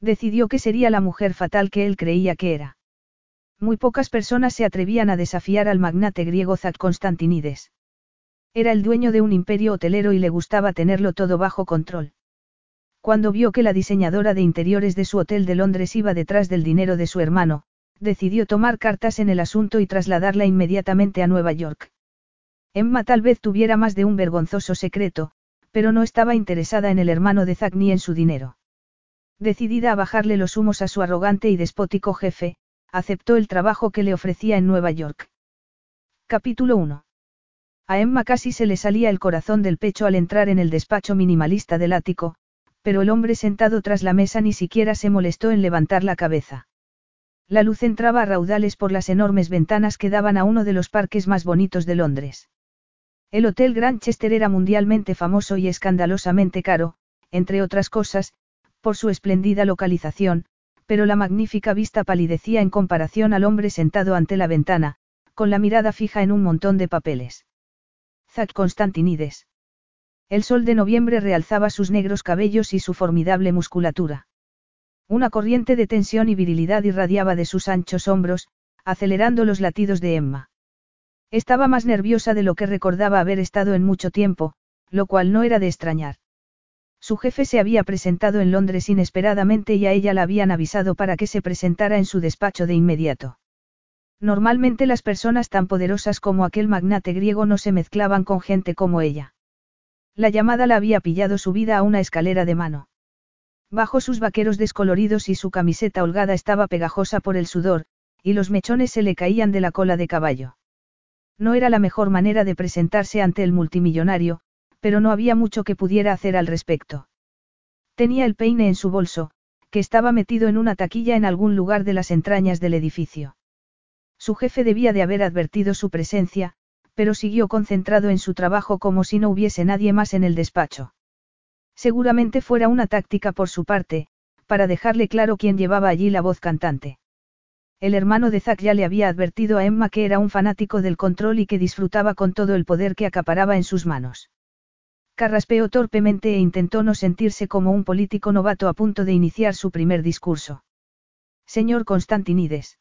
Decidió que sería la mujer fatal que él creía que era. Muy pocas personas se atrevían a desafiar al magnate griego Zac Constantinides. Era el dueño de un imperio hotelero y le gustaba tenerlo todo bajo control. Cuando vio que la diseñadora de interiores de su hotel de Londres iba detrás del dinero de su hermano, decidió tomar cartas en el asunto y trasladarla inmediatamente a Nueva York. Emma tal vez tuviera más de un vergonzoso secreto, pero no estaba interesada en el hermano de Zack ni en su dinero. Decidida a bajarle los humos a su arrogante y despótico jefe, aceptó el trabajo que le ofrecía en Nueva York. Capítulo 1. A Emma casi se le salía el corazón del pecho al entrar en el despacho minimalista del ático, pero el hombre sentado tras la mesa ni siquiera se molestó en levantar la cabeza. La luz entraba a raudales por las enormes ventanas que daban a uno de los parques más bonitos de Londres. El Hotel Grantchester era mundialmente famoso y escandalosamente caro, entre otras cosas, por su espléndida localización, pero la magnífica vista palidecía en comparación al hombre sentado ante la ventana, con la mirada fija en un montón de papeles. Zack Constantinides. El sol de noviembre realzaba sus negros cabellos y su formidable musculatura. Una corriente de tensión y virilidad irradiaba de sus anchos hombros, acelerando los latidos de Emma. Estaba más nerviosa de lo que recordaba haber estado en mucho tiempo, lo cual no era de extrañar. Su jefe se había presentado en Londres inesperadamente y a ella la habían avisado para que se presentara en su despacho de inmediato. Normalmente las personas tan poderosas como aquel magnate griego no se mezclaban con gente como ella. La llamada la había pillado subida a una escalera de mano. Bajo sus vaqueros descoloridos y su camiseta holgada estaba pegajosa por el sudor, y los mechones se le caían de la cola de caballo. No era la mejor manera de presentarse ante el multimillonario, pero no había mucho que pudiera hacer al respecto. Tenía el peine en su bolso, que estaba metido en una taquilla en algún lugar de las entrañas del edificio. Su jefe debía de haber advertido su presencia, pero siguió concentrado en su trabajo como si no hubiese nadie más en el despacho. Seguramente fuera una táctica por su parte, para dejarle claro quién llevaba allí la voz cantante. El hermano de Zack ya le había advertido a Emma que era un fanático del control y que disfrutaba con todo el poder que acaparaba en sus manos. Carraspeó torpemente e intentó no sentirse como un político novato a punto de iniciar su primer discurso. Señor Constantinides.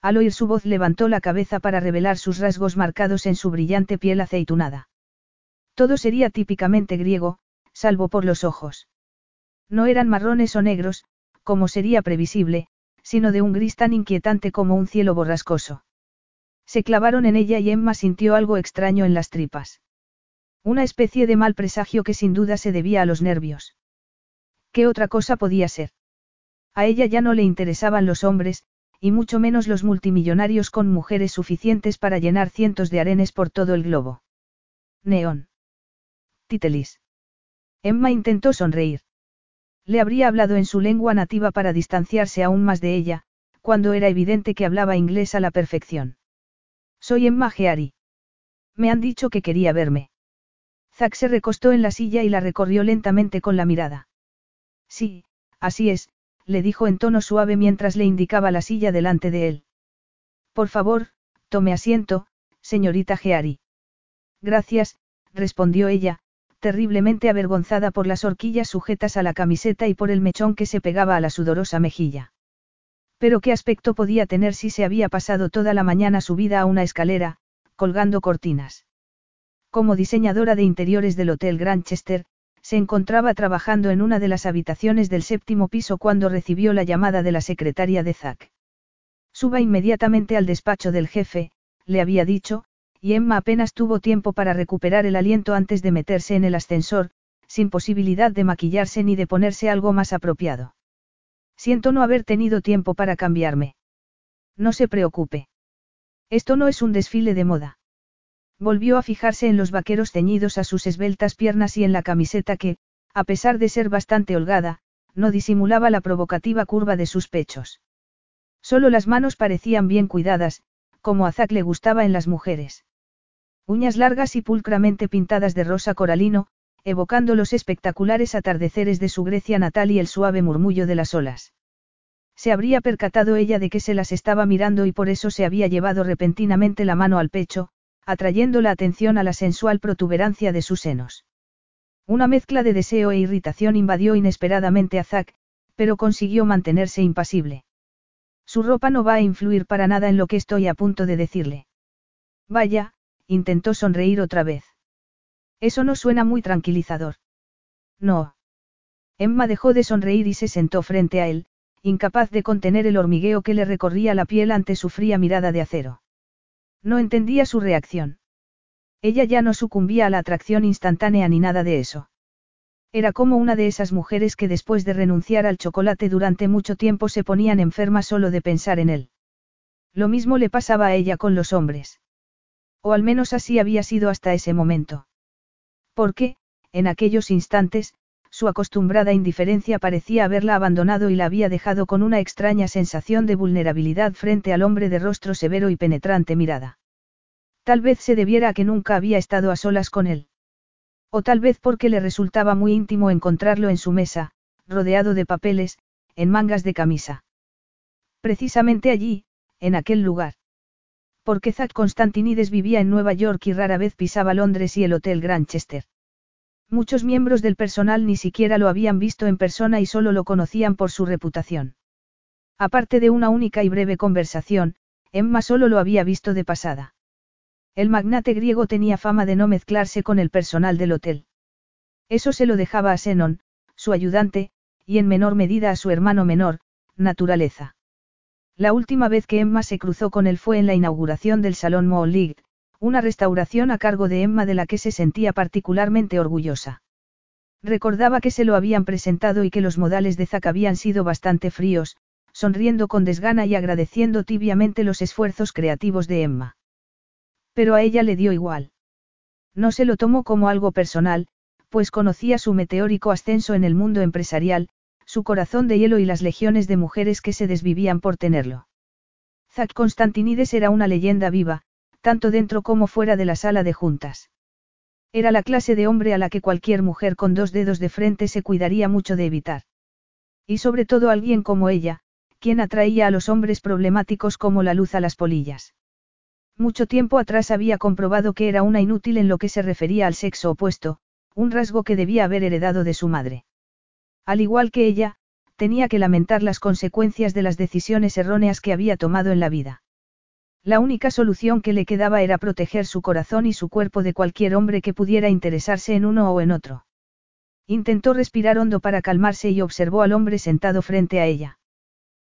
Al oír su voz levantó la cabeza para revelar sus rasgos marcados en su brillante piel aceitunada. Todo sería típicamente griego, salvo por los ojos. No eran marrones o negros, como sería previsible, sino de un gris tan inquietante como un cielo borrascoso. Se clavaron en ella y Emma sintió algo extraño en las tripas. Una especie de mal presagio que sin duda se debía a los nervios. ¿Qué otra cosa podía ser? A ella ya no le interesaban los hombres, y mucho menos los multimillonarios con mujeres suficientes para llenar cientos de arenes por todo el globo. Neón. Titelis. Emma intentó sonreír. Le habría hablado en su lengua nativa para distanciarse aún más de ella, cuando era evidente que hablaba inglés a la perfección. Soy Emma Geari. Me han dicho que quería verme. Zack se recostó en la silla y la recorrió lentamente con la mirada. Sí, así es, le dijo en tono suave mientras le indicaba la silla delante de él. Por favor, tome asiento, señorita Geari. Gracias, respondió ella, terriblemente avergonzada por las horquillas sujetas a la camiseta y por el mechón que se pegaba a la sudorosa mejilla. Pero qué aspecto podía tener si se había pasado toda la mañana subida a una escalera, colgando cortinas. Como diseñadora de interiores del Hotel Grantchester, se encontraba trabajando en una de las habitaciones del séptimo piso cuando recibió la llamada de la secretaria de Zack. Suba inmediatamente al despacho del jefe, le había dicho, y Emma apenas tuvo tiempo para recuperar el aliento antes de meterse en el ascensor, sin posibilidad de maquillarse ni de ponerse algo más apropiado. Siento no haber tenido tiempo para cambiarme. No se preocupe. Esto no es un desfile de moda. Volvió a fijarse en los vaqueros ceñidos a sus esbeltas piernas y en la camiseta que, a pesar de ser bastante holgada, no disimulaba la provocativa curva de sus pechos. Solo las manos parecían bien cuidadas, como a Zack le gustaba en las mujeres. Uñas largas y pulcramente pintadas de rosa coralino, evocando los espectaculares atardeceres de su Grecia natal y el suave murmullo de las olas. Se habría percatado ella de que se las estaba mirando y por eso se había llevado repentinamente la mano al pecho, atrayendo la atención a la sensual protuberancia de sus senos. Una mezcla de deseo e irritación invadió inesperadamente a Zack, pero consiguió mantenerse impasible. Su ropa no va a influir para nada en lo que estoy a punto de decirle. Vaya, intentó sonreír otra vez. Eso no suena muy tranquilizador. No. Emma dejó de sonreír y se sentó frente a él, incapaz de contener el hormigueo que le recorría la piel ante su fría mirada de acero. No entendía su reacción. Ella ya no sucumbía a la atracción instantánea ni nada de eso. Era como una de esas mujeres que después de renunciar al chocolate durante mucho tiempo se ponían enfermas solo de pensar en él. Lo mismo le pasaba a ella con los hombres. O al menos así había sido hasta ese momento. Porque, en aquellos instantes, su acostumbrada indiferencia parecía haberla abandonado y la había dejado con una extraña sensación de vulnerabilidad frente al hombre de rostro severo y penetrante mirada. Tal vez se debiera a que nunca había estado a solas con él. O tal vez porque le resultaba muy íntimo encontrarlo en su mesa, rodeado de papeles, en mangas de camisa. Precisamente allí, en aquel lugar. Porque Zack Constantinides vivía en Nueva York y rara vez pisaba Londres y el Hotel Granchester. Muchos miembros del personal ni siquiera lo habían visto en persona y solo lo conocían por su reputación. Aparte de una única y breve conversación, Emma solo lo había visto de pasada. El magnate griego tenía fama de no mezclarse con el personal del hotel. Eso se lo dejaba a Senon, su ayudante, y en menor medida a su hermano menor, Naturaleza. La última vez que Emma se cruzó con él fue en la inauguración del Salón Molig, una restauración a cargo de Emma de la que se sentía particularmente orgullosa. Recordaba que se lo habían presentado y que los modales de Zack habían sido bastante fríos, sonriendo con desgana y agradeciendo tibiamente los esfuerzos creativos de Emma. Pero a ella le dio igual. No se lo tomó como algo personal, pues conocía su meteórico ascenso en el mundo empresarial, su corazón de hielo y las legiones de mujeres que se desvivían por tenerlo. Zack Constantinides era una leyenda viva, tanto dentro como fuera de la sala de juntas. Era la clase de hombre a la que cualquier mujer con dos dedos de frente se cuidaría mucho de evitar. Y sobre todo alguien como ella, quien atraía a los hombres problemáticos como la luz a las polillas. Mucho tiempo atrás había comprobado que era una inútil en lo que se refería al sexo opuesto, un rasgo que debía haber heredado de su madre. Al igual que ella, tenía que lamentar las consecuencias de las decisiones erróneas que había tomado en la vida. La única solución que le quedaba era proteger su corazón y su cuerpo de cualquier hombre que pudiera interesarse en uno o en otro. Intentó respirar hondo para calmarse y observó al hombre sentado frente a ella.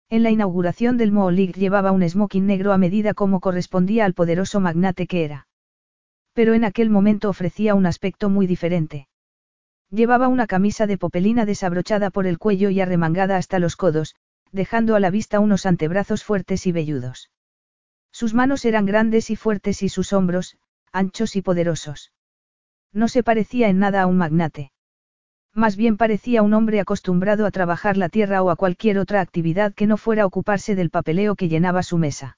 En la inauguración del Moolig llevaba un smoking negro a medida como correspondía al poderoso magnate que era. Pero en aquel momento ofrecía un aspecto muy diferente. Llevaba una camisa de popelina desabrochada por el cuello y arremangada hasta los codos, dejando a la vista unos antebrazos fuertes y velludos. Sus manos eran grandes y fuertes y sus hombros, anchos y poderosos. No se parecía en nada a un magnate. Más bien parecía un hombre acostumbrado a trabajar la tierra o a cualquier otra actividad que no fuera ocuparse del papeleo que llenaba su mesa.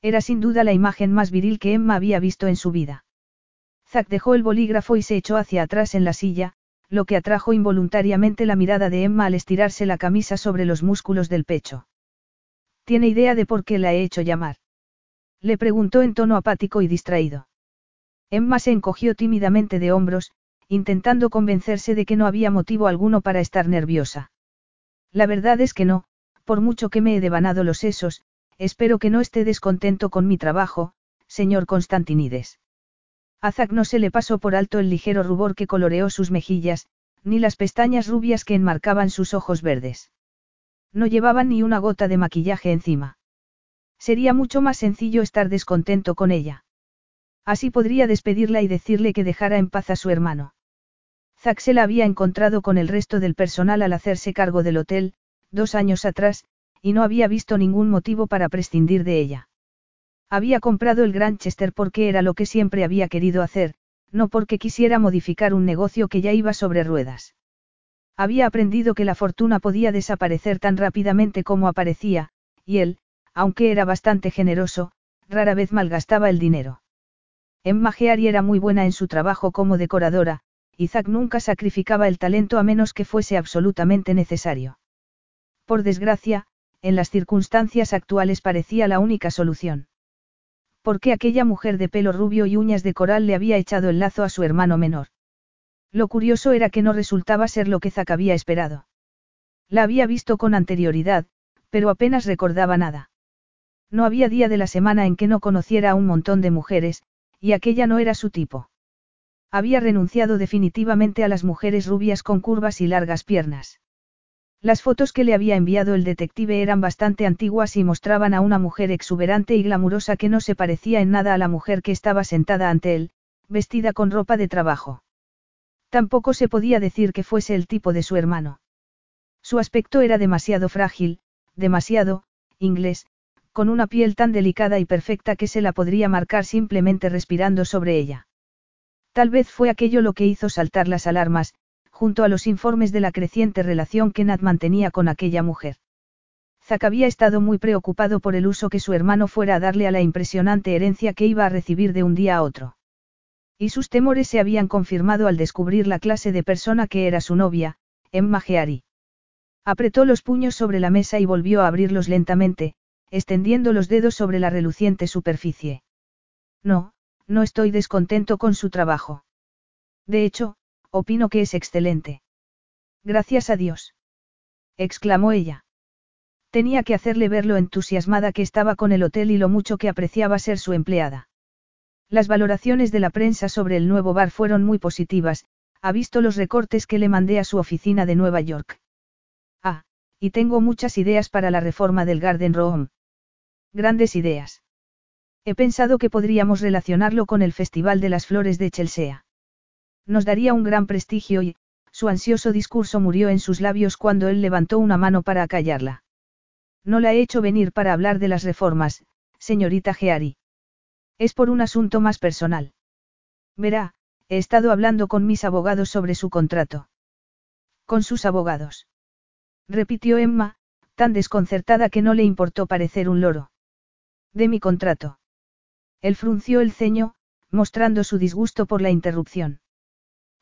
Era sin duda la imagen más viril que Emma había visto en su vida. Zack dejó el bolígrafo y se echó hacia atrás en la silla, lo que atrajo involuntariamente la mirada de Emma al estirarse la camisa sobre los músculos del pecho. ¿Tiene idea de por qué la he hecho llamar? Le preguntó en tono apático y distraído. Emma se encogió tímidamente de hombros, intentando convencerse de que no había motivo alguno para estar nerviosa. La verdad es que no, por mucho que me he devanado los sesos, espero que no esté descontento con mi trabajo, señor Constantinides. A no se le pasó por alto el ligero rubor que coloreó sus mejillas, ni las pestañas rubias que enmarcaban sus ojos verdes. No llevaban ni una gota de maquillaje encima. Sería mucho más sencillo estar descontento con ella. Así podría despedirla y decirle que dejara en paz a su hermano. Zack se la había encontrado con el resto del personal al hacerse cargo del hotel, dos años atrás, y no había visto ningún motivo para prescindir de ella. Había comprado el Granchester porque era lo que siempre había querido hacer, no porque quisiera modificar un negocio que ya iba sobre ruedas. Había aprendido que la fortuna podía desaparecer tan rápidamente como aparecía, y él, aunque era bastante generoso, rara vez malgastaba el dinero. Emma Geary era muy buena en su trabajo como decoradora, y Zack nunca sacrificaba el talento a menos que fuese absolutamente necesario. Por desgracia, en las circunstancias actuales parecía la única solución. Porque aquella mujer de pelo rubio y uñas de coral le había echado el lazo a su hermano menor. Lo curioso era que no resultaba ser lo que Zack había esperado. La había visto con anterioridad, pero apenas recordaba nada. No había día de la semana en que no conociera a un montón de mujeres, y aquella no era su tipo. Había renunciado definitivamente a las mujeres rubias con curvas y largas piernas. Las fotos que le había enviado el detective eran bastante antiguas y mostraban a una mujer exuberante y glamurosa que no se parecía en nada a la mujer que estaba sentada ante él, vestida con ropa de trabajo. Tampoco se podía decir que fuese el tipo de su hermano. Su aspecto era demasiado frágil, demasiado, inglés, con una piel tan delicada y perfecta que se la podría marcar simplemente respirando sobre ella. Tal vez fue aquello lo que hizo saltar las alarmas, junto a los informes de la creciente relación que Nat mantenía con aquella mujer. Zack había estado muy preocupado por el uso que su hermano fuera a darle a la impresionante herencia que iba a recibir de un día a otro. Y sus temores se habían confirmado al descubrir la clase de persona que era su novia, Emma Geary. Apretó los puños sobre la mesa y volvió a abrirlos lentamente, extendiendo los dedos sobre la reluciente superficie. No, no estoy descontento con su trabajo. De hecho, opino que es excelente. Gracias a Dios. exclamó ella. Tenía que hacerle ver lo entusiasmada que estaba con el hotel y lo mucho que apreciaba ser su empleada. Las valoraciones de la prensa sobre el nuevo bar fueron muy positivas, ha visto los recortes que le mandé a su oficina de Nueva York. Ah, y tengo muchas ideas para la reforma del Garden Room. Grandes ideas. He pensado que podríamos relacionarlo con el Festival de las Flores de Chelsea. Nos daría un gran prestigio y, su ansioso discurso murió en sus labios cuando él levantó una mano para acallarla. No la he hecho venir para hablar de las reformas, señorita Geary. Es por un asunto más personal. Verá, he estado hablando con mis abogados sobre su contrato. Con sus abogados. Repitió Emma, tan desconcertada que no le importó parecer un loro. De mi contrato. Él frunció el ceño, mostrando su disgusto por la interrupción.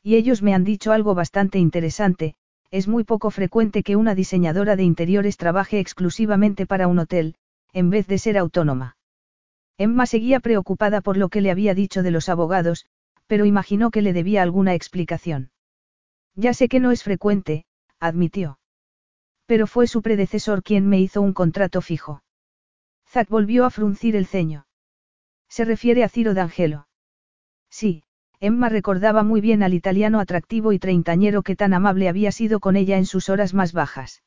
Y ellos me han dicho algo bastante interesante, es muy poco frecuente que una diseñadora de interiores trabaje exclusivamente para un hotel, en vez de ser autónoma. Emma seguía preocupada por lo que le había dicho de los abogados, pero imaginó que le debía alguna explicación. Ya sé que no es frecuente, admitió. Pero fue su predecesor quien me hizo un contrato fijo. Zack volvió a fruncir el ceño. Se refiere a Ciro D'Angelo. Sí, Emma recordaba muy bien al italiano atractivo y treintañero que tan amable había sido con ella en sus horas más bajas.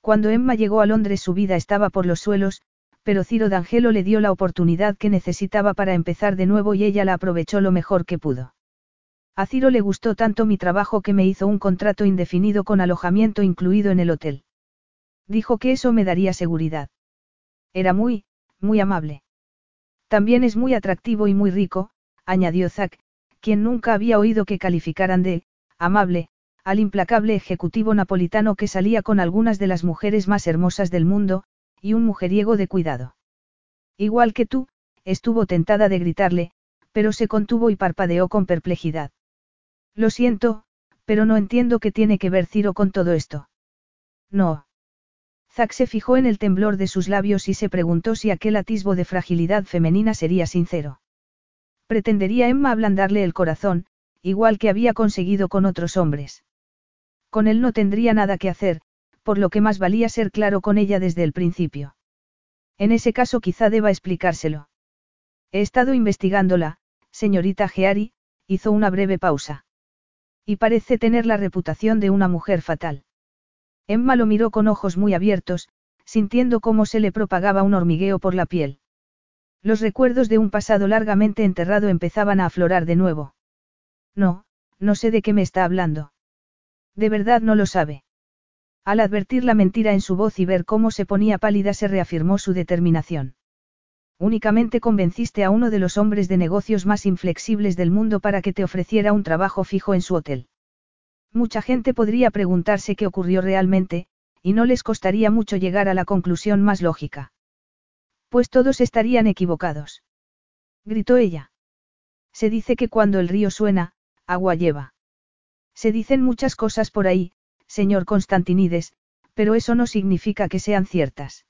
Cuando Emma llegó a Londres su vida estaba por los suelos, pero Ciro D'Angelo le dio la oportunidad que necesitaba para empezar de nuevo y ella la aprovechó lo mejor que pudo. A Ciro le gustó tanto mi trabajo que me hizo un contrato indefinido con alojamiento incluido en el hotel. Dijo que eso me daría seguridad. Era muy, muy amable. También es muy atractivo y muy rico, añadió Zack, quien nunca había oído que calificaran de, amable, al implacable ejecutivo napolitano que salía con algunas de las mujeres más hermosas del mundo, y un mujeriego de cuidado. Igual que tú, estuvo tentada de gritarle, pero se contuvo y parpadeó con perplejidad. Lo siento, pero no entiendo qué tiene que ver Ciro con todo esto. No. Zack se fijó en el temblor de sus labios y se preguntó si aquel atisbo de fragilidad femenina sería sincero. Pretendería Emma ablandarle el corazón, igual que había conseguido con otros hombres. Con él no tendría nada que hacer, por lo que más valía ser claro con ella desde el principio. En ese caso quizá deba explicárselo. He estado investigándola, señorita Geary, hizo una breve pausa. Y parece tener la reputación de una mujer fatal. Emma lo miró con ojos muy abiertos, sintiendo cómo se le propagaba un hormigueo por la piel. Los recuerdos de un pasado largamente enterrado empezaban a aflorar de nuevo. No, no sé de qué me está hablando. De verdad no lo sabe. Al advertir la mentira en su voz y ver cómo se ponía pálida se reafirmó su determinación. Únicamente convenciste a uno de los hombres de negocios más inflexibles del mundo para que te ofreciera un trabajo fijo en su hotel. Mucha gente podría preguntarse qué ocurrió realmente, y no les costaría mucho llegar a la conclusión más lógica. Pues todos estarían equivocados. Gritó ella. Se dice que cuando el río suena, agua lleva. Se dicen muchas cosas por ahí, señor Constantinides, pero eso no significa que sean ciertas.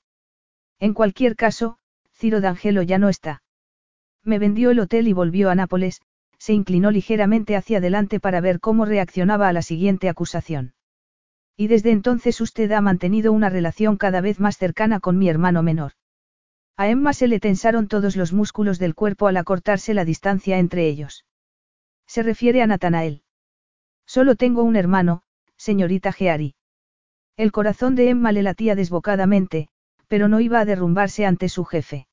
En cualquier caso, Ciro D'Angelo ya no está. Me vendió el hotel y volvió a Nápoles, se inclinó ligeramente hacia adelante para ver cómo reaccionaba a la siguiente acusación. Y desde entonces usted ha mantenido una relación cada vez más cercana con mi hermano menor. A Emma se le tensaron todos los músculos del cuerpo al acortarse la distancia entre ellos. Se refiere a Natanael. Solo tengo un hermano, señorita Geari. El corazón de Emma le latía desbocadamente, pero no iba a derrumbarse ante su jefe.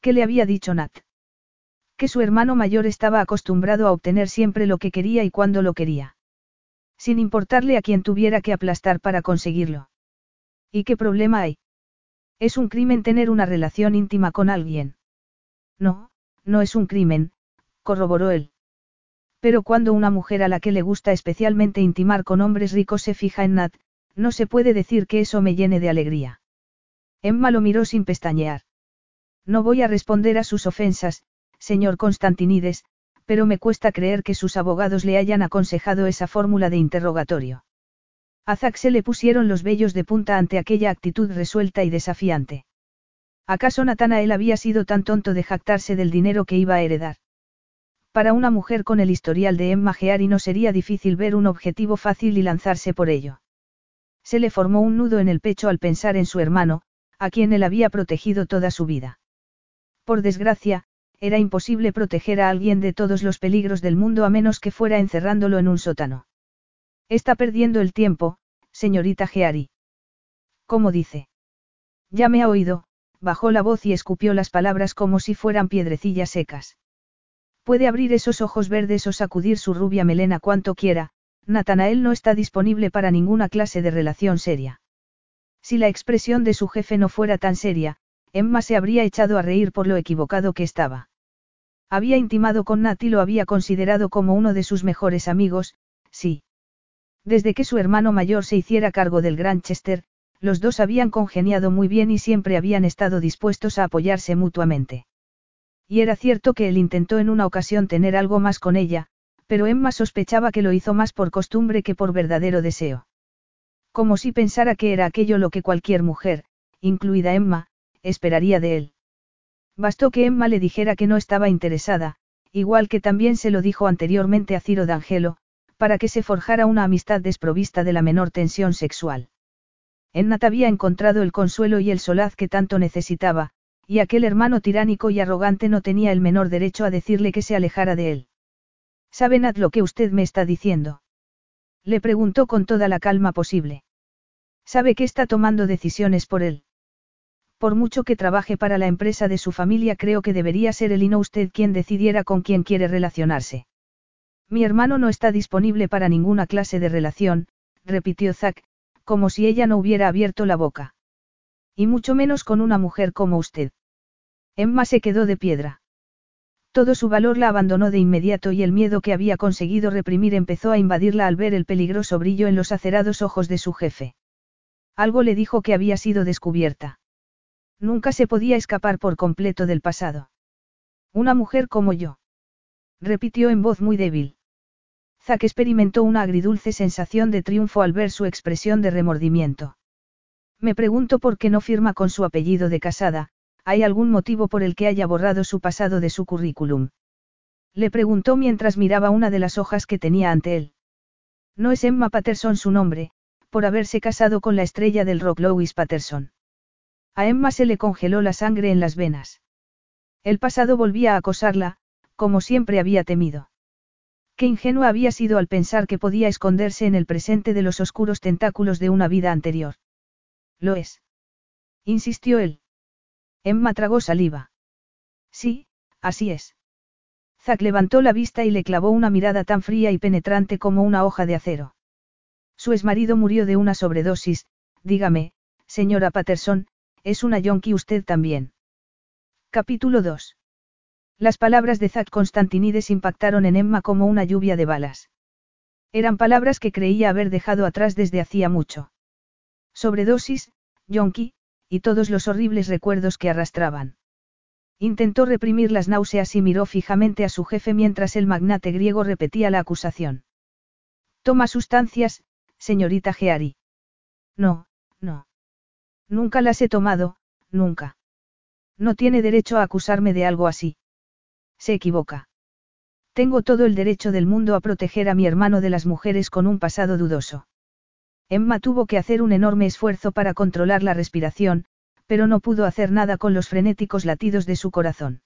¿Qué le había dicho Nat? Que su hermano mayor estaba acostumbrado a obtener siempre lo que quería y cuando lo quería. Sin importarle a quien tuviera que aplastar para conseguirlo. ¿Y qué problema hay? Es un crimen tener una relación íntima con alguien. No, no es un crimen, corroboró él. Pero cuando una mujer a la que le gusta especialmente intimar con hombres ricos se fija en Nat, no se puede decir que eso me llene de alegría. Emma lo miró sin pestañear. No voy a responder a sus ofensas, señor Constantinides, pero me cuesta creer que sus abogados le hayan aconsejado esa fórmula de interrogatorio. A Zack se le pusieron los vellos de punta ante aquella actitud resuelta y desafiante. ¿Acaso Natanael había sido tan tonto de jactarse del dinero que iba a heredar? Para una mujer con el historial de Emma Geari no sería difícil ver un objetivo fácil y lanzarse por ello. Se le formó un nudo en el pecho al pensar en su hermano, a quien él había protegido toda su vida. Por desgracia, era imposible proteger a alguien de todos los peligros del mundo a menos que fuera encerrándolo en un sótano. Está perdiendo el tiempo, señorita Geari. ¿Cómo dice? Ya me ha oído, bajó la voz y escupió las palabras como si fueran piedrecillas secas. Puede abrir esos ojos verdes o sacudir su rubia melena cuanto quiera, Natanael no está disponible para ninguna clase de relación seria. Si la expresión de su jefe no fuera tan seria, Emma se habría echado a reír por lo equivocado que estaba. Había intimado con Nat y lo había considerado como uno de sus mejores amigos, sí. Desde que su hermano mayor se hiciera cargo del Granchester, los dos habían congeniado muy bien y siempre habían estado dispuestos a apoyarse mutuamente. Y era cierto que él intentó en una ocasión tener algo más con ella, pero Emma sospechaba que lo hizo más por costumbre que por verdadero deseo. Como si pensara que era aquello lo que cualquier mujer, incluida Emma, esperaría de él. Bastó que Emma le dijera que no estaba interesada, igual que también se lo dijo anteriormente a Ciro D'Angelo, para que se forjara una amistad desprovista de la menor tensión sexual. En Nat había encontrado el consuelo y el solaz que tanto necesitaba, y aquel hermano tiránico y arrogante no tenía el menor derecho a decirle que se alejara de él. ¿Sabe Nat lo que usted me está diciendo? Le preguntó con toda la calma posible. ¿Sabe que está tomando decisiones por él? Por mucho que trabaje para la empresa de su familia, creo que debería ser él y no usted quien decidiera con quién quiere relacionarse. Mi hermano no está disponible para ninguna clase de relación, repitió Zack, como si ella no hubiera abierto la boca. Y mucho menos con una mujer como usted. Emma se quedó de piedra. Todo su valor la abandonó de inmediato y el miedo que había conseguido reprimir empezó a invadirla al ver el peligroso brillo en los acerados ojos de su jefe. Algo le dijo que había sido descubierta. Nunca se podía escapar por completo del pasado. Una mujer como yo repitió en voz muy débil. Zack experimentó una agridulce sensación de triunfo al ver su expresión de remordimiento. Me pregunto por qué no firma con su apellido de casada, ¿hay algún motivo por el que haya borrado su pasado de su currículum? Le preguntó mientras miraba una de las hojas que tenía ante él. No es Emma Patterson su nombre, por haberse casado con la estrella del rock Louis Patterson. A Emma se le congeló la sangre en las venas. El pasado volvía a acosarla, como siempre había temido. Qué ingenua había sido al pensar que podía esconderse en el presente de los oscuros tentáculos de una vida anterior. Lo es. Insistió él. Emma tragó saliva. Sí, así es. Zack levantó la vista y le clavó una mirada tan fría y penetrante como una hoja de acero. Su exmarido murió de una sobredosis, dígame, señora Patterson, es una yonki usted también. Capítulo 2. Las palabras de Zack Constantinides impactaron en Emma como una lluvia de balas. Eran palabras que creía haber dejado atrás desde hacía mucho. Sobredosis, yonki, y todos los horribles recuerdos que arrastraban. Intentó reprimir las náuseas y miró fijamente a su jefe mientras el magnate griego repetía la acusación. Toma sustancias, señorita Geari. No, no. Nunca las he tomado, nunca. No tiene derecho a acusarme de algo así. Se equivoca. Tengo todo el derecho del mundo a proteger a mi hermano de las mujeres con un pasado dudoso. Emma tuvo que hacer un enorme esfuerzo para controlar la respiración, pero no pudo hacer nada con los frenéticos latidos de su corazón.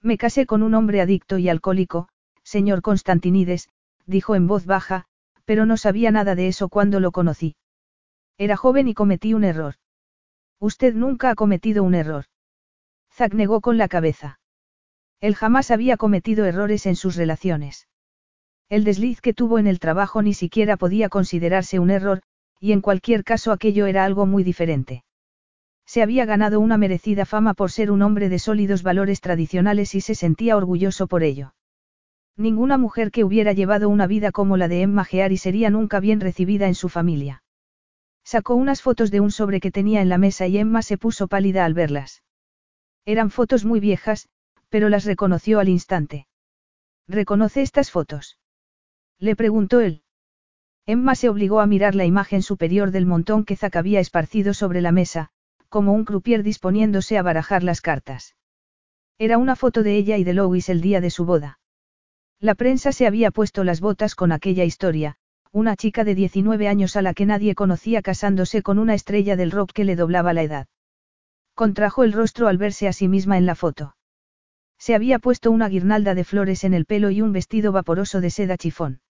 Me casé con un hombre adicto y alcohólico, señor Constantinides, dijo en voz baja, pero no sabía nada de eso cuando lo conocí. Era joven y cometí un error. Usted nunca ha cometido un error. Zack negó con la cabeza. Él jamás había cometido errores en sus relaciones. El desliz que tuvo en el trabajo ni siquiera podía considerarse un error, y en cualquier caso aquello era algo muy diferente. Se había ganado una merecida fama por ser un hombre de sólidos valores tradicionales y se sentía orgulloso por ello. Ninguna mujer que hubiera llevado una vida como la de Emma Geari sería nunca bien recibida en su familia. Sacó unas fotos de un sobre que tenía en la mesa y Emma se puso pálida al verlas. Eran fotos muy viejas, pero las reconoció al instante. ¿Reconoce estas fotos? Le preguntó él. Emma se obligó a mirar la imagen superior del montón que Zack había esparcido sobre la mesa, como un croupier disponiéndose a barajar las cartas. Era una foto de ella y de Louis el día de su boda. La prensa se había puesto las botas con aquella historia, una chica de 19 años a la que nadie conocía casándose con una estrella del rock que le doblaba la edad. Contrajo el rostro al verse a sí misma en la foto. Se había puesto una guirnalda de flores en el pelo y un vestido vaporoso de seda chifón.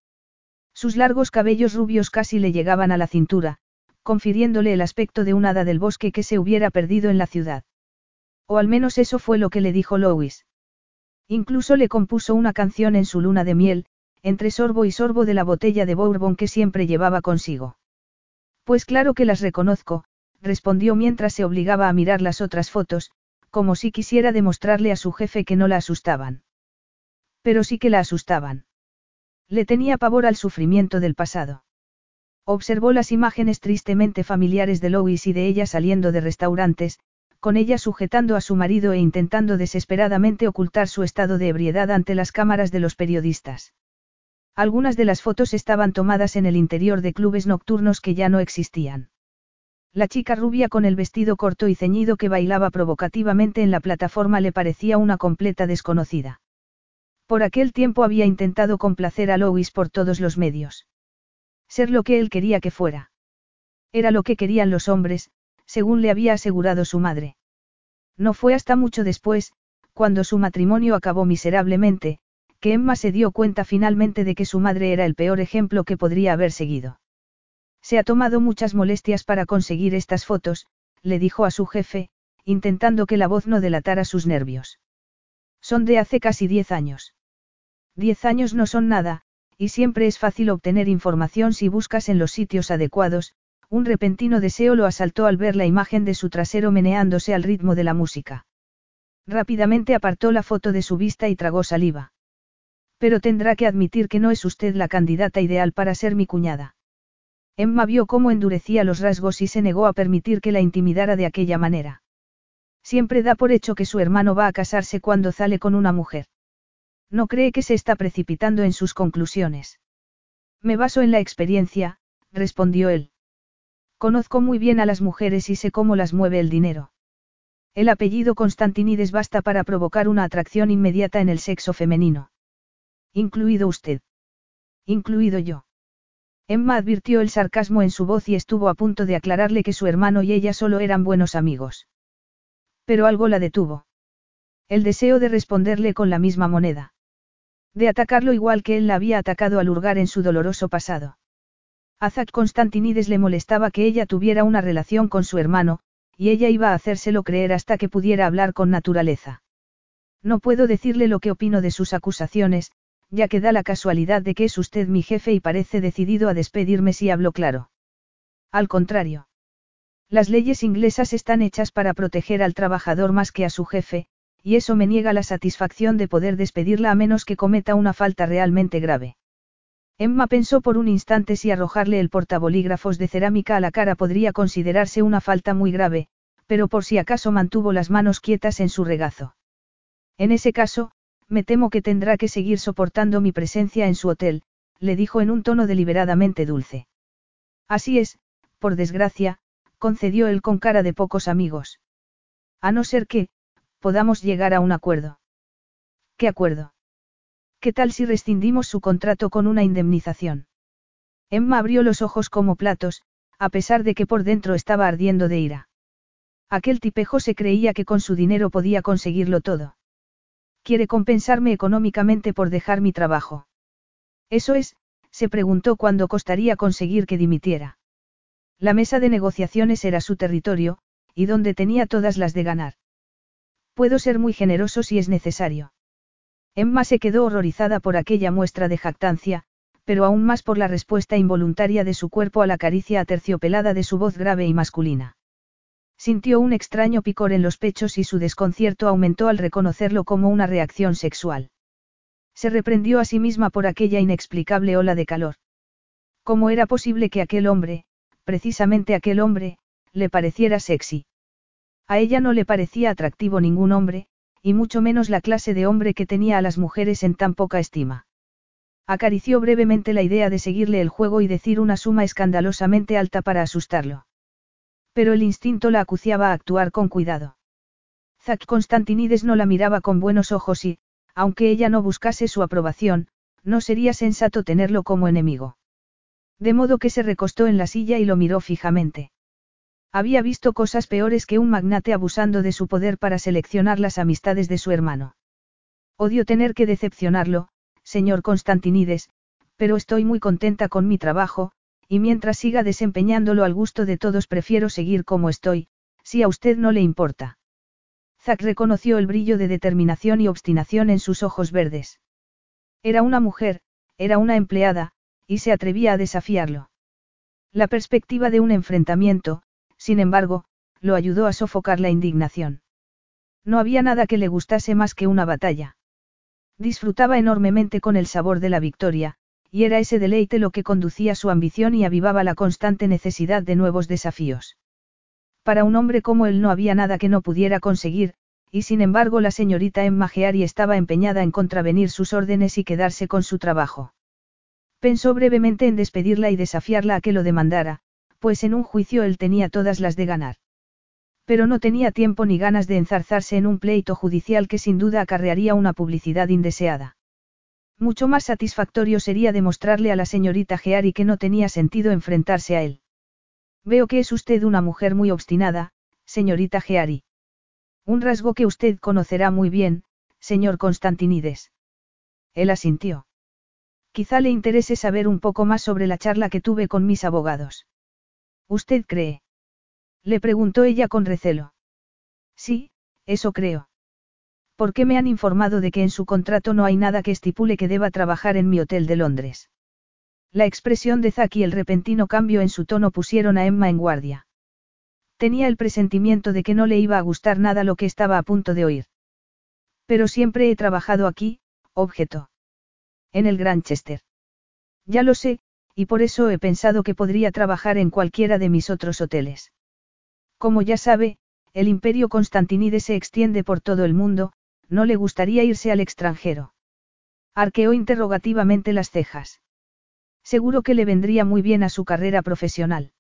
Sus largos cabellos rubios casi le llegaban a la cintura, confiriéndole el aspecto de un hada del bosque que se hubiera perdido en la ciudad. O al menos eso fue lo que le dijo Lois. Incluso le compuso una canción en su luna de miel, entre sorbo y sorbo de la botella de Bourbon que siempre llevaba consigo. Pues claro que las reconozco, respondió mientras se obligaba a mirar las otras fotos, como si quisiera demostrarle a su jefe que no la asustaban. Pero sí que la asustaban. Le tenía pavor al sufrimiento del pasado. Observó las imágenes tristemente familiares de Lois y de ella saliendo de restaurantes, con ella sujetando a su marido e intentando desesperadamente ocultar su estado de ebriedad ante las cámaras de los periodistas. Algunas de las fotos estaban tomadas en el interior de clubes nocturnos que ya no existían. La chica rubia con el vestido corto y ceñido que bailaba provocativamente en la plataforma le parecía una completa desconocida. Por aquel tiempo había intentado complacer a Lois por todos los medios. Ser lo que él quería que fuera. Era lo que querían los hombres, según le había asegurado su madre. No fue hasta mucho después, cuando su matrimonio acabó miserablemente, que Emma se dio cuenta finalmente de que su madre era el peor ejemplo que podría haber seguido. Se ha tomado muchas molestias para conseguir estas fotos, le dijo a su jefe, intentando que la voz no delatara sus nervios. Son de hace casi diez años. Diez años no son nada, y siempre es fácil obtener información si buscas en los sitios adecuados, un repentino deseo lo asaltó al ver la imagen de su trasero meneándose al ritmo de la música. Rápidamente apartó la foto de su vista y tragó saliva. Pero tendrá que admitir que no es usted la candidata ideal para ser mi cuñada. Emma vio cómo endurecía los rasgos y se negó a permitir que la intimidara de aquella manera. Siempre da por hecho que su hermano va a casarse cuando sale con una mujer. No cree que se está precipitando en sus conclusiones. Me baso en la experiencia, respondió él. Conozco muy bien a las mujeres y sé cómo las mueve el dinero. El apellido Constantinides basta para provocar una atracción inmediata en el sexo femenino. Incluido usted. Incluido yo. Emma advirtió el sarcasmo en su voz y estuvo a punto de aclararle que su hermano y ella solo eran buenos amigos. Pero algo la detuvo. El deseo de responderle con la misma moneda. De atacarlo igual que él la había atacado al hurgar en su doloroso pasado. A Zack Constantinides le molestaba que ella tuviera una relación con su hermano, y ella iba a hacérselo creer hasta que pudiera hablar con naturaleza. No puedo decirle lo que opino de sus acusaciones, ya que da la casualidad de que es usted mi jefe y parece decidido a despedirme si hablo claro. Al contrario. Las leyes inglesas están hechas para proteger al trabajador más que a su jefe, y eso me niega la satisfacción de poder despedirla a menos que cometa una falta realmente grave. Emma pensó por un instante si arrojarle el portabolígrafos de cerámica a la cara podría considerarse una falta muy grave, pero por si acaso mantuvo las manos quietas en su regazo. En ese caso, me temo que tendrá que seguir soportando mi presencia en su hotel, le dijo en un tono deliberadamente dulce. Así es, por desgracia, concedió él con cara de pocos amigos. A no ser que, podamos llegar a un acuerdo. ¿Qué acuerdo? ¿Qué tal si rescindimos su contrato con una indemnización? Emma abrió los ojos como platos, a pesar de que por dentro estaba ardiendo de ira. Aquel tipejo se creía que con su dinero podía conseguirlo todo. Quiere compensarme económicamente por dejar mi trabajo. Eso es, se preguntó cuándo costaría conseguir que dimitiera. La mesa de negociaciones era su territorio, y donde tenía todas las de ganar. Puedo ser muy generoso si es necesario. Emma se quedó horrorizada por aquella muestra de jactancia, pero aún más por la respuesta involuntaria de su cuerpo a la caricia aterciopelada de su voz grave y masculina. Sintió un extraño picor en los pechos y su desconcierto aumentó al reconocerlo como una reacción sexual. Se reprendió a sí misma por aquella inexplicable ola de calor. ¿Cómo era posible que aquel hombre, precisamente aquel hombre, le pareciera sexy? A ella no le parecía atractivo ningún hombre, y mucho menos la clase de hombre que tenía a las mujeres en tan poca estima. Acarició brevemente la idea de seguirle el juego y decir una suma escandalosamente alta para asustarlo. Pero el instinto la acuciaba a actuar con cuidado. Zack Constantinides no la miraba con buenos ojos y, aunque ella no buscase su aprobación, no sería sensato tenerlo como enemigo. De modo que se recostó en la silla y lo miró fijamente. Había visto cosas peores que un magnate abusando de su poder para seleccionar las amistades de su hermano. Odio tener que decepcionarlo, señor Constantinides, pero estoy muy contenta con mi trabajo, y mientras siga desempeñándolo al gusto de todos prefiero seguir como estoy, si a usted no le importa. Zack reconoció el brillo de determinación y obstinación en sus ojos verdes. Era una mujer, era una empleada, y se atrevía a desafiarlo. La perspectiva de un enfrentamiento, sin embargo, lo ayudó a sofocar la indignación. No había nada que le gustase más que una batalla. Disfrutaba enormemente con el sabor de la victoria, y era ese deleite lo que conducía su ambición y avivaba la constante necesidad de nuevos desafíos. Para un hombre como él no había nada que no pudiera conseguir, y sin embargo la señorita Emma Geary estaba empeñada en contravenir sus órdenes y quedarse con su trabajo. Pensó brevemente en despedirla y desafiarla a que lo demandara, pues en un juicio él tenía todas las de ganar. Pero no tenía tiempo ni ganas de enzarzarse en un pleito judicial que sin duda acarrearía una publicidad indeseada. Mucho más satisfactorio sería demostrarle a la señorita Geari que no tenía sentido enfrentarse a él. Veo que es usted una mujer muy obstinada, señorita Geari. Un rasgo que usted conocerá muy bien, señor Constantinides. Él asintió. Quizá le interese saber un poco más sobre la charla que tuve con mis abogados. ¿Usted cree? Le preguntó ella con recelo. Sí, eso creo. ¿Por qué me han informado de que en su contrato no hay nada que estipule que deba trabajar en mi hotel de Londres? La expresión de Zack y el repentino cambio en su tono pusieron a Emma en guardia. Tenía el presentimiento de que no le iba a gustar nada lo que estaba a punto de oír. Pero siempre he trabajado aquí, objetó. En el Granchester. Ya lo sé, y por eso he pensado que podría trabajar en cualquiera de mis otros hoteles. Como ya sabe, el imperio Constantinide se extiende por todo el mundo, no le gustaría irse al extranjero. Arqueó interrogativamente las cejas. Seguro que le vendría muy bien a su carrera profesional.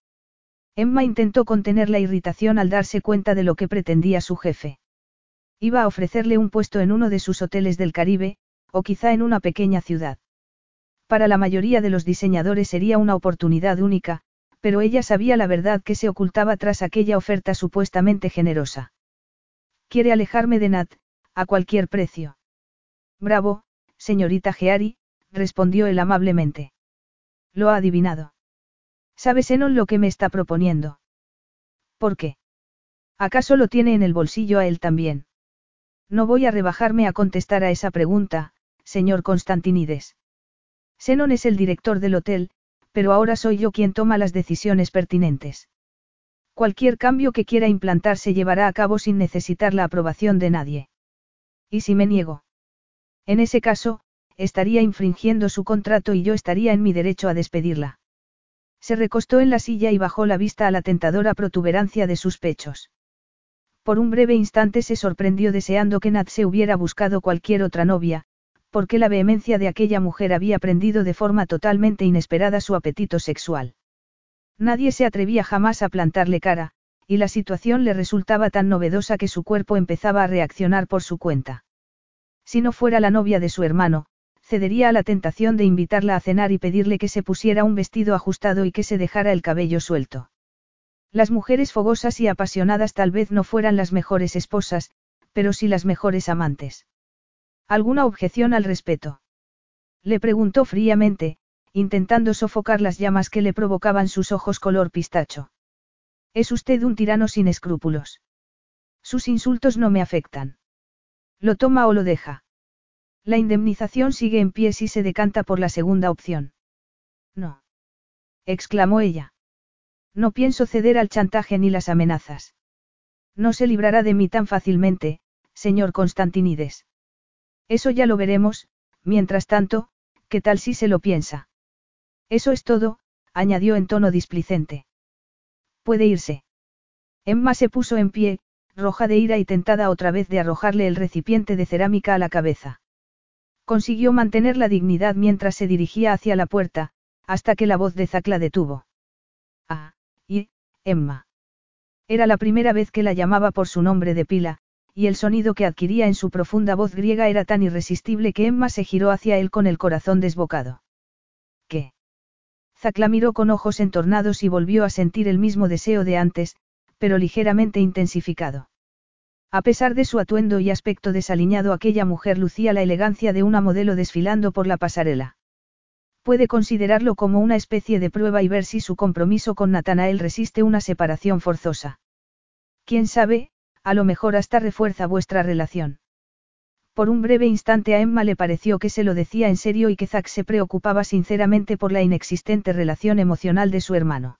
Emma intentó contener la irritación al darse cuenta de lo que pretendía su jefe. Iba a ofrecerle un puesto en uno de sus hoteles del Caribe, o quizá en una pequeña ciudad. Para la mayoría de los diseñadores sería una oportunidad única, pero ella sabía la verdad que se ocultaba tras aquella oferta supuestamente generosa. Quiere alejarme de Nat, a cualquier precio. Bravo, señorita Geari, respondió él amablemente. Lo ha adivinado. ¿Sabe Senon lo que me está proponiendo? ¿Por qué? ¿Acaso lo tiene en el bolsillo a él también? No voy a rebajarme a contestar a esa pregunta, señor Constantinides. Senon es el director del hotel, pero ahora soy yo quien toma las decisiones pertinentes. Cualquier cambio que quiera implantar se llevará a cabo sin necesitar la aprobación de nadie. ¿Y si me niego? En ese caso, estaría infringiendo su contrato y yo estaría en mi derecho a despedirla. Se recostó en la silla y bajó la vista a la tentadora protuberancia de sus pechos. Por un breve instante se sorprendió deseando que Nat se hubiera buscado cualquier otra novia, porque la vehemencia de aquella mujer había prendido de forma totalmente inesperada su apetito sexual. Nadie se atrevía jamás a plantarle cara, y la situación le resultaba tan novedosa que su cuerpo empezaba a reaccionar por su cuenta. Si no fuera la novia de su hermano, cedería a la tentación de invitarla a cenar y pedirle que se pusiera un vestido ajustado y que se dejara el cabello suelto. Las mujeres fogosas y apasionadas tal vez no fueran las mejores esposas, pero sí las mejores amantes. ¿Alguna objeción al respeto? Le preguntó fríamente, intentando sofocar las llamas que le provocaban sus ojos color pistacho. Es usted un tirano sin escrúpulos. Sus insultos no me afectan. Lo toma o lo deja. La indemnización sigue en pie si se decanta por la segunda opción. No. exclamó ella. No pienso ceder al chantaje ni las amenazas. No se librará de mí tan fácilmente, señor Constantinides. Eso ya lo veremos, mientras tanto, ¿qué tal si se lo piensa? Eso es todo, añadió en tono displicente. Puede irse. Emma se puso en pie, roja de ira y tentada otra vez de arrojarle el recipiente de cerámica a la cabeza. Consiguió mantener la dignidad mientras se dirigía hacia la puerta, hasta que la voz de Zack la detuvo. Ah, y, Emma. Era la primera vez que la llamaba por su nombre de pila, y el sonido que adquiría en su profunda voz griega era tan irresistible que Emma se giró hacia él con el corazón desbocado. ¿Qué? Zack la miró con ojos entornados y volvió a sentir el mismo deseo de antes, pero ligeramente intensificado. A pesar de su atuendo y aspecto desaliñado, aquella mujer lucía la elegancia de una modelo desfilando por la pasarela. Puede considerarlo como una especie de prueba y ver si su compromiso con Natanael resiste una separación forzosa. Quién sabe, a lo mejor hasta refuerza vuestra relación. Por un breve instante a Emma le pareció que se lo decía en serio y que Zack se preocupaba sinceramente por la inexistente relación emocional de su hermano.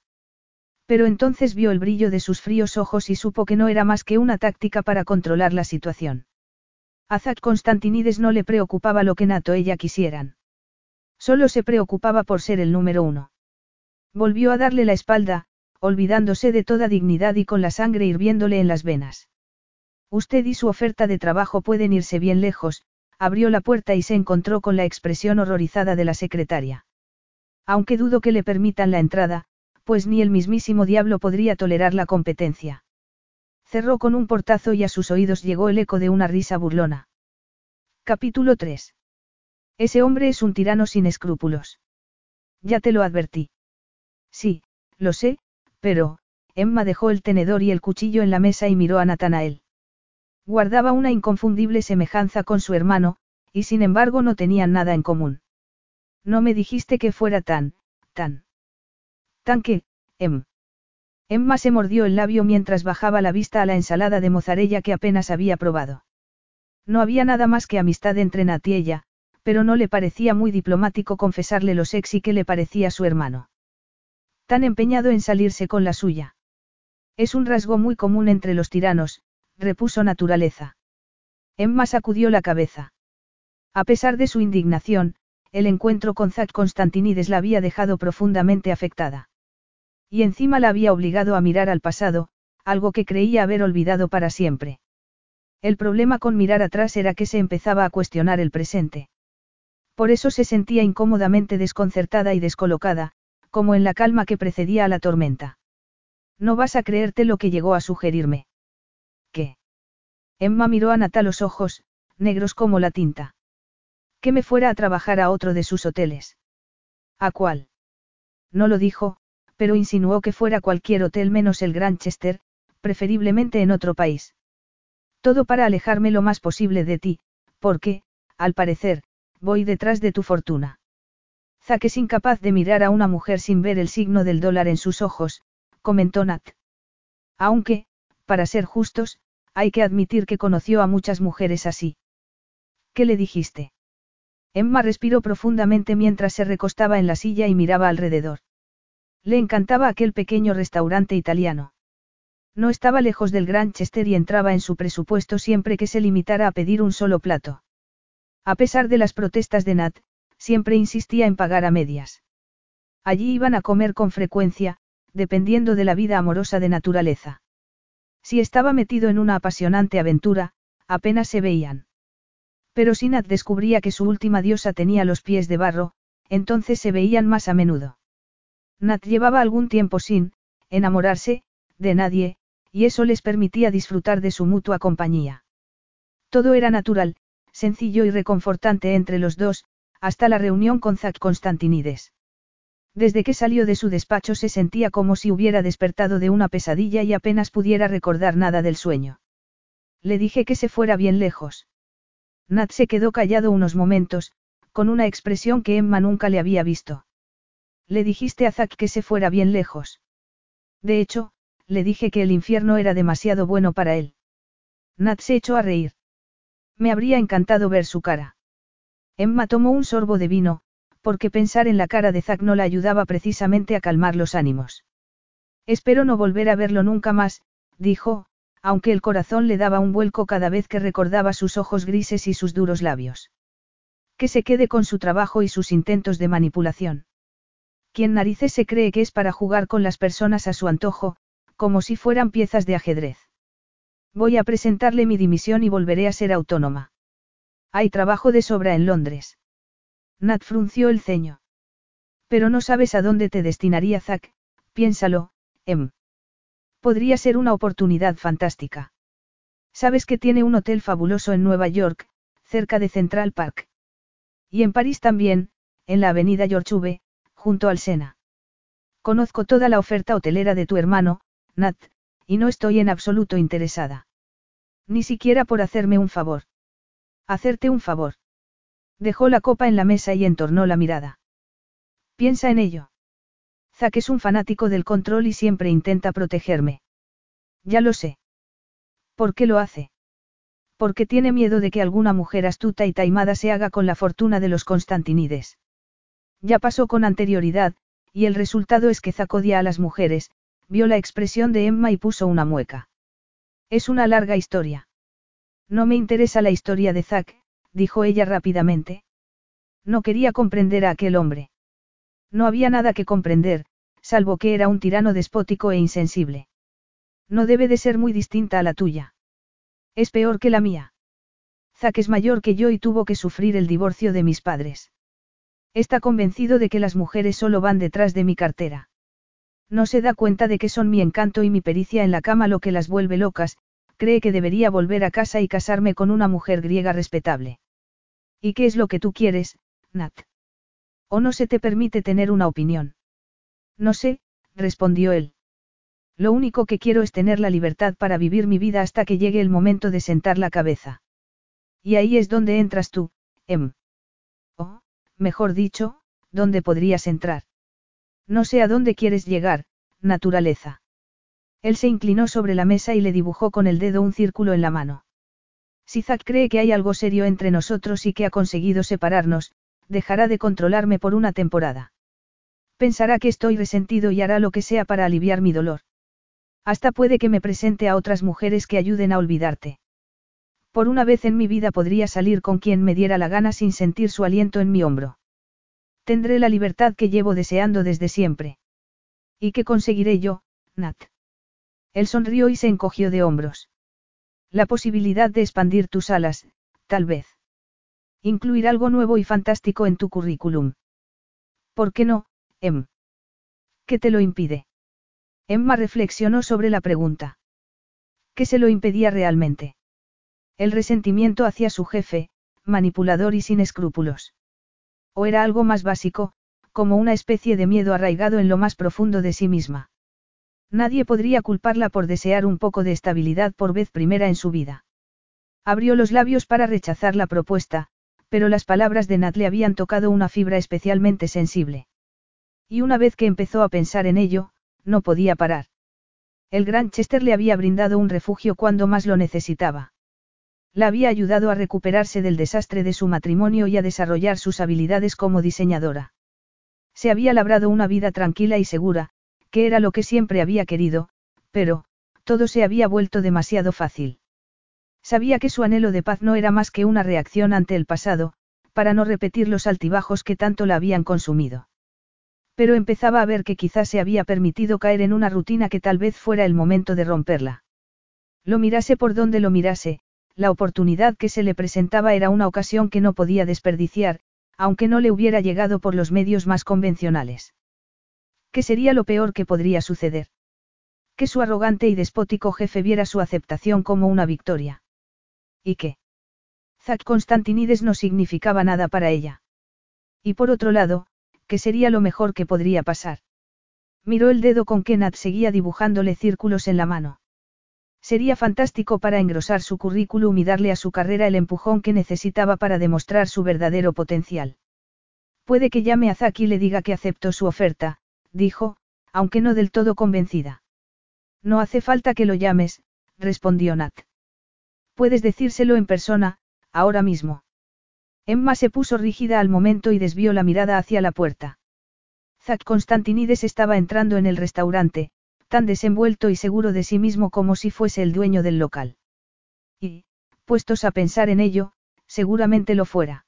Pero entonces vio el brillo de sus fríos ojos y supo que no era más que una táctica para controlar la situación. A Zack Constantinides no le preocupaba lo que Nato ella quisieran. Solo se preocupaba por ser el número uno. Volvió a darle la espalda, olvidándose de toda dignidad y con la sangre hirviéndole en las venas. Usted y su oferta de trabajo pueden irse bien lejos, abrió la puerta y se encontró con la expresión horrorizada de la secretaria. Aunque dudo que le permitan la entrada, pues ni el mismísimo diablo podría tolerar la competencia. Cerró con un portazo y a sus oídos llegó el eco de una risa burlona. Capítulo 3. Ese hombre es un tirano sin escrúpulos. Ya te lo advertí. Sí, lo sé, pero, Emma dejó el tenedor y el cuchillo en la mesa y miró a Natanael. Guardaba una inconfundible semejanza con su hermano, y sin embargo no tenían nada en común. No me dijiste que fuera tan, tan. Tan que, em. Emma se mordió el labio mientras bajaba la vista a la ensalada de mozarella que apenas había probado. No había nada más que amistad entre Nat y ella, pero no le parecía muy diplomático confesarle lo sexy que le parecía su hermano. Tan empeñado en salirse con la suya. Es un rasgo muy común entre los tiranos, repuso naturaleza. Emma sacudió la cabeza. A pesar de su indignación, el encuentro con Zack Constantinides la había dejado profundamente afectada. Y encima la había obligado a mirar al pasado, algo que creía haber olvidado para siempre. El problema con mirar atrás era que se empezaba a cuestionar el presente. Por eso se sentía incómodamente desconcertada y descolocada, como en la calma que precedía a la tormenta. No vas a creerte lo que llegó a sugerirme. Emma miró a Nata los ojos, negros como la tinta. Que me fuera a trabajar a otro de sus hoteles. ¿A cuál? No lo dijo, pero insinuó que fuera cualquier hotel menos el Granchester, preferiblemente en otro país. Todo para alejarme lo más posible de ti, porque, al parecer, voy detrás de tu fortuna. Zack es incapaz de mirar a una mujer sin ver el signo del dólar en sus ojos, comentó Nat. Aunque, para ser justos, hay que admitir que conoció a muchas mujeres así. ¿Qué le dijiste? Emma respiró profundamente mientras se recostaba en la silla y miraba alrededor. Le encantaba aquel pequeño restaurante italiano. No estaba lejos del Gran Chester y entraba en su presupuesto siempre que se limitara a pedir un solo plato. A pesar de las protestas de Nat, siempre insistía en pagar a medias. Allí iban a comer con frecuencia, dependiendo de la vida amorosa de naturaleza. Si estaba metido en una apasionante aventura, apenas se veían. Pero si Nat descubría que su última diosa tenía los pies de barro, entonces se veían más a menudo. Nat llevaba algún tiempo sin, enamorarse, de nadie, y eso les permitía disfrutar de su mutua compañía. Todo era natural, sencillo y reconfortante entre los dos, hasta la reunión con Zack Constantinides. Desde que salió de su despacho se sentía como si hubiera despertado de una pesadilla y apenas pudiera recordar nada del sueño. Le dije que se fuera bien lejos. Nat se quedó callado unos momentos, con una expresión que Emma nunca le había visto. Le dijiste a Zack que se fuera bien lejos. De hecho, le dije que el infierno era demasiado bueno para él. Nat se echó a reír. Me habría encantado ver su cara. Emma tomó un sorbo de vino, porque pensar en la cara de Zack no la ayudaba precisamente a calmar los ánimos. Espero no volver a verlo nunca más, dijo, aunque el corazón le daba un vuelco cada vez que recordaba sus ojos grises y sus duros labios. Que se quede con su trabajo y sus intentos de manipulación. Quien narices se cree que es para jugar con las personas a su antojo, como si fueran piezas de ajedrez. Voy a presentarle mi dimisión y volveré a ser autónoma. Hay trabajo de sobra en Londres. Nat frunció el ceño. Pero no sabes a dónde te destinaría Zack, piénsalo, Em. Podría ser una oportunidad fantástica. Sabes que tiene un hotel fabuloso en Nueva York, cerca de Central Park. Y en París también, en la avenida George junto al Sena. Conozco toda la oferta hotelera de tu hermano, Nat, y no estoy en absoluto interesada. Ni siquiera por hacerme un favor. Hacerte un favor. Dejó la copa en la mesa y entornó la mirada. Piensa en ello. Zack es un fanático del control y siempre intenta protegerme. Ya lo sé. ¿Por qué lo hace? Porque tiene miedo de que alguna mujer astuta y taimada se haga con la fortuna de los Constantinides. Ya pasó con anterioridad, y el resultado es que Zack odia a las mujeres, vio la expresión de Emma y puso una mueca. Es una larga historia. No me interesa la historia de Zack, dijo ella rápidamente. No quería comprender a aquel hombre. No había nada que comprender, salvo que era un tirano despótico e insensible. No debe de ser muy distinta a la tuya. Es peor que la mía. Zack es mayor que yo y tuvo que sufrir el divorcio de mis padres. Está convencido de que las mujeres solo van detrás de mi cartera. No se da cuenta de que son mi encanto y mi pericia en la cama lo que las vuelve locas, cree que debería volver a casa y casarme con una mujer griega respetable. ¿Y qué es lo que tú quieres, Nat? ¿O no se te permite tener una opinión? No sé, respondió él. Lo único que quiero es tener la libertad para vivir mi vida hasta que llegue el momento de sentar la cabeza. Y ahí es donde entras tú, Em. O, mejor dicho, ¿dónde podrías entrar? No sé a dónde quieres llegar, naturaleza. Él se inclinó sobre la mesa y le dibujó con el dedo un círculo en la mano. Si Zack cree que hay algo serio entre nosotros y que ha conseguido separarnos, dejará de controlarme por una temporada. Pensará que estoy resentido y hará lo que sea para aliviar mi dolor. Hasta puede que me presente a otras mujeres que ayuden a olvidarte. Por una vez en mi vida podría salir con quien me diera la gana sin sentir su aliento en mi hombro. Tendré la libertad que llevo deseando desde siempre. ¿Y qué conseguiré yo, Nat? Él sonrió y se encogió de hombros. La posibilidad de expandir tus alas, tal vez. Incluir algo nuevo y fantástico en tu currículum. ¿Por qué no, Em? ¿Qué te lo impide? Emma reflexionó sobre la pregunta. ¿Qué se lo impedía realmente? El resentimiento hacia su jefe, manipulador y sin escrúpulos. O era algo más básico, como una especie de miedo arraigado en lo más profundo de sí misma. Nadie podría culparla por desear un poco de estabilidad por vez primera en su vida. Abrió los labios para rechazar la propuesta, pero las palabras de Nat le habían tocado una fibra especialmente sensible. Y una vez que empezó a pensar en ello, no podía parar. El Gran Chester le había brindado un refugio cuando más lo necesitaba. La había ayudado a recuperarse del desastre de su matrimonio y a desarrollar sus habilidades como diseñadora. Se había labrado una vida tranquila y segura, que era lo que siempre había querido, pero, todo se había vuelto demasiado fácil. Sabía que su anhelo de paz no era más que una reacción ante el pasado, para no repetir los altibajos que tanto la habían consumido. Pero empezaba a ver que quizás se había permitido caer en una rutina que tal vez fuera el momento de romperla. Lo mirase por donde lo mirase, la oportunidad que se le presentaba era una ocasión que no podía desperdiciar, aunque no le hubiera llegado por los medios más convencionales. ¿Qué sería lo peor que podría suceder? Que su arrogante y despótico jefe viera su aceptación como una victoria. ¿Y qué? Zack Constantinides no significaba nada para ella. Y por otro lado, ¿qué sería lo mejor que podría pasar? Miró el dedo con que Nat seguía dibujándole círculos en la mano. Sería fantástico para engrosar su currículum y darle a su carrera el empujón que necesitaba para demostrar su verdadero potencial. Puede que llame a Zack y le diga que aceptó su oferta, dijo, aunque no del todo convencida. No hace falta que lo llames, respondió Nat. Puedes decírselo en persona, ahora mismo. Emma se puso rígida al momento y desvió la mirada hacia la puerta. Zack Constantinides estaba entrando en el restaurante, tan desenvuelto y seguro de sí mismo como si fuese el dueño del local. Y, puestos a pensar en ello, seguramente lo fuera.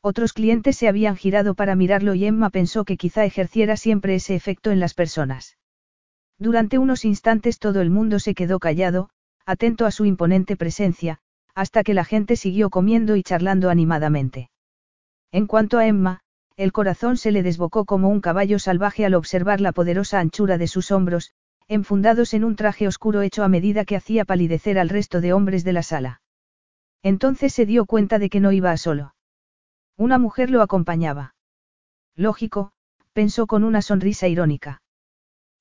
Otros clientes se habían girado para mirarlo y Emma pensó que quizá ejerciera siempre ese efecto en las personas. Durante unos instantes todo el mundo se quedó callado, atento a su imponente presencia, hasta que la gente siguió comiendo y charlando animadamente. En cuanto a Emma, el corazón se le desbocó como un caballo salvaje al observar la poderosa anchura de sus hombros, enfundados en un traje oscuro hecho a medida que hacía palidecer al resto de hombres de la sala. Entonces se dio cuenta de que no iba a solo. Una mujer lo acompañaba. Lógico, pensó con una sonrisa irónica.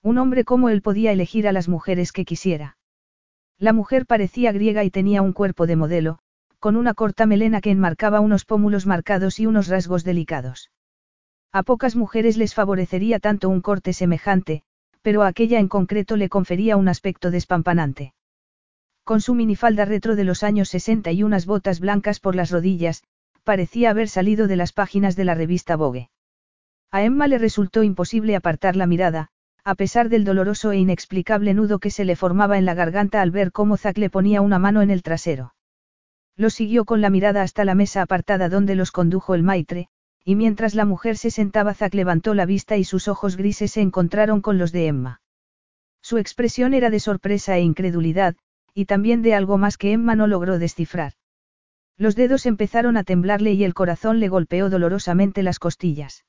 Un hombre como él podía elegir a las mujeres que quisiera. La mujer parecía griega y tenía un cuerpo de modelo, con una corta melena que enmarcaba unos pómulos marcados y unos rasgos delicados. A pocas mujeres les favorecería tanto un corte semejante, pero a aquella en concreto le confería un aspecto despampanante. Con su minifalda retro de los años 60 y unas botas blancas por las rodillas, parecía haber salido de las páginas de la revista Vogue. A Emma le resultó imposible apartar la mirada, a pesar del doloroso e inexplicable nudo que se le formaba en la garganta al ver cómo Zack le ponía una mano en el trasero. Lo siguió con la mirada hasta la mesa apartada donde los condujo el maitre, y mientras la mujer se sentaba Zack levantó la vista y sus ojos grises se encontraron con los de Emma. Su expresión era de sorpresa e incredulidad, y también de algo más que Emma no logró descifrar. Los dedos empezaron a temblarle y el corazón le golpeó dolorosamente las costillas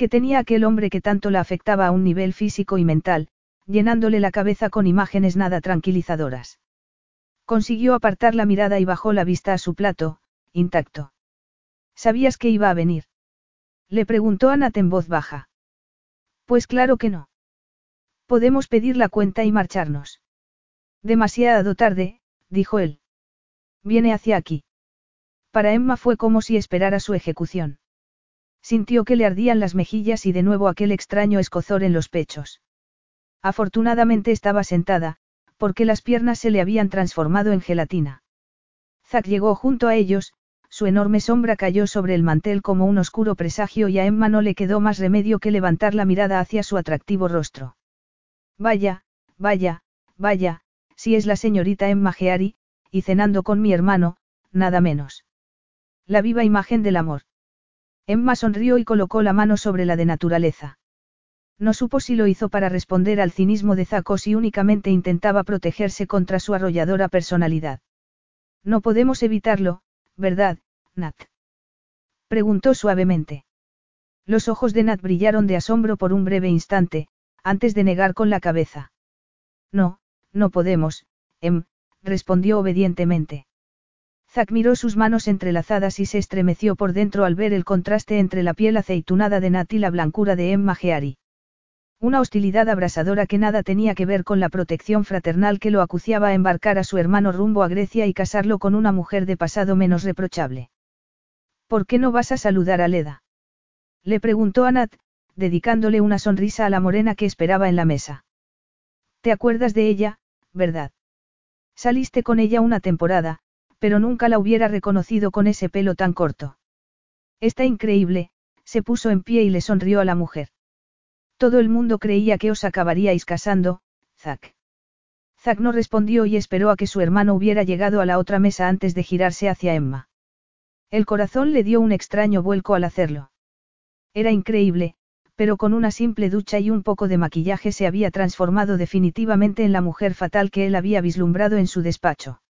que tenía aquel hombre que tanto la afectaba a un nivel físico y mental, llenándole la cabeza con imágenes nada tranquilizadoras. Consiguió apartar la mirada y bajó la vista a su plato, intacto. ¿Sabías que iba a venir? Le preguntó Anat en voz baja. Pues claro que no. Podemos pedir la cuenta y marcharnos. Demasiado tarde, dijo él. Viene hacia aquí. Para Emma fue como si esperara su ejecución. Sintió que le ardían las mejillas y de nuevo aquel extraño escozor en los pechos. Afortunadamente estaba sentada, porque las piernas se le habían transformado en gelatina. Zack llegó junto a ellos, su enorme sombra cayó sobre el mantel como un oscuro presagio y a Emma no le quedó más remedio que levantar la mirada hacia su atractivo rostro. Vaya, vaya, vaya, si es la señorita Emma Geari, y cenando con mi hermano, nada menos. La viva imagen del amor. Emma sonrió y colocó la mano sobre la de naturaleza. No supo si lo hizo para responder al cinismo de Zack o si únicamente intentaba protegerse contra su arrolladora personalidad. No podemos evitarlo, ¿verdad, Nat? Preguntó suavemente. Los ojos de Nat brillaron de asombro por un breve instante, antes de negar con la cabeza. No, no podemos, Em, respondió obedientemente. Zack miró sus manos entrelazadas y se estremeció por dentro al ver el contraste entre la piel aceitunada de Nat y la blancura de Emma Geari. Una hostilidad abrasadora que nada tenía que ver con la protección fraternal que lo acuciaba a embarcar a su hermano rumbo a Grecia y casarlo con una mujer de pasado menos reprochable. ¿Por qué no vas a saludar a Leda? Le preguntó a Nat, dedicándole una sonrisa a la morena que esperaba en la mesa. ¿Te acuerdas de ella, verdad? Saliste con ella una temporada, pero nunca la hubiera reconocido con ese pelo tan corto. Está increíble, se puso en pie y le sonrió a la mujer. Todo el mundo creía que os acabaríais casando, Zack. Zack no respondió y esperó a que su hermano hubiera llegado a la otra mesa antes de girarse hacia Emma. El corazón le dio un extraño vuelco al hacerlo. Era increíble, pero con una simple ducha y un poco de maquillaje se había transformado definitivamente en la mujer fatal que él había vislumbrado en su despacho.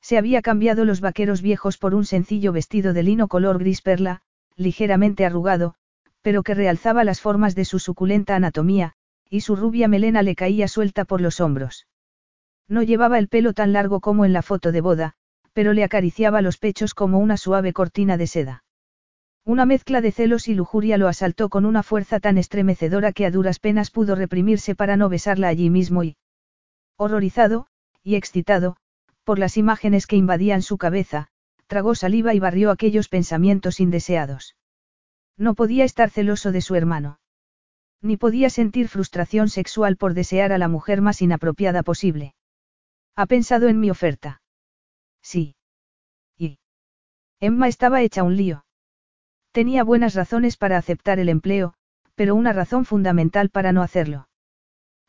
Se había cambiado los vaqueros viejos por un sencillo vestido de lino color gris perla, ligeramente arrugado, pero que realzaba las formas de su suculenta anatomía, y su rubia melena le caía suelta por los hombros. No llevaba el pelo tan largo como en la foto de boda, pero le acariciaba los pechos como una suave cortina de seda. Una mezcla de celos y lujuria lo asaltó con una fuerza tan estremecedora que a duras penas pudo reprimirse para no besarla allí mismo y... Horrorizado, y excitado, por las imágenes que invadían su cabeza, tragó saliva y barrió aquellos pensamientos indeseados. No podía estar celoso de su hermano. Ni podía sentir frustración sexual por desear a la mujer más inapropiada posible. ¿Ha pensado en mi oferta? Sí. ¿Y? Emma estaba hecha un lío. Tenía buenas razones para aceptar el empleo, pero una razón fundamental para no hacerlo.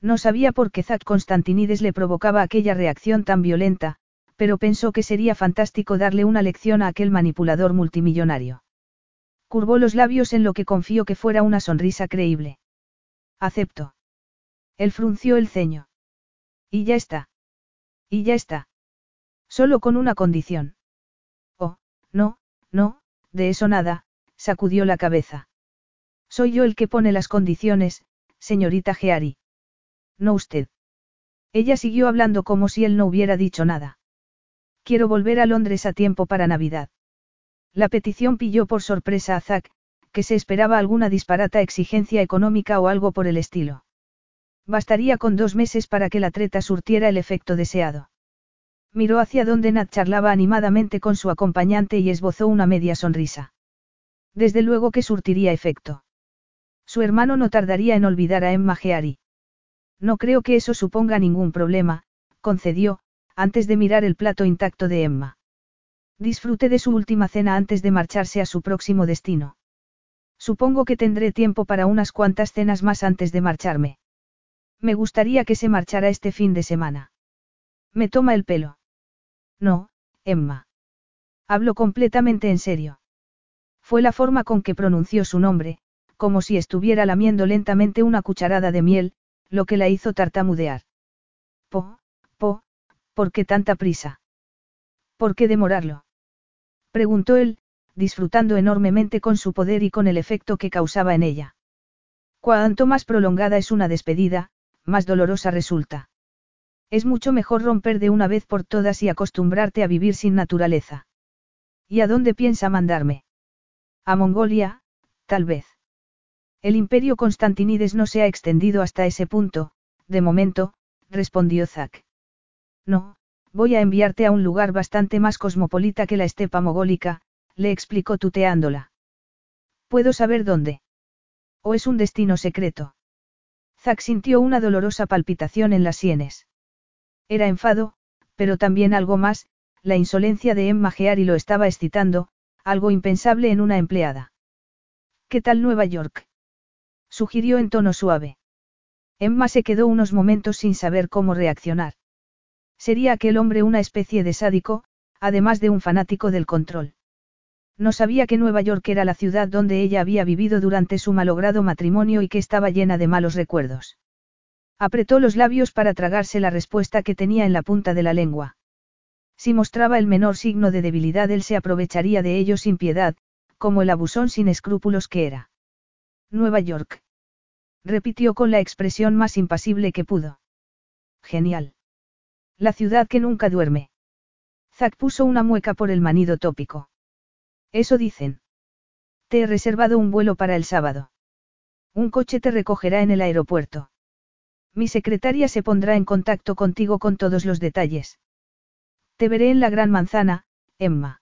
No sabía por qué Zack Constantinides le provocaba aquella reacción tan violenta, pero pensó que sería fantástico darle una lección a aquel manipulador multimillonario. Curvó los labios en lo que confió que fuera una sonrisa creíble. Acepto. Él frunció el ceño. Y ya está. Y ya está. Solo con una condición. Oh, no, no, de eso nada, sacudió la cabeza. Soy yo el que pone las condiciones, señorita Geari. No usted. Ella siguió hablando como si él no hubiera dicho nada. Quiero volver a Londres a tiempo para Navidad. La petición pilló por sorpresa a Zack, que se esperaba alguna disparata exigencia económica o algo por el estilo. Bastaría con dos meses para que la treta surtiera el efecto deseado. Miró hacia donde Nat charlaba animadamente con su acompañante y esbozó una media sonrisa. Desde luego que surtiría efecto. Su hermano no tardaría en olvidar a Emma Geari. No creo que eso suponga ningún problema, concedió, antes de mirar el plato intacto de Emma. Disfrute de su última cena antes de marcharse a su próximo destino. Supongo que tendré tiempo para unas cuantas cenas más antes de marcharme. Me gustaría que se marchara este fin de semana. Me toma el pelo. No, Emma. Hablo completamente en serio. Fue la forma con que pronunció su nombre, como si estuviera lamiendo lentamente una cucharada de miel, lo que la hizo tartamudear. Po, ¿por qué tanta prisa? ¿Por qué demorarlo? Preguntó él, disfrutando enormemente con su poder y con el efecto que causaba en ella. Cuanto más prolongada es una despedida, más dolorosa resulta. Es mucho mejor romper de una vez por todas y acostumbrarte a vivir sin naturaleza. ¿Y a dónde piensa mandarme? A Mongolia, tal vez. El imperio Constantinides no se ha extendido hasta ese punto, de momento, respondió Zack. No, voy a enviarte a un lugar bastante más cosmopolita que la estepa mogólica, le explicó tuteándola. ¿Puedo saber dónde? ¿O es un destino secreto? Zack sintió una dolorosa palpitación en las sienes. Era enfado, pero también algo más, la insolencia de Emma Geari lo estaba excitando, algo impensable en una empleada. ¿Qué tal Nueva York? sugirió en tono suave. Emma se quedó unos momentos sin saber cómo reaccionar. Sería aquel hombre una especie de sádico, además de un fanático del control. No sabía que Nueva York era la ciudad donde ella había vivido durante su malogrado matrimonio y que estaba llena de malos recuerdos. Apretó los labios para tragarse la respuesta que tenía en la punta de la lengua. Si mostraba el menor signo de debilidad él se aprovecharía de ello sin piedad, como el abusón sin escrúpulos que era. Nueva York. Repitió con la expresión más impasible que pudo. Genial. La ciudad que nunca duerme. Zack puso una mueca por el manido tópico. Eso dicen. Te he reservado un vuelo para el sábado. Un coche te recogerá en el aeropuerto. Mi secretaria se pondrá en contacto contigo con todos los detalles. Te veré en la gran manzana, Emma.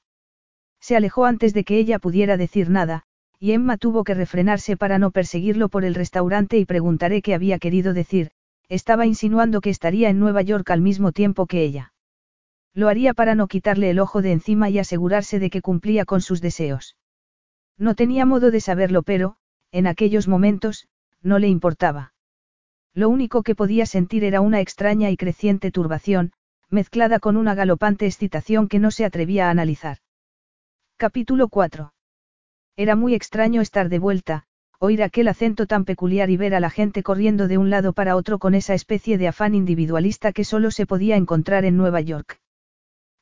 Se alejó antes de que ella pudiera decir nada, y Emma tuvo que refrenarse para no perseguirlo por el restaurante y preguntaré qué había querido decir, estaba insinuando que estaría en Nueva York al mismo tiempo que ella. Lo haría para no quitarle el ojo de encima y asegurarse de que cumplía con sus deseos. No tenía modo de saberlo pero, en aquellos momentos, no le importaba. Lo único que podía sentir era una extraña y creciente turbación, mezclada con una galopante excitación que no se atrevía a analizar. Capítulo 4. Era muy extraño estar de vuelta, oír aquel acento tan peculiar y ver a la gente corriendo de un lado para otro con esa especie de afán individualista que solo se podía encontrar en Nueva York.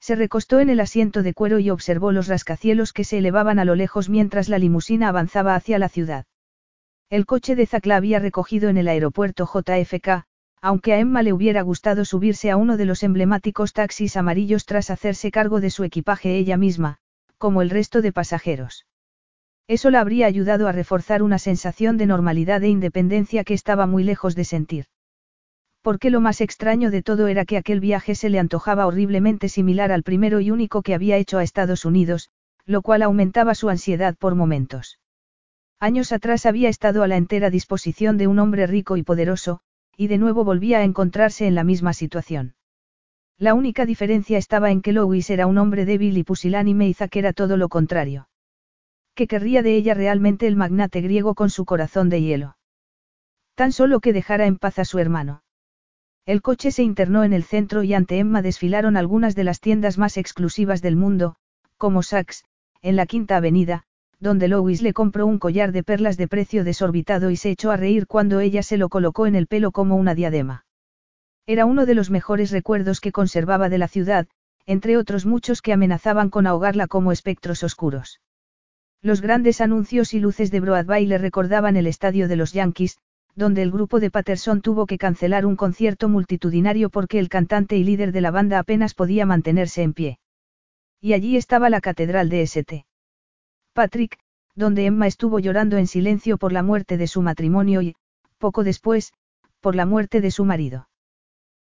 Se recostó en el asiento de cuero y observó los rascacielos que se elevaban a lo lejos mientras la limusina avanzaba hacia la ciudad. El coche de Zack la había recogido en el aeropuerto JFK, aunque a Emma le hubiera gustado subirse a uno de los emblemáticos taxis amarillos tras hacerse cargo de su equipaje ella misma, como el resto de pasajeros. Eso la habría ayudado a reforzar una sensación de normalidad e independencia que estaba muy lejos de sentir. Porque lo más extraño de todo era que aquel viaje se le antojaba horriblemente similar al primero y único que había hecho a Estados Unidos, lo cual aumentaba su ansiedad por momentos. Años atrás había estado a la entera disposición de un hombre rico y poderoso, y de nuevo volvía a encontrarse en la misma situación. La única diferencia estaba en que Louis era un hombre débil y pusilánime y Zack era todo lo contrario. ¿Qué querría de ella realmente el magnate griego con su corazón de hielo? Tan solo que dejara en paz a su hermano. El coche se internó en el centro y ante Emma desfilaron algunas de las tiendas más exclusivas del mundo, como Saks, en la Quinta Avenida, donde Louis le compró un collar de perlas de precio desorbitado y se echó a reír cuando ella se lo colocó en el pelo como una diadema. Era uno de los mejores recuerdos que conservaba de la ciudad, entre otros muchos que amenazaban con ahogarla como espectros oscuros. Los grandes anuncios y luces de Broadway le recordaban el estadio de los Yankees, donde el grupo de Patterson tuvo que cancelar un concierto multitudinario porque el cantante y líder de la banda apenas podía mantenerse en pie. Y allí estaba la catedral de St. Patrick, donde Emma estuvo llorando en silencio por la muerte de su matrimonio y, poco después, por la muerte de su marido.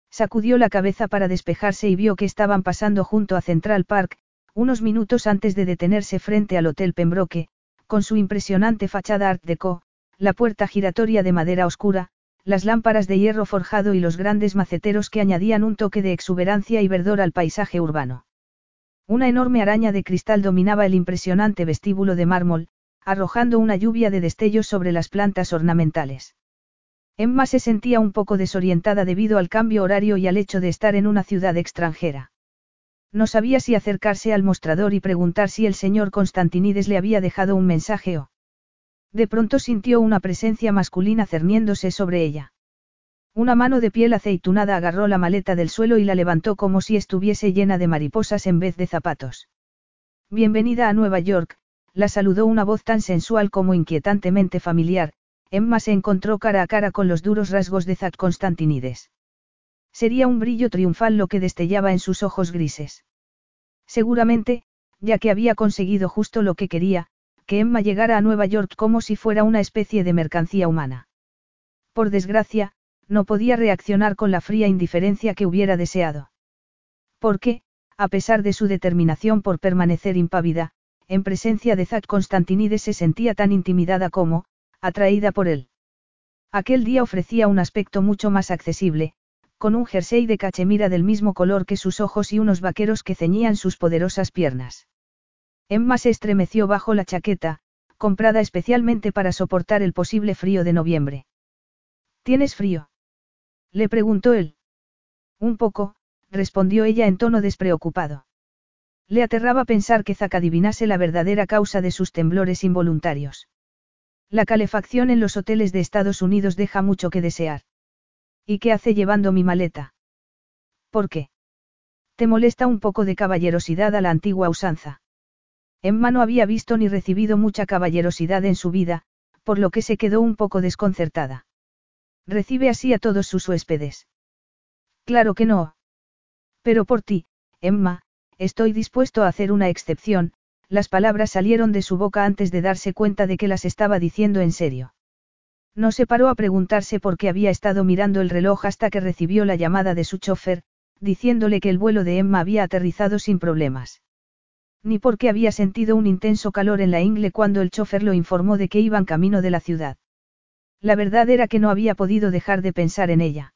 Sacudió la cabeza para despejarse y vio que estaban pasando junto a Central Park, unos minutos antes de detenerse frente al Hotel Pembroke, con su impresionante fachada Art Deco, la puerta giratoria de madera oscura, las lámparas de hierro forjado y los grandes maceteros que añadían un toque de exuberancia y verdor al paisaje urbano. Una enorme araña de cristal dominaba el impresionante vestíbulo de mármol, arrojando una lluvia de destellos sobre las plantas ornamentales. Emma se sentía un poco desorientada debido al cambio horario y al hecho de estar en una ciudad extranjera. No sabía si acercarse al mostrador y preguntar si el señor Constantinides le había dejado un mensaje o... De pronto sintió una presencia masculina cerniéndose sobre ella. Una mano de piel aceitunada agarró la maleta del suelo y la levantó como si estuviese llena de mariposas en vez de zapatos. Bienvenida a Nueva York, la saludó una voz tan sensual como inquietantemente familiar, Emma se encontró cara a cara con los duros rasgos de Zack Constantinides. Sería un brillo triunfal lo que destellaba en sus ojos grises. Seguramente, ya que había conseguido justo lo que quería, que Emma llegara a Nueva York como si fuera una especie de mercancía humana. Por desgracia, no podía reaccionar con la fría indiferencia que hubiera deseado. Porque, a pesar de su determinación por permanecer impávida, en presencia de Zack Constantinides se sentía tan intimidada como, atraída por él. Aquel día ofrecía un aspecto mucho más accesible, con un jersey de cachemira del mismo color que sus ojos y unos vaqueros que ceñían sus poderosas piernas. Emma se estremeció bajo la chaqueta, comprada especialmente para soportar el posible frío de noviembre. ¿Tienes frío? Le preguntó él. Un poco, respondió ella en tono despreocupado. Le aterraba pensar que Zack adivinase la verdadera causa de sus temblores involuntarios. La calefacción en los hoteles de Estados Unidos deja mucho que desear. ¿Y qué hace llevando mi maleta? ¿Por qué? Te molesta un poco de caballerosidad a la antigua usanza. Emma no había visto ni recibido mucha caballerosidad en su vida, por lo que se quedó un poco desconcertada. Recibe así a todos sus huéspedes. Claro que no. Pero por ti, Emma, estoy dispuesto a hacer una excepción, las palabras salieron de su boca antes de darse cuenta de que las estaba diciendo en serio. No se paró a preguntarse por qué había estado mirando el reloj hasta que recibió la llamada de su chofer, diciéndole que el vuelo de Emma había aterrizado sin problemas. Ni por qué había sentido un intenso calor en la ingle cuando el chofer lo informó de que iban camino de la ciudad. La verdad era que no había podido dejar de pensar en ella.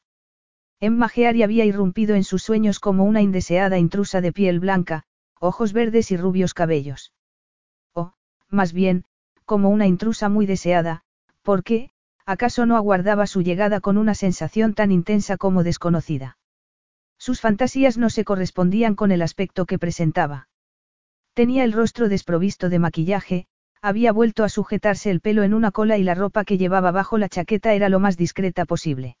Emma Geary había irrumpido en sus sueños como una indeseada intrusa de piel blanca, ojos verdes y rubios cabellos. O, más bien, como una intrusa muy deseada, porque, ¿Acaso no aguardaba su llegada con una sensación tan intensa como desconocida? Sus fantasías no se correspondían con el aspecto que presentaba. Tenía el rostro desprovisto de maquillaje, había vuelto a sujetarse el pelo en una cola y la ropa que llevaba bajo la chaqueta era lo más discreta posible.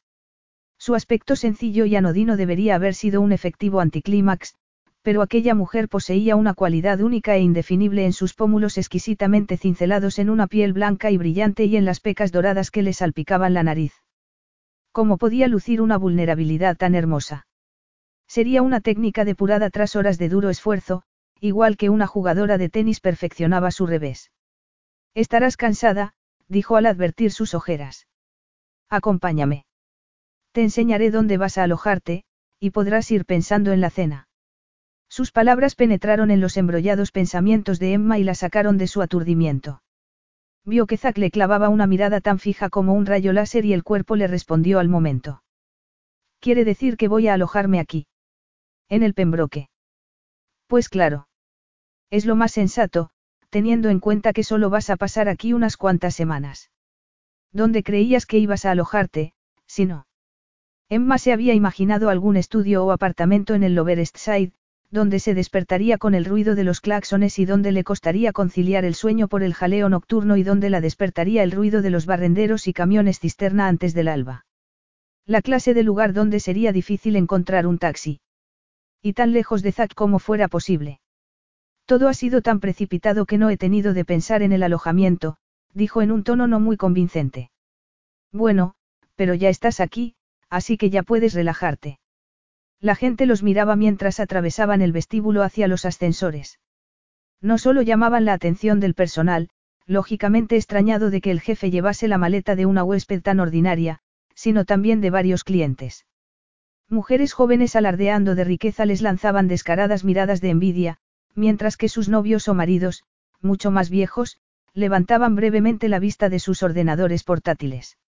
Su aspecto sencillo y anodino debería haber sido un efectivo anticlímax, pero aquella mujer poseía una cualidad única e indefinible en sus pómulos exquisitamente cincelados en una piel blanca y brillante y en las pecas doradas que le salpicaban la nariz. ¿Cómo podía lucir una vulnerabilidad tan hermosa? Sería una técnica depurada tras horas de duro esfuerzo, igual que una jugadora de tenis perfeccionaba su revés. Estarás cansada, dijo al advertir sus ojeras. Acompáñame. Te enseñaré dónde vas a alojarte, y podrás ir pensando en la cena. Sus palabras penetraron en los embrollados pensamientos de Emma y la sacaron de su aturdimiento. Vio que Zack le clavaba una mirada tan fija como un rayo láser y el cuerpo le respondió al momento. Quiere decir que voy a alojarme aquí. En el Pembroke. Pues claro. Es lo más sensato, teniendo en cuenta que solo vas a pasar aquí unas cuantas semanas. ¿Dónde creías que ibas a alojarte, si no? Emma se había imaginado algún estudio o apartamento en el Lower East Side, donde se despertaría con el ruido de los claxones y donde le costaría conciliar el sueño por el jaleo nocturno y donde la despertaría el ruido de los barrenderos y camiones cisterna antes del alba. La clase de lugar donde sería difícil encontrar un taxi. Y tan lejos de Zack como fuera posible. Todo ha sido tan precipitado que no he tenido de pensar en el alojamiento, dijo en un tono no muy convincente. Bueno, pero ya estás aquí, así que ya puedes relajarte. La gente los miraba mientras atravesaban el vestíbulo hacia los ascensores. No solo llamaban la atención del personal, lógicamente extrañado de que el jefe llevase la maleta de una huésped tan ordinaria, sino también de varios clientes. Mujeres jóvenes alardeando de riqueza les lanzaban descaradas miradas de envidia, mientras que sus novios o maridos, mucho más viejos, levantaban brevemente la vista de sus ordenadores portátiles.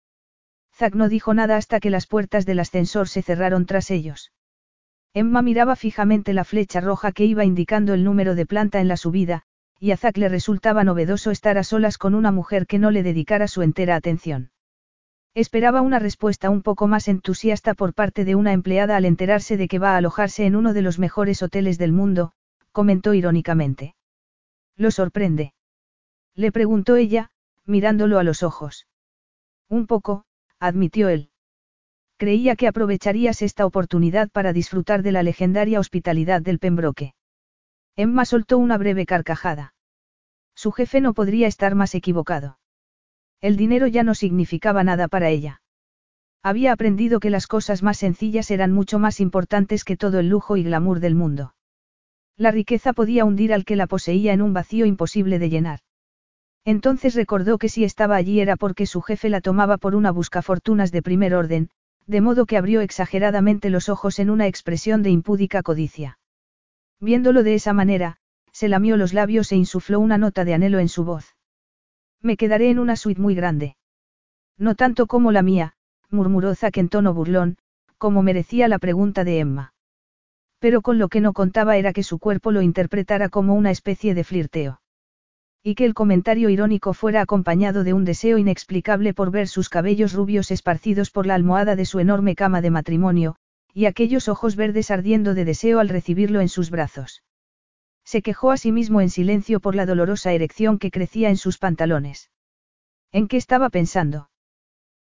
Zack no dijo nada hasta que las puertas del ascensor se cerraron tras ellos. Emma miraba fijamente la flecha roja que iba indicando el número de planta en la subida, y a Zack le resultaba novedoso estar a solas con una mujer que no le dedicara su entera atención. Esperaba una respuesta un poco más entusiasta por parte de una empleada al enterarse de que va a alojarse en uno de los mejores hoteles del mundo, comentó irónicamente. ¿Lo sorprende? Le preguntó ella, mirándolo a los ojos. Un poco, admitió él. Creía que aprovecharías esta oportunidad para disfrutar de la legendaria hospitalidad del Pembroke. Emma soltó una breve carcajada. Su jefe no podría estar más equivocado. El dinero ya no significaba nada para ella. Había aprendido que las cosas más sencillas eran mucho más importantes que todo el lujo y glamour del mundo. La riqueza podía hundir al que la poseía en un vacío imposible de llenar. Entonces recordó que si estaba allí era porque su jefe la tomaba por una buscafortunas de primer orden, de modo que abrió exageradamente los ojos en una expresión de impúdica codicia. Viéndolo de esa manera, se lamió los labios e insufló una nota de anhelo en su voz. Me quedaré en una suite muy grande. No tanto como la mía, murmuró Zack en tono burlón, como merecía la pregunta de Emma. Pero con lo que no contaba era que su cuerpo lo interpretara como una especie de flirteo. Y que el comentario irónico fuera acompañado de un deseo inexplicable por ver sus cabellos rubios esparcidos por la almohada de su enorme cama de matrimonio, y aquellos ojos verdes ardiendo de deseo al recibirlo en sus brazos. Se quejó a sí mismo en silencio por la dolorosa erección que crecía en sus pantalones. ¿En qué estaba pensando?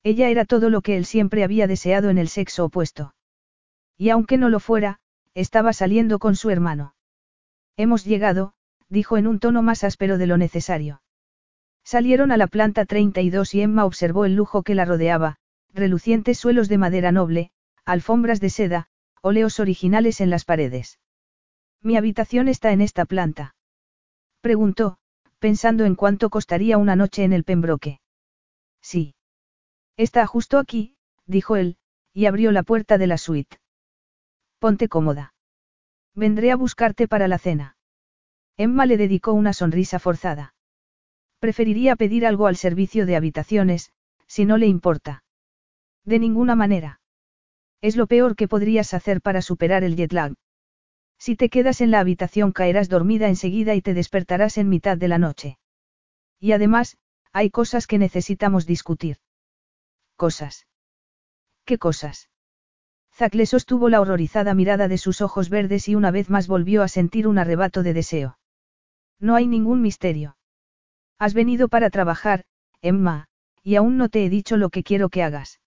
Ella era todo lo que él siempre había deseado en el sexo opuesto. Y aunque no lo fuera, estaba saliendo con su hermano. Hemos llegado, dijo en un tono más áspero de lo necesario. Salieron a la planta 32 y Emma observó el lujo que la rodeaba, relucientes suelos de madera noble, alfombras de seda, óleos originales en las paredes. Mi habitación está en esta planta. Preguntó, pensando en cuánto costaría una noche en el Pembroke. Sí. Está justo aquí, dijo él, y abrió la puerta de la suite. Ponte cómoda. Vendré a buscarte para la cena. Emma le dedicó una sonrisa forzada. Preferiría pedir algo al servicio de habitaciones, si no le importa. De ninguna manera. Es lo peor que podrías hacer para superar el jet lag. Si te quedas en la habitación caerás dormida enseguida y te despertarás en mitad de la noche. Y además, hay cosas que necesitamos discutir. cosas. ¿Qué cosas? Zack le sostuvo la horrorizada mirada de sus ojos verdes y una vez más volvió a sentir un arrebato de deseo. No hay ningún misterio. Has venido para trabajar, Emma, y aún no te he dicho lo que quiero que hagas.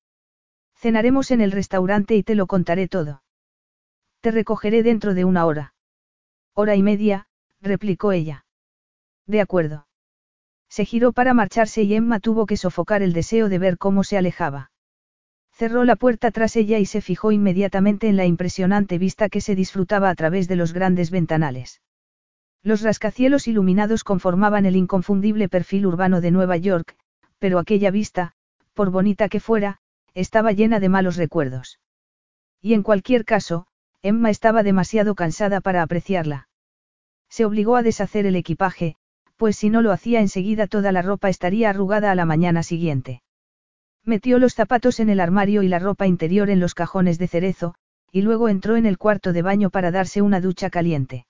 Cenaremos en el restaurante y te lo contaré todo. Te recogeré dentro de una hora. Hora y media, replicó ella. De acuerdo. Se giró para marcharse y Emma tuvo que sofocar el deseo de ver cómo se alejaba. Cerró la puerta tras ella y se fijó inmediatamente en la impresionante vista que se disfrutaba a través de los grandes ventanales. Los rascacielos iluminados conformaban el inconfundible perfil urbano de Nueva York, pero aquella vista, por bonita que fuera, estaba llena de malos recuerdos. Y en cualquier caso, Emma estaba demasiado cansada para apreciarla. Se obligó a deshacer el equipaje, pues si no lo hacía enseguida toda la ropa estaría arrugada a la mañana siguiente. Metió los zapatos en el armario y la ropa interior en los cajones de cerezo, y luego entró en el cuarto de baño para darse una ducha caliente.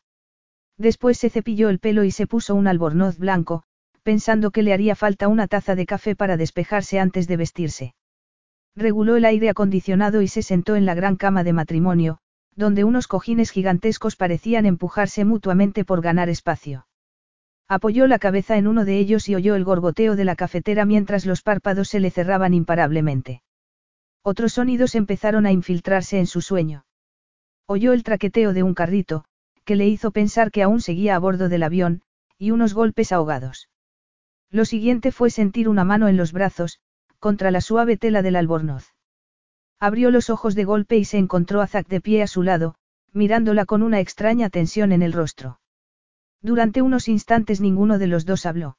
Después se cepilló el pelo y se puso un albornoz blanco, pensando que le haría falta una taza de café para despejarse antes de vestirse. Reguló el aire acondicionado y se sentó en la gran cama de matrimonio, donde unos cojines gigantescos parecían empujarse mutuamente por ganar espacio. Apoyó la cabeza en uno de ellos y oyó el gorgoteo de la cafetera mientras los párpados se le cerraban imparablemente. Otros sonidos empezaron a infiltrarse en su sueño. Oyó el traqueteo de un carrito, que le hizo pensar que aún seguía a bordo del avión, y unos golpes ahogados. Lo siguiente fue sentir una mano en los brazos, contra la suave tela del albornoz. Abrió los ojos de golpe y se encontró a Zack de pie a su lado, mirándola con una extraña tensión en el rostro. Durante unos instantes ninguno de los dos habló.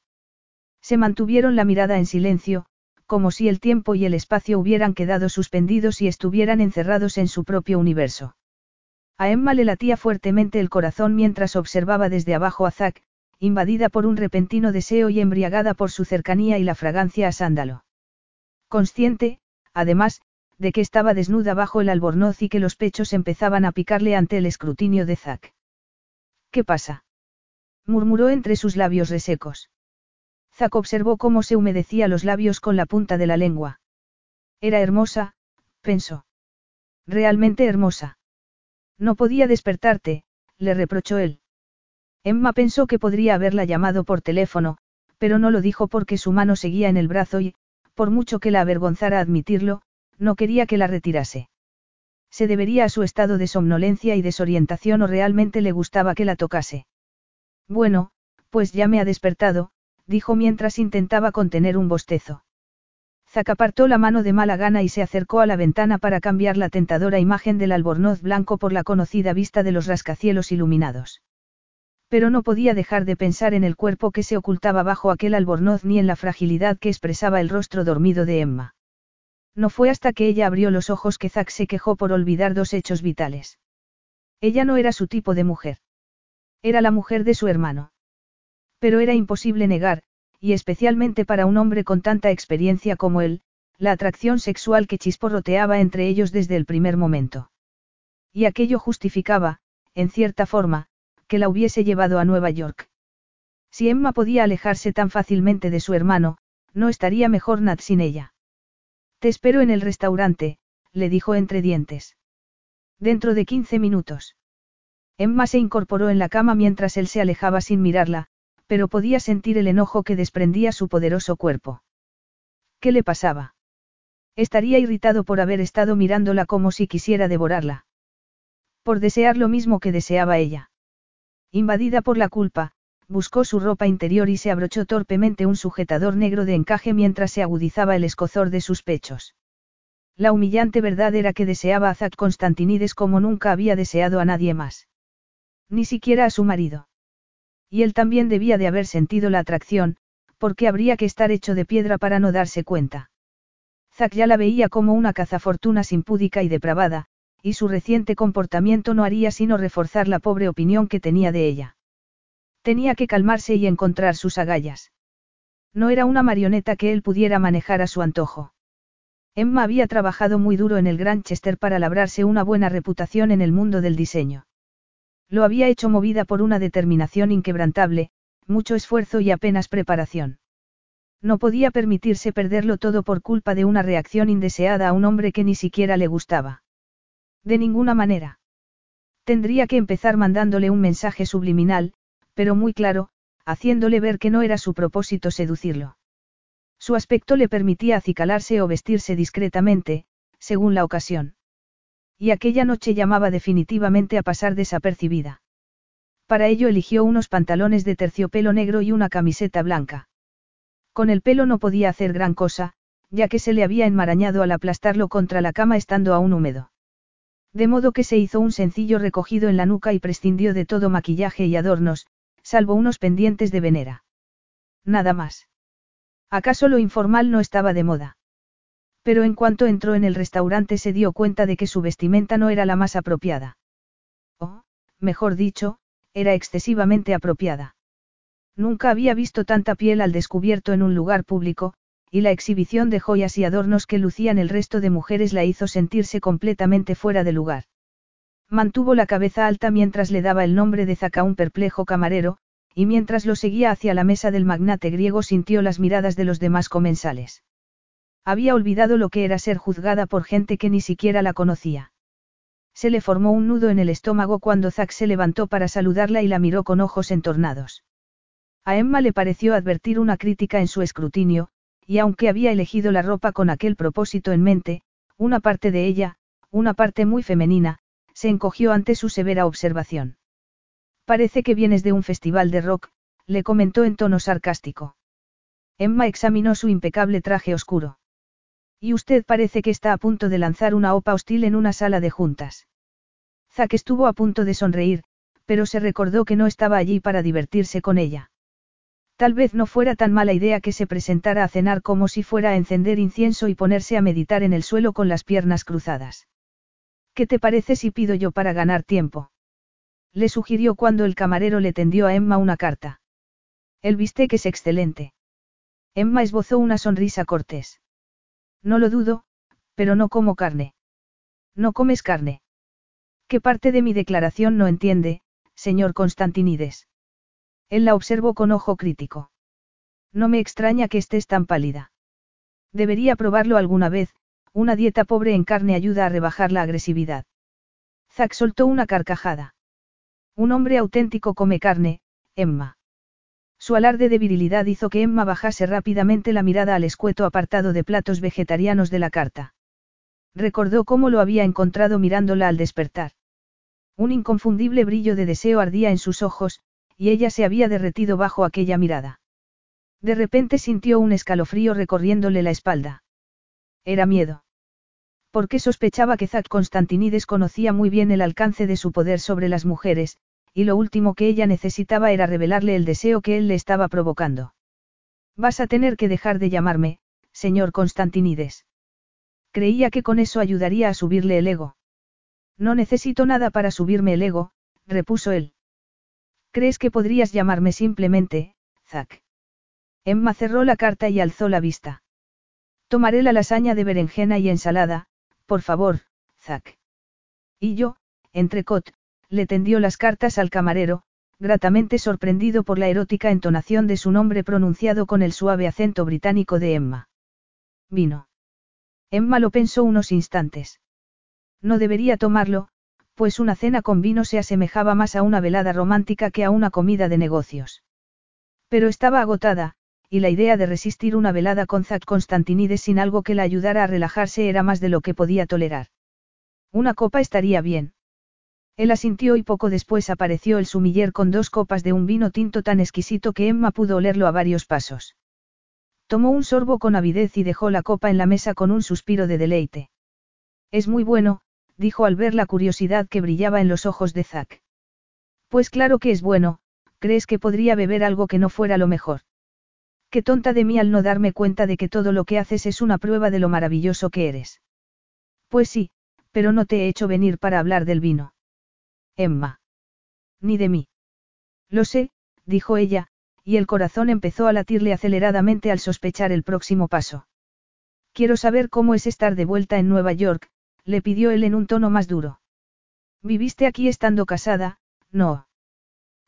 Se mantuvieron la mirada en silencio, como si el tiempo y el espacio hubieran quedado suspendidos y estuvieran encerrados en su propio universo. A Emma le latía fuertemente el corazón mientras observaba desde abajo a Zack, invadida por un repentino deseo y embriagada por su cercanía y la fragancia a sándalo. Consciente, además, de que estaba desnuda bajo el albornoz y que los pechos empezaban a picarle ante el escrutinio de Zack. ¿Qué pasa? murmuró entre sus labios resecos. Zack observó cómo se humedecía los labios con la punta de la lengua. Era hermosa, pensó. Realmente hermosa. No podía despertarte, le reprochó él. Emma pensó que podría haberla llamado por teléfono, pero no lo dijo porque su mano seguía en el brazo y, por mucho que la avergonzara admitirlo, no quería que la retirase. Se debería a su estado de somnolencia y desorientación o realmente le gustaba que la tocase. Bueno, pues ya me ha despertado, dijo mientras intentaba contener un bostezo. Zac apartó la mano de mala gana y se acercó a la ventana para cambiar la tentadora imagen del albornoz blanco por la conocida vista de los rascacielos iluminados. Pero no podía dejar de pensar en el cuerpo que se ocultaba bajo aquel albornoz ni en la fragilidad que expresaba el rostro dormido de Emma. No fue hasta que ella abrió los ojos que Zack se quejó por olvidar dos hechos vitales. Ella no era su tipo de mujer. Era la mujer de su hermano. Pero era imposible negar, y especialmente para un hombre con tanta experiencia como él, la atracción sexual que chisporroteaba entre ellos desde el primer momento. Y aquello justificaba, en cierta forma, que la hubiese llevado a Nueva York. Si Emma podía alejarse tan fácilmente de su hermano, no estaría mejor Nat sin ella. Te espero en el restaurante, le dijo entre dientes. Dentro de quince minutos. Emma se incorporó en la cama mientras él se alejaba sin mirarla, pero podía sentir el enojo que desprendía su poderoso cuerpo. ¿Qué le pasaba? Estaría irritado por haber estado mirándola como si quisiera devorarla. Por desear lo mismo que deseaba ella. Invadida por la culpa, buscó su ropa interior y se abrochó torpemente un sujetador negro de encaje mientras se agudizaba el escozor de sus pechos. La humillante verdad era que deseaba a Zack Constantinides como nunca había deseado a nadie más. Ni siquiera a su marido. Y él también debía de haber sentido la atracción, porque habría que estar hecho de piedra para no darse cuenta. Zack ya la veía como una cazafortunas impúdica y depravada, y su reciente comportamiento no haría sino reforzar la pobre opinión que tenía de ella. Tenía que calmarse y encontrar sus agallas. No era una marioneta que él pudiera manejar a su antojo. Emma había trabajado muy duro en el Granchester para labrarse una buena reputación en el mundo del diseño. Lo había hecho movida por una determinación inquebrantable, mucho esfuerzo y apenas preparación. No podía permitirse perderlo todo por culpa de una reacción indeseada a un hombre que ni siquiera le gustaba. De ninguna manera. Tendría que empezar mandándole un mensaje subliminal, pero muy claro, haciéndole ver que no era su propósito seducirlo. Su aspecto le permitía acicalarse o vestirse discretamente, según la ocasión. Y aquella noche llamaba definitivamente a pasar desapercibida. Para ello eligió unos pantalones de terciopelo negro y una camiseta blanca. Con el pelo no podía hacer gran cosa, ya que se le había enmarañado al aplastarlo contra la cama estando aún húmedo. De modo que se hizo un sencillo recogido en la nuca y prescindió de todo maquillaje y adornos, salvo unos pendientes de venera. Nada más. ¿Acaso lo informal no estaba de moda? Pero en cuanto entró en el restaurante se dio cuenta de que su vestimenta no era la más apropiada. O, mejor dicho, era excesivamente apropiada. Nunca había visto tanta piel al descubierto en un lugar público, y la exhibición de joyas y adornos que lucían el resto de mujeres la hizo sentirse completamente fuera de lugar. Mantuvo la cabeza alta mientras le daba el nombre de Zaca a un perplejo camarero, y mientras lo seguía hacia la mesa del magnate griego sintió las miradas de los demás comensales. Había olvidado lo que era ser juzgada por gente que ni siquiera la conocía. Se le formó un nudo en el estómago cuando Zack se levantó para saludarla y la miró con ojos entornados. A Emma le pareció advertir una crítica en su escrutinio, y aunque había elegido la ropa con aquel propósito en mente, una parte de ella, una parte muy femenina, se encogió ante su severa observación. Parece que vienes de un festival de rock, le comentó en tono sarcástico. Emma examinó su impecable traje oscuro. Y usted parece que está a punto de lanzar una opa hostil en una sala de juntas. Zack estuvo a punto de sonreír, pero se recordó que no estaba allí para divertirse con ella. Tal vez no fuera tan mala idea que se presentara a cenar como si fuera a encender incienso y ponerse a meditar en el suelo con las piernas cruzadas. ¿Qué te parece si pido yo para ganar tiempo? Le sugirió cuando el camarero le tendió a Emma una carta. El bistec es excelente. Emma esbozó una sonrisa cortés. No lo dudo, pero no como carne. No comes carne. ¿Qué parte de mi declaración no entiende, señor Constantinides? Él la observó con ojo crítico. No me extraña que estés tan pálida. Debería probarlo alguna vez, una dieta pobre en carne ayuda a rebajar la agresividad. Zack soltó una carcajada. Un hombre auténtico come carne, Emma. Su alarde de virilidad hizo que Emma bajase rápidamente la mirada al escueto apartado de platos vegetarianos de la carta. Recordó cómo lo había encontrado mirándola al despertar. Un inconfundible brillo de deseo ardía en sus ojos, y ella se había derretido bajo aquella mirada. De repente sintió un escalofrío recorriéndole la espalda. Era miedo. Porque sospechaba que Zack Constantinides conocía muy bien el alcance de su poder sobre las mujeres, y lo último que ella necesitaba era revelarle el deseo que él le estaba provocando. Vas a tener que dejar de llamarme, señor Constantinides. Creía que con eso ayudaría a subirle el ego. No necesito nada para subirme el ego, repuso él. ¿Crees que podrías llamarme simplemente, Zack? Emma cerró la carta y alzó la vista. Tomaré la lasaña de berenjena y ensalada, por favor, Zack. Y yo, entrecot, le tendió las cartas al camarero, gratamente sorprendido por la erótica entonación de su nombre pronunciado con el suave acento británico de Emma. Vino. Emma lo pensó unos instantes. No debería tomarlo, pues una cena con vino se asemejaba más a una velada romántica que a una comida de negocios. Pero estaba agotada, y la idea de resistir una velada con Zack Constantinides sin algo que la ayudara a relajarse era más de lo que podía tolerar. Una copa estaría bien. Él asintió y poco después apareció el sumiller con dos copas de un vino tinto tan exquisito que Emma pudo olerlo a varios pasos. Tomó un sorbo con avidez y dejó la copa en la mesa con un suspiro de deleite. Es muy bueno, dijo al ver la curiosidad que brillaba en los ojos de Zack. Pues claro que es bueno, ¿crees que podría beber algo que no fuera lo mejor? Qué tonta de mí al no darme cuenta de que todo lo que haces es una prueba de lo maravilloso que eres. Pues sí, pero no te he hecho venir para hablar del vino. Emma. Ni de mí. Lo sé, dijo ella, y el corazón empezó a latirle aceleradamente al sospechar el próximo paso. Quiero saber cómo es estar de vuelta en Nueva York, le pidió él en un tono más duro. Viviste aquí estando casada, no.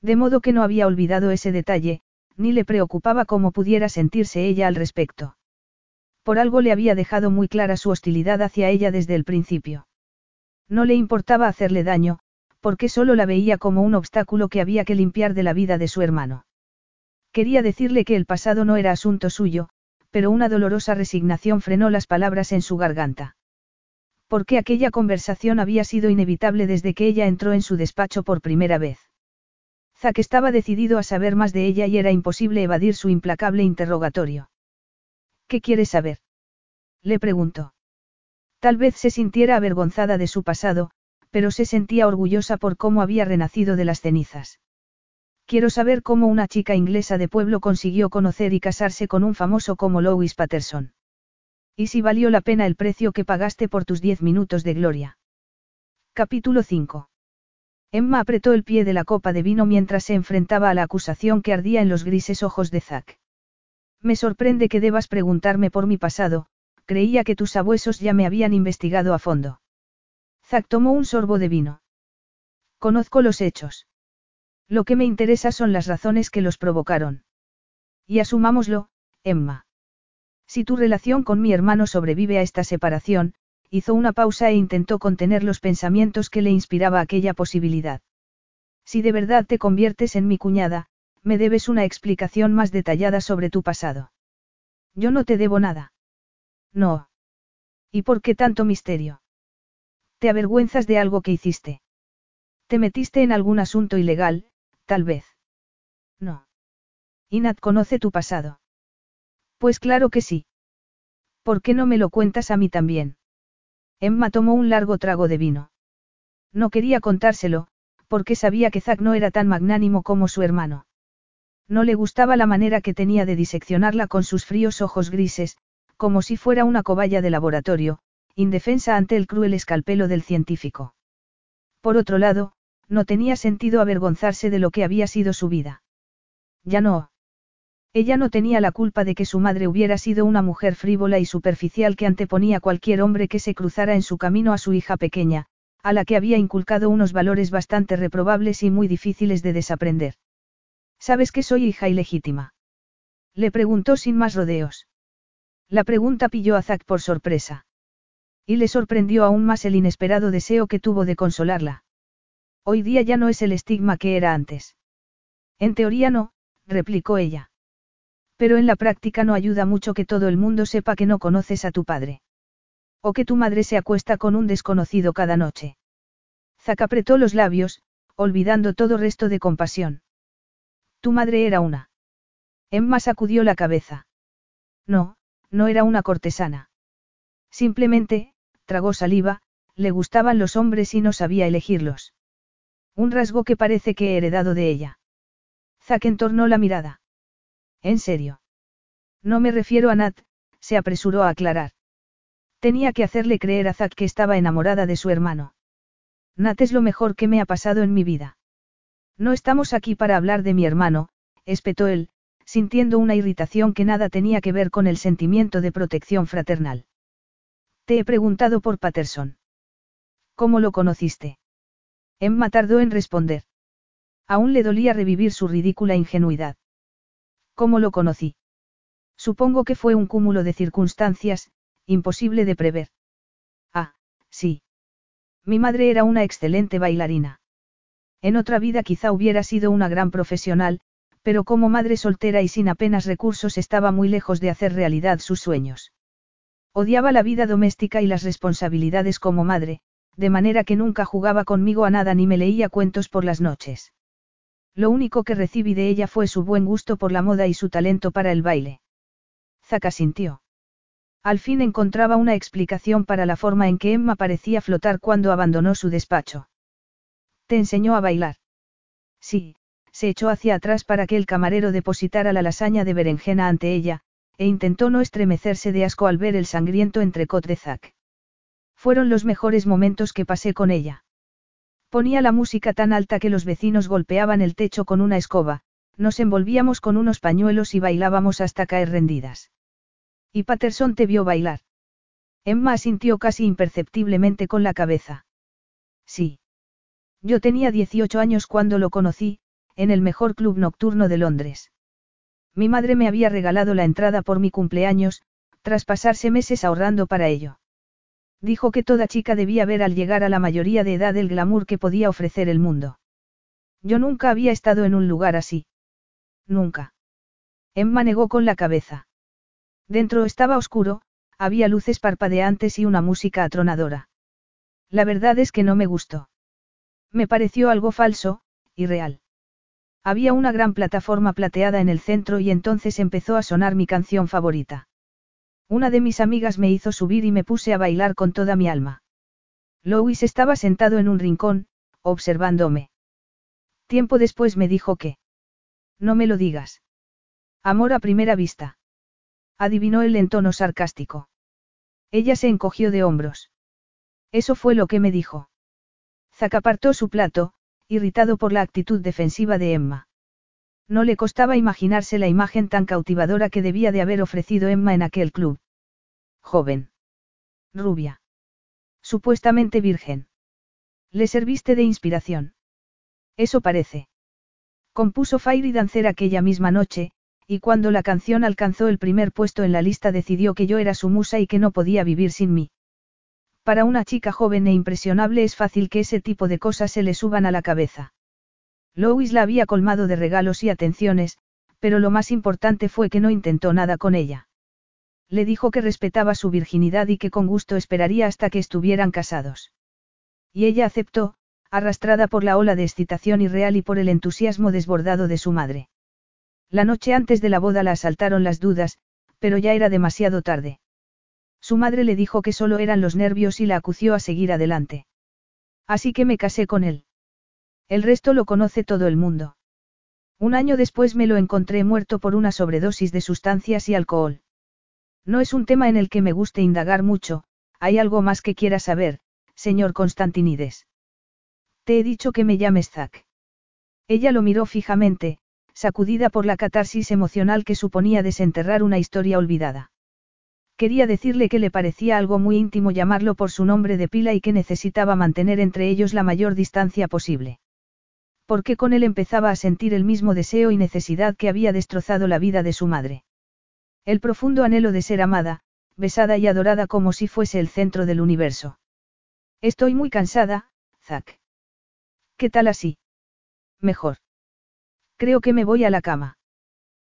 De modo que no había olvidado ese detalle, ni le preocupaba cómo pudiera sentirse ella al respecto. Por algo le había dejado muy clara su hostilidad hacia ella desde el principio. No le importaba hacerle daño, porque solo la veía como un obstáculo que había que limpiar de la vida de su hermano. Quería decirle que el pasado no era asunto suyo, pero una dolorosa resignación frenó las palabras en su garganta. Porque aquella conversación había sido inevitable desde que ella entró en su despacho por primera vez. Zack estaba decidido a saber más de ella y era imposible evadir su implacable interrogatorio. ¿Qué quieres saber? Le preguntó. Tal vez se sintiera avergonzada de su pasado, pero se sentía orgullosa por cómo había renacido de las cenizas. Quiero saber cómo una chica inglesa de pueblo consiguió conocer y casarse con un famoso como Louis Patterson. Y si valió la pena el precio que pagaste por tus diez minutos de gloria. Capítulo 5. Emma apretó el pie de la copa de vino mientras se enfrentaba a la acusación que ardía en los grises ojos de Zack. Me sorprende que debas preguntarme por mi pasado, creía que tus abuesos ya me habían investigado a fondo. Tomó un sorbo de vino. Conozco los hechos. Lo que me interesa son las razones que los provocaron. Y asumámoslo, Emma. Si tu relación con mi hermano sobrevive a esta separación, hizo una pausa e intentó contener los pensamientos que le inspiraba aquella posibilidad. Si de verdad te conviertes en mi cuñada, me debes una explicación más detallada sobre tu pasado. Yo no te debo nada. No. ¿Y por qué tanto misterio? Te avergüenzas de algo que hiciste. Te metiste en algún asunto ilegal, tal vez. No. Inat conoce tu pasado. Pues claro que sí. ¿Por qué no me lo cuentas a mí también? Emma tomó un largo trago de vino. No quería contárselo, porque sabía que Zack no era tan magnánimo como su hermano. No le gustaba la manera que tenía de diseccionarla con sus fríos ojos grises, como si fuera una cobaya de laboratorio, indefensa ante el cruel escalpelo del científico. Por otro lado, no tenía sentido avergonzarse de lo que había sido su vida. Ya no. Ella no tenía la culpa de que su madre hubiera sido una mujer frívola y superficial que anteponía cualquier hombre que se cruzara en su camino a su hija pequeña, a la que había inculcado unos valores bastante reprobables y muy difíciles de desaprender. ¿Sabes que soy hija ilegítima? Le preguntó sin más rodeos. La pregunta pilló a Zack por sorpresa. Y le sorprendió aún más el inesperado deseo que tuvo de consolarla. Hoy día ya no es el estigma que era antes. En teoría no, replicó ella. Pero en la práctica no ayuda mucho que todo el mundo sepa que no conoces a tu padre. O que tu madre se acuesta con un desconocido cada noche. Zack apretó los labios, olvidando todo resto de compasión. Tu madre era una. Emma sacudió la cabeza. No, no era una cortesana. Simplemente, tragó saliva, le gustaban los hombres y no sabía elegirlos. Un rasgo que parece que he heredado de ella. Zack entornó la mirada. ¿En serio? No me refiero a Nat, se apresuró a aclarar. Tenía que hacerle creer a Zack que estaba enamorada de su hermano. Nat es lo mejor que me ha pasado en mi vida. No estamos aquí para hablar de mi hermano, espetó él, sintiendo una irritación que nada tenía que ver con el sentimiento de protección fraternal. Te he preguntado por Patterson. ¿Cómo lo conociste? Emma tardó en responder. Aún le dolía revivir su ridícula ingenuidad. ¿Cómo lo conocí? Supongo que fue un cúmulo de circunstancias, imposible de prever. Ah, sí. Mi madre era una excelente bailarina. En otra vida quizá hubiera sido una gran profesional, pero como madre soltera y sin apenas recursos estaba muy lejos de hacer realidad sus sueños. Odiaba la vida doméstica y las responsabilidades como madre, de manera que nunca jugaba conmigo a nada ni me leía cuentos por las noches. Lo único que recibí de ella fue su buen gusto por la moda y su talento para el baile. Zaka sintió. Al fin encontraba una explicación para la forma en que Emma parecía flotar cuando abandonó su despacho. ¿Te enseñó a bailar? Sí, se echó hacia atrás para que el camarero depositara la lasaña de berenjena ante ella, e intentó no estremecerse de asco al ver el sangriento entrecot de Zack. Fueron los mejores momentos que pasé con ella. Ponía la música tan alta que los vecinos golpeaban el techo con una escoba, nos envolvíamos con unos pañuelos y bailábamos hasta caer rendidas. Y Patterson te vio bailar. Emma sintió casi imperceptiblemente con la cabeza. Sí. Yo tenía 18 años cuando lo conocí, en el mejor club nocturno de Londres. Mi madre me había regalado la entrada por mi cumpleaños, tras pasarse meses ahorrando para ello. Dijo que toda chica debía ver al llegar a la mayoría de edad el glamour que podía ofrecer el mundo. Yo nunca había estado en un lugar así. Nunca. Emma negó con la cabeza. Dentro estaba oscuro, había luces parpadeantes y una música atronadora. La verdad es que no me gustó. Me pareció algo falso, y real. Había una gran plataforma plateada en el centro y entonces empezó a sonar mi canción favorita. Una de mis amigas me hizo subir y me puse a bailar con toda mi alma. Louis estaba sentado en un rincón, observándome. Tiempo después me dijo que. No me lo digas. Amor a primera vista. Adivinó él en tono sarcástico. Ella se encogió de hombros. Eso fue lo que me dijo. Zack apartó su plato, irritado por la actitud defensiva de Emma. No le costaba imaginarse la imagen tan cautivadora que debía de haber ofrecido Emma en aquel club. Joven. Rubia. Supuestamente virgen. Le serviste de inspiración. Eso parece. Compuso Fairy Dancer aquella misma noche, y cuando la canción alcanzó el primer puesto en la lista decidió que yo era su musa y que no podía vivir sin mí. Para una chica joven e impresionable es fácil que ese tipo de cosas se le suban a la cabeza. Louis la había colmado de regalos y atenciones, pero lo más importante fue que no intentó nada con ella. Le dijo que respetaba su virginidad y que con gusto esperaría hasta que estuvieran casados. Y ella aceptó, arrastrada por la ola de excitación irreal y por el entusiasmo desbordado de su madre. La noche antes de la boda la asaltaron las dudas, pero ya era demasiado tarde. Su madre le dijo que solo eran los nervios y la acució a seguir adelante. Así que me casé con él. El resto lo conoce todo el mundo. Un año después me lo encontré muerto por una sobredosis de sustancias y alcohol. No es un tema en el que me guste indagar mucho, hay algo más que quiera saber, señor Constantinides. Te he dicho que me llames Zack. Ella lo miró fijamente, sacudida por la catarsis emocional que suponía desenterrar una historia olvidada. Quería decirle que le parecía algo muy íntimo llamarlo por su nombre de pila y que necesitaba mantener entre ellos la mayor distancia posible porque con él empezaba a sentir el mismo deseo y necesidad que había destrozado la vida de su madre. El profundo anhelo de ser amada, besada y adorada como si fuese el centro del universo. Estoy muy cansada, Zack. ¿Qué tal así? Mejor. Creo que me voy a la cama.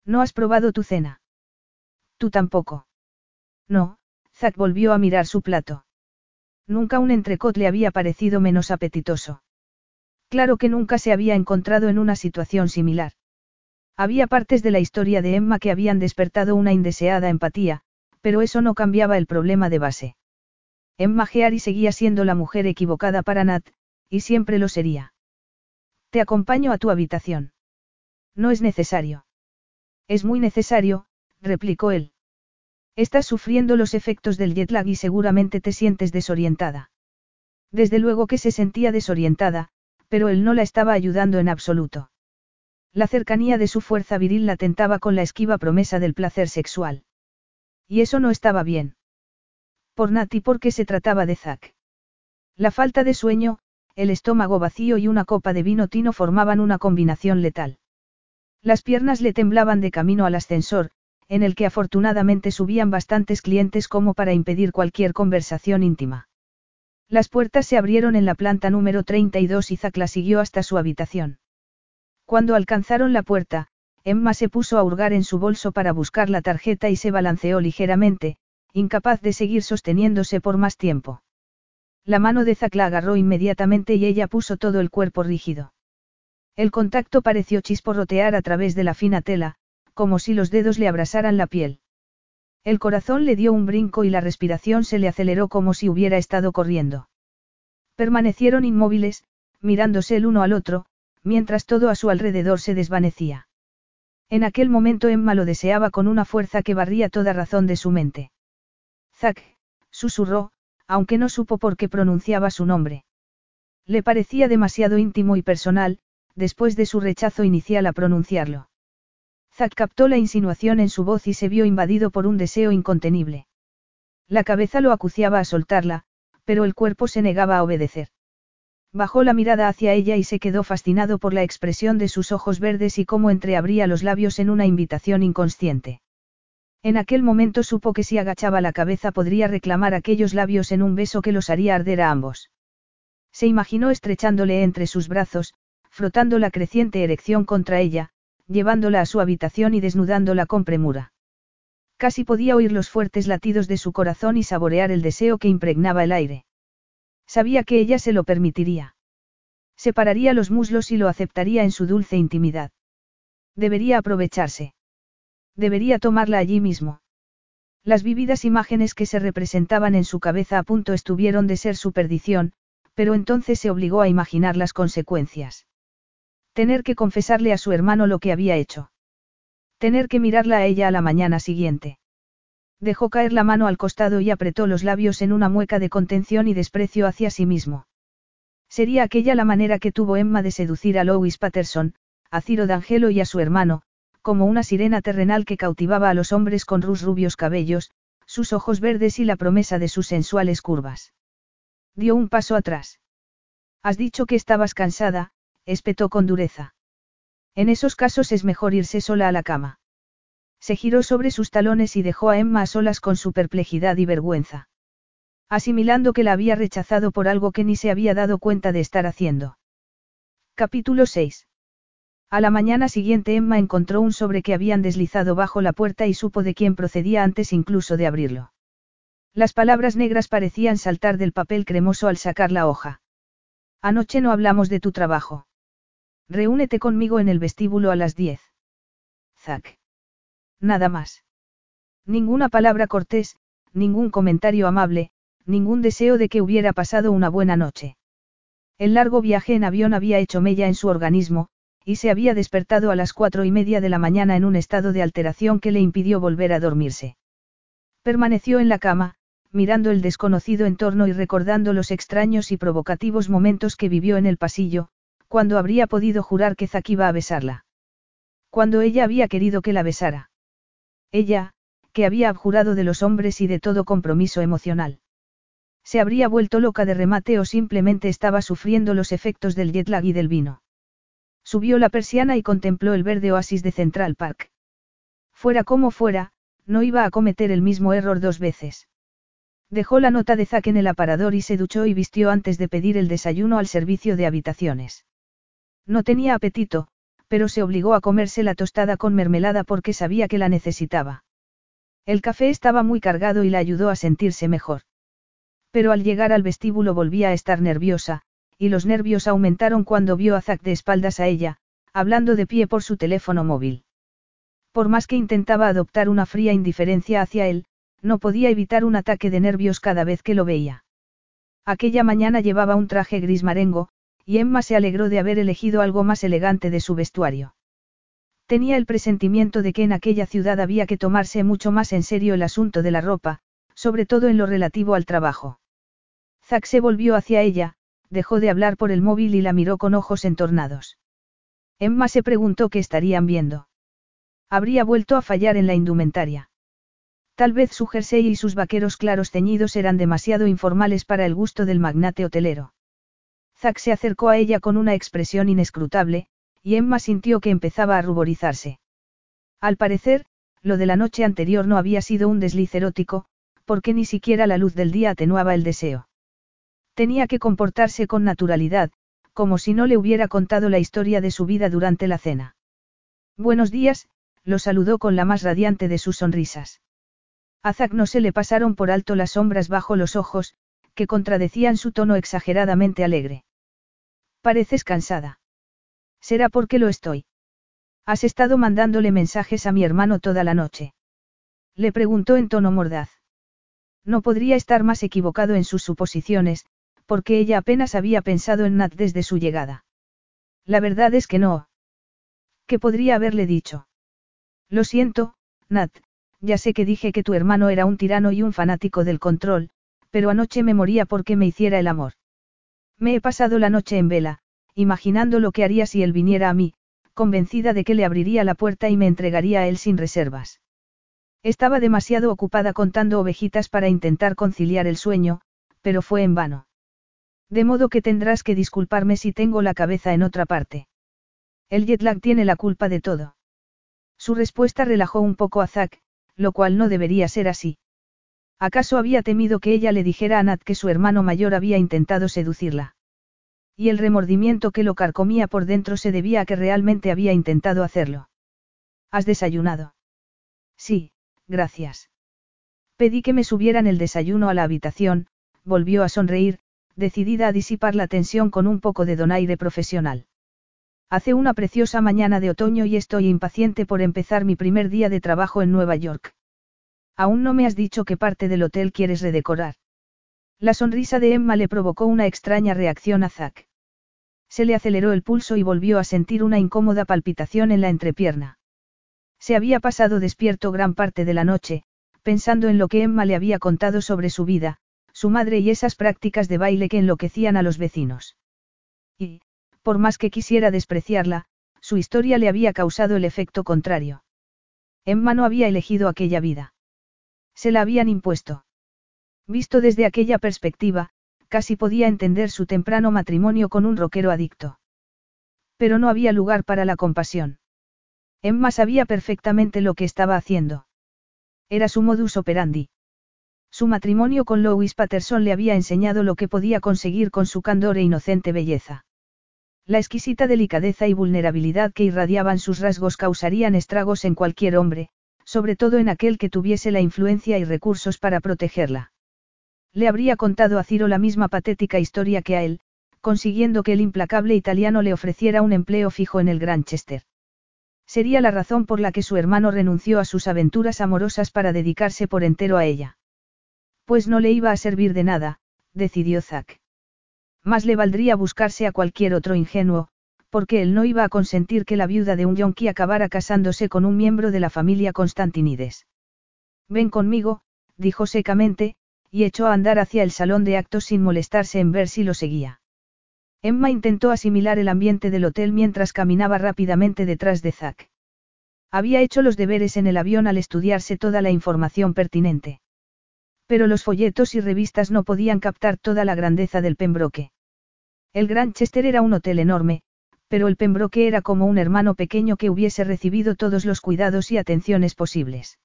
¿No has probado tu cena? Tú tampoco. No, Zack volvió a mirar su plato. Nunca un entrecot le había parecido menos apetitoso. Claro que nunca se había encontrado en una situación similar. Había partes de la historia de Emma que habían despertado una indeseada empatía, pero eso no cambiaba el problema de base. Emma Geary seguía siendo la mujer equivocada para Nat, y siempre lo sería. Te acompaño a tu habitación. No es necesario. Es muy necesario, replicó él. Estás sufriendo los efectos del jet lag y seguramente te sientes desorientada. Desde luego que se sentía desorientada, pero él no la estaba ayudando en absoluto. La cercanía de su fuerza viril la tentaba con la esquiva promesa del placer sexual. Y eso no estaba bien. Por Nati porque se trataba de Zack. La falta de sueño, el estómago vacío y una copa de vino tino formaban una combinación letal. Las piernas le temblaban de camino al ascensor, en el que afortunadamente subían bastantes clientes como para impedir cualquier conversación íntima. Las puertas se abrieron en la planta número 32 y Zack la siguió hasta su habitación. Cuando alcanzaron la puerta, Emma se puso a hurgar en su bolso para buscar la tarjeta y se balanceó ligeramente, incapaz de seguir sosteniéndose por más tiempo. La mano de Zack la agarró inmediatamente y ella puso todo el cuerpo rígido. El contacto pareció chisporrotear a través de la fina tela, como si los dedos le abrasaran la piel. El corazón le dio un brinco y la respiración se le aceleró como si hubiera estado corriendo. Permanecieron inmóviles, mirándose el uno al otro, mientras todo a su alrededor se desvanecía. En aquel momento Emma lo deseaba con una fuerza que barría toda razón de su mente. Zack, susurró, aunque no supo por qué pronunciaba su nombre. Le parecía demasiado íntimo y personal, después de su rechazo inicial a pronunciarlo. Zack captó la insinuación en su voz y se vio invadido por un deseo incontenible. La cabeza lo acuciaba a soltarla, pero el cuerpo se negaba a obedecer. Bajó la mirada hacia ella y se quedó fascinado por la expresión de sus ojos verdes y cómo entreabría los labios en una invitación inconsciente. En aquel momento supo que si agachaba la cabeza podría reclamar aquellos labios en un beso que los haría arder a ambos. Se imaginó estrechándole entre sus brazos, frotando la creciente erección contra ella, llevándola a su habitación y desnudándola con premura. Casi podía oír los fuertes latidos de su corazón y saborear el deseo que impregnaba el aire. Sabía que ella se lo permitiría. Separaría los muslos y lo aceptaría en su dulce intimidad. Debería aprovecharse. Debería tomarla allí mismo. Las vividas imágenes que se representaban en su cabeza a punto estuvieron de ser su perdición, pero entonces se obligó a imaginar las consecuencias. Tener que confesarle a su hermano lo que había hecho. Tener que mirarla a ella a la mañana siguiente. Dejó caer la mano al costado y apretó los labios en una mueca de contención y desprecio hacia sí mismo. Sería aquella la manera que tuvo Emma de seducir a Louis Patterson, a Ciro D'Angelo y a su hermano, como una sirena terrenal que cautivaba a los hombres con rus rubios cabellos, sus ojos verdes y la promesa de sus sensuales curvas. Dio un paso atrás. Has dicho que estabas cansada, espetó con dureza. En esos casos es mejor irse sola a la cama. Se giró sobre sus talones y dejó a Emma a solas con su perplejidad y vergüenza. Asimilando que la había rechazado por algo que ni se había dado cuenta de estar haciendo. Capítulo 6. A la mañana siguiente Emma encontró un sobre que habían deslizado bajo la puerta y supo de quién procedía antes incluso de abrirlo. Las palabras negras parecían saltar del papel cremoso al sacar la hoja. Anoche no hablamos de tu trabajo. Reúnete conmigo en el vestíbulo a las diez. Zack. Nada más. Ninguna palabra cortés, ningún comentario amable, ningún deseo de que hubiera pasado una buena noche. El largo viaje en avión había hecho mella en su organismo, y se había despertado a las cuatro y media de la mañana en un estado de alteración que le impidió volver a dormirse. Permaneció en la cama, mirando el desconocido entorno y recordando los extraños y provocativos momentos que vivió en el pasillo, cuando habría podido jurar que Zack iba a besarla. Cuando ella había querido que la besara. Ella, que había abjurado de los hombres y de todo compromiso emocional. Se habría vuelto loca de remate o simplemente estaba sufriendo los efectos del jet lag y del vino. Subió la persiana y contempló el verde oasis de Central Park. Fuera como fuera, no iba a cometer el mismo error dos veces. Dejó la nota de Zack en el aparador y se duchó y vistió antes de pedir el desayuno al servicio de habitaciones. No tenía apetito, pero se obligó a comerse la tostada con mermelada porque sabía que la necesitaba. El café estaba muy cargado y la ayudó a sentirse mejor. Pero al llegar al vestíbulo volvía a estar nerviosa, y los nervios aumentaron cuando vio a Zack de espaldas a ella, hablando de pie por su teléfono móvil. Por más que intentaba adoptar una fría indiferencia hacia él, no podía evitar un ataque de nervios cada vez que lo veía. Aquella mañana llevaba un traje gris marengo, y Emma se alegró de haber elegido algo más elegante de su vestuario. Tenía el presentimiento de que en aquella ciudad había que tomarse mucho más en serio el asunto de la ropa, sobre todo en lo relativo al trabajo. Zack se volvió hacia ella, dejó de hablar por el móvil y la miró con ojos entornados. Emma se preguntó qué estarían viendo. Habría vuelto a fallar en la indumentaria. Tal vez su jersey y sus vaqueros claros ceñidos eran demasiado informales para el gusto del magnate hotelero. Zack se acercó a ella con una expresión inescrutable, y Emma sintió que empezaba a ruborizarse. Al parecer, lo de la noche anterior no había sido un desliz erótico, porque ni siquiera la luz del día atenuaba el deseo. Tenía que comportarse con naturalidad, como si no le hubiera contado la historia de su vida durante la cena. Buenos días, lo saludó con la más radiante de sus sonrisas. A Zack no se le pasaron por alto las sombras bajo los ojos, que contradecían su tono exageradamente alegre. Pareces cansada. Será porque lo estoy. Has estado mandándole mensajes a mi hermano toda la noche. Le preguntó en tono mordaz. No podría estar más equivocado en sus suposiciones, porque ella apenas había pensado en Nat desde su llegada. La verdad es que no. ¿Qué podría haberle dicho? Lo siento, Nat, ya sé que dije que tu hermano era un tirano y un fanático del control, pero anoche me moría porque me hiciera el amor. Me he pasado la noche en vela, imaginando lo que haría si él viniera a mí, convencida de que le abriría la puerta y me entregaría a él sin reservas. Estaba demasiado ocupada contando ovejitas para intentar conciliar el sueño, pero fue en vano. De modo que tendrás que disculparme si tengo la cabeza en otra parte. El jet lag tiene la culpa de todo. Su respuesta relajó un poco a Zack, lo cual no debería ser así. ¿Acaso había temido que ella le dijera a Nat que su hermano mayor había intentado seducirla? Y el remordimiento que lo carcomía por dentro se debía a que realmente había intentado hacerlo. ¿Has desayunado? Sí, gracias. Pedí que me subieran el desayuno a la habitación, volvió a sonreír, decidida a disipar la tensión con un poco de donaire profesional. Hace una preciosa mañana de otoño y estoy impaciente por empezar mi primer día de trabajo en Nueva York. Aún no me has dicho qué parte del hotel quieres redecorar. La sonrisa de Emma le provocó una extraña reacción a Zack. Se le aceleró el pulso y volvió a sentir una incómoda palpitación en la entrepierna. Se había pasado despierto gran parte de la noche, pensando en lo que Emma le había contado sobre su vida, su madre y esas prácticas de baile que enloquecían a los vecinos. Y, por más que quisiera despreciarla, su historia le había causado el efecto contrario. Emma no había elegido aquella vida. Se la habían impuesto. Visto desde aquella perspectiva, casi podía entender su temprano matrimonio con un rockero adicto. Pero no había lugar para la compasión. Emma sabía perfectamente lo que estaba haciendo. Era su modus operandi. Su matrimonio con Louis Patterson le había enseñado lo que podía conseguir con su candor e inocente belleza. La exquisita delicadeza y vulnerabilidad que irradiaban sus rasgos causarían estragos en cualquier hombre, sobre todo en aquel que tuviese la influencia y recursos para protegerla. Le habría contado a Ciro la misma patética historia que a él, consiguiendo que el implacable italiano le ofreciera un empleo fijo en el Granchester. Sería la razón por la que su hermano renunció a sus aventuras amorosas para dedicarse por entero a ella. Pues no le iba a servir de nada, decidió Zack. Más le valdría buscarse a cualquier otro ingenuo, porque él no iba a consentir que la viuda de un yonki acabara casándose con un miembro de la familia Constantinides. Ven conmigo, dijo secamente, y echó a andar hacia el salón de actos sin molestarse en ver si lo seguía. Emma intentó asimilar el ambiente del hotel mientras caminaba rápidamente detrás de Zack. Había hecho los deberes en el avión al estudiarse toda la información pertinente. Pero los folletos y revistas no podían captar toda la grandeza del Pembroke. El Gran Chester era un hotel enorme, pero el Pembroke era como un hermano pequeño que hubiese recibido todos los cuidados y atenciones posibles.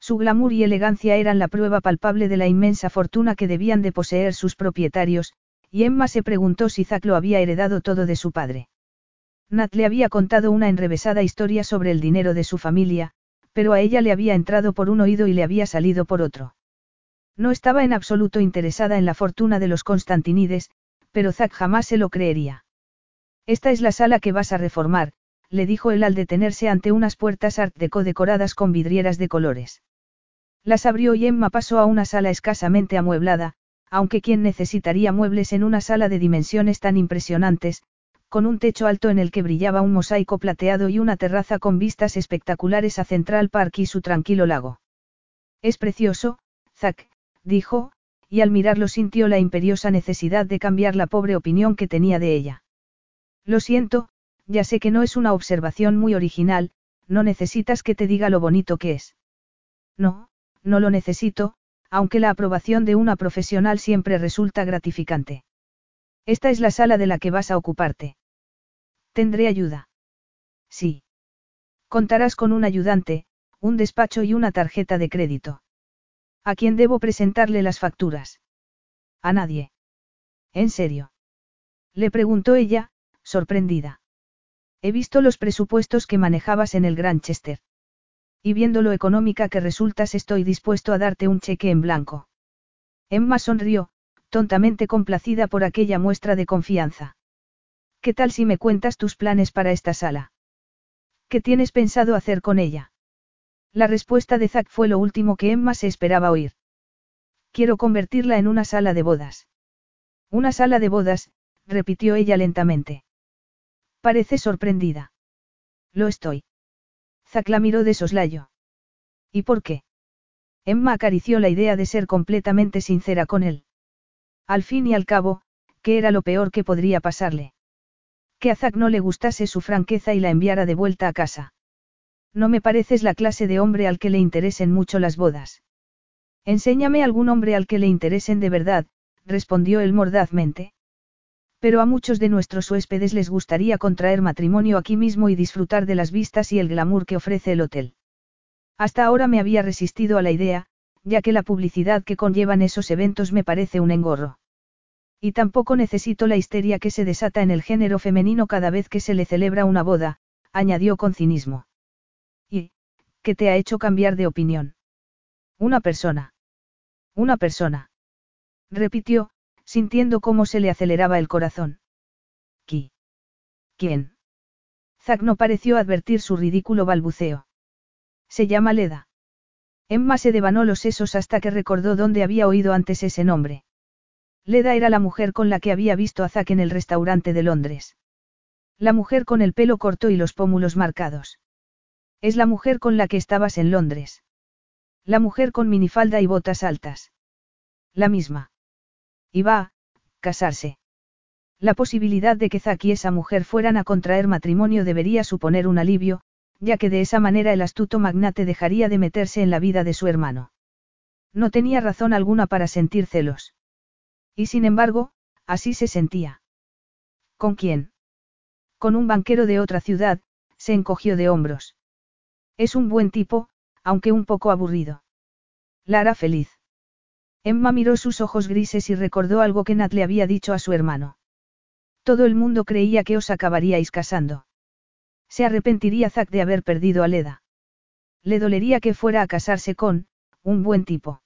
Su glamour y elegancia eran la prueba palpable de la inmensa fortuna que debían de poseer sus propietarios, y Emma se preguntó si Zack lo había heredado todo de su padre. Nat le había contado una enrevesada historia sobre el dinero de su familia, pero a ella le había entrado por un oído y le había salido por otro. No estaba en absoluto interesada en la fortuna de los Constantinides, pero Zack jamás se lo creería. Esta es la sala que vas a reformar, le dijo él al detenerse ante unas puertas art deco decoradas con vidrieras de colores. Las abrió y Emma pasó a una sala escasamente amueblada, aunque quien necesitaría muebles en una sala de dimensiones tan impresionantes, con un techo alto en el que brillaba un mosaico plateado y una terraza con vistas espectaculares a Central Park y su tranquilo lago. Es precioso, Zack, dijo, y al mirarlo sintió la imperiosa necesidad de cambiar la pobre opinión que tenía de ella. Lo siento, ya sé que no es una observación muy original, no necesitas que te diga lo bonito que es. No, no lo necesito, aunque la aprobación de una profesional siempre resulta gratificante. Esta es la sala de la que vas a ocuparte. ¿Tendré ayuda? Sí. Contarás con un ayudante, un despacho y una tarjeta de crédito. ¿A quién debo presentarle las facturas? A nadie. ¿En serio? Le preguntó ella, sorprendida. He visto los presupuestos que manejabas en el Granchester. Y viendo lo económica que resultas estoy dispuesto a darte un cheque en blanco. Emma sonrió, tontamente complacida por aquella muestra de confianza. ¿Qué tal si me cuentas tus planes para esta sala? ¿Qué tienes pensado hacer con ella? La respuesta de Zack fue lo último que Emma se esperaba oír. Quiero convertirla en una sala de bodas. Una sala de bodas, repitió ella lentamente. Parece sorprendida. Lo estoy. Zack la miró de soslayo. ¿Y por qué? Emma acarició la idea de ser completamente sincera con él. Al fin y al cabo, ¿qué era lo peor que podría pasarle? Que a Zack no le gustase su franqueza y la enviara de vuelta a casa. No me pareces la clase de hombre al que le interesen mucho las bodas. Enséñame algún hombre al que le interesen de verdad, respondió él mordazmente. Pero a muchos de nuestros huéspedes les gustaría contraer matrimonio aquí mismo y disfrutar de las vistas y el glamour que ofrece el hotel. Hasta ahora me había resistido a la idea, ya que la publicidad que conllevan esos eventos me parece un engorro. Y tampoco necesito la histeria que se desata en el género femenino cada vez que se le celebra una boda, añadió con cinismo. ¿Y, qué te ha hecho cambiar de opinión? Una persona. Una persona. Repitió, sintiendo cómo se le aceleraba el corazón. ¿Qui? ¿Quién? Zack no pareció advertir su ridículo balbuceo. Se llama Leda. Emma se devanó los sesos hasta que recordó dónde había oído antes ese nombre. Leda era la mujer con la que había visto a Zack en el restaurante de Londres. La mujer con el pelo corto y los pómulos marcados. Es la mujer con la que estabas en Londres. La mujer con minifalda y botas altas. La misma. Iba a casarse. La posibilidad de que Zack y esa mujer fueran a contraer matrimonio debería suponer un alivio, ya que de esa manera el astuto magnate dejaría de meterse en la vida de su hermano. No tenía razón alguna para sentir celos. Y sin embargo, así se sentía. ¿Con quién? Con un banquero de otra ciudad, se encogió de hombros. Es un buen tipo, aunque un poco aburrido. La hará feliz. Emma miró sus ojos grises y recordó algo que Nat le había dicho a su hermano. Todo el mundo creía que os acabaríais casando. Se arrepentiría Zack de haber perdido a Leda. Le dolería que fuera a casarse con, un buen tipo.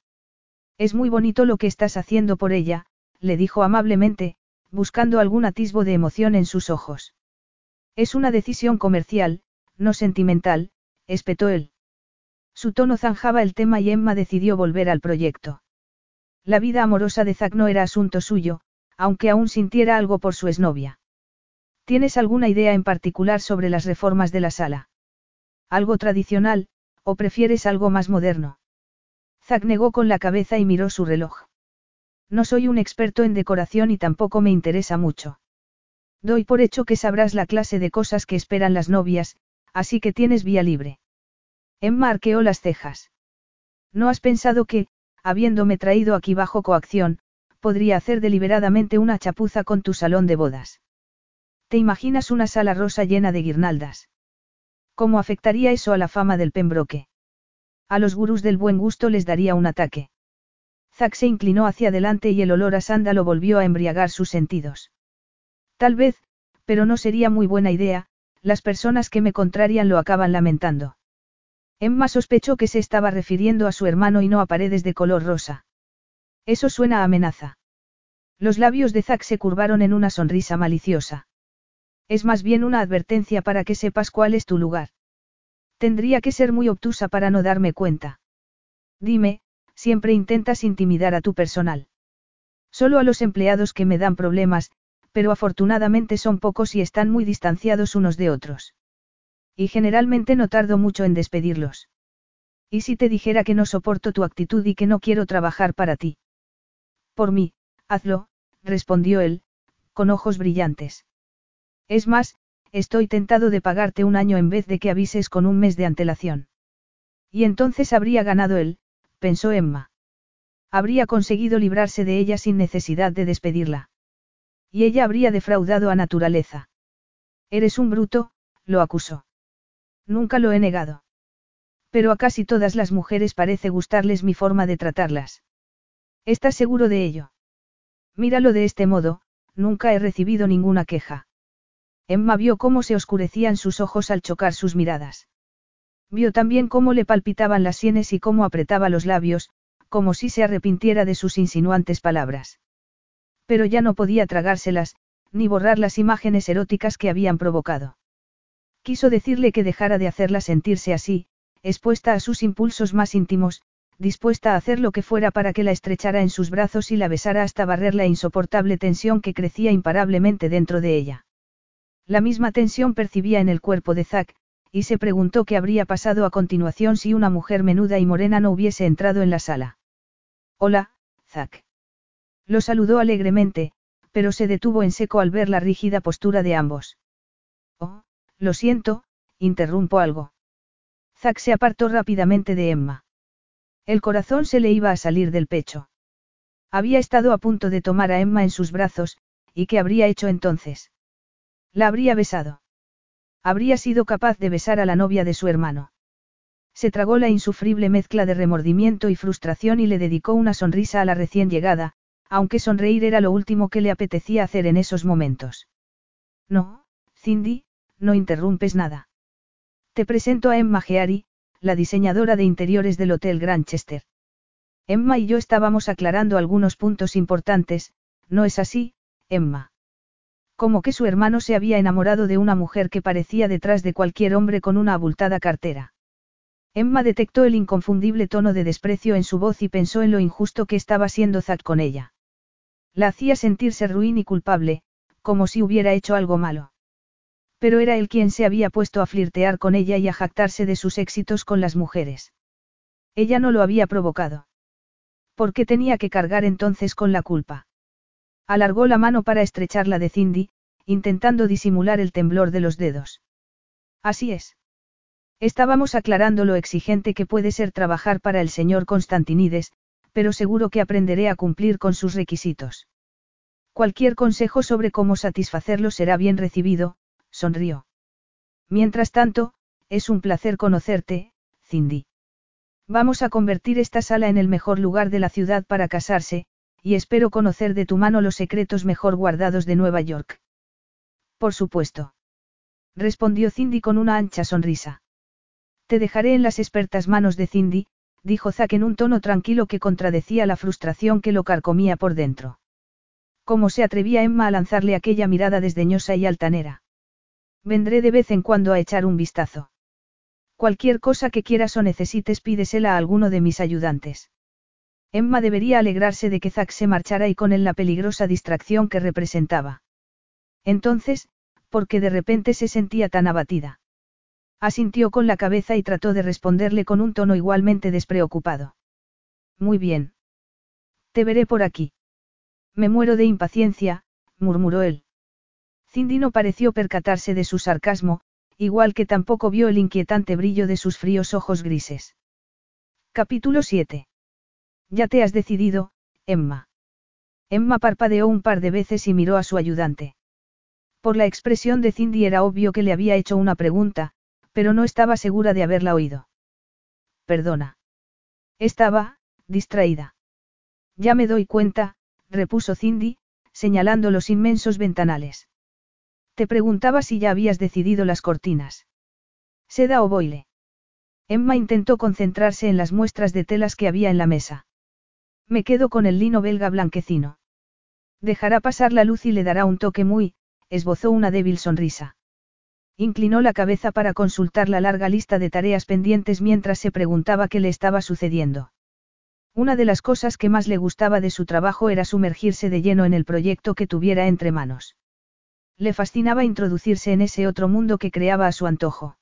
Es muy bonito lo que estás haciendo por ella, le dijo amablemente, buscando algún atisbo de emoción en sus ojos. Es una decisión comercial, no sentimental, espetó él. Su tono zanjaba el tema y Emma decidió volver al proyecto. La vida amorosa de Zack no era asunto suyo, aunque aún sintiera algo por su exnovia. ¿Tienes alguna idea en particular sobre las reformas de la sala? ¿Algo tradicional, o prefieres algo más moderno? Zack negó con la cabeza y miró su reloj. No soy un experto en decoración y tampoco me interesa mucho. Doy por hecho que sabrás la clase de cosas que esperan las novias, así que tienes vía libre. Emma arqueó las cejas. ¿No has pensado que, habiéndome traído aquí bajo coacción, podría hacer deliberadamente una chapuza con tu salón de bodas? ¿Te imaginas una sala rosa llena de guirnaldas? ¿Cómo afectaría eso a la fama del Pembroke? A los gurús del buen gusto les daría un ataque. Zack se inclinó hacia adelante y el olor a sándalo volvió a embriagar sus sentidos. Tal vez, pero no sería muy buena idea, las personas que me contrarían lo acaban lamentando. Emma sospechó que se estaba refiriendo a su hermano y no a paredes de color rosa. Eso suena a amenaza. Los labios de Zack se curvaron en una sonrisa maliciosa. Es más bien una advertencia para que sepas cuál es tu lugar. Tendría que ser muy obtusa para no darme cuenta. Dime, siempre intentas intimidar a tu personal. Solo a los empleados que me dan problemas, pero afortunadamente son pocos y están muy distanciados unos de otros. Y generalmente no tardo mucho en despedirlos. ¿Y si te dijera que no soporto tu actitud y que no quiero trabajar para ti? Por mí, hazlo, respondió él, con ojos brillantes. Es más, estoy tentado de pagarte un año en vez de que avises con un mes de antelación. Y entonces habría ganado él, pensó Emma. Habría conseguido librarse de ella sin necesidad de despedirla. Y ella habría defraudado a naturaleza. Eres un bruto, lo acusó. Nunca lo he negado. Pero a casi todas las mujeres parece gustarles mi forma de tratarlas. ¿Estás seguro de ello? Míralo de este modo, nunca he recibido ninguna queja. Emma vio cómo se oscurecían sus ojos al chocar sus miradas. Vio también cómo le palpitaban las sienes y cómo apretaba los labios, como si se arrepintiera de sus insinuantes palabras. Pero ya no podía tragárselas, ni borrar las imágenes eróticas que habían provocado. Quiso decirle que dejara de hacerla sentirse así, expuesta a sus impulsos más íntimos, dispuesta a hacer lo que fuera para que la estrechara en sus brazos y la besara hasta barrer la insoportable tensión que crecía imparablemente dentro de ella. La misma tensión percibía en el cuerpo de Zack, y se preguntó qué habría pasado a continuación si una mujer menuda y morena no hubiese entrado en la sala. Hola, Zack. Lo saludó alegremente, pero se detuvo en seco al ver la rígida postura de ambos. Oh, lo siento, interrumpo algo. Zack se apartó rápidamente de Emma. El corazón se le iba a salir del pecho. Había estado a punto de tomar a Emma en sus brazos, ¿y qué habría hecho entonces? La habría besado. Habría sido capaz de besar a la novia de su hermano. Se tragó la insufrible mezcla de remordimiento y frustración y le dedicó una sonrisa a la recién llegada, aunque sonreír era lo último que le apetecía hacer en esos momentos. No, Cindy, no interrumpes nada. Te presento a Emma Geary, la diseñadora de interiores del Hotel Granchester. Emma y yo estábamos aclarando algunos puntos importantes, ¿no es así, Emma? Como que su hermano se había enamorado de una mujer que parecía detrás de cualquier hombre con una abultada cartera. Emma detectó el inconfundible tono de desprecio en su voz y pensó en lo injusto que estaba siendo Zack con ella. La hacía sentirse ruin y culpable, como si hubiera hecho algo malo. Pero era él quien se había puesto a flirtear con ella y a jactarse de sus éxitos con las mujeres. Ella no lo había provocado. ¿Por qué tenía que cargar entonces con la culpa? Alargó la mano para estrechar la de Cindy, intentando disimular el temblor de los dedos. Así es. Estábamos aclarando lo exigente que puede ser trabajar para el señor Constantinides, pero seguro que aprenderé a cumplir con sus requisitos. Cualquier consejo sobre cómo satisfacerlo será bien recibido, sonrió. Mientras tanto, es un placer conocerte, Cindy. Vamos a convertir esta sala en el mejor lugar de la ciudad para casarse, y espero conocer de tu mano los secretos mejor guardados de Nueva York. Por supuesto. Respondió Cindy con una ancha sonrisa. Te dejaré en las expertas manos de Cindy, dijo Zack en un tono tranquilo que contradecía la frustración que lo carcomía por dentro. ¿Cómo se atrevía Emma a lanzarle aquella mirada desdeñosa y altanera? Vendré de vez en cuando a echar un vistazo. Cualquier cosa que quieras o necesites pídesela a alguno de mis ayudantes. Emma debería alegrarse de que Zack se marchara y con él la peligrosa distracción que representaba. Entonces, ¿por qué de repente se sentía tan abatida? Asintió con la cabeza y trató de responderle con un tono igualmente despreocupado. Muy bien. Te veré por aquí. Me muero de impaciencia, murmuró él. Cindy no pareció percatarse de su sarcasmo, igual que tampoco vio el inquietante brillo de sus fríos ojos grises. Capítulo 7. Ya te has decidido, Emma. Emma parpadeó un par de veces y miró a su ayudante. Por la expresión de Cindy era obvio que le había hecho una pregunta, pero no estaba segura de haberla oído. Perdona. Estaba, distraída. Ya me doy cuenta, repuso Cindy, señalando los inmensos ventanales. Te preguntaba si ya habías decidido las cortinas. ¿Seda o boile? Emma intentó concentrarse en las muestras de telas que había en la mesa. Me quedo con el lino belga blanquecino. Dejará pasar la luz y le dará un toque muy, esbozó una débil sonrisa. Inclinó la cabeza para consultar la larga lista de tareas pendientes mientras se preguntaba qué le estaba sucediendo. Una de las cosas que más le gustaba de su trabajo era sumergirse de lleno en el proyecto que tuviera entre manos. Le fascinaba introducirse en ese otro mundo que creaba a su antojo.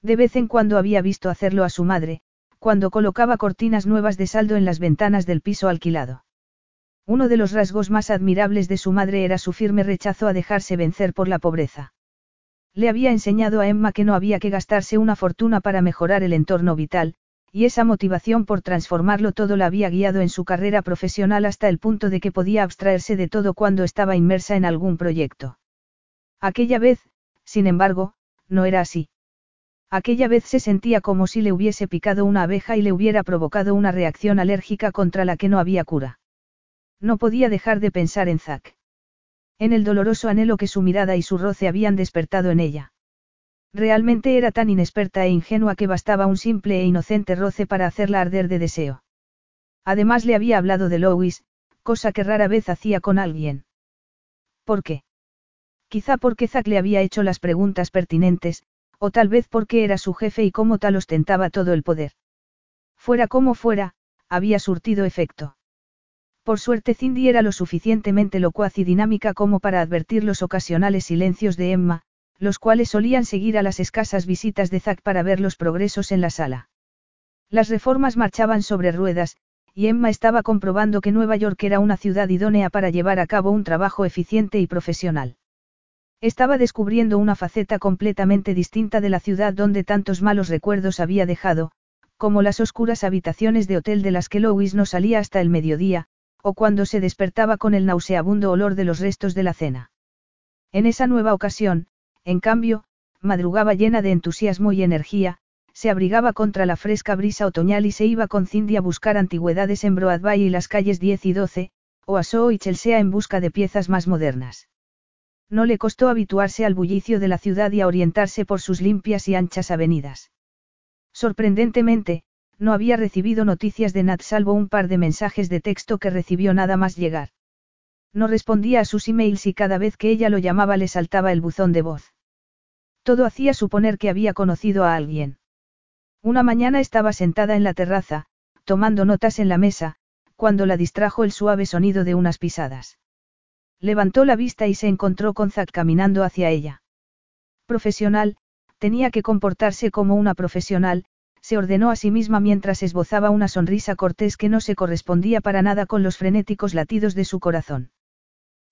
De vez en cuando había visto hacerlo a su madre, cuando colocaba cortinas nuevas de saldo en las ventanas del piso alquilado. Uno de los rasgos más admirables de su madre era su firme rechazo a dejarse vencer por la pobreza. Le había enseñado a Emma que no había que gastarse una fortuna para mejorar el entorno vital, y esa motivación por transformarlo todo la había guiado en su carrera profesional hasta el punto de que podía abstraerse de todo cuando estaba inmersa en algún proyecto. Aquella vez, sin embargo, no era así. Aquella vez se sentía como si le hubiese picado una abeja y le hubiera provocado una reacción alérgica contra la que no había cura. No podía dejar de pensar en Zack. En el doloroso anhelo que su mirada y su roce habían despertado en ella. Realmente era tan inexperta e ingenua que bastaba un simple e inocente roce para hacerla arder de deseo. Además le había hablado de Lois, cosa que rara vez hacía con alguien. ¿Por qué? Quizá porque Zack le había hecho las preguntas pertinentes, o tal vez porque era su jefe y como tal ostentaba todo el poder. Fuera como fuera, había surtido efecto. Por suerte Cindy era lo suficientemente locuaz y dinámica como para advertir los ocasionales silencios de Emma, los cuales solían seguir a las escasas visitas de Zack para ver los progresos en la sala. Las reformas marchaban sobre ruedas, y Emma estaba comprobando que Nueva York era una ciudad idónea para llevar a cabo un trabajo eficiente y profesional. Estaba descubriendo una faceta completamente distinta de la ciudad donde tantos malos recuerdos había dejado, como las oscuras habitaciones de hotel de las que Louis no salía hasta el mediodía, o cuando se despertaba con el nauseabundo olor de los restos de la cena. En esa nueva ocasión, en cambio, madrugaba llena de entusiasmo y energía, se abrigaba contra la fresca brisa otoñal y se iba con Cindy a buscar antigüedades en Broadway y las calles 10 y 12, o a Soho y Chelsea en busca de piezas más modernas. No le costó habituarse al bullicio de la ciudad y a orientarse por sus limpias y anchas avenidas. Sorprendentemente, no había recibido noticias de Nat salvo un par de mensajes de texto que recibió nada más llegar. No respondía a sus emails y cada vez que ella lo llamaba le saltaba el buzón de voz. Todo hacía suponer que había conocido a alguien. Una mañana estaba sentada en la terraza, tomando notas en la mesa, cuando la distrajo el suave sonido de unas pisadas. Levantó la vista y se encontró con Zack caminando hacia ella. Profesional, tenía que comportarse como una profesional, se ordenó a sí misma mientras esbozaba una sonrisa cortés que no se correspondía para nada con los frenéticos latidos de su corazón.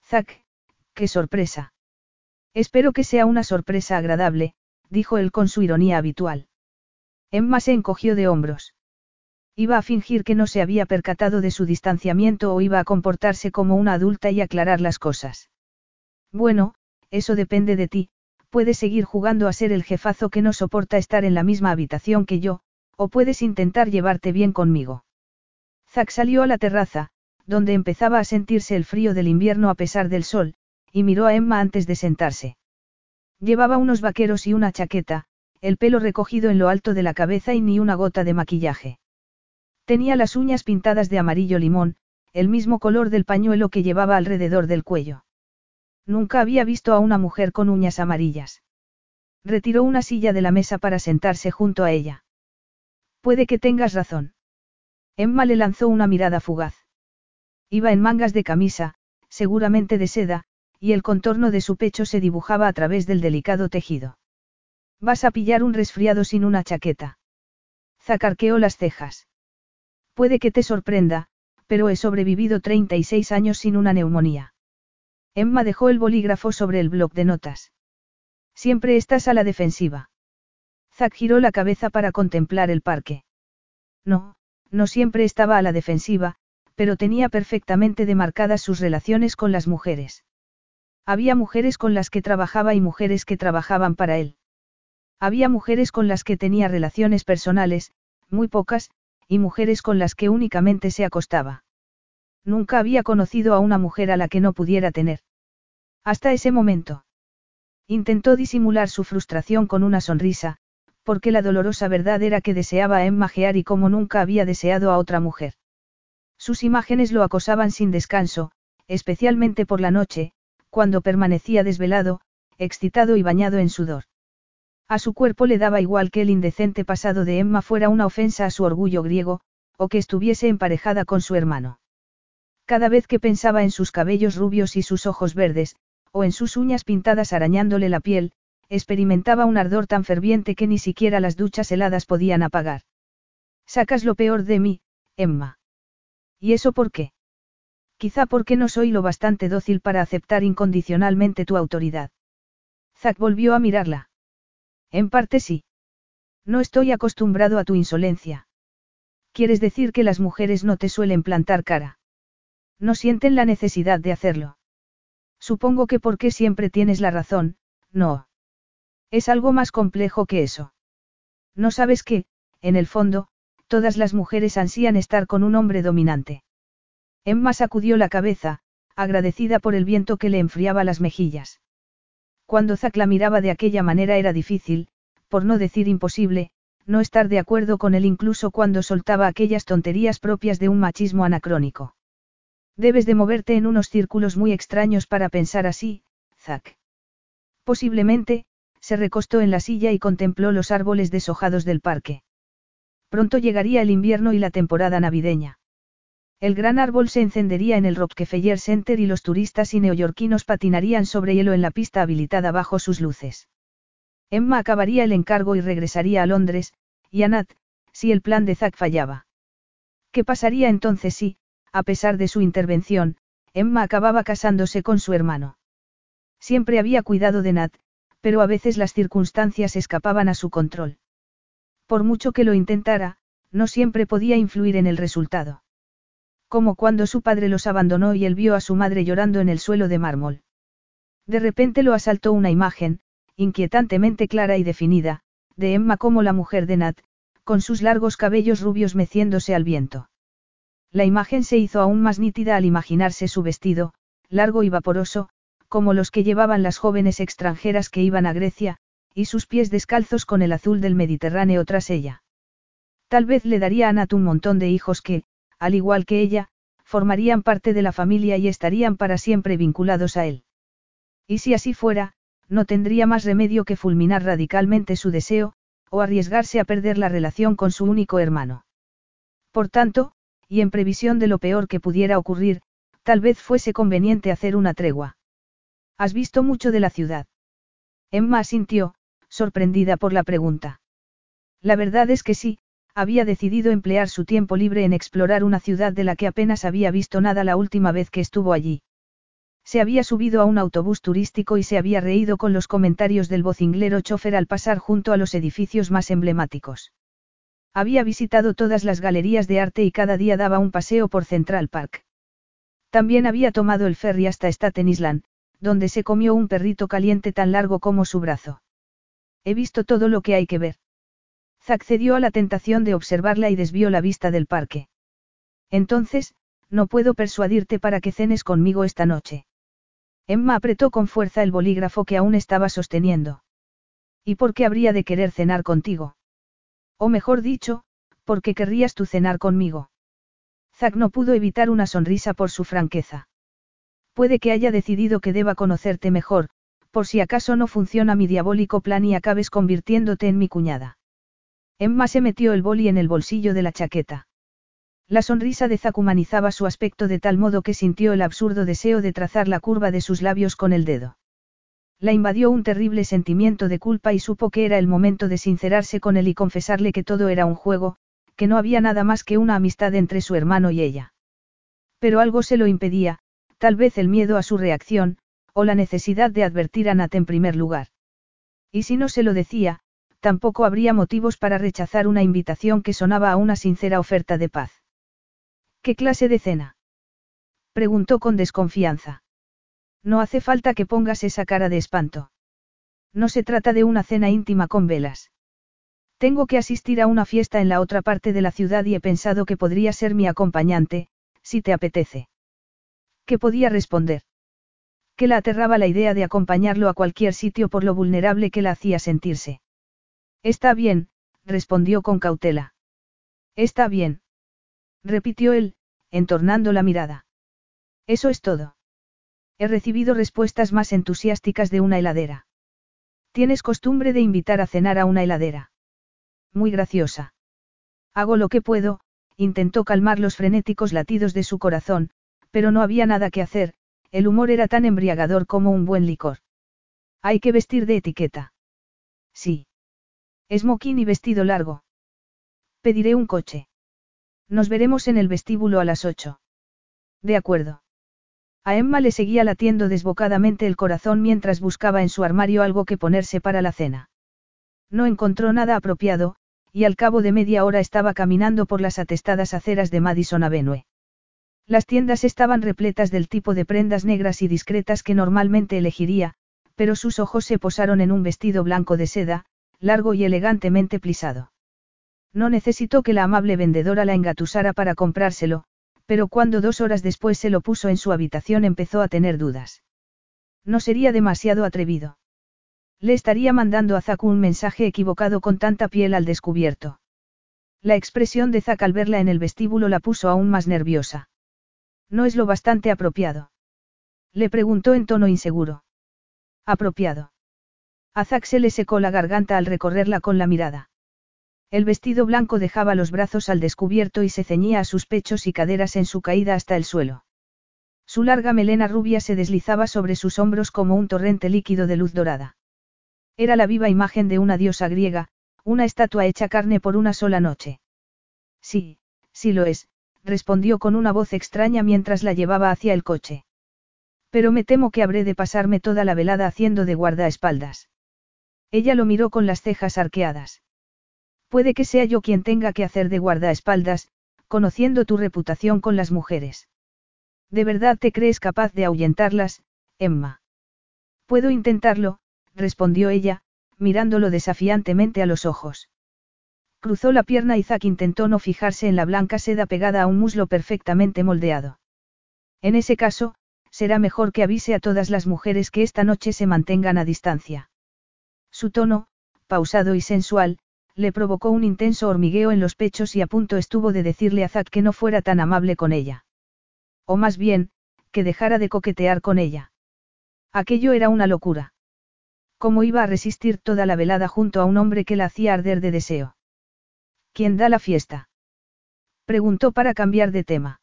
Zack, qué sorpresa. Espero que sea una sorpresa agradable, dijo él con su ironía habitual. Emma se encogió de hombros. Iba a fingir que no se había percatado de su distanciamiento o iba a comportarse como una adulta y aclarar las cosas. Bueno, eso depende de ti, puedes seguir jugando a ser el jefazo que no soporta estar en la misma habitación que yo, o puedes intentar llevarte bien conmigo. Zack salió a la terraza, donde empezaba a sentirse el frío del invierno a pesar del sol, y miró a Emma antes de sentarse. Llevaba unos vaqueros y una chaqueta, el pelo recogido en lo alto de la cabeza y ni una gota de maquillaje. Tenía las uñas pintadas de amarillo limón, el mismo color del pañuelo que llevaba alrededor del cuello. Nunca había visto a una mujer con uñas amarillas. Retiró una silla de la mesa para sentarse junto a ella. Puede que tengas razón. Emma le lanzó una mirada fugaz. Iba en mangas de camisa, seguramente de seda, y el contorno de su pecho se dibujaba a través del delicado tejido. Vas a pillar un resfriado sin una chaqueta. Zacarqueó las cejas. Puede que te sorprenda, pero he sobrevivido 36 años sin una neumonía. Emma dejó el bolígrafo sobre el bloc de notas. Siempre estás a la defensiva. Zack giró la cabeza para contemplar el parque. No, no siempre estaba a la defensiva, pero tenía perfectamente demarcadas sus relaciones con las mujeres. Había mujeres con las que trabajaba y mujeres que trabajaban para él. Había mujeres con las que tenía relaciones personales, muy pocas, y mujeres con las que únicamente se acostaba. Nunca había conocido a una mujer a la que no pudiera tener. Hasta ese momento. Intentó disimular su frustración con una sonrisa, porque la dolorosa verdad era que deseaba a Emma y como nunca había deseado a otra mujer. Sus imágenes lo acosaban sin descanso, especialmente por la noche, cuando permanecía desvelado, excitado y bañado en sudor. A su cuerpo le daba igual que el indecente pasado de Emma fuera una ofensa a su orgullo griego, o que estuviese emparejada con su hermano. Cada vez que pensaba en sus cabellos rubios y sus ojos verdes, o en sus uñas pintadas arañándole la piel, experimentaba un ardor tan ferviente que ni siquiera las duchas heladas podían apagar. Sacas lo peor de mí, Emma. ¿Y eso por qué? Quizá porque no soy lo bastante dócil para aceptar incondicionalmente tu autoridad. Zack volvió a mirarla. En parte sí. No estoy acostumbrado a tu insolencia. ¿Quieres decir que las mujeres no te suelen plantar cara? No sienten la necesidad de hacerlo. Supongo que porque siempre tienes la razón, no. Es algo más complejo que eso. No sabes que, en el fondo, todas las mujeres ansían estar con un hombre dominante. Emma sacudió la cabeza, agradecida por el viento que le enfriaba las mejillas. Cuando Zack la miraba de aquella manera era difícil, por no decir imposible, no estar de acuerdo con él incluso cuando soltaba aquellas tonterías propias de un machismo anacrónico. Debes de moverte en unos círculos muy extraños para pensar así, Zack. Posiblemente, se recostó en la silla y contempló los árboles deshojados del parque. Pronto llegaría el invierno y la temporada navideña. El gran árbol se encendería en el Rockefeller Center y los turistas y neoyorquinos patinarían sobre hielo en la pista habilitada bajo sus luces. Emma acabaría el encargo y regresaría a Londres, y a Nat, si el plan de Zack fallaba. ¿Qué pasaría entonces si, a pesar de su intervención, Emma acababa casándose con su hermano? Siempre había cuidado de Nat, pero a veces las circunstancias escapaban a su control. Por mucho que lo intentara, no siempre podía influir en el resultado. Como cuando su padre los abandonó y él vio a su madre llorando en el suelo de mármol. De repente lo asaltó una imagen, inquietantemente clara y definida, de Emma como la mujer de Nat, con sus largos cabellos rubios meciéndose al viento. La imagen se hizo aún más nítida al imaginarse su vestido, largo y vaporoso, como los que llevaban las jóvenes extranjeras que iban a Grecia, y sus pies descalzos con el azul del Mediterráneo tras ella. Tal vez le daría a Nat un montón de hijos que, al igual que ella, formarían parte de la familia y estarían para siempre vinculados a él. Y si así fuera, no tendría más remedio que fulminar radicalmente su deseo, o arriesgarse a perder la relación con su único hermano. Por tanto, y en previsión de lo peor que pudiera ocurrir, tal vez fuese conveniente hacer una tregua. ¿Has visto mucho de la ciudad? Emma sintió, sorprendida por la pregunta. La verdad es que sí, había decidido emplear su tiempo libre en explorar una ciudad de la que apenas había visto nada la última vez que estuvo allí. Se había subido a un autobús turístico y se había reído con los comentarios del vocinglero chofer al pasar junto a los edificios más emblemáticos. Había visitado todas las galerías de arte y cada día daba un paseo por Central Park. También había tomado el ferry hasta Staten Island, donde se comió un perrito caliente tan largo como su brazo. He visto todo lo que hay que ver. Zack cedió a la tentación de observarla y desvió la vista del parque. Entonces, no puedo persuadirte para que cenes conmigo esta noche. Emma apretó con fuerza el bolígrafo que aún estaba sosteniendo. ¿Y por qué habría de querer cenar contigo? O mejor dicho, ¿por qué querrías tú cenar conmigo? Zack no pudo evitar una sonrisa por su franqueza. Puede que haya decidido que deba conocerte mejor, por si acaso no funciona mi diabólico plan y acabes convirtiéndote en mi cuñada. Emma se metió el boli en el bolsillo de la chaqueta. La sonrisa de Zack humanizaba su aspecto de tal modo que sintió el absurdo deseo de trazar la curva de sus labios con el dedo. La invadió un terrible sentimiento de culpa y supo que era el momento de sincerarse con él y confesarle que todo era un juego, que no había nada más que una amistad entre su hermano y ella. Pero algo se lo impedía, tal vez el miedo a su reacción, o la necesidad de advertir a Nat en primer lugar. Y si no se lo decía, tampoco habría motivos para rechazar una invitación que sonaba a una sincera oferta de paz. ¿Qué clase de cena? Preguntó con desconfianza. No hace falta que pongas esa cara de espanto. No se trata de una cena íntima con velas. Tengo que asistir a una fiesta en la otra parte de la ciudad y he pensado que podría ser mi acompañante, si te apetece. ¿Qué podía responder? Que la aterraba la idea de acompañarlo a cualquier sitio por lo vulnerable que la hacía sentirse. Está bien, respondió con cautela. Está bien repitió él, entornando la mirada. Eso es todo. He recibido respuestas más entusiásticas de una heladera. Tienes costumbre de invitar a cenar a una heladera. Muy graciosa. Hago lo que puedo, intentó calmar los frenéticos latidos de su corazón, pero no había nada que hacer, el humor era tan embriagador como un buen licor. Hay que vestir de etiqueta. Sí. Smoking y vestido largo. Pediré un coche. Nos veremos en el vestíbulo a las ocho. De acuerdo. A Emma le seguía latiendo desbocadamente el corazón mientras buscaba en su armario algo que ponerse para la cena. No encontró nada apropiado, y al cabo de media hora estaba caminando por las atestadas aceras de Madison Avenue. Las tiendas estaban repletas del tipo de prendas negras y discretas que normalmente elegiría, pero sus ojos se posaron en un vestido blanco de seda, largo y elegantemente plisado. No necesitó que la amable vendedora la engatusara para comprárselo, pero cuando dos horas después se lo puso en su habitación empezó a tener dudas. No sería demasiado atrevido. Le estaría mandando a Zack un mensaje equivocado con tanta piel al descubierto. La expresión de Zack al verla en el vestíbulo la puso aún más nerviosa. No es lo bastante apropiado. Le preguntó en tono inseguro. Apropiado. A Zack se le secó la garganta al recorrerla con la mirada. El vestido blanco dejaba los brazos al descubierto y se ceñía a sus pechos y caderas en su caída hasta el suelo. Su larga melena rubia se deslizaba sobre sus hombros como un torrente líquido de luz dorada. Era la viva imagen de una diosa griega, una estatua hecha carne por una sola noche. Sí, sí lo es, respondió con una voz extraña mientras la llevaba hacia el coche. Pero me temo que habré de pasarme toda la velada haciendo de guardaespaldas. Ella lo miró con las cejas arqueadas. Puede que sea yo quien tenga que hacer de guardaespaldas, conociendo tu reputación con las mujeres. ¿De verdad te crees capaz de ahuyentarlas, Emma? Puedo intentarlo, respondió ella, mirándolo desafiantemente a los ojos. Cruzó la pierna y Zack intentó no fijarse en la blanca seda pegada a un muslo perfectamente moldeado. En ese caso, será mejor que avise a todas las mujeres que esta noche se mantengan a distancia. Su tono, pausado y sensual, le provocó un intenso hormigueo en los pechos y a punto estuvo de decirle a Zack que no fuera tan amable con ella. O más bien, que dejara de coquetear con ella. Aquello era una locura. ¿Cómo iba a resistir toda la velada junto a un hombre que la hacía arder de deseo? ¿Quién da la fiesta? Preguntó para cambiar de tema.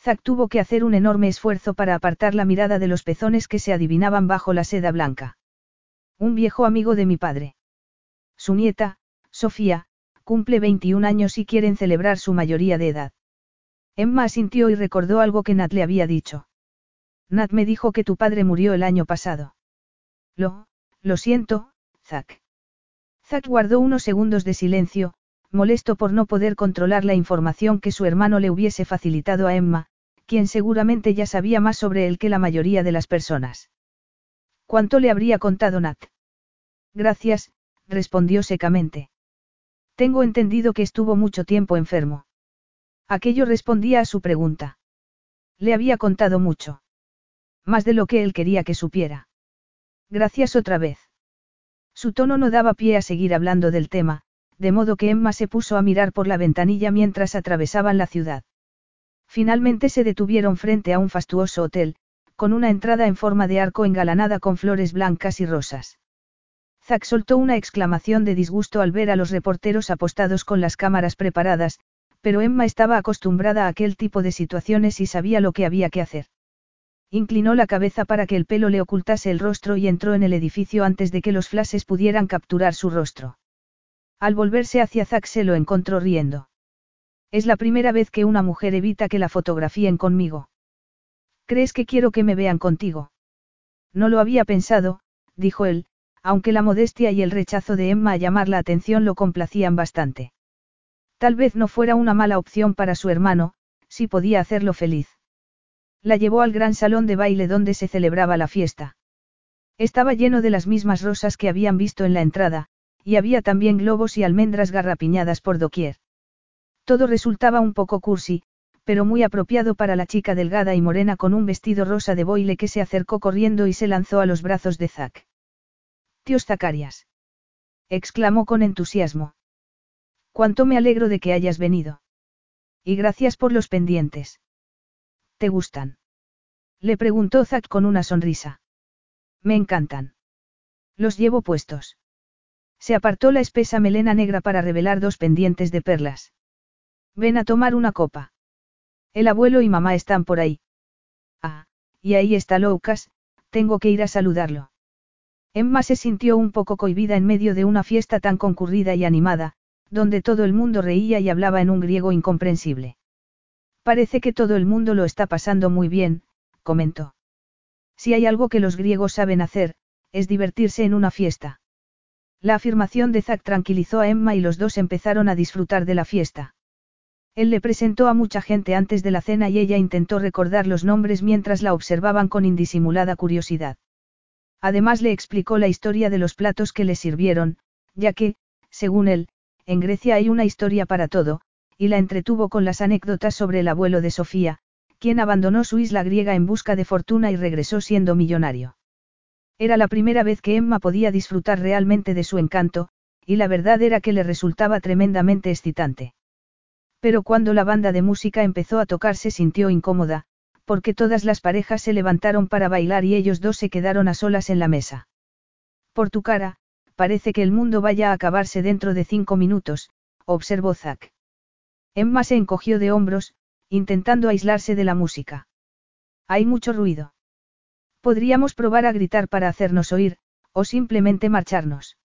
Zack tuvo que hacer un enorme esfuerzo para apartar la mirada de los pezones que se adivinaban bajo la seda blanca. Un viejo amigo de mi padre. Su nieta, Sofía, cumple 21 años y quieren celebrar su mayoría de edad. Emma asintió y recordó algo que Nat le había dicho. Nat me dijo que tu padre murió el año pasado. Lo, lo siento, Zack. Zack guardó unos segundos de silencio, molesto por no poder controlar la información que su hermano le hubiese facilitado a Emma, quien seguramente ya sabía más sobre él que la mayoría de las personas. ¿Cuánto le habría contado Nat? Gracias, respondió secamente. Tengo entendido que estuvo mucho tiempo enfermo. Aquello respondía a su pregunta. Le había contado mucho. Más de lo que él quería que supiera. Gracias otra vez. Su tono no daba pie a seguir hablando del tema, de modo que Emma se puso a mirar por la ventanilla mientras atravesaban la ciudad. Finalmente se detuvieron frente a un fastuoso hotel, con una entrada en forma de arco engalanada con flores blancas y rosas. Zack soltó una exclamación de disgusto al ver a los reporteros apostados con las cámaras preparadas, pero Emma estaba acostumbrada a aquel tipo de situaciones y sabía lo que había que hacer. Inclinó la cabeza para que el pelo le ocultase el rostro y entró en el edificio antes de que los flashes pudieran capturar su rostro. Al volverse hacia Zack se lo encontró riendo. Es la primera vez que una mujer evita que la fotografíen conmigo. ¿Crees que quiero que me vean contigo? No lo había pensado, dijo él, aunque la modestia y el rechazo de Emma a llamar la atención lo complacían bastante. Tal vez no fuera una mala opción para su hermano, si podía hacerlo feliz. La llevó al gran salón de baile donde se celebraba la fiesta. Estaba lleno de las mismas rosas que habían visto en la entrada, y había también globos y almendras garrapiñadas por doquier. Todo resultaba un poco cursi, pero muy apropiado para la chica delgada y morena con un vestido rosa de boile que se acercó corriendo y se lanzó a los brazos de Zack. Tíos Zacarias. exclamó con entusiasmo. Cuánto me alegro de que hayas venido. Y gracias por los pendientes. ¿Te gustan? Le preguntó Zack con una sonrisa. Me encantan. Los llevo puestos. Se apartó la espesa melena negra para revelar dos pendientes de perlas. Ven a tomar una copa. El abuelo y mamá están por ahí. Ah, y ahí está Loucas, tengo que ir a saludarlo. Emma se sintió un poco cohibida en medio de una fiesta tan concurrida y animada, donde todo el mundo reía y hablaba en un griego incomprensible. Parece que todo el mundo lo está pasando muy bien, comentó. Si hay algo que los griegos saben hacer, es divertirse en una fiesta. La afirmación de Zack tranquilizó a Emma y los dos empezaron a disfrutar de la fiesta. Él le presentó a mucha gente antes de la cena y ella intentó recordar los nombres mientras la observaban con indisimulada curiosidad. Además le explicó la historia de los platos que le sirvieron, ya que, según él, en Grecia hay una historia para todo, y la entretuvo con las anécdotas sobre el abuelo de Sofía, quien abandonó su isla griega en busca de fortuna y regresó siendo millonario. Era la primera vez que Emma podía disfrutar realmente de su encanto, y la verdad era que le resultaba tremendamente excitante. Pero cuando la banda de música empezó a tocar se sintió incómoda, porque todas las parejas se levantaron para bailar y ellos dos se quedaron a solas en la mesa. Por tu cara, parece que el mundo vaya a acabarse dentro de cinco minutos, observó Zack. Emma se encogió de hombros, intentando aislarse de la música. Hay mucho ruido. Podríamos probar a gritar para hacernos oír, o simplemente marcharnos.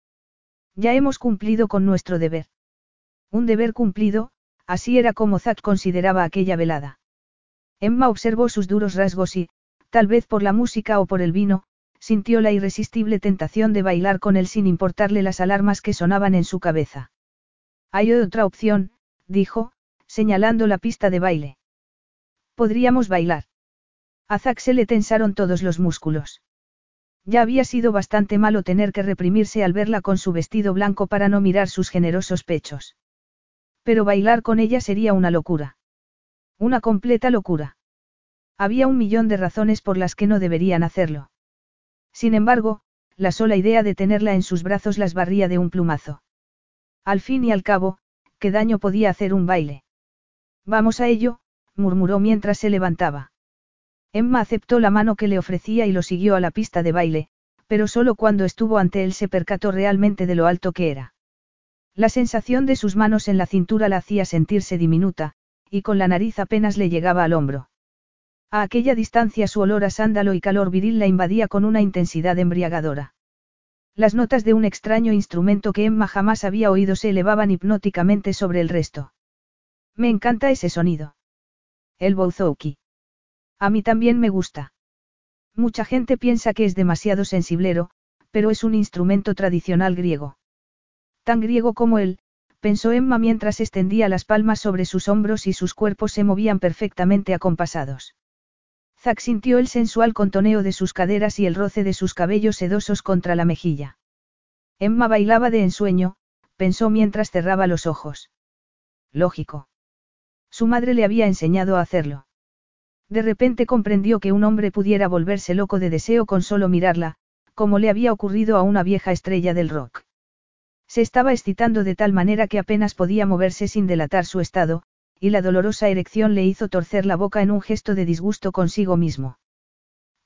Ya hemos cumplido con nuestro deber. Un deber cumplido, así era como Zack consideraba aquella velada. Emma observó sus duros rasgos y, tal vez por la música o por el vino, sintió la irresistible tentación de bailar con él sin importarle las alarmas que sonaban en su cabeza. Hay otra opción, dijo, señalando la pista de baile. Podríamos bailar. A Zack se le tensaron todos los músculos. Ya había sido bastante malo tener que reprimirse al verla con su vestido blanco para no mirar sus generosos pechos. Pero bailar con ella sería una locura. Una completa locura. Había un millón de razones por las que no deberían hacerlo. Sin embargo, la sola idea de tenerla en sus brazos las barría de un plumazo. Al fin y al cabo, ¿qué daño podía hacer un baile? Vamos a ello, murmuró mientras se levantaba. Emma aceptó la mano que le ofrecía y lo siguió a la pista de baile, pero solo cuando estuvo ante él se percató realmente de lo alto que era. La sensación de sus manos en la cintura la hacía sentirse diminuta, y con la nariz apenas le llegaba al hombro. A aquella distancia su olor a sándalo y calor viril la invadía con una intensidad embriagadora. Las notas de un extraño instrumento que Emma jamás había oído se elevaban hipnóticamente sobre el resto. Me encanta ese sonido. El bouzouki. A mí también me gusta. Mucha gente piensa que es demasiado sensiblero, pero es un instrumento tradicional griego. Tan griego como él, pensó Emma mientras extendía las palmas sobre sus hombros y sus cuerpos se movían perfectamente acompasados. Zack sintió el sensual contoneo de sus caderas y el roce de sus cabellos sedosos contra la mejilla. Emma bailaba de ensueño, pensó mientras cerraba los ojos. Lógico. Su madre le había enseñado a hacerlo. De repente comprendió que un hombre pudiera volverse loco de deseo con solo mirarla, como le había ocurrido a una vieja estrella del rock. Se estaba excitando de tal manera que apenas podía moverse sin delatar su estado, y la dolorosa erección le hizo torcer la boca en un gesto de disgusto consigo mismo.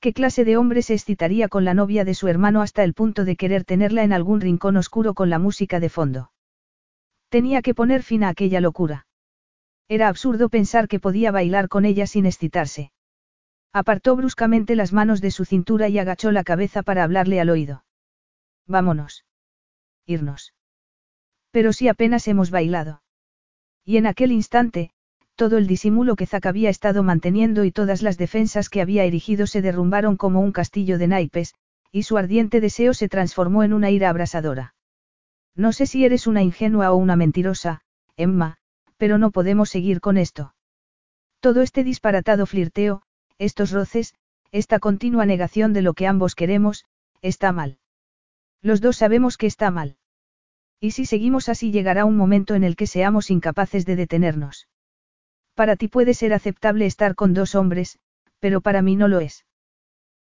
¿Qué clase de hombre se excitaría con la novia de su hermano hasta el punto de querer tenerla en algún rincón oscuro con la música de fondo? Tenía que poner fin a aquella locura. Era absurdo pensar que podía bailar con ella sin excitarse. Apartó bruscamente las manos de su cintura y agachó la cabeza para hablarle al oído. Vámonos. Irnos. Pero si apenas hemos bailado. Y en aquel instante, todo el disimulo que Zack había estado manteniendo y todas las defensas que había erigido se derrumbaron como un castillo de naipes, y su ardiente deseo se transformó en una ira abrasadora. No sé si eres una ingenua o una mentirosa, Emma, pero no podemos seguir con esto. Todo este disparatado flirteo, estos roces, esta continua negación de lo que ambos queremos, está mal. Los dos sabemos que está mal. Y si seguimos así llegará un momento en el que seamos incapaces de detenernos. Para ti puede ser aceptable estar con dos hombres, pero para mí no lo es.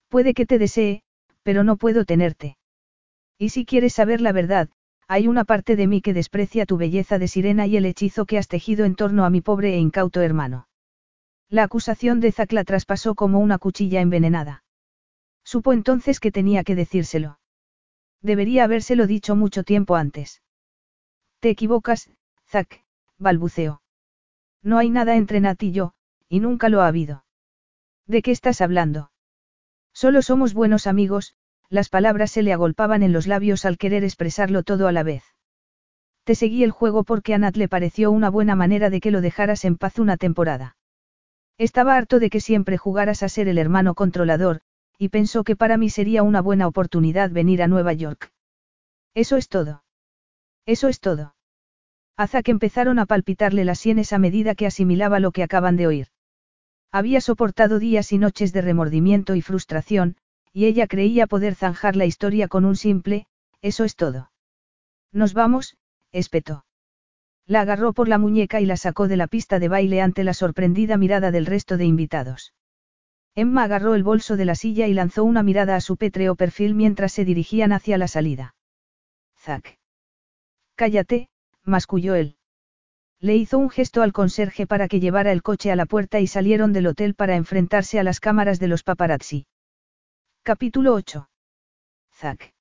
Puede que te desee, pero no puedo tenerte. Y si quieres saber la verdad, hay una parte de mí que desprecia tu belleza de sirena y el hechizo que has tejido en torno a mi pobre e incauto hermano. La acusación de Zack la traspasó como una cuchilla envenenada. Supo entonces que tenía que decírselo. Debería habérselo dicho mucho tiempo antes. Te equivocas, Zack, balbuceó. No hay nada entre Nat y yo, y nunca lo ha habido. ¿De qué estás hablando? Solo somos buenos amigos, las palabras se le agolpaban en los labios al querer expresarlo todo a la vez. Te seguí el juego porque a Nat le pareció una buena manera de que lo dejaras en paz una temporada. Estaba harto de que siempre jugaras a ser el hermano controlador, y pensó que para mí sería una buena oportunidad venir a Nueva York. Eso es todo. Eso es todo. A que empezaron a palpitarle las sienes a medida que asimilaba lo que acaban de oír. Había soportado días y noches de remordimiento y frustración, y ella creía poder zanjar la historia con un simple, eso es todo. Nos vamos, espetó. La agarró por la muñeca y la sacó de la pista de baile ante la sorprendida mirada del resto de invitados. Emma agarró el bolso de la silla y lanzó una mirada a su pétreo perfil mientras se dirigían hacia la salida. Zack. Cállate, masculló él. Le hizo un gesto al conserje para que llevara el coche a la puerta y salieron del hotel para enfrentarse a las cámaras de los paparazzi. Capítulo 8. Zack.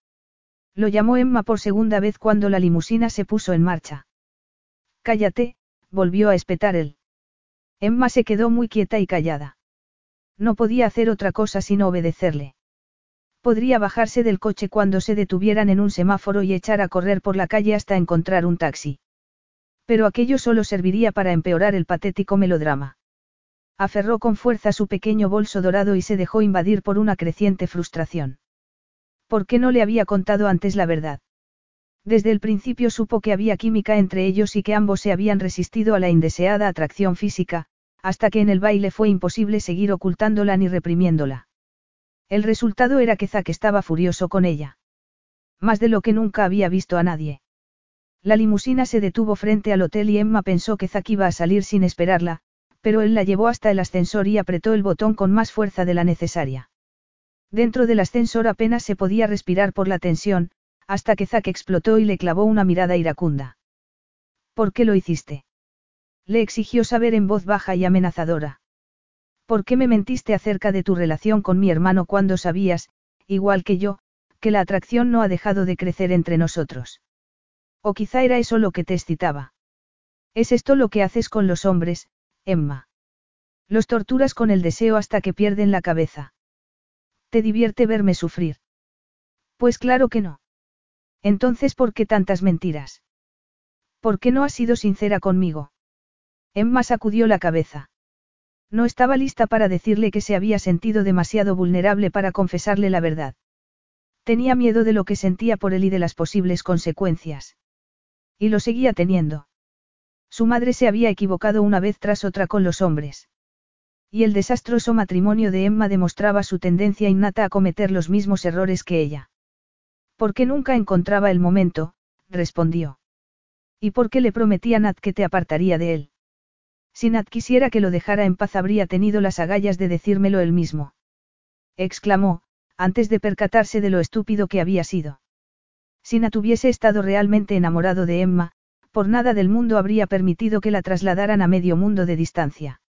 Lo llamó Emma por segunda vez cuando la limusina se puso en marcha. Cállate, volvió a espetar él. Emma se quedó muy quieta y callada. No podía hacer otra cosa sino obedecerle. Podría bajarse del coche cuando se detuvieran en un semáforo y echar a correr por la calle hasta encontrar un taxi. Pero aquello solo serviría para empeorar el patético melodrama. Aferró con fuerza su pequeño bolso dorado y se dejó invadir por una creciente frustración. ¿Por qué no le había contado antes la verdad? Desde el principio supo que había química entre ellos y que ambos se habían resistido a la indeseada atracción física, hasta que en el baile fue imposible seguir ocultándola ni reprimiéndola. El resultado era que Zack estaba furioso con ella. Más de lo que nunca había visto a nadie. La limusina se detuvo frente al hotel y Emma pensó que Zack iba a salir sin esperarla, pero él la llevó hasta el ascensor y apretó el botón con más fuerza de la necesaria. Dentro del ascensor apenas se podía respirar por la tensión, hasta que Zack explotó y le clavó una mirada iracunda. ¿Por qué lo hiciste? Le exigió saber en voz baja y amenazadora. ¿Por qué me mentiste acerca de tu relación con mi hermano cuando sabías, igual que yo, que la atracción no ha dejado de crecer entre nosotros? O quizá era eso lo que te excitaba. Es esto lo que haces con los hombres, Emma. Los torturas con el deseo hasta que pierden la cabeza. ¿Te divierte verme sufrir? Pues claro que no. Entonces, ¿por qué tantas mentiras? ¿Por qué no has sido sincera conmigo? Emma sacudió la cabeza. No estaba lista para decirle que se había sentido demasiado vulnerable para confesarle la verdad. Tenía miedo de lo que sentía por él y de las posibles consecuencias. Y lo seguía teniendo. Su madre se había equivocado una vez tras otra con los hombres. Y el desastroso matrimonio de Emma demostraba su tendencia innata a cometer los mismos errores que ella. ¿Por qué nunca encontraba el momento? respondió. ¿Y por qué le prometía Nat que te apartaría de él? Si Nat quisiera que lo dejara en paz habría tenido las agallas de decírmelo él mismo. Exclamó, antes de percatarse de lo estúpido que había sido. Si Nat hubiese estado realmente enamorado de Emma, por nada del mundo habría permitido que la trasladaran a medio mundo de distancia.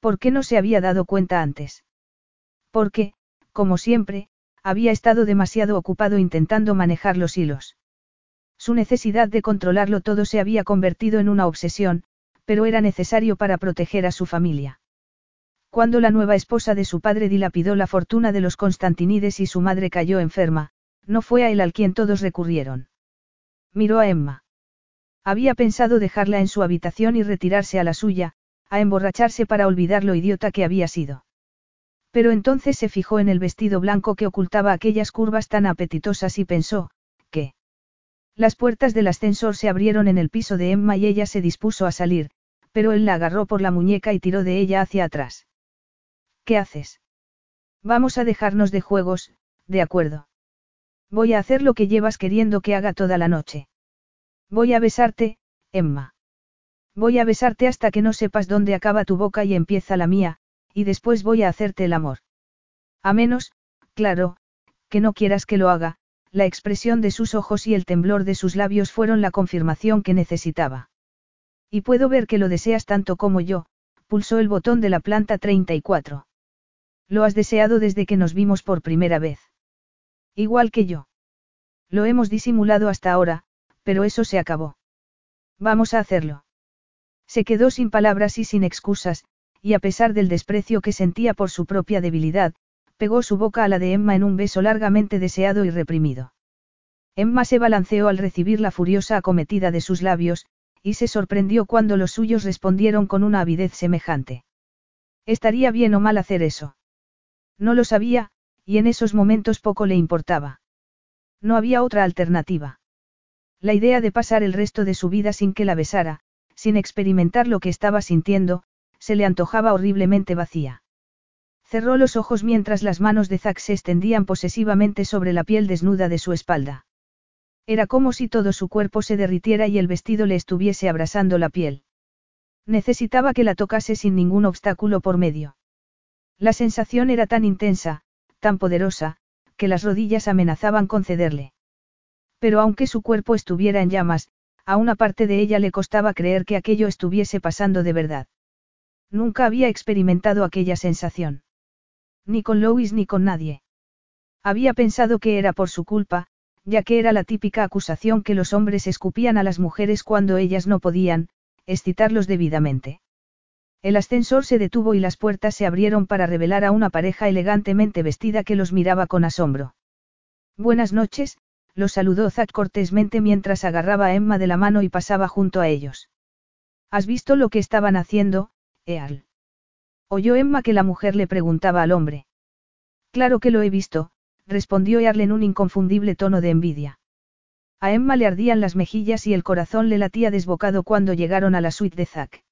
¿Por qué no se había dado cuenta antes? Porque, como siempre, había estado demasiado ocupado intentando manejar los hilos. Su necesidad de controlarlo todo se había convertido en una obsesión, pero era necesario para proteger a su familia. Cuando la nueva esposa de su padre dilapidó la fortuna de los Constantinides y su madre cayó enferma, no fue a él al quien todos recurrieron. Miró a Emma. Había pensado dejarla en su habitación y retirarse a la suya, a emborracharse para olvidar lo idiota que había sido. Pero entonces se fijó en el vestido blanco que ocultaba aquellas curvas tan apetitosas y pensó, que... Las puertas del ascensor se abrieron en el piso de Emma y ella se dispuso a salir, pero él la agarró por la muñeca y tiró de ella hacia atrás. ¿Qué haces? Vamos a dejarnos de juegos, de acuerdo. Voy a hacer lo que llevas queriendo que haga toda la noche. Voy a besarte, Emma. Voy a besarte hasta que no sepas dónde acaba tu boca y empieza la mía, y después voy a hacerte el amor. A menos, claro, que no quieras que lo haga, la expresión de sus ojos y el temblor de sus labios fueron la confirmación que necesitaba. Y puedo ver que lo deseas tanto como yo, pulsó el botón de la planta 34. Lo has deseado desde que nos vimos por primera vez. Igual que yo. Lo hemos disimulado hasta ahora, pero eso se acabó. Vamos a hacerlo. Se quedó sin palabras y sin excusas, y a pesar del desprecio que sentía por su propia debilidad, pegó su boca a la de Emma en un beso largamente deseado y reprimido. Emma se balanceó al recibir la furiosa acometida de sus labios, y se sorprendió cuando los suyos respondieron con una avidez semejante. ¿Estaría bien o mal hacer eso? No lo sabía, y en esos momentos poco le importaba. No había otra alternativa. La idea de pasar el resto de su vida sin que la besara, sin experimentar lo que estaba sintiendo, se le antojaba horriblemente vacía. Cerró los ojos mientras las manos de Zack se extendían posesivamente sobre la piel desnuda de su espalda. Era como si todo su cuerpo se derritiera y el vestido le estuviese abrasando la piel. Necesitaba que la tocase sin ningún obstáculo por medio. La sensación era tan intensa, tan poderosa, que las rodillas amenazaban con cederle. Pero aunque su cuerpo estuviera en llamas, a una parte de ella le costaba creer que aquello estuviese pasando de verdad. Nunca había experimentado aquella sensación. Ni con Lois ni con nadie. Había pensado que era por su culpa, ya que era la típica acusación que los hombres escupían a las mujeres cuando ellas no podían, excitarlos debidamente. El ascensor se detuvo y las puertas se abrieron para revelar a una pareja elegantemente vestida que los miraba con asombro. Buenas noches, los saludó Zack cortésmente mientras agarraba a Emma de la mano y pasaba junto a ellos. ¿Has visto lo que estaban haciendo, Earl. Oyó Emma que la mujer le preguntaba al hombre. Claro que lo he visto, respondió Earl en un inconfundible tono de envidia. A Emma le ardían las mejillas y el corazón le latía desbocado cuando llegaron a la suite de Zack.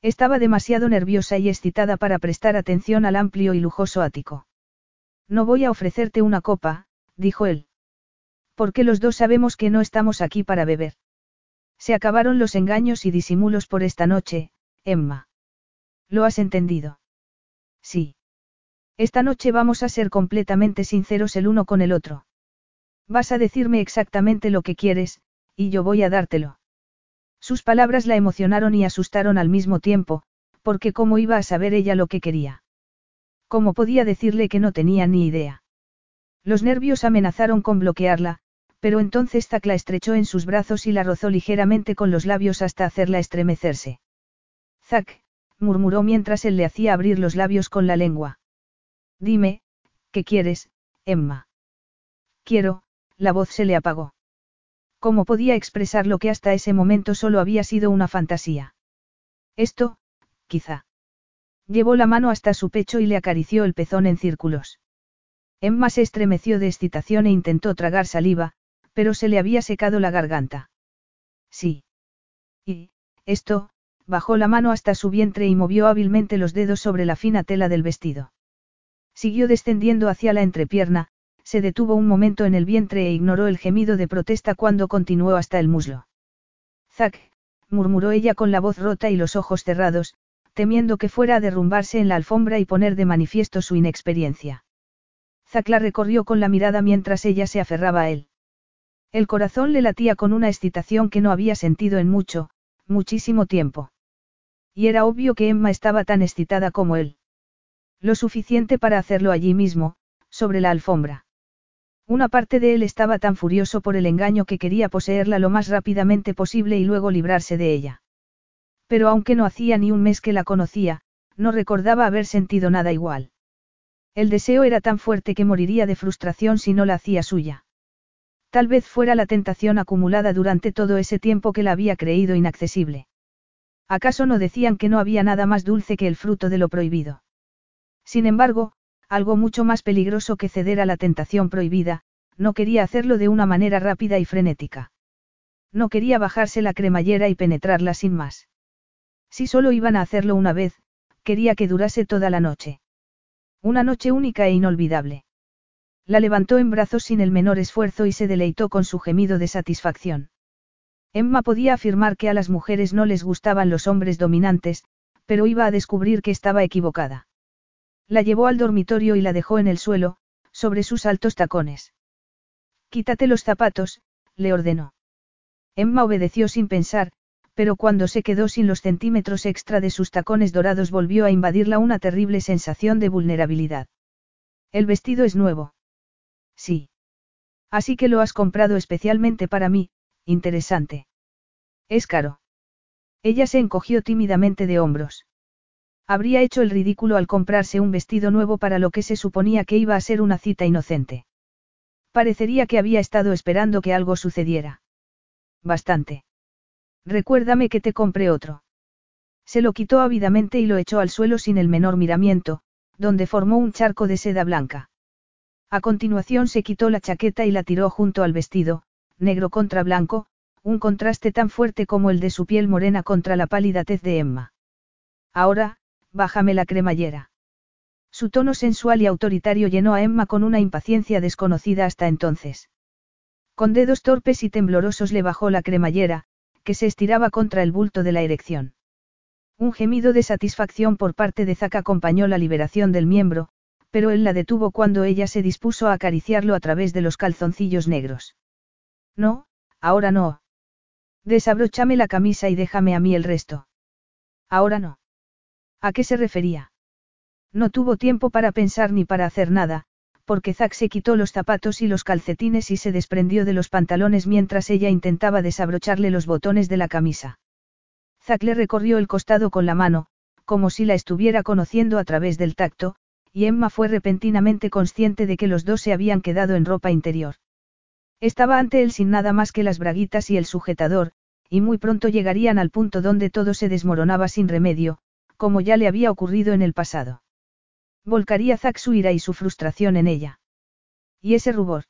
Estaba demasiado nerviosa y excitada para prestar atención al amplio y lujoso ático. No voy a ofrecerte una copa, dijo él. Porque los dos sabemos que no estamos aquí para beber. Se acabaron los engaños y disimulos por esta noche, Emma. ¿Lo has entendido? Sí. Esta noche vamos a ser completamente sinceros el uno con el otro. Vas a decirme exactamente lo que quieres, y yo voy a dártelo. Sus palabras la emocionaron y asustaron al mismo tiempo, porque cómo iba a saber ella lo que quería. ¿Cómo podía decirle que no tenía ni idea? Los nervios amenazaron con bloquearla, pero entonces Zack la estrechó en sus brazos y la rozó ligeramente con los labios hasta hacerla estremecerse. Zack, murmuró mientras él le hacía abrir los labios con la lengua. Dime, ¿qué quieres, Emma? Quiero, la voz se le apagó. ¿Cómo podía expresar lo que hasta ese momento solo había sido una fantasía? Esto, quizá. Llevó la mano hasta su pecho y le acarició el pezón en círculos. Emma se estremeció de excitación e intentó tragar saliva, pero se le había secado la garganta. Sí. Y, esto, bajó la mano hasta su vientre y movió hábilmente los dedos sobre la fina tela del vestido. Siguió descendiendo hacia la entrepierna, se detuvo un momento en el vientre e ignoró el gemido de protesta cuando continuó hasta el muslo. Zack, murmuró ella con la voz rota y los ojos cerrados, temiendo que fuera a derrumbarse en la alfombra y poner de manifiesto su inexperiencia. Zack la recorrió con la mirada mientras ella se aferraba a él. El corazón le latía con una excitación que no había sentido en mucho, muchísimo tiempo. Y era obvio que Emma estaba tan excitada como él. Lo suficiente para hacerlo allí mismo, sobre la alfombra. Una parte de él estaba tan furioso por el engaño que quería poseerla lo más rápidamente posible y luego librarse de ella. Pero aunque no hacía ni un mes que la conocía, no recordaba haber sentido nada igual. El deseo era tan fuerte que moriría de frustración si no la hacía suya. Tal vez fuera la tentación acumulada durante todo ese tiempo que la había creído inaccesible. ¿Acaso no decían que no había nada más dulce que el fruto de lo prohibido? Sin embargo, algo mucho más peligroso que ceder a la tentación prohibida, no quería hacerlo de una manera rápida y frenética. No quería bajarse la cremallera y penetrarla sin más. Si solo iban a hacerlo una vez, quería que durase toda la noche. Una noche única e inolvidable. La levantó en brazos sin el menor esfuerzo y se deleitó con su gemido de satisfacción. Emma podía afirmar que a las mujeres no les gustaban los hombres dominantes, pero iba a descubrir que estaba equivocada. La llevó al dormitorio y la dejó en el suelo, sobre sus altos tacones. Quítate los zapatos, le ordenó. Emma obedeció sin pensar, pero cuando se quedó sin los centímetros extra de sus tacones dorados volvió a invadirla una terrible sensación de vulnerabilidad. El vestido es nuevo. Sí. Así que lo has comprado especialmente para mí, interesante. Es caro. Ella se encogió tímidamente de hombros. Habría hecho el ridículo al comprarse un vestido nuevo para lo que se suponía que iba a ser una cita inocente. Parecería que había estado esperando que algo sucediera. Bastante. Recuérdame que te compré otro. Se lo quitó ávidamente y lo echó al suelo sin el menor miramiento, donde formó un charco de seda blanca. A continuación se quitó la chaqueta y la tiró junto al vestido, negro contra blanco, un contraste tan fuerte como el de su piel morena contra la pálida tez de Emma. Ahora, bájame la cremallera. Su tono sensual y autoritario llenó a Emma con una impaciencia desconocida hasta entonces. Con dedos torpes y temblorosos le bajó la cremallera, que se estiraba contra el bulto de la erección. Un gemido de satisfacción por parte de Zack acompañó la liberación del miembro, pero él la detuvo cuando ella se dispuso a acariciarlo a través de los calzoncillos negros. No, ahora no. Desabróchame la camisa y déjame a mí el resto. Ahora no. ¿A qué se refería? No tuvo tiempo para pensar ni para hacer nada, porque Zack se quitó los zapatos y los calcetines y se desprendió de los pantalones mientras ella intentaba desabrocharle los botones de la camisa. Zack le recorrió el costado con la mano, como si la estuviera conociendo a través del tacto, y Emma fue repentinamente consciente de que los dos se habían quedado en ropa interior. Estaba ante él sin nada más que las braguitas y el sujetador, y muy pronto llegarían al punto donde todo se desmoronaba sin remedio, como ya le había ocurrido en el pasado. Volcaría Zack su ira y su frustración en ella. ¿Y ese rubor?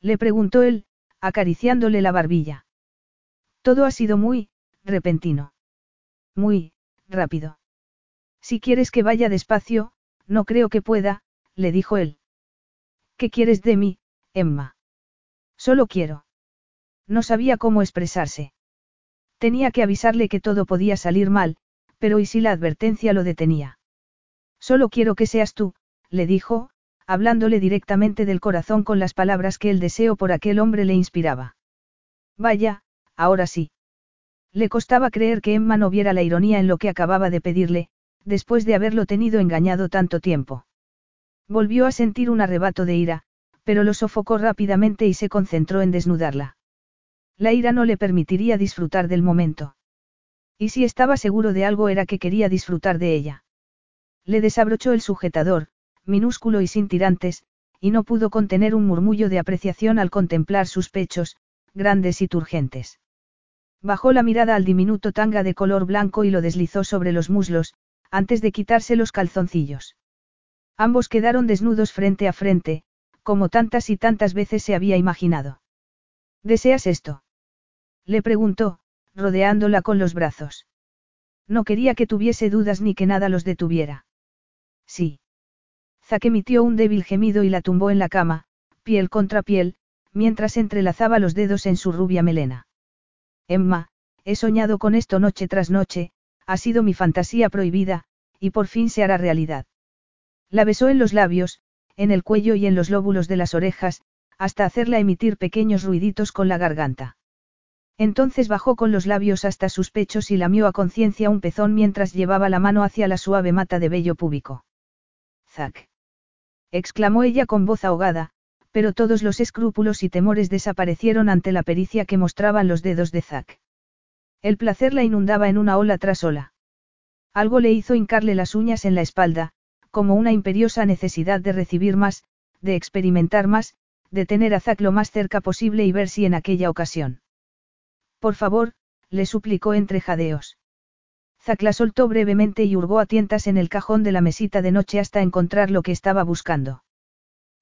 Le preguntó él, acariciándole la barbilla. Todo ha sido muy, repentino. Muy, rápido. Si quieres que vaya despacio, no creo que pueda, le dijo él. ¿Qué quieres de mí, Emma? Solo quiero. No sabía cómo expresarse. Tenía que avisarle que todo podía salir mal, pero ¿y si la advertencia lo detenía? Solo quiero que seas tú, le dijo, hablándole directamente del corazón con las palabras que el deseo por aquel hombre le inspiraba. Vaya, ahora sí. Le costaba creer que Emma no viera la ironía en lo que acababa de pedirle, después de haberlo tenido engañado tanto tiempo. Volvió a sentir un arrebato de ira, pero lo sofocó rápidamente y se concentró en desnudarla. La ira no le permitiría disfrutar del momento. Y si estaba seguro de algo era que quería disfrutar de ella. Le desabrochó el sujetador, minúsculo y sin tirantes, y no pudo contener un murmullo de apreciación al contemplar sus pechos, grandes y turgentes. Bajó la mirada al diminuto tanga de color blanco y lo deslizó sobre los muslos, antes de quitarse los calzoncillos. Ambos quedaron desnudos frente a frente, como tantas y tantas veces se había imaginado. ¿Deseas esto? Le preguntó, rodeándola con los brazos. No quería que tuviese dudas ni que nada los detuviera. Sí. Zack emitió un débil gemido y la tumbó en la cama, piel contra piel, mientras entrelazaba los dedos en su rubia melena. Emma, he soñado con esto noche tras noche, ha sido mi fantasía prohibida, y por fin se hará realidad. La besó en los labios, en el cuello y en los lóbulos de las orejas, hasta hacerla emitir pequeños ruiditos con la garganta. Entonces bajó con los labios hasta sus pechos y lamió a conciencia un pezón mientras llevaba la mano hacia la suave mata de vello púbico. Zack. exclamó ella con voz ahogada, pero todos los escrúpulos y temores desaparecieron ante la pericia que mostraban los dedos de Zack. El placer la inundaba en una ola tras ola. Algo le hizo hincarle las uñas en la espalda, como una imperiosa necesidad de recibir más, de experimentar más, de tener a Zack lo más cerca posible y ver si en aquella ocasión. Por favor, le suplicó entre jadeos. Zack la soltó brevemente y hurgó a tientas en el cajón de la mesita de noche hasta encontrar lo que estaba buscando.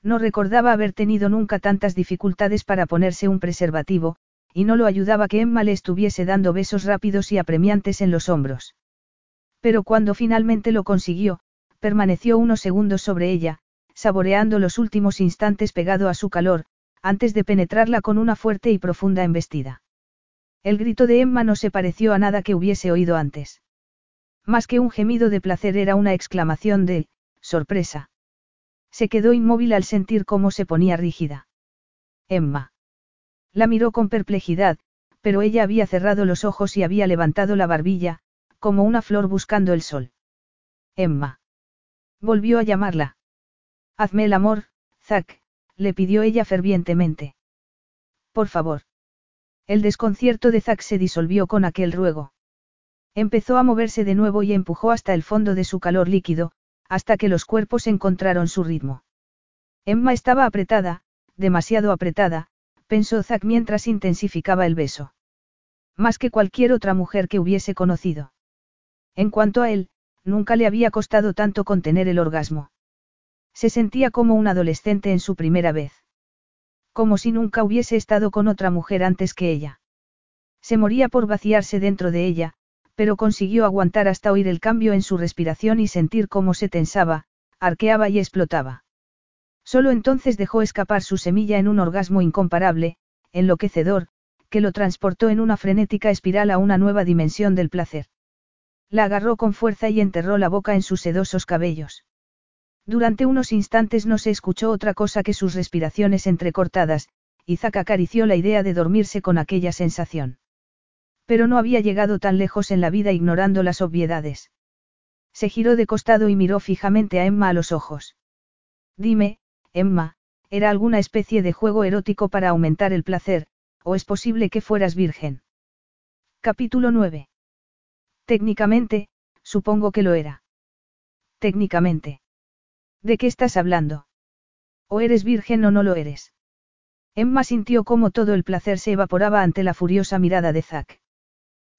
No recordaba haber tenido nunca tantas dificultades para ponerse un preservativo, y no lo ayudaba que Emma le estuviese dando besos rápidos y apremiantes en los hombros. Pero cuando finalmente lo consiguió, permaneció unos segundos sobre ella, saboreando los últimos instantes pegado a su calor, antes de penetrarla con una fuerte y profunda embestida. El grito de Emma no se pareció a nada que hubiese oído antes. Más que un gemido de placer era una exclamación de, sorpresa. Se quedó inmóvil al sentir cómo se ponía rígida. Emma. La miró con perplejidad, pero ella había cerrado los ojos y había levantado la barbilla, como una flor buscando el sol. Emma. Volvió a llamarla. Hazme el amor, Zack, le pidió ella fervientemente. Por favor. El desconcierto de Zack se disolvió con aquel ruego. Empezó a moverse de nuevo y empujó hasta el fondo de su calor líquido, hasta que los cuerpos encontraron su ritmo. Emma estaba apretada, demasiado apretada, pensó Zack mientras intensificaba el beso. Más que cualquier otra mujer que hubiese conocido. En cuanto a él, nunca le había costado tanto contener el orgasmo. Se sentía como un adolescente en su primera vez. Como si nunca hubiese estado con otra mujer antes que ella. Se moría por vaciarse dentro de ella, pero consiguió aguantar hasta oír el cambio en su respiración y sentir cómo se tensaba, arqueaba y explotaba. Solo entonces dejó escapar su semilla en un orgasmo incomparable, enloquecedor, que lo transportó en una frenética espiral a una nueva dimensión del placer. La agarró con fuerza y enterró la boca en sus sedosos cabellos. Durante unos instantes no se escuchó otra cosa que sus respiraciones entrecortadas, y Zack acarició la idea de dormirse con aquella sensación. Pero no había llegado tan lejos en la vida ignorando las obviedades. Se giró de costado y miró fijamente a Emma a los ojos. Dime, Emma, ¿era alguna especie de juego erótico para aumentar el placer, o es posible que fueras virgen? Capítulo 9. Técnicamente, supongo que lo era. Técnicamente. ¿De qué estás hablando? O eres virgen o no lo eres. Emma sintió cómo todo el placer se evaporaba ante la furiosa mirada de Zack.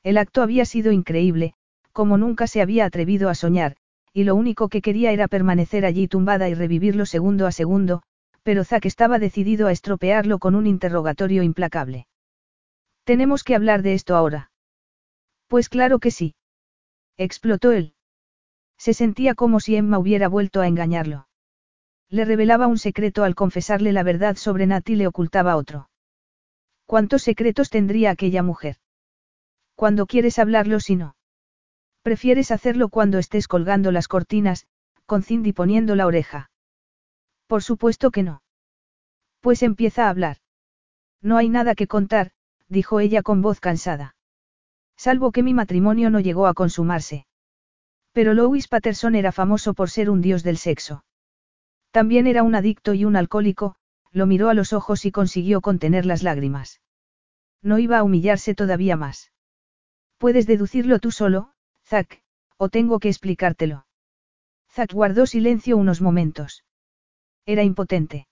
El acto había sido increíble, como nunca se había atrevido a soñar, y lo único que quería era permanecer allí tumbada y revivirlo segundo a segundo, pero Zack estaba decidido a estropearlo con un interrogatorio implacable. Tenemos que hablar de esto ahora. Pues claro que sí. Explotó él. Se sentía como si Emma hubiera vuelto a engañarlo. Le revelaba un secreto al confesarle la verdad sobre Nat y le ocultaba otro. ¿Cuántos secretos tendría aquella mujer? Cuando quieres hablarlo si no. Prefieres hacerlo cuando estés colgando las cortinas, con Cindy poniendo la oreja. Por supuesto que no. Pues empieza a hablar. No hay nada que contar, dijo ella con voz cansada. Salvo que mi matrimonio no llegó a consumarse. Pero Louis Patterson era famoso por ser un dios del sexo. También era un adicto y un alcohólico, lo miró a los ojos y consiguió contener las lágrimas. No iba a humillarse todavía más. Puedes deducirlo tú solo, Zack, o tengo que explicártelo. Zack guardó silencio unos momentos. Era impotente.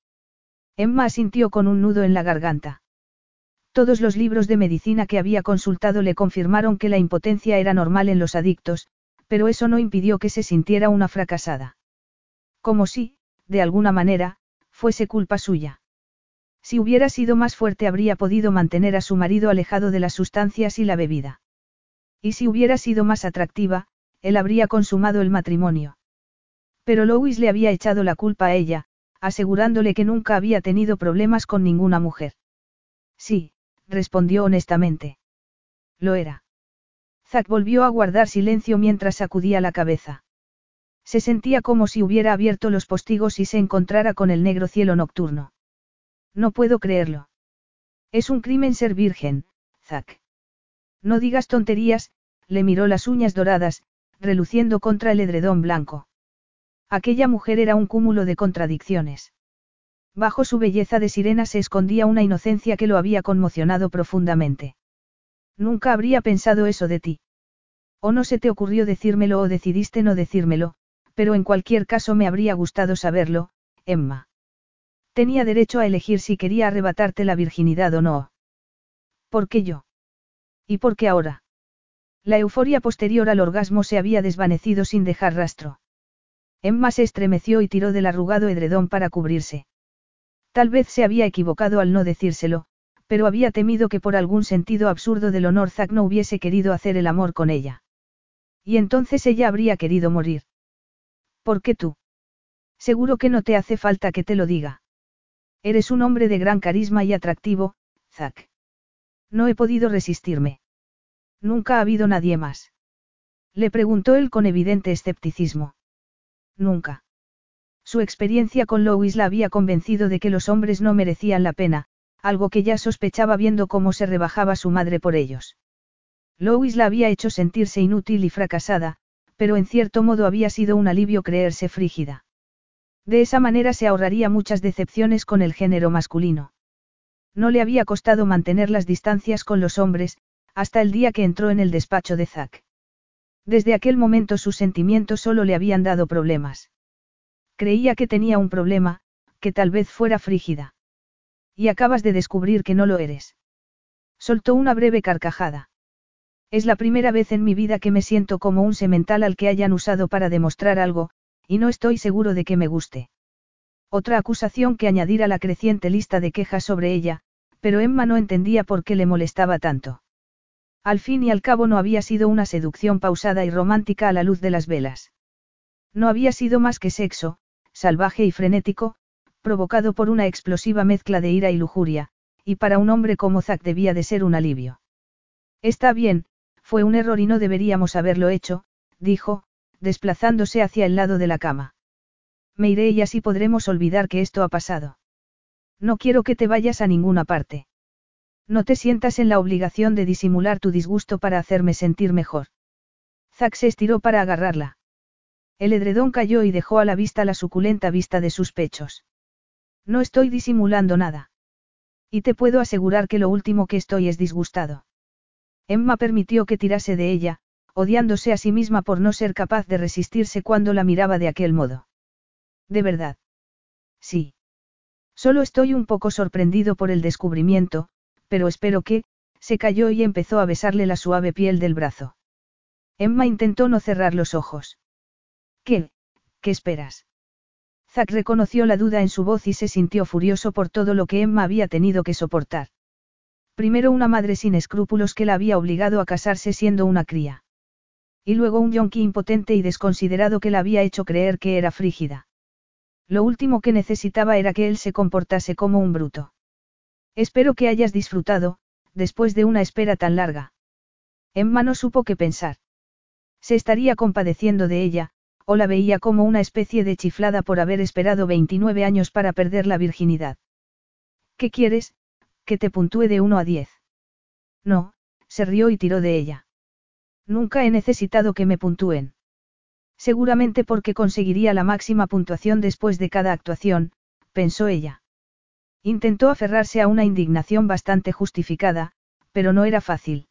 Emma asintió con un nudo en la garganta. Todos los libros de medicina que había consultado le confirmaron que la impotencia era normal en los adictos, pero eso no impidió que se sintiera una fracasada. Como si, de alguna manera, fuese culpa suya. Si hubiera sido más fuerte habría podido mantener a su marido alejado de las sustancias y la bebida. Y si hubiera sido más atractiva, él habría consumado el matrimonio. Pero Louis le había echado la culpa a ella, asegurándole que nunca había tenido problemas con ninguna mujer. Sí, respondió honestamente. Lo era. Zack volvió a guardar silencio mientras sacudía la cabeza. Se sentía como si hubiera abierto los postigos y se encontrara con el negro cielo nocturno. No puedo creerlo. Es un crimen ser virgen, Zack. No digas tonterías, le miró las uñas doradas, reluciendo contra el edredón blanco. Aquella mujer era un cúmulo de contradicciones. Bajo su belleza de sirena se escondía una inocencia que lo había conmocionado profundamente. Nunca habría pensado eso de ti. O no se te ocurrió decírmelo o decidiste no decírmelo, pero en cualquier caso me habría gustado saberlo, Emma. Tenía derecho a elegir si quería arrebatarte la virginidad o no. ¿Por qué yo? ¿Y por qué ahora? La euforia posterior al orgasmo se había desvanecido sin dejar rastro. Emma se estremeció y tiró del arrugado edredón para cubrirse. Tal vez se había equivocado al no decírselo, pero había temido que por algún sentido absurdo del honor Zack no hubiese querido hacer el amor con ella. Y entonces ella habría querido morir. ¿Por qué tú? Seguro que no te hace falta que te lo diga. Eres un hombre de gran carisma y atractivo, Zack. No he podido resistirme. Nunca ha habido nadie más. Le preguntó él con evidente escepticismo. Nunca. Su experiencia con Lois la había convencido de que los hombres no merecían la pena, algo que ya sospechaba viendo cómo se rebajaba su madre por ellos. Lois la había hecho sentirse inútil y fracasada, pero en cierto modo había sido un alivio creerse frígida. De esa manera se ahorraría muchas decepciones con el género masculino. No le había costado mantener las distancias con los hombres, hasta el día que entró en el despacho de Zack. Desde aquel momento sus sentimientos solo le habían dado problemas. Creía que tenía un problema, que tal vez fuera frígida. Y acabas de descubrir que no lo eres. Soltó una breve carcajada. Es la primera vez en mi vida que me siento como un semental al que hayan usado para demostrar algo, y no estoy seguro de que me guste. Otra acusación que añadir a la creciente lista de quejas sobre ella, pero Emma no entendía por qué le molestaba tanto. Al fin y al cabo no había sido una seducción pausada y romántica a la luz de las velas. No había sido más que sexo, salvaje y frenético, provocado por una explosiva mezcla de ira y lujuria, y para un hombre como Zack debía de ser un alivio. Está bien, fue un error y no deberíamos haberlo hecho, dijo, desplazándose hacia el lado de la cama. Me iré y así podremos olvidar que esto ha pasado. No quiero que te vayas a ninguna parte. No te sientas en la obligación de disimular tu disgusto para hacerme sentir mejor. Zack se estiró para agarrarla. El edredón cayó y dejó a la vista la suculenta vista de sus pechos. No estoy disimulando nada. Y te puedo asegurar que lo último que estoy es disgustado. Emma permitió que tirase de ella, odiándose a sí misma por no ser capaz de resistirse cuando la miraba de aquel modo. ¿De verdad? Sí. Solo estoy un poco sorprendido por el descubrimiento, pero espero que, se cayó y empezó a besarle la suave piel del brazo. Emma intentó no cerrar los ojos. ¿Qué? ¿Qué esperas? Zack reconoció la duda en su voz y se sintió furioso por todo lo que Emma había tenido que soportar. Primero una madre sin escrúpulos que la había obligado a casarse siendo una cría. Y luego un yonki impotente y desconsiderado que la había hecho creer que era frígida. Lo último que necesitaba era que él se comportase como un bruto. Espero que hayas disfrutado, después de una espera tan larga. Emma no supo qué pensar. Se estaría compadeciendo de ella, o la veía como una especie de chiflada por haber esperado 29 años para perder la virginidad. ¿Qué quieres? Que te puntúe de 1 a 10. No, se rió y tiró de ella. Nunca he necesitado que me puntúen. Seguramente porque conseguiría la máxima puntuación después de cada actuación, pensó ella. Intentó aferrarse a una indignación bastante justificada, pero no era fácil.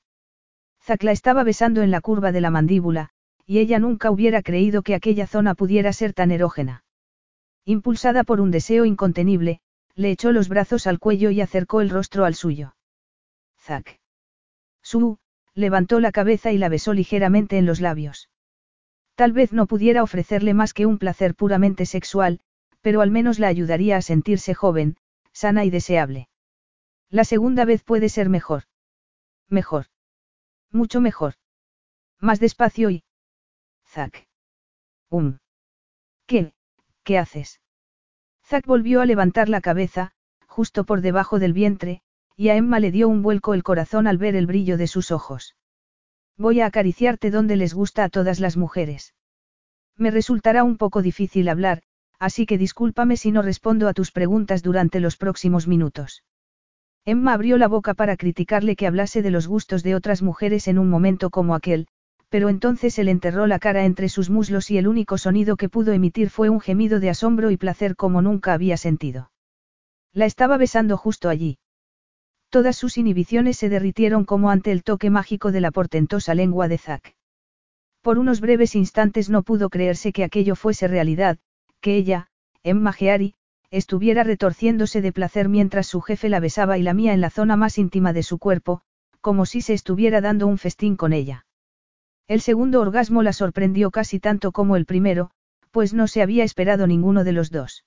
Zack la estaba besando en la curva de la mandíbula, y ella nunca hubiera creído que aquella zona pudiera ser tan erógena. Impulsada por un deseo incontenible, le echó los brazos al cuello y acercó el rostro al suyo. Zack. Su, levantó la cabeza y la besó ligeramente en los labios. Tal vez no pudiera ofrecerle más que un placer puramente sexual, pero al menos la ayudaría a sentirse joven, sana y deseable. La segunda vez puede ser mejor. Mejor. Mucho mejor. Más despacio y... Zack. Um. ¿Qué? ¿Qué haces? Zack volvió a levantar la cabeza, justo por debajo del vientre, y a Emma le dio un vuelco el corazón al ver el brillo de sus ojos. Voy a acariciarte donde les gusta a todas las mujeres. Me resultará un poco difícil hablar, así que discúlpame si no respondo a tus preguntas durante los próximos minutos. Emma abrió la boca para criticarle que hablase de los gustos de otras mujeres en un momento como aquel, pero entonces él enterró la cara entre sus muslos y el único sonido que pudo emitir fue un gemido de asombro y placer como nunca había sentido. La estaba besando justo allí. Todas sus inhibiciones se derritieron como ante el toque mágico de la portentosa lengua de Zack. Por unos breves instantes no pudo creerse que aquello fuese realidad, que ella, Emma Geari, estuviera retorciéndose de placer mientras su jefe la besaba y la mía en la zona más íntima de su cuerpo, como si se estuviera dando un festín con ella. El segundo orgasmo la sorprendió casi tanto como el primero, pues no se había esperado ninguno de los dos.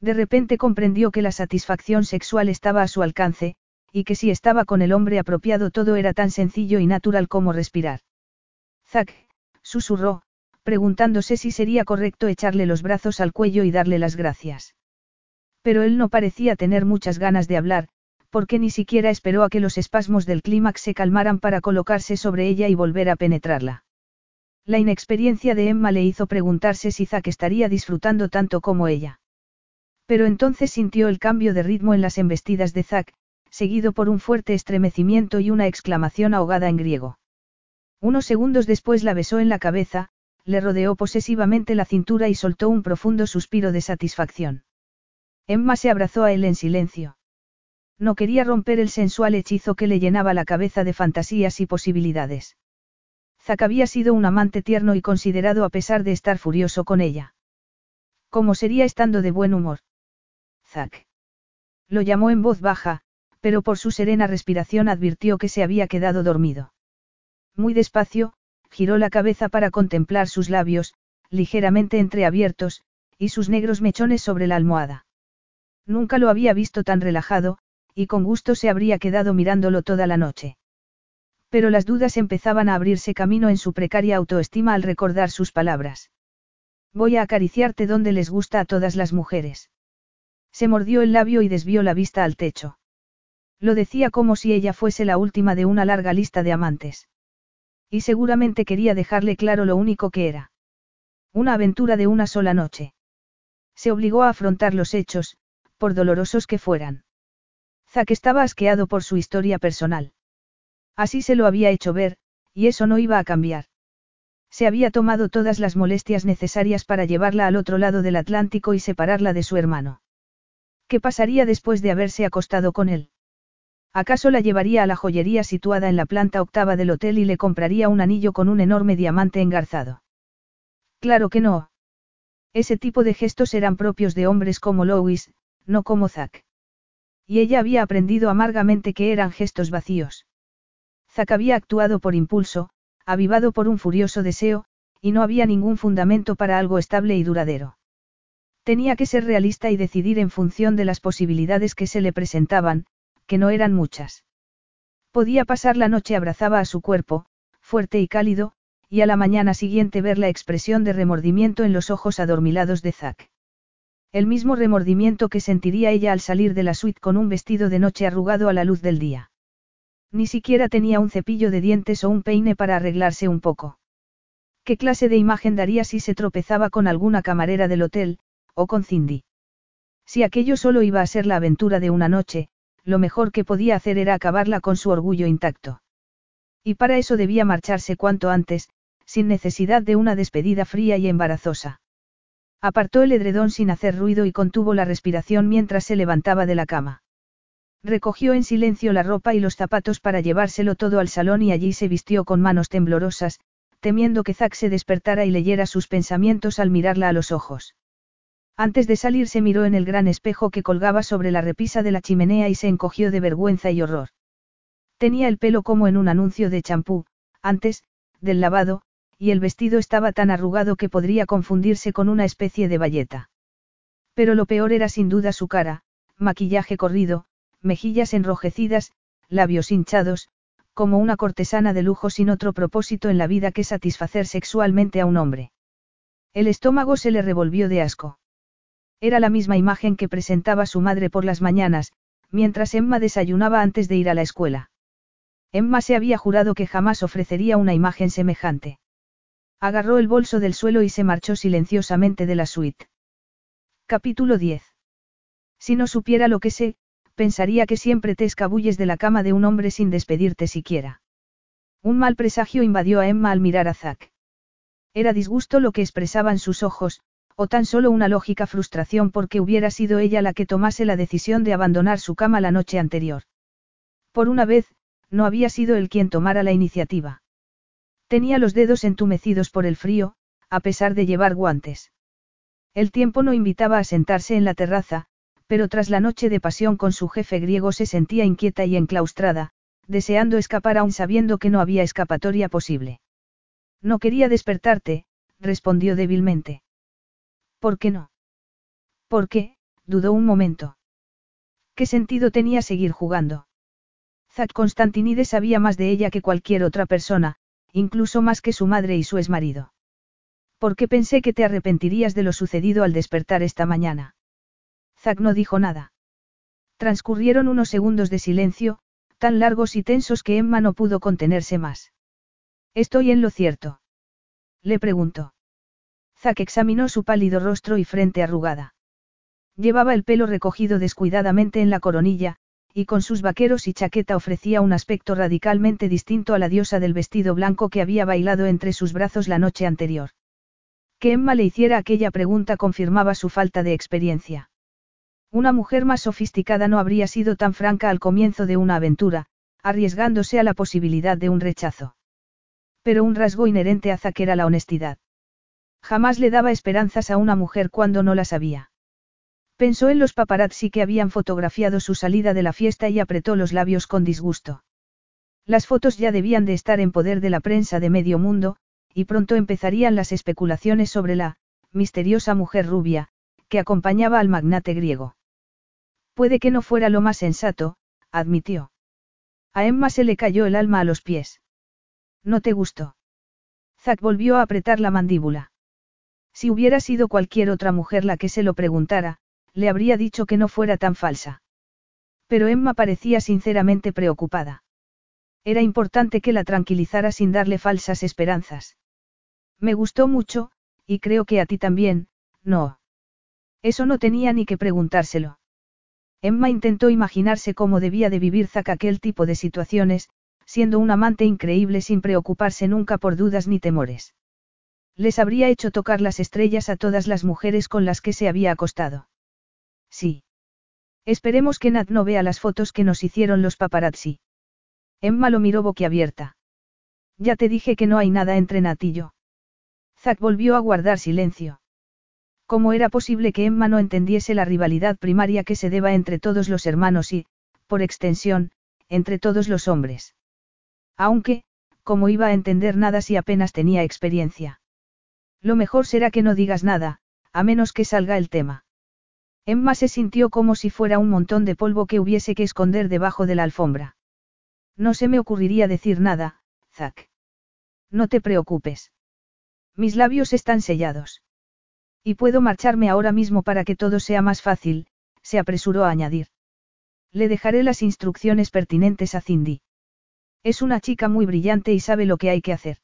De repente comprendió que la satisfacción sexual estaba a su alcance, y que si estaba con el hombre apropiado todo era tan sencillo y natural como respirar. Zack, susurró, preguntándose si sería correcto echarle los brazos al cuello y darle las gracias. Pero él no parecía tener muchas ganas de hablar, porque ni siquiera esperó a que los espasmos del clímax se calmaran para colocarse sobre ella y volver a penetrarla. La inexperiencia de Emma le hizo preguntarse si Zack estaría disfrutando tanto como ella. Pero entonces sintió el cambio de ritmo en las embestidas de Zack, seguido por un fuerte estremecimiento y una exclamación ahogada en griego. Unos segundos después la besó en la cabeza, le rodeó posesivamente la cintura y soltó un profundo suspiro de satisfacción. Emma se abrazó a él en silencio. No quería romper el sensual hechizo que le llenaba la cabeza de fantasías y posibilidades. Zack había sido un amante tierno y considerado a pesar de estar furioso con ella. ¿Cómo sería estando de buen humor? Zack. Lo llamó en voz baja, pero por su serena respiración advirtió que se había quedado dormido. Muy despacio, giró la cabeza para contemplar sus labios, ligeramente entreabiertos, y sus negros mechones sobre la almohada. Nunca lo había visto tan relajado, y con gusto se habría quedado mirándolo toda la noche. Pero las dudas empezaban a abrirse camino en su precaria autoestima al recordar sus palabras. Voy a acariciarte donde les gusta a todas las mujeres. Se mordió el labio y desvió la vista al techo. Lo decía como si ella fuese la última de una larga lista de amantes. Y seguramente quería dejarle claro lo único que era. Una aventura de una sola noche. Se obligó a afrontar los hechos, por dolorosos que fueran. Zack estaba asqueado por su historia personal. Así se lo había hecho ver, y eso no iba a cambiar. Se había tomado todas las molestias necesarias para llevarla al otro lado del Atlántico y separarla de su hermano. ¿Qué pasaría después de haberse acostado con él? ¿Acaso la llevaría a la joyería situada en la planta octava del hotel y le compraría un anillo con un enorme diamante engarzado? Claro que no. Ese tipo de gestos eran propios de hombres como Louis, no como Zack. Y ella había aprendido amargamente que eran gestos vacíos. Zack había actuado por impulso, avivado por un furioso deseo, y no había ningún fundamento para algo estable y duradero. Tenía que ser realista y decidir en función de las posibilidades que se le presentaban, que no eran muchas. Podía pasar la noche abrazaba a su cuerpo, fuerte y cálido, y a la mañana siguiente ver la expresión de remordimiento en los ojos adormilados de Zack. El mismo remordimiento que sentiría ella al salir de la suite con un vestido de noche arrugado a la luz del día. Ni siquiera tenía un cepillo de dientes o un peine para arreglarse un poco. ¿Qué clase de imagen daría si se tropezaba con alguna camarera del hotel, o con Cindy? Si aquello solo iba a ser la aventura de una noche, lo mejor que podía hacer era acabarla con su orgullo intacto. Y para eso debía marcharse cuanto antes, sin necesidad de una despedida fría y embarazosa. Apartó el edredón sin hacer ruido y contuvo la respiración mientras se levantaba de la cama. Recogió en silencio la ropa y los zapatos para llevárselo todo al salón y allí se vistió con manos temblorosas, temiendo que Zack se despertara y leyera sus pensamientos al mirarla a los ojos. Antes de salir se miró en el gran espejo que colgaba sobre la repisa de la chimenea y se encogió de vergüenza y horror. Tenía el pelo como en un anuncio de champú, antes, del lavado, y el vestido estaba tan arrugado que podría confundirse con una especie de bayeta. Pero lo peor era sin duda su cara, maquillaje corrido, mejillas enrojecidas, labios hinchados, como una cortesana de lujo sin otro propósito en la vida que satisfacer sexualmente a un hombre. El estómago se le revolvió de asco. Era la misma imagen que presentaba su madre por las mañanas, mientras Emma desayunaba antes de ir a la escuela. Emma se había jurado que jamás ofrecería una imagen semejante. Agarró el bolso del suelo y se marchó silenciosamente de la suite. Capítulo 10. Si no supiera lo que sé, pensaría que siempre te escabulles de la cama de un hombre sin despedirte siquiera. Un mal presagio invadió a Emma al mirar a Zack. Era disgusto lo que expresaban sus ojos, o tan solo una lógica frustración porque hubiera sido ella la que tomase la decisión de abandonar su cama la noche anterior. Por una vez, no había sido él quien tomara la iniciativa. Tenía los dedos entumecidos por el frío, a pesar de llevar guantes. El tiempo no invitaba a sentarse en la terraza, pero tras la noche de pasión con su jefe griego se sentía inquieta y enclaustrada, deseando escapar aún sabiendo que no había escapatoria posible. No quería despertarte, respondió débilmente. ¿Por qué no? ¿Por qué? dudó un momento. ¿Qué sentido tenía seguir jugando? Zack Constantinides sabía más de ella que cualquier otra persona, incluso más que su madre y su exmarido. ¿Por qué pensé que te arrepentirías de lo sucedido al despertar esta mañana? Zack no dijo nada. Transcurrieron unos segundos de silencio, tan largos y tensos que Emma no pudo contenerse más. ¿Estoy en lo cierto? Le preguntó. Zack examinó su pálido rostro y frente arrugada. Llevaba el pelo recogido descuidadamente en la coronilla, y con sus vaqueros y chaqueta ofrecía un aspecto radicalmente distinto a la diosa del vestido blanco que había bailado entre sus brazos la noche anterior. Que Emma le hiciera aquella pregunta confirmaba su falta de experiencia. Una mujer más sofisticada no habría sido tan franca al comienzo de una aventura, arriesgándose a la posibilidad de un rechazo. Pero un rasgo inherente a Zack era la honestidad. Jamás le daba esperanzas a una mujer cuando no la sabía. Pensó en los paparazzi que habían fotografiado su salida de la fiesta y apretó los labios con disgusto. Las fotos ya debían de estar en poder de la prensa de medio mundo, y pronto empezarían las especulaciones sobre la misteriosa mujer rubia, que acompañaba al magnate griego. Puede que no fuera lo más sensato, admitió. A Emma se le cayó el alma a los pies. ¿No te gustó? Zack volvió a apretar la mandíbula. Si hubiera sido cualquier otra mujer la que se lo preguntara, le habría dicho que no fuera tan falsa. Pero Emma parecía sinceramente preocupada. Era importante que la tranquilizara sin darle falsas esperanzas. Me gustó mucho, y creo que a ti también, no. Eso no tenía ni que preguntárselo. Emma intentó imaginarse cómo debía de vivir Zack aquel tipo de situaciones, siendo un amante increíble sin preocuparse nunca por dudas ni temores. Les habría hecho tocar las estrellas a todas las mujeres con las que se había acostado. Sí. Esperemos que Nat no vea las fotos que nos hicieron los paparazzi. Emma lo miró boquiabierta. Ya te dije que no hay nada entre Nat y yo. Zack volvió a guardar silencio. ¿Cómo era posible que Emma no entendiese la rivalidad primaria que se deba entre todos los hermanos y, por extensión, entre todos los hombres? Aunque, ¿cómo iba a entender nada si apenas tenía experiencia? Lo mejor será que no digas nada, a menos que salga el tema. Emma se sintió como si fuera un montón de polvo que hubiese que esconder debajo de la alfombra. No se me ocurriría decir nada, Zack. No te preocupes. Mis labios están sellados. Y puedo marcharme ahora mismo para que todo sea más fácil, se apresuró a añadir. Le dejaré las instrucciones pertinentes a Cindy. Es una chica muy brillante y sabe lo que hay que hacer.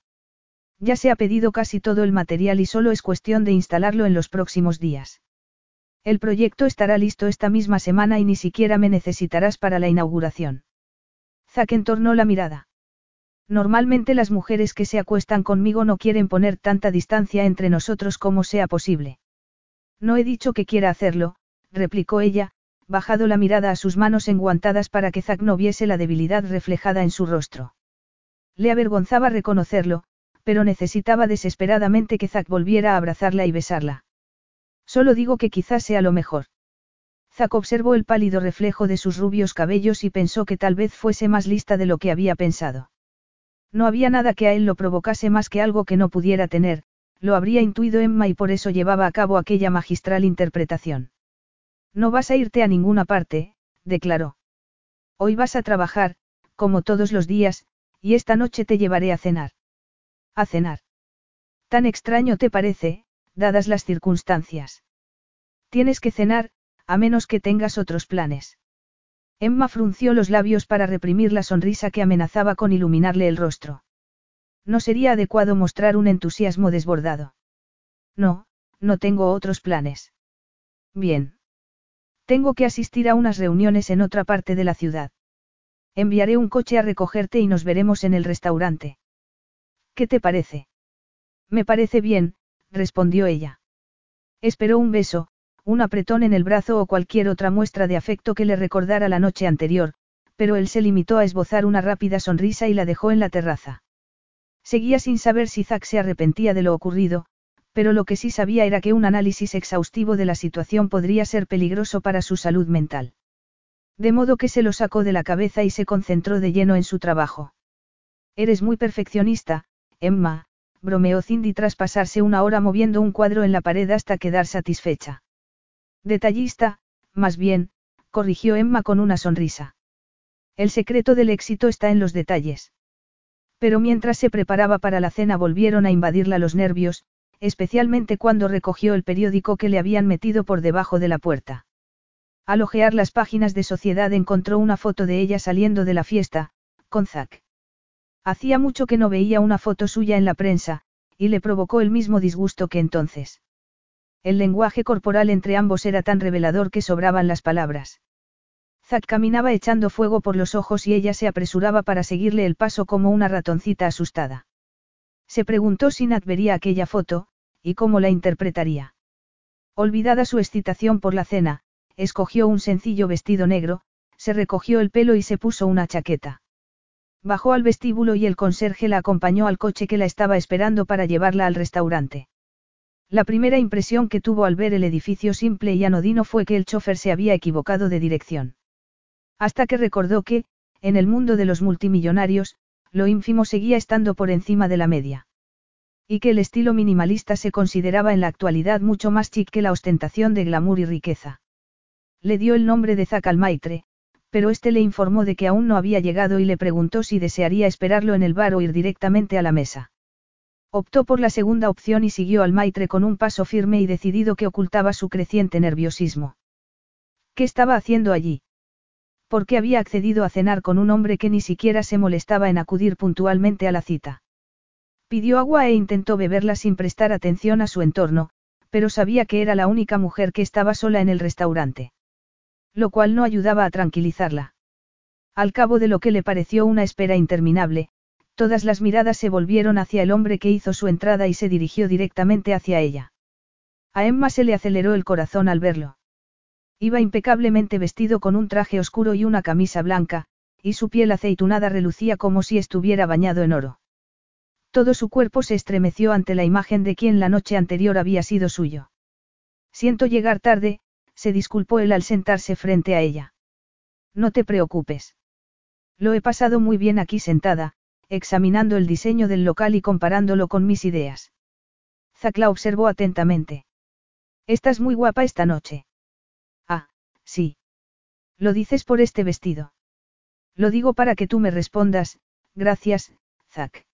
Ya se ha pedido casi todo el material y solo es cuestión de instalarlo en los próximos días. El proyecto estará listo esta misma semana y ni siquiera me necesitarás para la inauguración. Zack entornó la mirada. Normalmente las mujeres que se acuestan conmigo no quieren poner tanta distancia entre nosotros como sea posible. No he dicho que quiera hacerlo, replicó ella, bajado la mirada a sus manos enguantadas para que Zack no viese la debilidad reflejada en su rostro. Le avergonzaba reconocerlo, pero necesitaba desesperadamente que Zack volviera a abrazarla y besarla. Solo digo que quizás sea lo mejor. Zack observó el pálido reflejo de sus rubios cabellos y pensó que tal vez fuese más lista de lo que había pensado. No había nada que a él lo provocase más que algo que no pudiera tener, lo habría intuido Emma y por eso llevaba a cabo aquella magistral interpretación. No vas a irte a ninguna parte, declaró. Hoy vas a trabajar, como todos los días, y esta noche te llevaré a cenar. A cenar. Tan extraño te parece, dadas las circunstancias. Tienes que cenar, a menos que tengas otros planes. Emma frunció los labios para reprimir la sonrisa que amenazaba con iluminarle el rostro. No sería adecuado mostrar un entusiasmo desbordado. No, no tengo otros planes. Bien. Tengo que asistir a unas reuniones en otra parte de la ciudad. Enviaré un coche a recogerte y nos veremos en el restaurante. ¿Qué te parece? Me parece bien, respondió ella. Esperó un beso, un apretón en el brazo o cualquier otra muestra de afecto que le recordara la noche anterior, pero él se limitó a esbozar una rápida sonrisa y la dejó en la terraza. Seguía sin saber si Zack se arrepentía de lo ocurrido, pero lo que sí sabía era que un análisis exhaustivo de la situación podría ser peligroso para su salud mental. De modo que se lo sacó de la cabeza y se concentró de lleno en su trabajo. Eres muy perfeccionista, Emma, bromeó Cindy tras pasarse una hora moviendo un cuadro en la pared hasta quedar satisfecha. Detallista, más bien, corrigió Emma con una sonrisa. El secreto del éxito está en los detalles. Pero mientras se preparaba para la cena volvieron a invadirla los nervios, especialmente cuando recogió el periódico que le habían metido por debajo de la puerta. Al ojear las páginas de sociedad encontró una foto de ella saliendo de la fiesta, con Zack. Hacía mucho que no veía una foto suya en la prensa, y le provocó el mismo disgusto que entonces. El lenguaje corporal entre ambos era tan revelador que sobraban las palabras. Zack caminaba echando fuego por los ojos y ella se apresuraba para seguirle el paso como una ratoncita asustada. Se preguntó si Nat vería aquella foto, y cómo la interpretaría. Olvidada su excitación por la cena, escogió un sencillo vestido negro, se recogió el pelo y se puso una chaqueta. Bajó al vestíbulo y el conserje la acompañó al coche que la estaba esperando para llevarla al restaurante. La primera impresión que tuvo al ver el edificio simple y anodino fue que el chofer se había equivocado de dirección. Hasta que recordó que, en el mundo de los multimillonarios, lo ínfimo seguía estando por encima de la media. Y que el estilo minimalista se consideraba en la actualidad mucho más chic que la ostentación de glamour y riqueza. Le dio el nombre de Zac Maitre, pero este le informó de que aún no había llegado y le preguntó si desearía esperarlo en el bar o ir directamente a la mesa. Optó por la segunda opción y siguió al maitre con un paso firme y decidido que ocultaba su creciente nerviosismo. ¿Qué estaba haciendo allí? ¿Por qué había accedido a cenar con un hombre que ni siquiera se molestaba en acudir puntualmente a la cita? Pidió agua e intentó beberla sin prestar atención a su entorno, pero sabía que era la única mujer que estaba sola en el restaurante. Lo cual no ayudaba a tranquilizarla. Al cabo de lo que le pareció una espera interminable, Todas las miradas se volvieron hacia el hombre que hizo su entrada y se dirigió directamente hacia ella. A Emma se le aceleró el corazón al verlo. Iba impecablemente vestido con un traje oscuro y una camisa blanca, y su piel aceitunada relucía como si estuviera bañado en oro. Todo su cuerpo se estremeció ante la imagen de quien la noche anterior había sido suyo. Siento llegar tarde, se disculpó él al sentarse frente a ella. No te preocupes. Lo he pasado muy bien aquí sentada, examinando el diseño del local y comparándolo con mis ideas. Zack la observó atentamente. Estás muy guapa esta noche. Ah, sí. Lo dices por este vestido. Lo digo para que tú me respondas, gracias, Zack.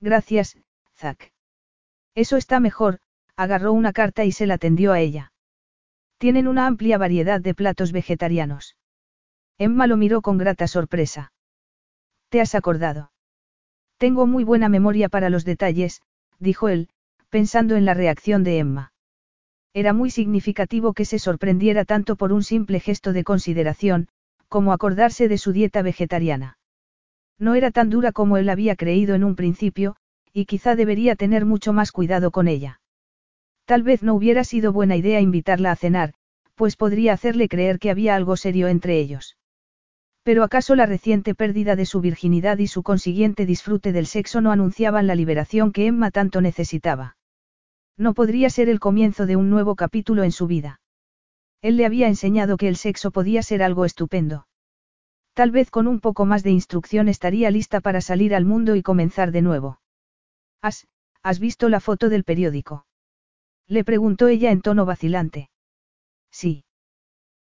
Gracias, Zack. Eso está mejor, agarró una carta y se la tendió a ella. Tienen una amplia variedad de platos vegetarianos. Emma lo miró con grata sorpresa. ¿Te has acordado? Tengo muy buena memoria para los detalles, dijo él, pensando en la reacción de Emma. Era muy significativo que se sorprendiera tanto por un simple gesto de consideración, como acordarse de su dieta vegetariana. No era tan dura como él había creído en un principio, y quizá debería tener mucho más cuidado con ella. Tal vez no hubiera sido buena idea invitarla a cenar, pues podría hacerle creer que había algo serio entre ellos. Pero acaso la reciente pérdida de su virginidad y su consiguiente disfrute del sexo no anunciaban la liberación que Emma tanto necesitaba. No podría ser el comienzo de un nuevo capítulo en su vida. Él le había enseñado que el sexo podía ser algo estupendo. Tal vez con un poco más de instrucción estaría lista para salir al mundo y comenzar de nuevo. ¿Has, has visto la foto del periódico? Le preguntó ella en tono vacilante. Sí.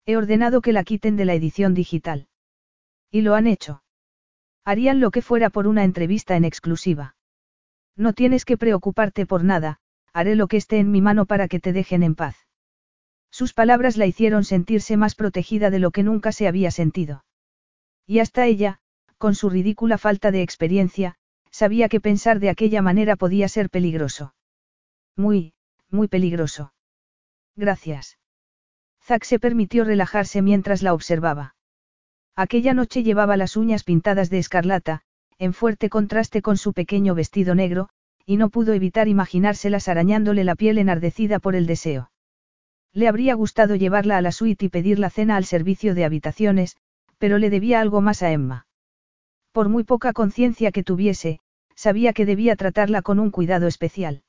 He ordenado que la quiten de la edición digital. Y lo han hecho. Harían lo que fuera por una entrevista en exclusiva. No tienes que preocuparte por nada, haré lo que esté en mi mano para que te dejen en paz. Sus palabras la hicieron sentirse más protegida de lo que nunca se había sentido. Y hasta ella, con su ridícula falta de experiencia, sabía que pensar de aquella manera podía ser peligroso. Muy, muy peligroso. Gracias. Zack se permitió relajarse mientras la observaba. Aquella noche llevaba las uñas pintadas de escarlata, en fuerte contraste con su pequeño vestido negro, y no pudo evitar imaginárselas arañándole la piel enardecida por el deseo. Le habría gustado llevarla a la suite y pedir la cena al servicio de habitaciones, pero le debía algo más a Emma. Por muy poca conciencia que tuviese, sabía que debía tratarla con un cuidado especial.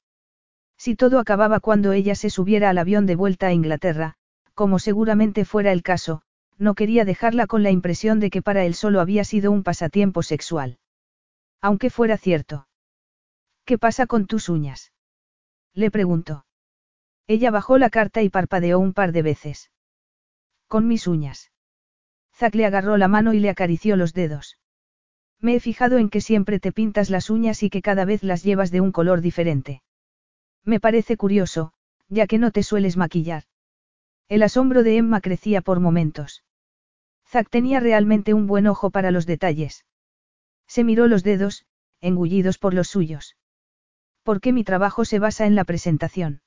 Si todo acababa cuando ella se subiera al avión de vuelta a Inglaterra, como seguramente fuera el caso, no quería dejarla con la impresión de que para él solo había sido un pasatiempo sexual. Aunque fuera cierto. ¿Qué pasa con tus uñas? Le preguntó. Ella bajó la carta y parpadeó un par de veces. Con mis uñas. Zack le agarró la mano y le acarició los dedos. Me he fijado en que siempre te pintas las uñas y que cada vez las llevas de un color diferente. Me parece curioso, ya que no te sueles maquillar. El asombro de Emma crecía por momentos. Zack tenía realmente un buen ojo para los detalles. Se miró los dedos, engullidos por los suyos. Porque mi trabajo se basa en la presentación.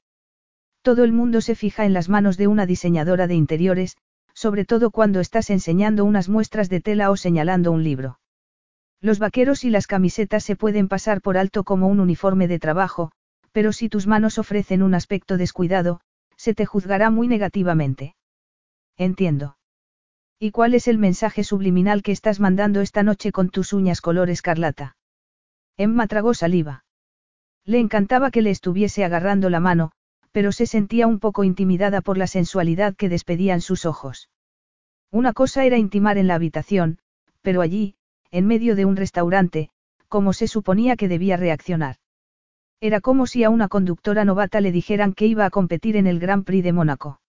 Todo el mundo se fija en las manos de una diseñadora de interiores, sobre todo cuando estás enseñando unas muestras de tela o señalando un libro. Los vaqueros y las camisetas se pueden pasar por alto como un uniforme de trabajo, pero si tus manos ofrecen un aspecto descuidado, se te juzgará muy negativamente. Entiendo. ¿Y cuál es el mensaje subliminal que estás mandando esta noche con tus uñas color escarlata? Emma tragó saliva. Le encantaba que le estuviese agarrando la mano, pero se sentía un poco intimidada por la sensualidad que despedían sus ojos. Una cosa era intimar en la habitación, pero allí, en medio de un restaurante, como se suponía que debía reaccionar. Era como si a una conductora novata le dijeran que iba a competir en el Grand Prix de Mónaco.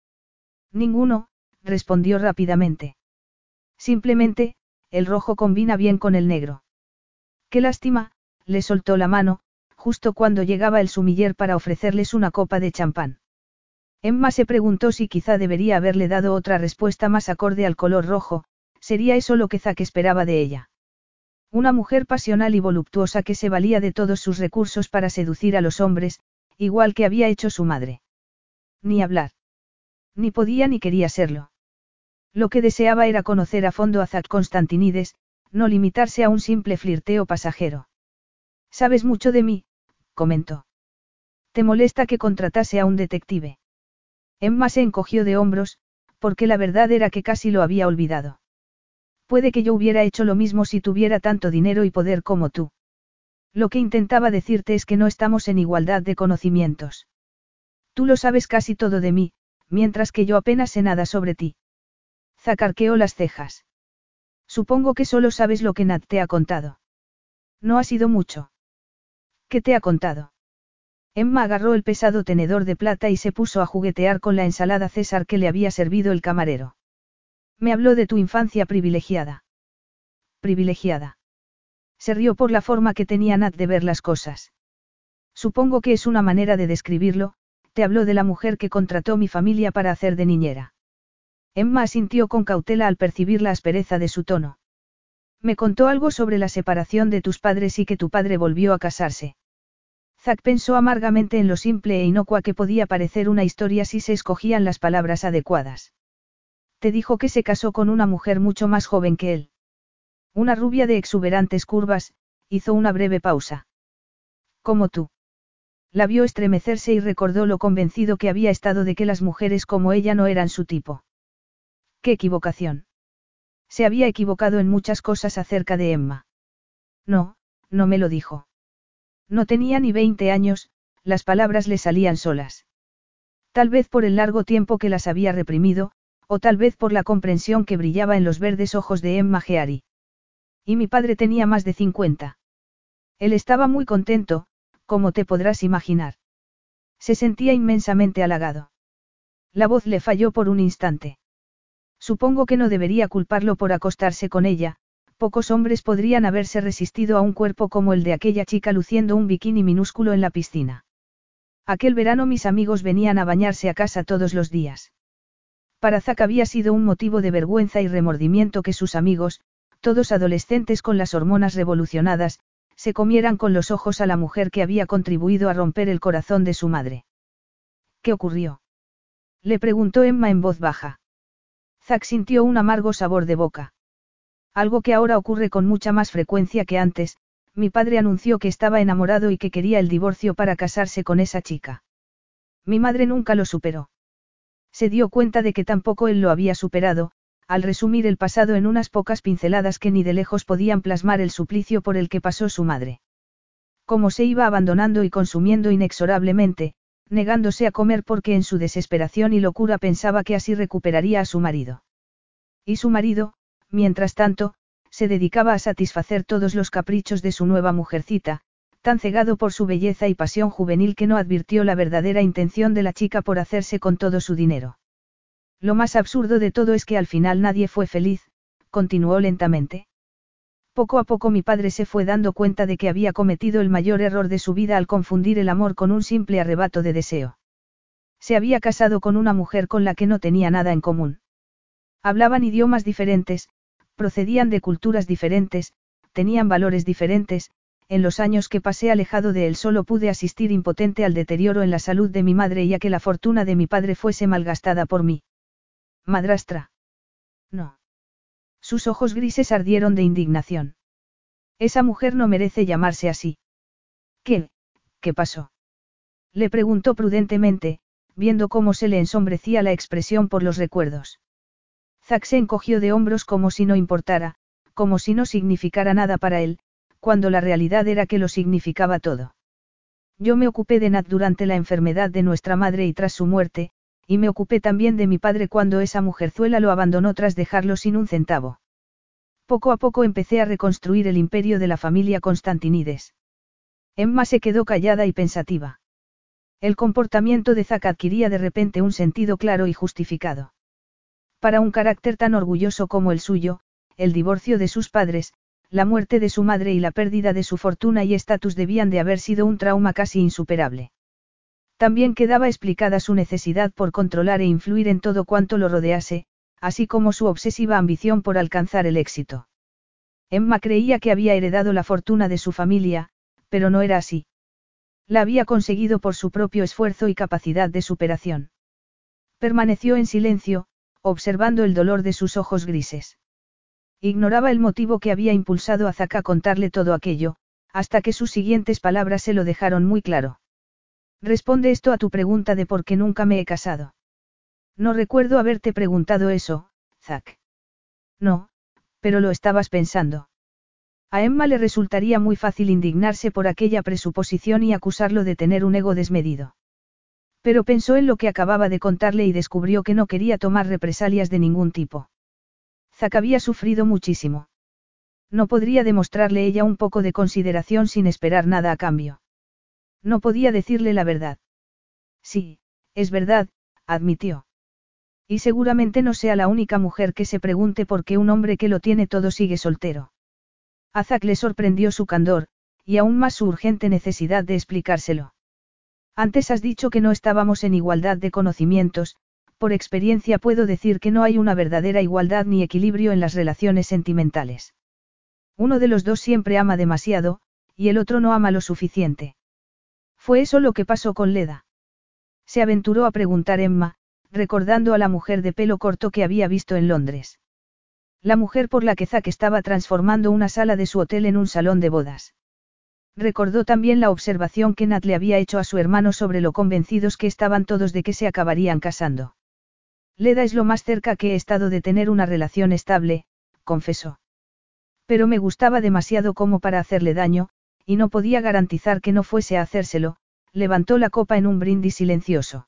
Ninguno, respondió rápidamente. Simplemente, el rojo combina bien con el negro. Qué lástima, le soltó la mano, justo cuando llegaba el sumiller para ofrecerles una copa de champán. Emma se preguntó si quizá debería haberle dado otra respuesta más acorde al color rojo, sería eso lo que Zack esperaba de ella. Una mujer pasional y voluptuosa que se valía de todos sus recursos para seducir a los hombres, igual que había hecho su madre. Ni hablar. Ni podía ni quería serlo. Lo que deseaba era conocer a fondo a Zack Constantinides, no limitarse a un simple flirteo pasajero. Sabes mucho de mí, comentó. ¿Te molesta que contratase a un detective? Emma se encogió de hombros, porque la verdad era que casi lo había olvidado. Puede que yo hubiera hecho lo mismo si tuviera tanto dinero y poder como tú. Lo que intentaba decirte es que no estamos en igualdad de conocimientos. Tú lo sabes casi todo de mí, mientras que yo apenas sé nada sobre ti. Zacarqueó las cejas. Supongo que solo sabes lo que Nat te ha contado. No ha sido mucho. ¿Qué te ha contado? Emma agarró el pesado tenedor de plata y se puso a juguetear con la ensalada César que le había servido el camarero. Me habló de tu infancia privilegiada. Privilegiada. Se rió por la forma que tenía Nat de ver las cosas. Supongo que es una manera de describirlo, te habló de la mujer que contrató mi familia para hacer de niñera. Emma sintió con cautela al percibir la aspereza de su tono. Me contó algo sobre la separación de tus padres y que tu padre volvió a casarse. Zack pensó amargamente en lo simple e inocua que podía parecer una historia si se escogían las palabras adecuadas. Te dijo que se casó con una mujer mucho más joven que él. Una rubia de exuberantes curvas, hizo una breve pausa. Como tú. La vio estremecerse y recordó lo convencido que había estado de que las mujeres como ella no eran su tipo. ¡Qué equivocación! Se había equivocado en muchas cosas acerca de Emma. No, no me lo dijo. No tenía ni 20 años, las palabras le salían solas. Tal vez por el largo tiempo que las había reprimido, o tal vez por la comprensión que brillaba en los verdes ojos de Emma Geari. Y mi padre tenía más de 50. Él estaba muy contento, como te podrás imaginar. Se sentía inmensamente halagado. La voz le falló por un instante. Supongo que no debería culparlo por acostarse con ella, pocos hombres podrían haberse resistido a un cuerpo como el de aquella chica luciendo un bikini minúsculo en la piscina. Aquel verano mis amigos venían a bañarse a casa todos los días. Para Zack había sido un motivo de vergüenza y remordimiento que sus amigos, todos adolescentes con las hormonas revolucionadas, se comieran con los ojos a la mujer que había contribuido a romper el corazón de su madre. ¿Qué ocurrió? Le preguntó Emma en voz baja. Zack sintió un amargo sabor de boca. Algo que ahora ocurre con mucha más frecuencia que antes, mi padre anunció que estaba enamorado y que quería el divorcio para casarse con esa chica. Mi madre nunca lo superó. Se dio cuenta de que tampoco él lo había superado, al resumir el pasado en unas pocas pinceladas que ni de lejos podían plasmar el suplicio por el que pasó su madre. Cómo se iba abandonando y consumiendo inexorablemente, negándose a comer porque en su desesperación y locura pensaba que así recuperaría a su marido. Y su marido, mientras tanto, se dedicaba a satisfacer todos los caprichos de su nueva mujercita, tan cegado por su belleza y pasión juvenil que no advirtió la verdadera intención de la chica por hacerse con todo su dinero. Lo más absurdo de todo es que al final nadie fue feliz, continuó lentamente. Poco a poco mi padre se fue dando cuenta de que había cometido el mayor error de su vida al confundir el amor con un simple arrebato de deseo. Se había casado con una mujer con la que no tenía nada en común. Hablaban idiomas diferentes, procedían de culturas diferentes, tenían valores diferentes, en los años que pasé alejado de él solo pude asistir impotente al deterioro en la salud de mi madre y a que la fortuna de mi padre fuese malgastada por mí. Madrastra. No. Sus ojos grises ardieron de indignación. Esa mujer no merece llamarse así. ¿Qué? ¿Qué pasó? Le preguntó prudentemente, viendo cómo se le ensombrecía la expresión por los recuerdos. Zack se encogió de hombros como si no importara, como si no significara nada para él, cuando la realidad era que lo significaba todo. Yo me ocupé de Nat durante la enfermedad de nuestra madre y tras su muerte, y me ocupé también de mi padre cuando esa mujerzuela lo abandonó tras dejarlo sin un centavo. Poco a poco empecé a reconstruir el imperio de la familia Constantinides. Emma se quedó callada y pensativa. El comportamiento de Zack adquiría de repente un sentido claro y justificado. Para un carácter tan orgulloso como el suyo, el divorcio de sus padres, la muerte de su madre y la pérdida de su fortuna y estatus debían de haber sido un trauma casi insuperable. También quedaba explicada su necesidad por controlar e influir en todo cuanto lo rodease, así como su obsesiva ambición por alcanzar el éxito. Emma creía que había heredado la fortuna de su familia, pero no era así. La había conseguido por su propio esfuerzo y capacidad de superación. Permaneció en silencio, observando el dolor de sus ojos grises. Ignoraba el motivo que había impulsado a Zack a contarle todo aquello, hasta que sus siguientes palabras se lo dejaron muy claro. Responde esto a tu pregunta de por qué nunca me he casado. No recuerdo haberte preguntado eso, Zack. No, pero lo estabas pensando. A Emma le resultaría muy fácil indignarse por aquella presuposición y acusarlo de tener un ego desmedido. Pero pensó en lo que acababa de contarle y descubrió que no quería tomar represalias de ningún tipo. Zack había sufrido muchísimo. No podría demostrarle ella un poco de consideración sin esperar nada a cambio. No podía decirle la verdad. Sí, es verdad, admitió. Y seguramente no sea la única mujer que se pregunte por qué un hombre que lo tiene todo sigue soltero. A le sorprendió su candor, y aún más su urgente necesidad de explicárselo. Antes has dicho que no estábamos en igualdad de conocimientos, por experiencia puedo decir que no hay una verdadera igualdad ni equilibrio en las relaciones sentimentales. Uno de los dos siempre ama demasiado, y el otro no ama lo suficiente. Fue eso lo que pasó con Leda. Se aventuró a preguntar Emma, recordando a la mujer de pelo corto que había visto en Londres. La mujer por la que Zack estaba transformando una sala de su hotel en un salón de bodas. Recordó también la observación que Nat le había hecho a su hermano sobre lo convencidos que estaban todos de que se acabarían casando. Leda es lo más cerca que he estado de tener una relación estable, confesó. Pero me gustaba demasiado como para hacerle daño, y no podía garantizar que no fuese a hacérselo, levantó la copa en un brindis silencioso.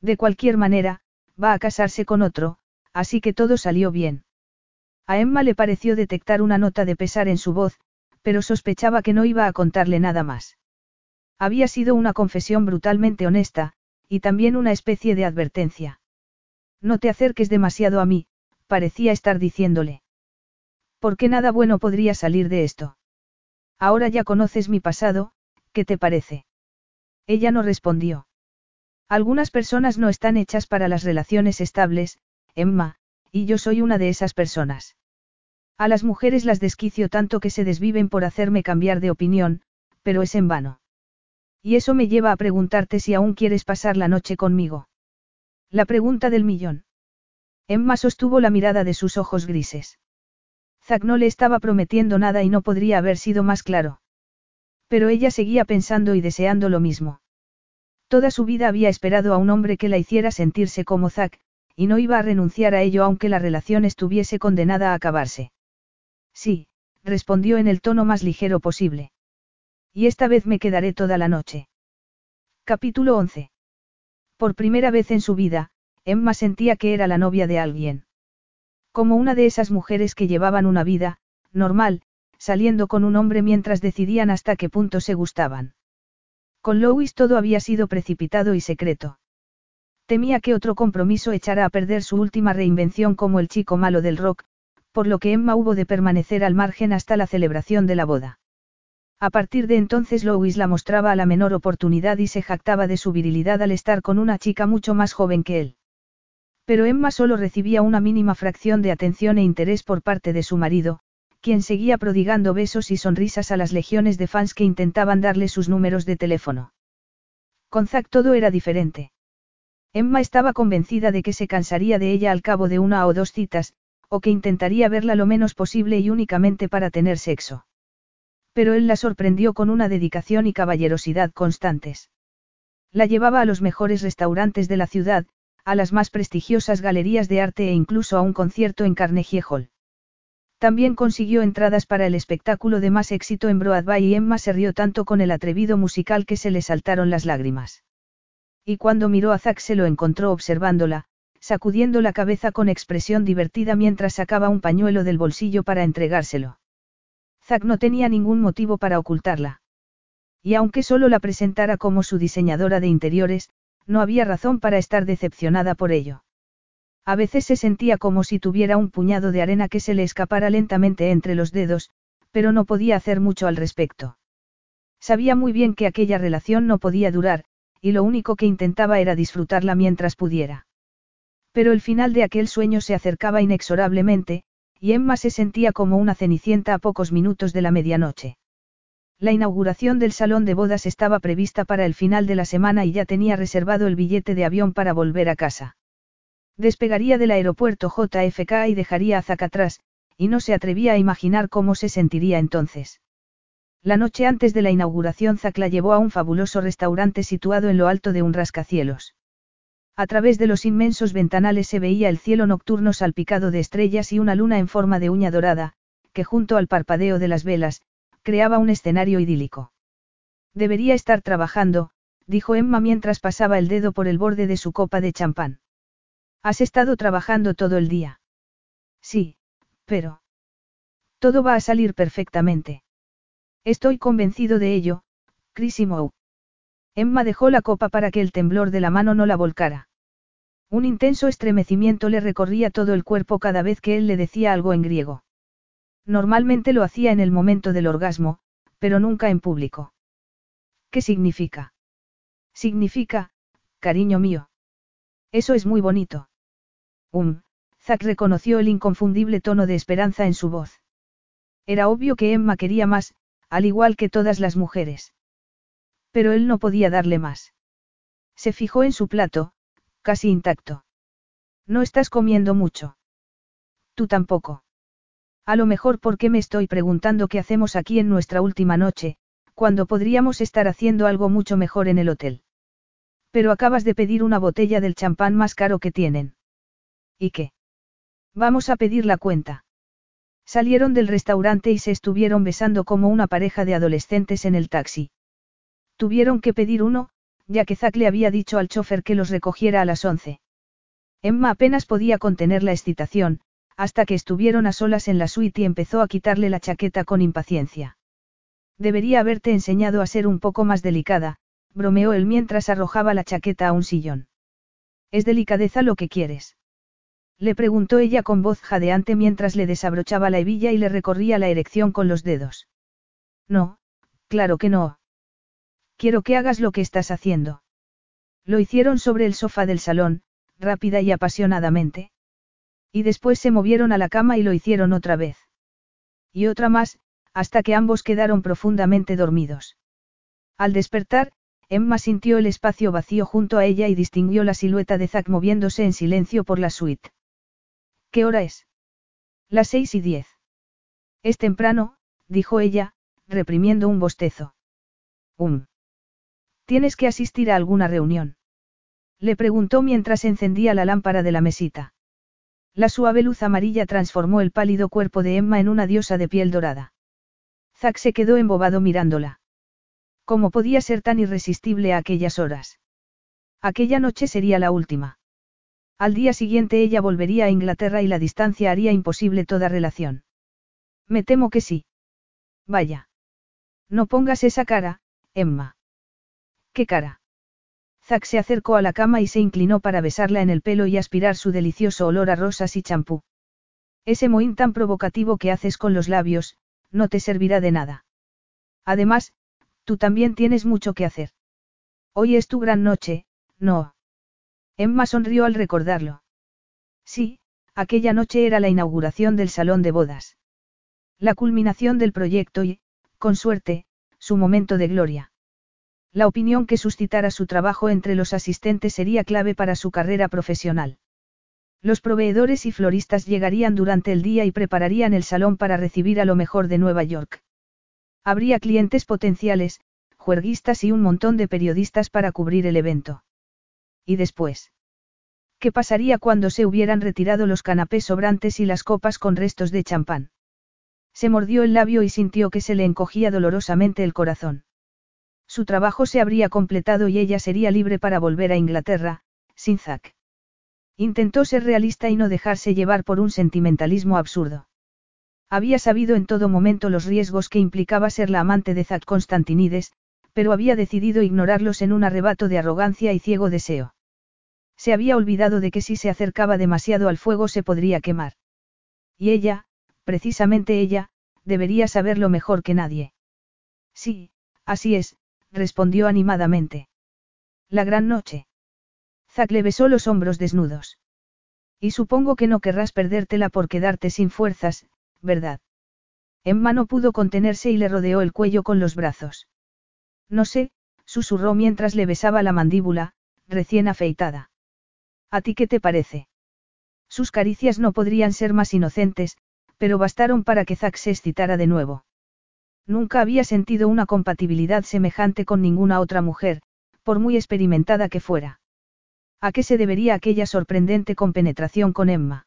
De cualquier manera, va a casarse con otro, así que todo salió bien. A Emma le pareció detectar una nota de pesar en su voz, pero sospechaba que no iba a contarle nada más. Había sido una confesión brutalmente honesta, y también una especie de advertencia. No te acerques demasiado a mí, parecía estar diciéndole. Porque nada bueno podría salir de esto. Ahora ya conoces mi pasado, ¿qué te parece? Ella no respondió. Algunas personas no están hechas para las relaciones estables, Emma, y yo soy una de esas personas. A las mujeres las desquicio tanto que se desviven por hacerme cambiar de opinión, pero es en vano. Y eso me lleva a preguntarte si aún quieres pasar la noche conmigo. La pregunta del millón. Emma sostuvo la mirada de sus ojos grises. Zack no le estaba prometiendo nada y no podría haber sido más claro. Pero ella seguía pensando y deseando lo mismo. Toda su vida había esperado a un hombre que la hiciera sentirse como Zack, y no iba a renunciar a ello aunque la relación estuviese condenada a acabarse. Sí, respondió en el tono más ligero posible. Y esta vez me quedaré toda la noche. Capítulo 11. Por primera vez en su vida, Emma sentía que era la novia de alguien. Como una de esas mujeres que llevaban una vida, normal, saliendo con un hombre mientras decidían hasta qué punto se gustaban. Con Louis todo había sido precipitado y secreto. Temía que otro compromiso echara a perder su última reinvención como el chico malo del rock, por lo que Emma hubo de permanecer al margen hasta la celebración de la boda. A partir de entonces Louis la mostraba a la menor oportunidad y se jactaba de su virilidad al estar con una chica mucho más joven que él. Pero Emma solo recibía una mínima fracción de atención e interés por parte de su marido, quien seguía prodigando besos y sonrisas a las legiones de fans que intentaban darle sus números de teléfono. Con Zack todo era diferente. Emma estaba convencida de que se cansaría de ella al cabo de una o dos citas, o que intentaría verla lo menos posible y únicamente para tener sexo. Pero él la sorprendió con una dedicación y caballerosidad constantes. La llevaba a los mejores restaurantes de la ciudad, a las más prestigiosas galerías de arte e incluso a un concierto en Carnegie Hall. También consiguió entradas para el espectáculo de más éxito en Broadway y Emma se rió tanto con el atrevido musical que se le saltaron las lágrimas. Y cuando miró a Zack se lo encontró observándola, sacudiendo la cabeza con expresión divertida mientras sacaba un pañuelo del bolsillo para entregárselo. Zack no tenía ningún motivo para ocultarla. Y aunque solo la presentara como su diseñadora de interiores, no había razón para estar decepcionada por ello. A veces se sentía como si tuviera un puñado de arena que se le escapara lentamente entre los dedos, pero no podía hacer mucho al respecto. Sabía muy bien que aquella relación no podía durar, y lo único que intentaba era disfrutarla mientras pudiera. Pero el final de aquel sueño se acercaba inexorablemente, y Emma se sentía como una cenicienta a pocos minutos de la medianoche. La inauguración del salón de bodas estaba prevista para el final de la semana y ya tenía reservado el billete de avión para volver a casa. Despegaría del aeropuerto JFK y dejaría a Zack atrás, y no se atrevía a imaginar cómo se sentiría entonces. La noche antes de la inauguración Zack la llevó a un fabuloso restaurante situado en lo alto de un rascacielos. A través de los inmensos ventanales se veía el cielo nocturno salpicado de estrellas y una luna en forma de uña dorada, que junto al parpadeo de las velas, creaba un escenario idílico. Debería estar trabajando, dijo Emma mientras pasaba el dedo por el borde de su copa de champán. ¿Has estado trabajando todo el día? Sí, pero... Todo va a salir perfectamente. Estoy convencido de ello, Chris Moe. Emma dejó la copa para que el temblor de la mano no la volcara. Un intenso estremecimiento le recorría todo el cuerpo cada vez que él le decía algo en griego. Normalmente lo hacía en el momento del orgasmo, pero nunca en público. ¿Qué significa? Significa, cariño mío. Eso es muy bonito. Um, Zack reconoció el inconfundible tono de esperanza en su voz. Era obvio que Emma quería más, al igual que todas las mujeres. Pero él no podía darle más. Se fijó en su plato, casi intacto. No estás comiendo mucho. Tú tampoco. A lo mejor porque me estoy preguntando qué hacemos aquí en nuestra última noche, cuando podríamos estar haciendo algo mucho mejor en el hotel. Pero acabas de pedir una botella del champán más caro que tienen. ¿Y qué? Vamos a pedir la cuenta. Salieron del restaurante y se estuvieron besando como una pareja de adolescentes en el taxi. Tuvieron que pedir uno, ya que Zack le había dicho al chofer que los recogiera a las once. Emma apenas podía contener la excitación, hasta que estuvieron a solas en la suite y empezó a quitarle la chaqueta con impaciencia. Debería haberte enseñado a ser un poco más delicada, bromeó él mientras arrojaba la chaqueta a un sillón. ¿Es delicadeza lo que quieres? Le preguntó ella con voz jadeante mientras le desabrochaba la hebilla y le recorría la erección con los dedos. No, claro que no. Quiero que hagas lo que estás haciendo. Lo hicieron sobre el sofá del salón, rápida y apasionadamente. Y después se movieron a la cama y lo hicieron otra vez. Y otra más, hasta que ambos quedaron profundamente dormidos. Al despertar, Emma sintió el espacio vacío junto a ella y distinguió la silueta de Zack moviéndose en silencio por la suite. ¿Qué hora es? Las seis y diez. Es temprano, dijo ella, reprimiendo un bostezo. Um. ¿Tienes que asistir a alguna reunión? Le preguntó mientras encendía la lámpara de la mesita. La suave luz amarilla transformó el pálido cuerpo de Emma en una diosa de piel dorada. Zack se quedó embobado mirándola. ¿Cómo podía ser tan irresistible a aquellas horas? Aquella noche sería la última. Al día siguiente ella volvería a Inglaterra y la distancia haría imposible toda relación. Me temo que sí. Vaya. No pongas esa cara, Emma. ¿Qué cara? Zack se acercó a la cama y se inclinó para besarla en el pelo y aspirar su delicioso olor a rosas y champú. Ese mohín tan provocativo que haces con los labios, no te servirá de nada. Además, Tú también tienes mucho que hacer. Hoy es tu gran noche, ¿no? Emma sonrió al recordarlo. Sí, aquella noche era la inauguración del salón de bodas. La culminación del proyecto y, con suerte, su momento de gloria. La opinión que suscitara su trabajo entre los asistentes sería clave para su carrera profesional. Los proveedores y floristas llegarían durante el día y prepararían el salón para recibir a lo mejor de Nueva York. Habría clientes potenciales, juerguistas y un montón de periodistas para cubrir el evento. ¿Y después? ¿Qué pasaría cuando se hubieran retirado los canapés sobrantes y las copas con restos de champán? Se mordió el labio y sintió que se le encogía dolorosamente el corazón. Su trabajo se habría completado y ella sería libre para volver a Inglaterra, sin Zack. Intentó ser realista y no dejarse llevar por un sentimentalismo absurdo. Había sabido en todo momento los riesgos que implicaba ser la amante de Zack Constantinides, pero había decidido ignorarlos en un arrebato de arrogancia y ciego deseo. Se había olvidado de que si se acercaba demasiado al fuego se podría quemar. Y ella, precisamente ella, debería saberlo mejor que nadie. Sí, así es, respondió animadamente. La gran noche. Zack le besó los hombros desnudos. Y supongo que no querrás perdértela por quedarte sin fuerzas, ¿verdad? Emma no pudo contenerse y le rodeó el cuello con los brazos. No sé, susurró mientras le besaba la mandíbula, recién afeitada. ¿A ti qué te parece? Sus caricias no podrían ser más inocentes, pero bastaron para que Zack se excitara de nuevo. Nunca había sentido una compatibilidad semejante con ninguna otra mujer, por muy experimentada que fuera. ¿A qué se debería aquella sorprendente compenetración con Emma?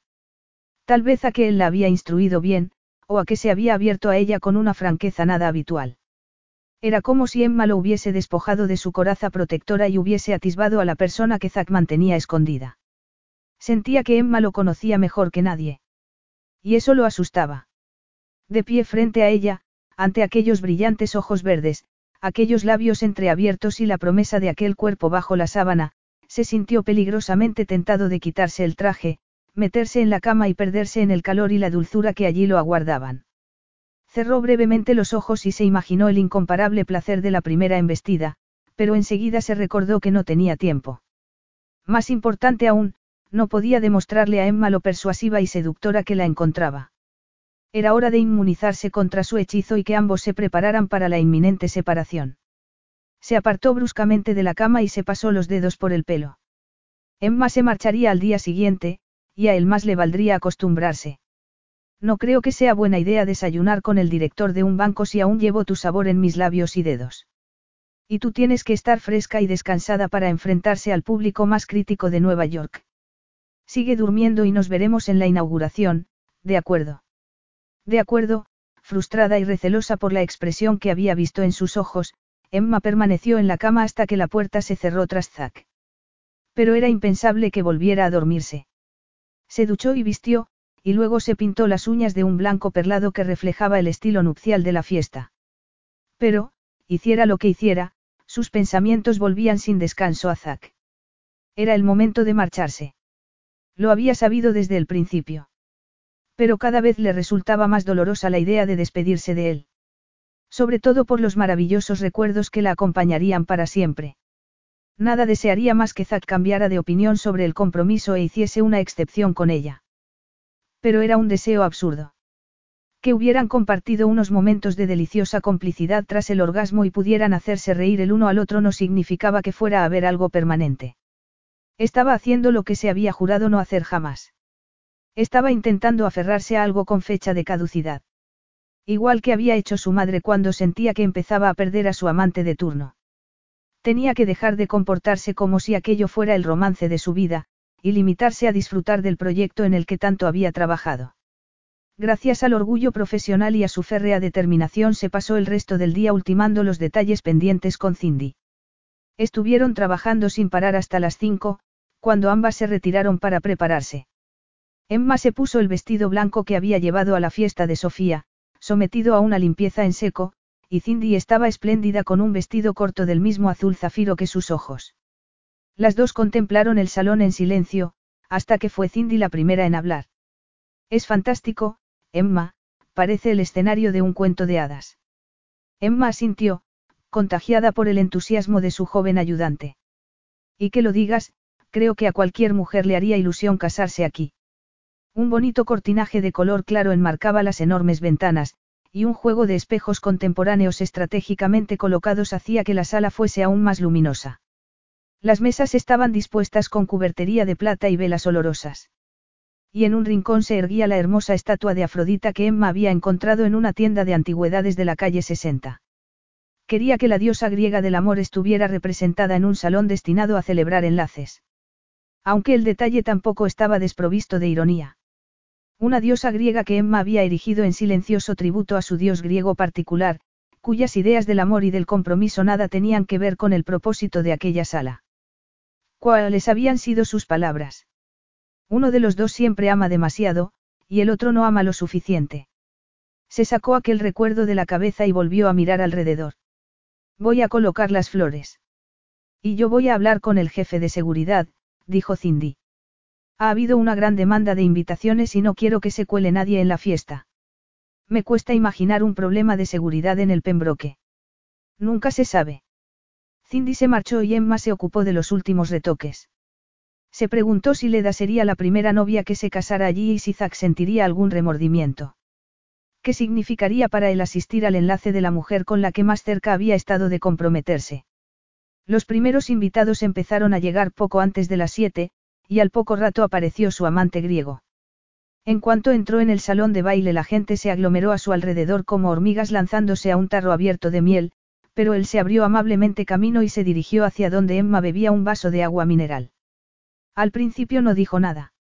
Tal vez a que él la había instruido bien, o a que se había abierto a ella con una franqueza nada habitual. Era como si Emma lo hubiese despojado de su coraza protectora y hubiese atisbado a la persona que Zack mantenía escondida. Sentía que Emma lo conocía mejor que nadie. Y eso lo asustaba. De pie frente a ella, ante aquellos brillantes ojos verdes, Aquellos labios entreabiertos y la promesa de aquel cuerpo bajo la sábana, se sintió peligrosamente tentado de quitarse el traje, meterse en la cama y perderse en el calor y la dulzura que allí lo aguardaban. Cerró brevemente los ojos y se imaginó el incomparable placer de la primera embestida, pero enseguida se recordó que no tenía tiempo. Más importante aún, no podía demostrarle a Emma lo persuasiva y seductora que la encontraba. Era hora de inmunizarse contra su hechizo y que ambos se prepararan para la inminente separación. Se apartó bruscamente de la cama y se pasó los dedos por el pelo. Emma se marcharía al día siguiente, y a él más le valdría acostumbrarse. No creo que sea buena idea desayunar con el director de un banco si aún llevo tu sabor en mis labios y dedos. Y tú tienes que estar fresca y descansada para enfrentarse al público más crítico de Nueva York. Sigue durmiendo y nos veremos en la inauguración, de acuerdo. De acuerdo, frustrada y recelosa por la expresión que había visto en sus ojos, Emma permaneció en la cama hasta que la puerta se cerró tras Zack. Pero era impensable que volviera a dormirse. Se duchó y vistió, y luego se pintó las uñas de un blanco perlado que reflejaba el estilo nupcial de la fiesta. Pero, hiciera lo que hiciera, sus pensamientos volvían sin descanso a Zack. Era el momento de marcharse. Lo había sabido desde el principio. Pero cada vez le resultaba más dolorosa la idea de despedirse de él. Sobre todo por los maravillosos recuerdos que la acompañarían para siempre. Nada desearía más que Zack cambiara de opinión sobre el compromiso e hiciese una excepción con ella. Pero era un deseo absurdo. Que hubieran compartido unos momentos de deliciosa complicidad tras el orgasmo y pudieran hacerse reír el uno al otro no significaba que fuera a haber algo permanente. Estaba haciendo lo que se había jurado no hacer jamás. Estaba intentando aferrarse a algo con fecha de caducidad. Igual que había hecho su madre cuando sentía que empezaba a perder a su amante de turno. Tenía que dejar de comportarse como si aquello fuera el romance de su vida, y limitarse a disfrutar del proyecto en el que tanto había trabajado. Gracias al orgullo profesional y a su férrea determinación se pasó el resto del día ultimando los detalles pendientes con Cindy. Estuvieron trabajando sin parar hasta las cinco, cuando ambas se retiraron para prepararse. Emma se puso el vestido blanco que había llevado a la fiesta de Sofía, sometido a una limpieza en seco, y Cindy estaba espléndida con un vestido corto del mismo azul zafiro que sus ojos. Las dos contemplaron el salón en silencio, hasta que fue Cindy la primera en hablar. Es fantástico, Emma, parece el escenario de un cuento de hadas. Emma asintió, contagiada por el entusiasmo de su joven ayudante. Y que lo digas, Creo que a cualquier mujer le haría ilusión casarse aquí. Un bonito cortinaje de color claro enmarcaba las enormes ventanas, y un juego de espejos contemporáneos estratégicamente colocados hacía que la sala fuese aún más luminosa. Las mesas estaban dispuestas con cubertería de plata y velas olorosas. Y en un rincón se erguía la hermosa estatua de Afrodita que Emma había encontrado en una tienda de antigüedades de la calle 60. Quería que la diosa griega del amor estuviera representada en un salón destinado a celebrar enlaces. Aunque el detalle tampoco estaba desprovisto de ironía. Una diosa griega que Emma había erigido en silencioso tributo a su dios griego particular, cuyas ideas del amor y del compromiso nada tenían que ver con el propósito de aquella sala. ¿Cuáles habían sido sus palabras? Uno de los dos siempre ama demasiado, y el otro no ama lo suficiente. Se sacó aquel recuerdo de la cabeza y volvió a mirar alrededor. Voy a colocar las flores. Y yo voy a hablar con el jefe de seguridad, dijo Cindy. Ha habido una gran demanda de invitaciones y no quiero que se cuele nadie en la fiesta. Me cuesta imaginar un problema de seguridad en el Pembroke. Nunca se sabe. Cindy se marchó y Emma se ocupó de los últimos retoques. Se preguntó si Leda sería la primera novia que se casara allí y si Zack sentiría algún remordimiento. ¿Qué significaría para él asistir al enlace de la mujer con la que más cerca había estado de comprometerse? Los primeros invitados empezaron a llegar poco antes de las siete, y al poco rato apareció su amante griego. En cuanto entró en el salón de baile la gente se aglomeró a su alrededor como hormigas lanzándose a un tarro abierto de miel, pero él se abrió amablemente camino y se dirigió hacia donde Emma bebía un vaso de agua mineral. Al principio no dijo nada.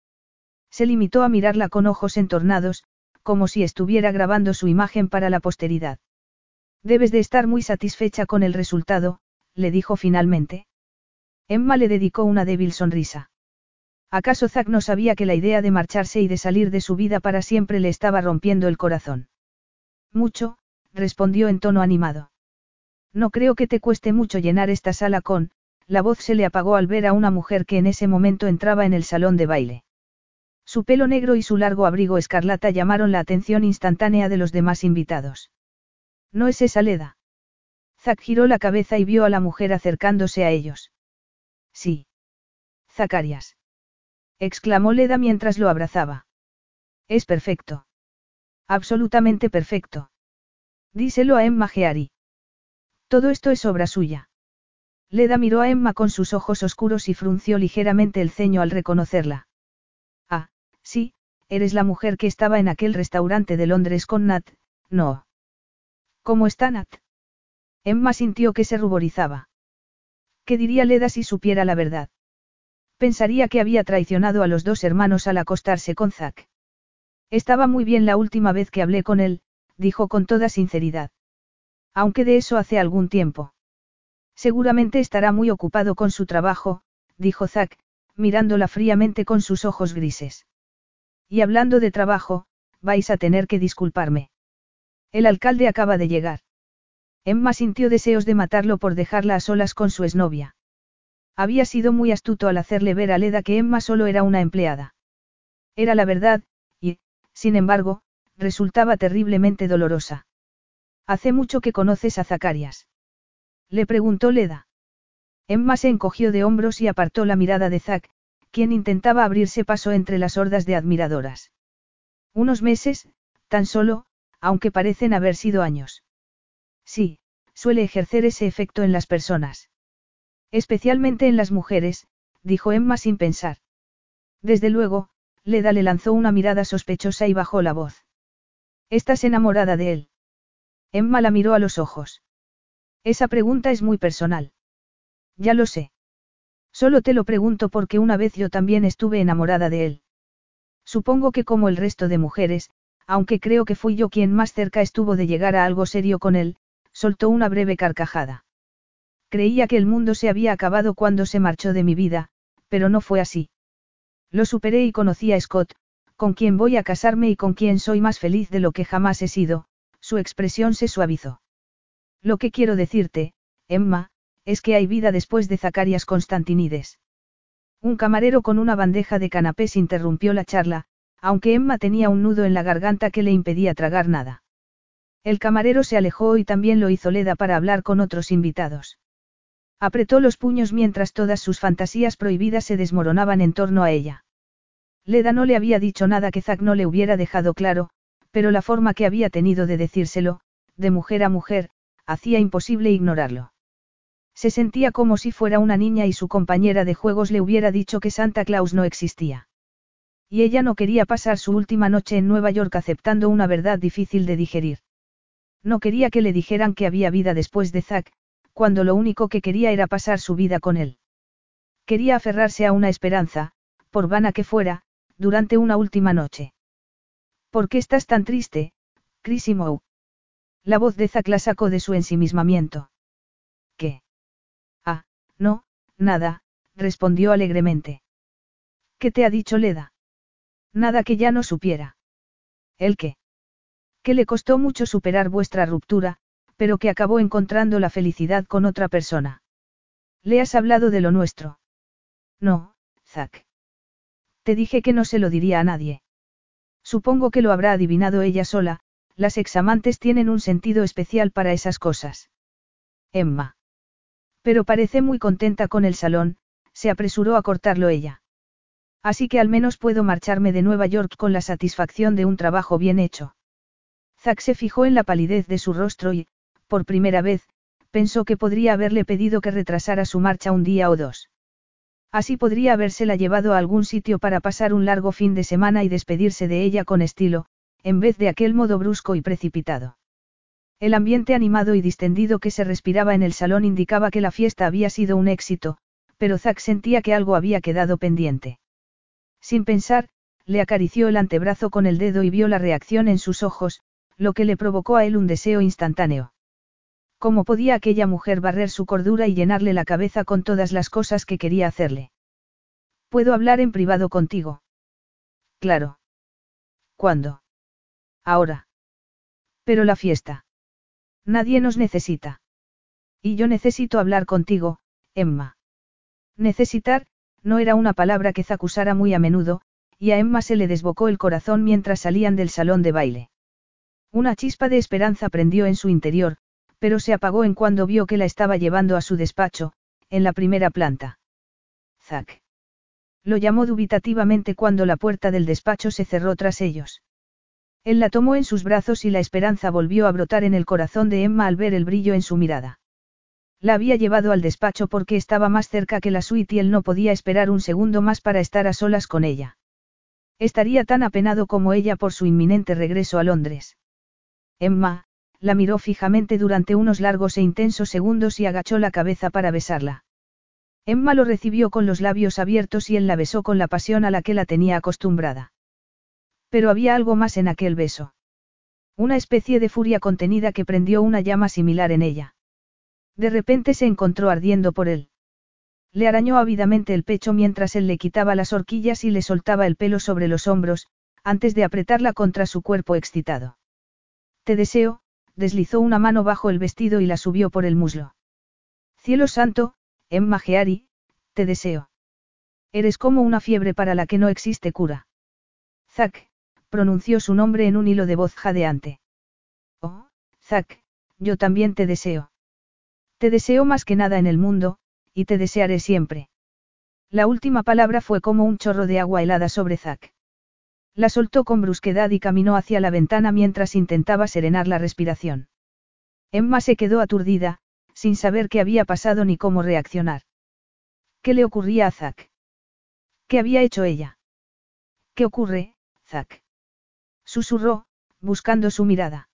Se limitó a mirarla con ojos entornados, como si estuviera grabando su imagen para la posteridad. Debes de estar muy satisfecha con el resultado, le dijo finalmente. Emma le dedicó una débil sonrisa. ¿Acaso Zack no sabía que la idea de marcharse y de salir de su vida para siempre le estaba rompiendo el corazón? Mucho, respondió en tono animado. No creo que te cueste mucho llenar esta sala con, la voz se le apagó al ver a una mujer que en ese momento entraba en el salón de baile. Su pelo negro y su largo abrigo escarlata llamaron la atención instantánea de los demás invitados. ¿No es esa Leda? Zack giró la cabeza y vio a la mujer acercándose a ellos. Sí. Zacarias. Exclamó Leda mientras lo abrazaba. Es perfecto. Absolutamente perfecto. Díselo a Emma Geari. Todo esto es obra suya. Leda miró a Emma con sus ojos oscuros y frunció ligeramente el ceño al reconocerla. Ah, sí, eres la mujer que estaba en aquel restaurante de Londres con Nat, no. ¿Cómo está Nat? Emma sintió que se ruborizaba. ¿Qué diría Leda si supiera la verdad? Pensaría que había traicionado a los dos hermanos al acostarse con Zack. Estaba muy bien la última vez que hablé con él, dijo con toda sinceridad. Aunque de eso hace algún tiempo. Seguramente estará muy ocupado con su trabajo, dijo Zack, mirándola fríamente con sus ojos grises. Y hablando de trabajo, vais a tener que disculparme. El alcalde acaba de llegar. Emma sintió deseos de matarlo por dejarla a solas con su exnovia. Había sido muy astuto al hacerle ver a Leda que Emma solo era una empleada. Era la verdad, y, sin embargo, resultaba terriblemente dolorosa. Hace mucho que conoces a Zacarias. Le preguntó Leda. Emma se encogió de hombros y apartó la mirada de Zack, quien intentaba abrirse paso entre las hordas de admiradoras. Unos meses, tan solo, aunque parecen haber sido años. Sí, suele ejercer ese efecto en las personas. Especialmente en las mujeres, dijo Emma sin pensar. Desde luego, Leda le lanzó una mirada sospechosa y bajó la voz. ¿Estás enamorada de él? Emma la miró a los ojos. Esa pregunta es muy personal. Ya lo sé. Solo te lo pregunto porque una vez yo también estuve enamorada de él. Supongo que como el resto de mujeres, aunque creo que fui yo quien más cerca estuvo de llegar a algo serio con él, soltó una breve carcajada. Creía que el mundo se había acabado cuando se marchó de mi vida, pero no fue así. Lo superé y conocí a Scott, con quien voy a casarme y con quien soy más feliz de lo que jamás he sido, su expresión se suavizó. Lo que quiero decirte, Emma, es que hay vida después de Zacarias Constantinides. Un camarero con una bandeja de canapés interrumpió la charla, aunque Emma tenía un nudo en la garganta que le impedía tragar nada. El camarero se alejó y también lo hizo Leda para hablar con otros invitados. Apretó los puños mientras todas sus fantasías prohibidas se desmoronaban en torno a ella. Leda no le había dicho nada que Zack no le hubiera dejado claro, pero la forma que había tenido de decírselo, de mujer a mujer, hacía imposible ignorarlo. Se sentía como si fuera una niña y su compañera de juegos le hubiera dicho que Santa Claus no existía. Y ella no quería pasar su última noche en Nueva York aceptando una verdad difícil de digerir. No quería que le dijeran que había vida después de Zack, cuando lo único que quería era pasar su vida con él. Quería aferrarse a una esperanza, por vana que fuera, durante una última noche. ¿Por qué estás tan triste, Chrissy Moe? La voz de Zack la sacó de su ensimismamiento. ¿Qué? Ah, no, nada, respondió alegremente. ¿Qué te ha dicho Leda? Nada que ya no supiera. ¿El qué? Que le costó mucho superar vuestra ruptura, pero que acabó encontrando la felicidad con otra persona. ¿Le has hablado de lo nuestro? No, Zack. Te dije que no se lo diría a nadie. Supongo que lo habrá adivinado ella sola, las examantes tienen un sentido especial para esas cosas. Emma. Pero parece muy contenta con el salón, se apresuró a cortarlo ella. Así que al menos puedo marcharme de Nueva York con la satisfacción de un trabajo bien hecho. Zack se fijó en la palidez de su rostro y, por primera vez, pensó que podría haberle pedido que retrasara su marcha un día o dos. Así podría habérsela llevado a algún sitio para pasar un largo fin de semana y despedirse de ella con estilo, en vez de aquel modo brusco y precipitado. El ambiente animado y distendido que se respiraba en el salón indicaba que la fiesta había sido un éxito, pero Zack sentía que algo había quedado pendiente. Sin pensar, le acarició el antebrazo con el dedo y vio la reacción en sus ojos, lo que le provocó a él un deseo instantáneo. ¿Cómo podía aquella mujer barrer su cordura y llenarle la cabeza con todas las cosas que quería hacerle? ¿Puedo hablar en privado contigo? Claro. ¿Cuándo? Ahora. Pero la fiesta. Nadie nos necesita. Y yo necesito hablar contigo, Emma. Necesitar, no era una palabra que Zack usara muy a menudo, y a Emma se le desbocó el corazón mientras salían del salón de baile. Una chispa de esperanza prendió en su interior, pero se apagó en cuando vio que la estaba llevando a su despacho, en la primera planta. Zack. Lo llamó dubitativamente cuando la puerta del despacho se cerró tras ellos. Él la tomó en sus brazos y la esperanza volvió a brotar en el corazón de Emma al ver el brillo en su mirada. La había llevado al despacho porque estaba más cerca que la suite y él no podía esperar un segundo más para estar a solas con ella. Estaría tan apenado como ella por su inminente regreso a Londres. Emma, la miró fijamente durante unos largos e intensos segundos y agachó la cabeza para besarla. Emma lo recibió con los labios abiertos y él la besó con la pasión a la que la tenía acostumbrada. Pero había algo más en aquel beso. Una especie de furia contenida que prendió una llama similar en ella. De repente se encontró ardiendo por él. Le arañó ávidamente el pecho mientras él le quitaba las horquillas y le soltaba el pelo sobre los hombros, antes de apretarla contra su cuerpo excitado. Te deseo, deslizó una mano bajo el vestido y la subió por el muslo. Cielo santo, Emma Geari, te deseo. Eres como una fiebre para la que no existe cura. Zack, pronunció su nombre en un hilo de voz jadeante. Oh, Zack, yo también te deseo. Te deseo más que nada en el mundo, y te desearé siempre. La última palabra fue como un chorro de agua helada sobre Zack. La soltó con brusquedad y caminó hacia la ventana mientras intentaba serenar la respiración. Emma se quedó aturdida, sin saber qué había pasado ni cómo reaccionar. ¿Qué le ocurría a Zack? ¿Qué había hecho ella? ¿Qué ocurre, Zack? Susurró, buscando su mirada.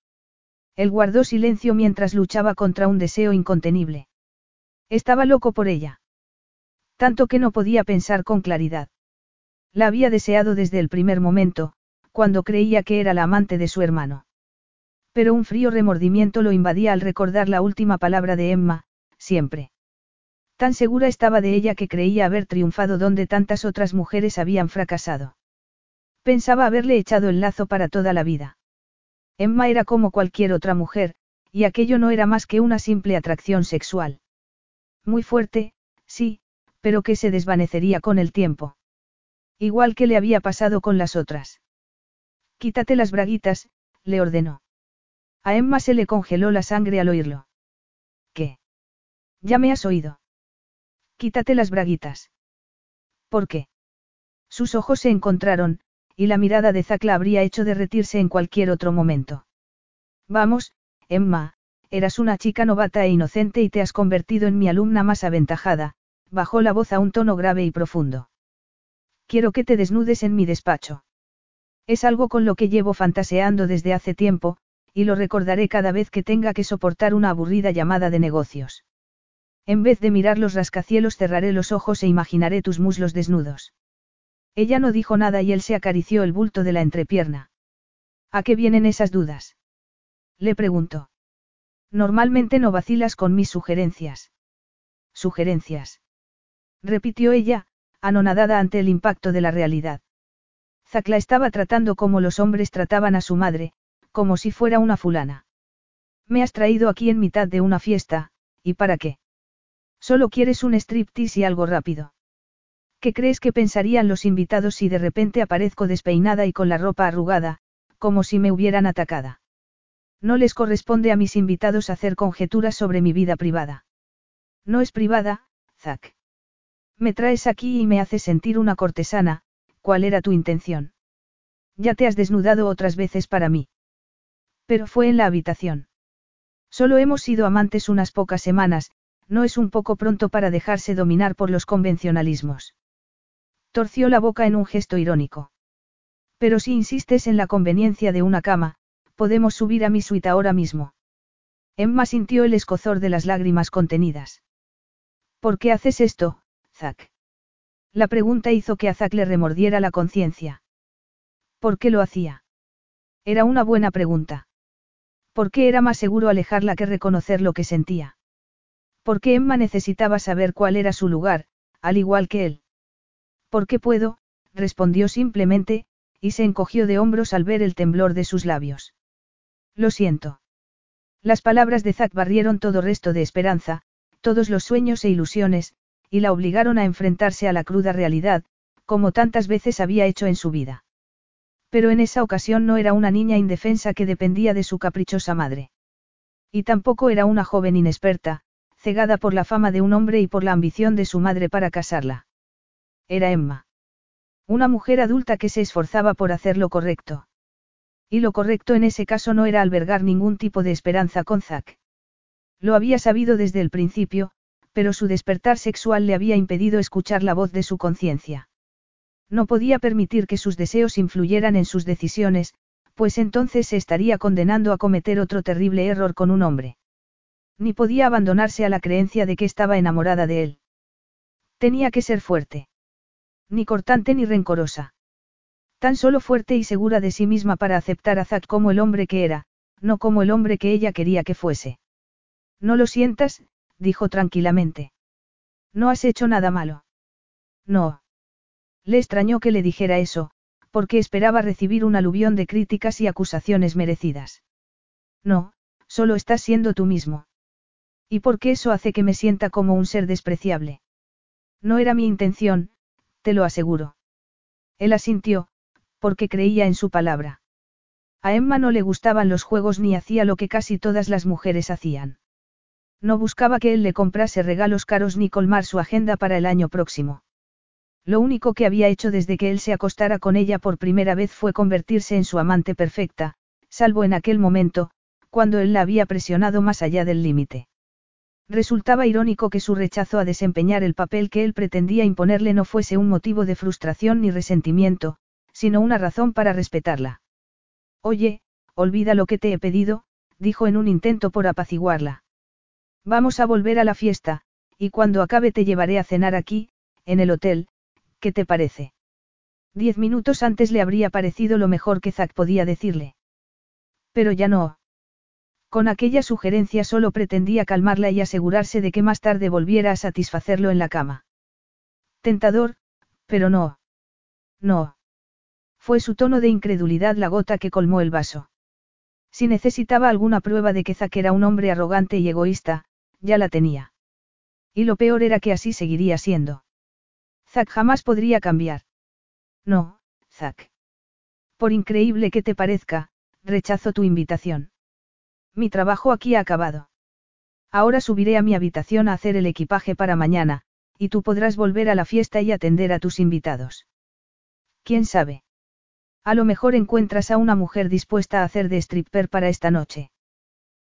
Él guardó silencio mientras luchaba contra un deseo incontenible. Estaba loco por ella. Tanto que no podía pensar con claridad. La había deseado desde el primer momento, cuando creía que era la amante de su hermano. Pero un frío remordimiento lo invadía al recordar la última palabra de Emma, siempre. Tan segura estaba de ella que creía haber triunfado donde tantas otras mujeres habían fracasado. Pensaba haberle echado el lazo para toda la vida. Emma era como cualquier otra mujer, y aquello no era más que una simple atracción sexual. Muy fuerte, sí, pero que se desvanecería con el tiempo. Igual que le había pasado con las otras. Quítate las braguitas, le ordenó. A Emma se le congeló la sangre al oírlo. ¿Qué? Ya me has oído. Quítate las braguitas. ¿Por qué? Sus ojos se encontraron, y la mirada de Zack la habría hecho derretirse en cualquier otro momento. Vamos, Emma, eras una chica novata e inocente y te has convertido en mi alumna más aventajada, bajó la voz a un tono grave y profundo. Quiero que te desnudes en mi despacho. Es algo con lo que llevo fantaseando desde hace tiempo, y lo recordaré cada vez que tenga que soportar una aburrida llamada de negocios. En vez de mirar los rascacielos cerraré los ojos e imaginaré tus muslos desnudos. Ella no dijo nada y él se acarició el bulto de la entrepierna. ¿A qué vienen esas dudas? Le preguntó. Normalmente no vacilas con mis sugerencias. Sugerencias. Repitió ella, anonadada ante el impacto de la realidad. Zack la estaba tratando como los hombres trataban a su madre, como si fuera una fulana. Me has traído aquí en mitad de una fiesta, ¿y para qué? Solo quieres un striptease y algo rápido. ¿Qué crees que pensarían los invitados si de repente aparezco despeinada y con la ropa arrugada, como si me hubieran atacada? No les corresponde a mis invitados hacer conjeturas sobre mi vida privada. No es privada, Zack. Me traes aquí y me haces sentir una cortesana, ¿cuál era tu intención? Ya te has desnudado otras veces para mí. Pero fue en la habitación. Solo hemos sido amantes unas pocas semanas, no es un poco pronto para dejarse dominar por los convencionalismos. Torció la boca en un gesto irónico. Pero si insistes en la conveniencia de una cama, podemos subir a mi suite ahora mismo. Emma sintió el escozor de las lágrimas contenidas. ¿Por qué haces esto, Zack? La pregunta hizo que a Zack le remordiera la conciencia. ¿Por qué lo hacía? Era una buena pregunta. ¿Por qué era más seguro alejarla que reconocer lo que sentía? ¿Por qué Emma necesitaba saber cuál era su lugar, al igual que él? ¿Por qué puedo? respondió simplemente, y se encogió de hombros al ver el temblor de sus labios. Lo siento. Las palabras de Zack barrieron todo resto de esperanza, todos los sueños e ilusiones, y la obligaron a enfrentarse a la cruda realidad, como tantas veces había hecho en su vida. Pero en esa ocasión no era una niña indefensa que dependía de su caprichosa madre. Y tampoco era una joven inexperta, cegada por la fama de un hombre y por la ambición de su madre para casarla. Era Emma. Una mujer adulta que se esforzaba por hacer lo correcto. Y lo correcto en ese caso no era albergar ningún tipo de esperanza con Zack. Lo había sabido desde el principio, pero su despertar sexual le había impedido escuchar la voz de su conciencia. No podía permitir que sus deseos influyeran en sus decisiones, pues entonces se estaría condenando a cometer otro terrible error con un hombre. Ni podía abandonarse a la creencia de que estaba enamorada de él. Tenía que ser fuerte. Ni cortante ni rencorosa. Tan solo fuerte y segura de sí misma para aceptar a Zack como el hombre que era, no como el hombre que ella quería que fuese. No lo sientas, dijo tranquilamente. No has hecho nada malo. No. Le extrañó que le dijera eso, porque esperaba recibir un aluvión de críticas y acusaciones merecidas. No, solo estás siendo tú mismo. ¿Y por qué eso hace que me sienta como un ser despreciable? No era mi intención, te lo aseguro. Él asintió, porque creía en su palabra. A Emma no le gustaban los juegos ni hacía lo que casi todas las mujeres hacían. No buscaba que él le comprase regalos caros ni colmar su agenda para el año próximo. Lo único que había hecho desde que él se acostara con ella por primera vez fue convertirse en su amante perfecta, salvo en aquel momento, cuando él la había presionado más allá del límite. Resultaba irónico que su rechazo a desempeñar el papel que él pretendía imponerle no fuese un motivo de frustración ni resentimiento, sino una razón para respetarla. Oye, olvida lo que te he pedido, dijo en un intento por apaciguarla. Vamos a volver a la fiesta, y cuando acabe te llevaré a cenar aquí, en el hotel, ¿qué te parece? Diez minutos antes le habría parecido lo mejor que Zack podía decirle. Pero ya no. Con aquella sugerencia solo pretendía calmarla y asegurarse de que más tarde volviera a satisfacerlo en la cama. Tentador, pero no. No. Fue su tono de incredulidad la gota que colmó el vaso. Si necesitaba alguna prueba de que Zack era un hombre arrogante y egoísta, ya la tenía. Y lo peor era que así seguiría siendo. Zack jamás podría cambiar. No, Zack. Por increíble que te parezca, rechazo tu invitación. Mi trabajo aquí ha acabado. Ahora subiré a mi habitación a hacer el equipaje para mañana, y tú podrás volver a la fiesta y atender a tus invitados. ¿Quién sabe? A lo mejor encuentras a una mujer dispuesta a hacer de stripper para esta noche.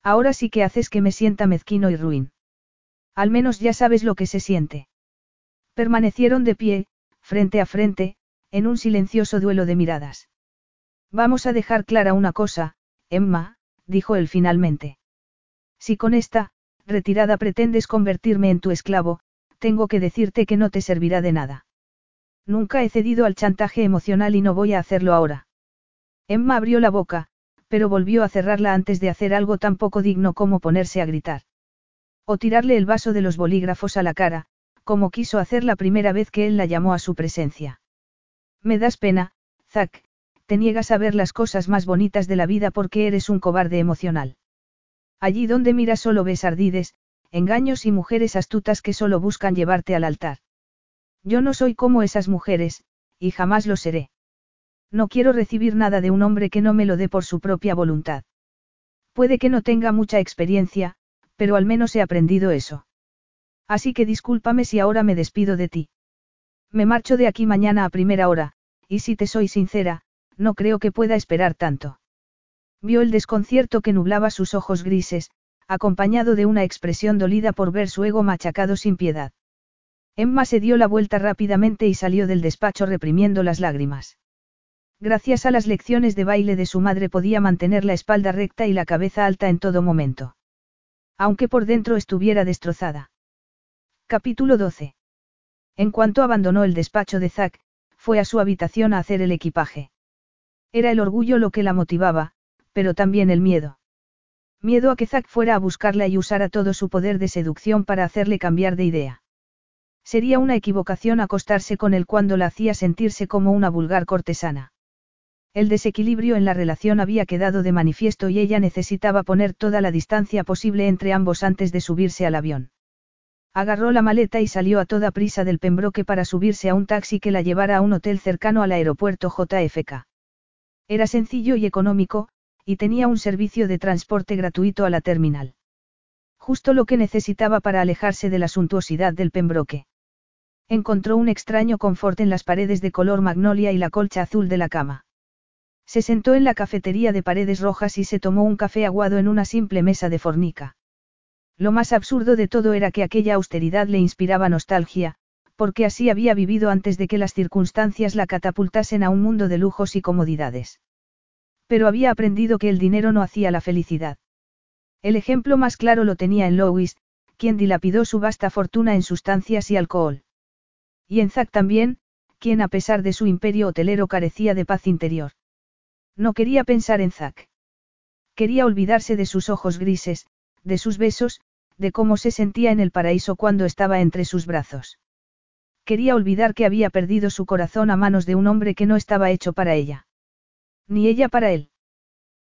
Ahora sí que haces que me sienta mezquino y ruin. Al menos ya sabes lo que se siente. Permanecieron de pie, frente a frente, en un silencioso duelo de miradas. Vamos a dejar clara una cosa, Emma, dijo él finalmente. Si con esta, retirada pretendes convertirme en tu esclavo, tengo que decirte que no te servirá de nada. Nunca he cedido al chantaje emocional y no voy a hacerlo ahora. Emma abrió la boca, pero volvió a cerrarla antes de hacer algo tan poco digno como ponerse a gritar. O tirarle el vaso de los bolígrafos a la cara, como quiso hacer la primera vez que él la llamó a su presencia. Me das pena, Zack, te niegas a ver las cosas más bonitas de la vida porque eres un cobarde emocional. Allí donde miras solo ves ardides, engaños y mujeres astutas que solo buscan llevarte al altar. Yo no soy como esas mujeres, y jamás lo seré. No quiero recibir nada de un hombre que no me lo dé por su propia voluntad. Puede que no tenga mucha experiencia, pero al menos he aprendido eso. Así que discúlpame si ahora me despido de ti. Me marcho de aquí mañana a primera hora, y si te soy sincera, no creo que pueda esperar tanto. Vio el desconcierto que nublaba sus ojos grises, acompañado de una expresión dolida por ver su ego machacado sin piedad. Emma se dio la vuelta rápidamente y salió del despacho reprimiendo las lágrimas. Gracias a las lecciones de baile de su madre podía mantener la espalda recta y la cabeza alta en todo momento. Aunque por dentro estuviera destrozada. Capítulo 12. En cuanto abandonó el despacho de Zack, fue a su habitación a hacer el equipaje. Era el orgullo lo que la motivaba, pero también el miedo. Miedo a que Zack fuera a buscarla y usara todo su poder de seducción para hacerle cambiar de idea. Sería una equivocación acostarse con él cuando la hacía sentirse como una vulgar cortesana. El desequilibrio en la relación había quedado de manifiesto y ella necesitaba poner toda la distancia posible entre ambos antes de subirse al avión. Agarró la maleta y salió a toda prisa del Pembroke para subirse a un taxi que la llevara a un hotel cercano al aeropuerto JFK. Era sencillo y económico, y tenía un servicio de transporte gratuito a la terminal. Justo lo que necesitaba para alejarse de la suntuosidad del Pembroke. Encontró un extraño confort en las paredes de color magnolia y la colcha azul de la cama. Se sentó en la cafetería de paredes rojas y se tomó un café aguado en una simple mesa de fornica. Lo más absurdo de todo era que aquella austeridad le inspiraba nostalgia, porque así había vivido antes de que las circunstancias la catapultasen a un mundo de lujos y comodidades. Pero había aprendido que el dinero no hacía la felicidad. El ejemplo más claro lo tenía en Louis, quien dilapidó su vasta fortuna en sustancias y alcohol. Y en Zack también, quien a pesar de su imperio hotelero carecía de paz interior. No quería pensar en Zack. Quería olvidarse de sus ojos grises, de sus besos, de cómo se sentía en el paraíso cuando estaba entre sus brazos. Quería olvidar que había perdido su corazón a manos de un hombre que no estaba hecho para ella. Ni ella para él.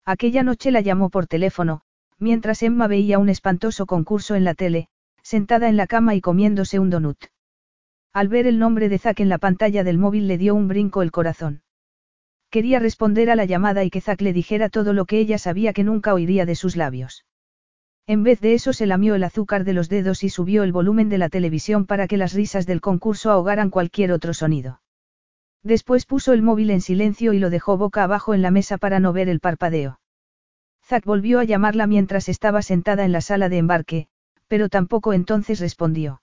Aquella noche la llamó por teléfono, mientras Emma veía un espantoso concurso en la tele, sentada en la cama y comiéndose un donut. Al ver el nombre de Zack en la pantalla del móvil le dio un brinco el corazón. Quería responder a la llamada y que Zack le dijera todo lo que ella sabía que nunca oiría de sus labios. En vez de eso se lamió el azúcar de los dedos y subió el volumen de la televisión para que las risas del concurso ahogaran cualquier otro sonido. Después puso el móvil en silencio y lo dejó boca abajo en la mesa para no ver el parpadeo. Zack volvió a llamarla mientras estaba sentada en la sala de embarque, pero tampoco entonces respondió.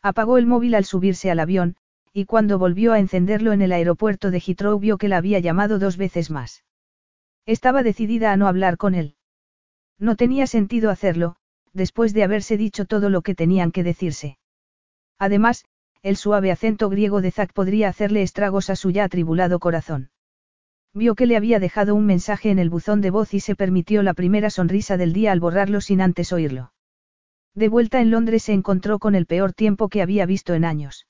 Apagó el móvil al subirse al avión, y cuando volvió a encenderlo en el aeropuerto de Heathrow vio que la había llamado dos veces más. Estaba decidida a no hablar con él. No tenía sentido hacerlo, después de haberse dicho todo lo que tenían que decirse. Además, el suave acento griego de Zack podría hacerle estragos a su ya atribulado corazón. Vio que le había dejado un mensaje en el buzón de voz y se permitió la primera sonrisa del día al borrarlo sin antes oírlo. De vuelta en Londres se encontró con el peor tiempo que había visto en años.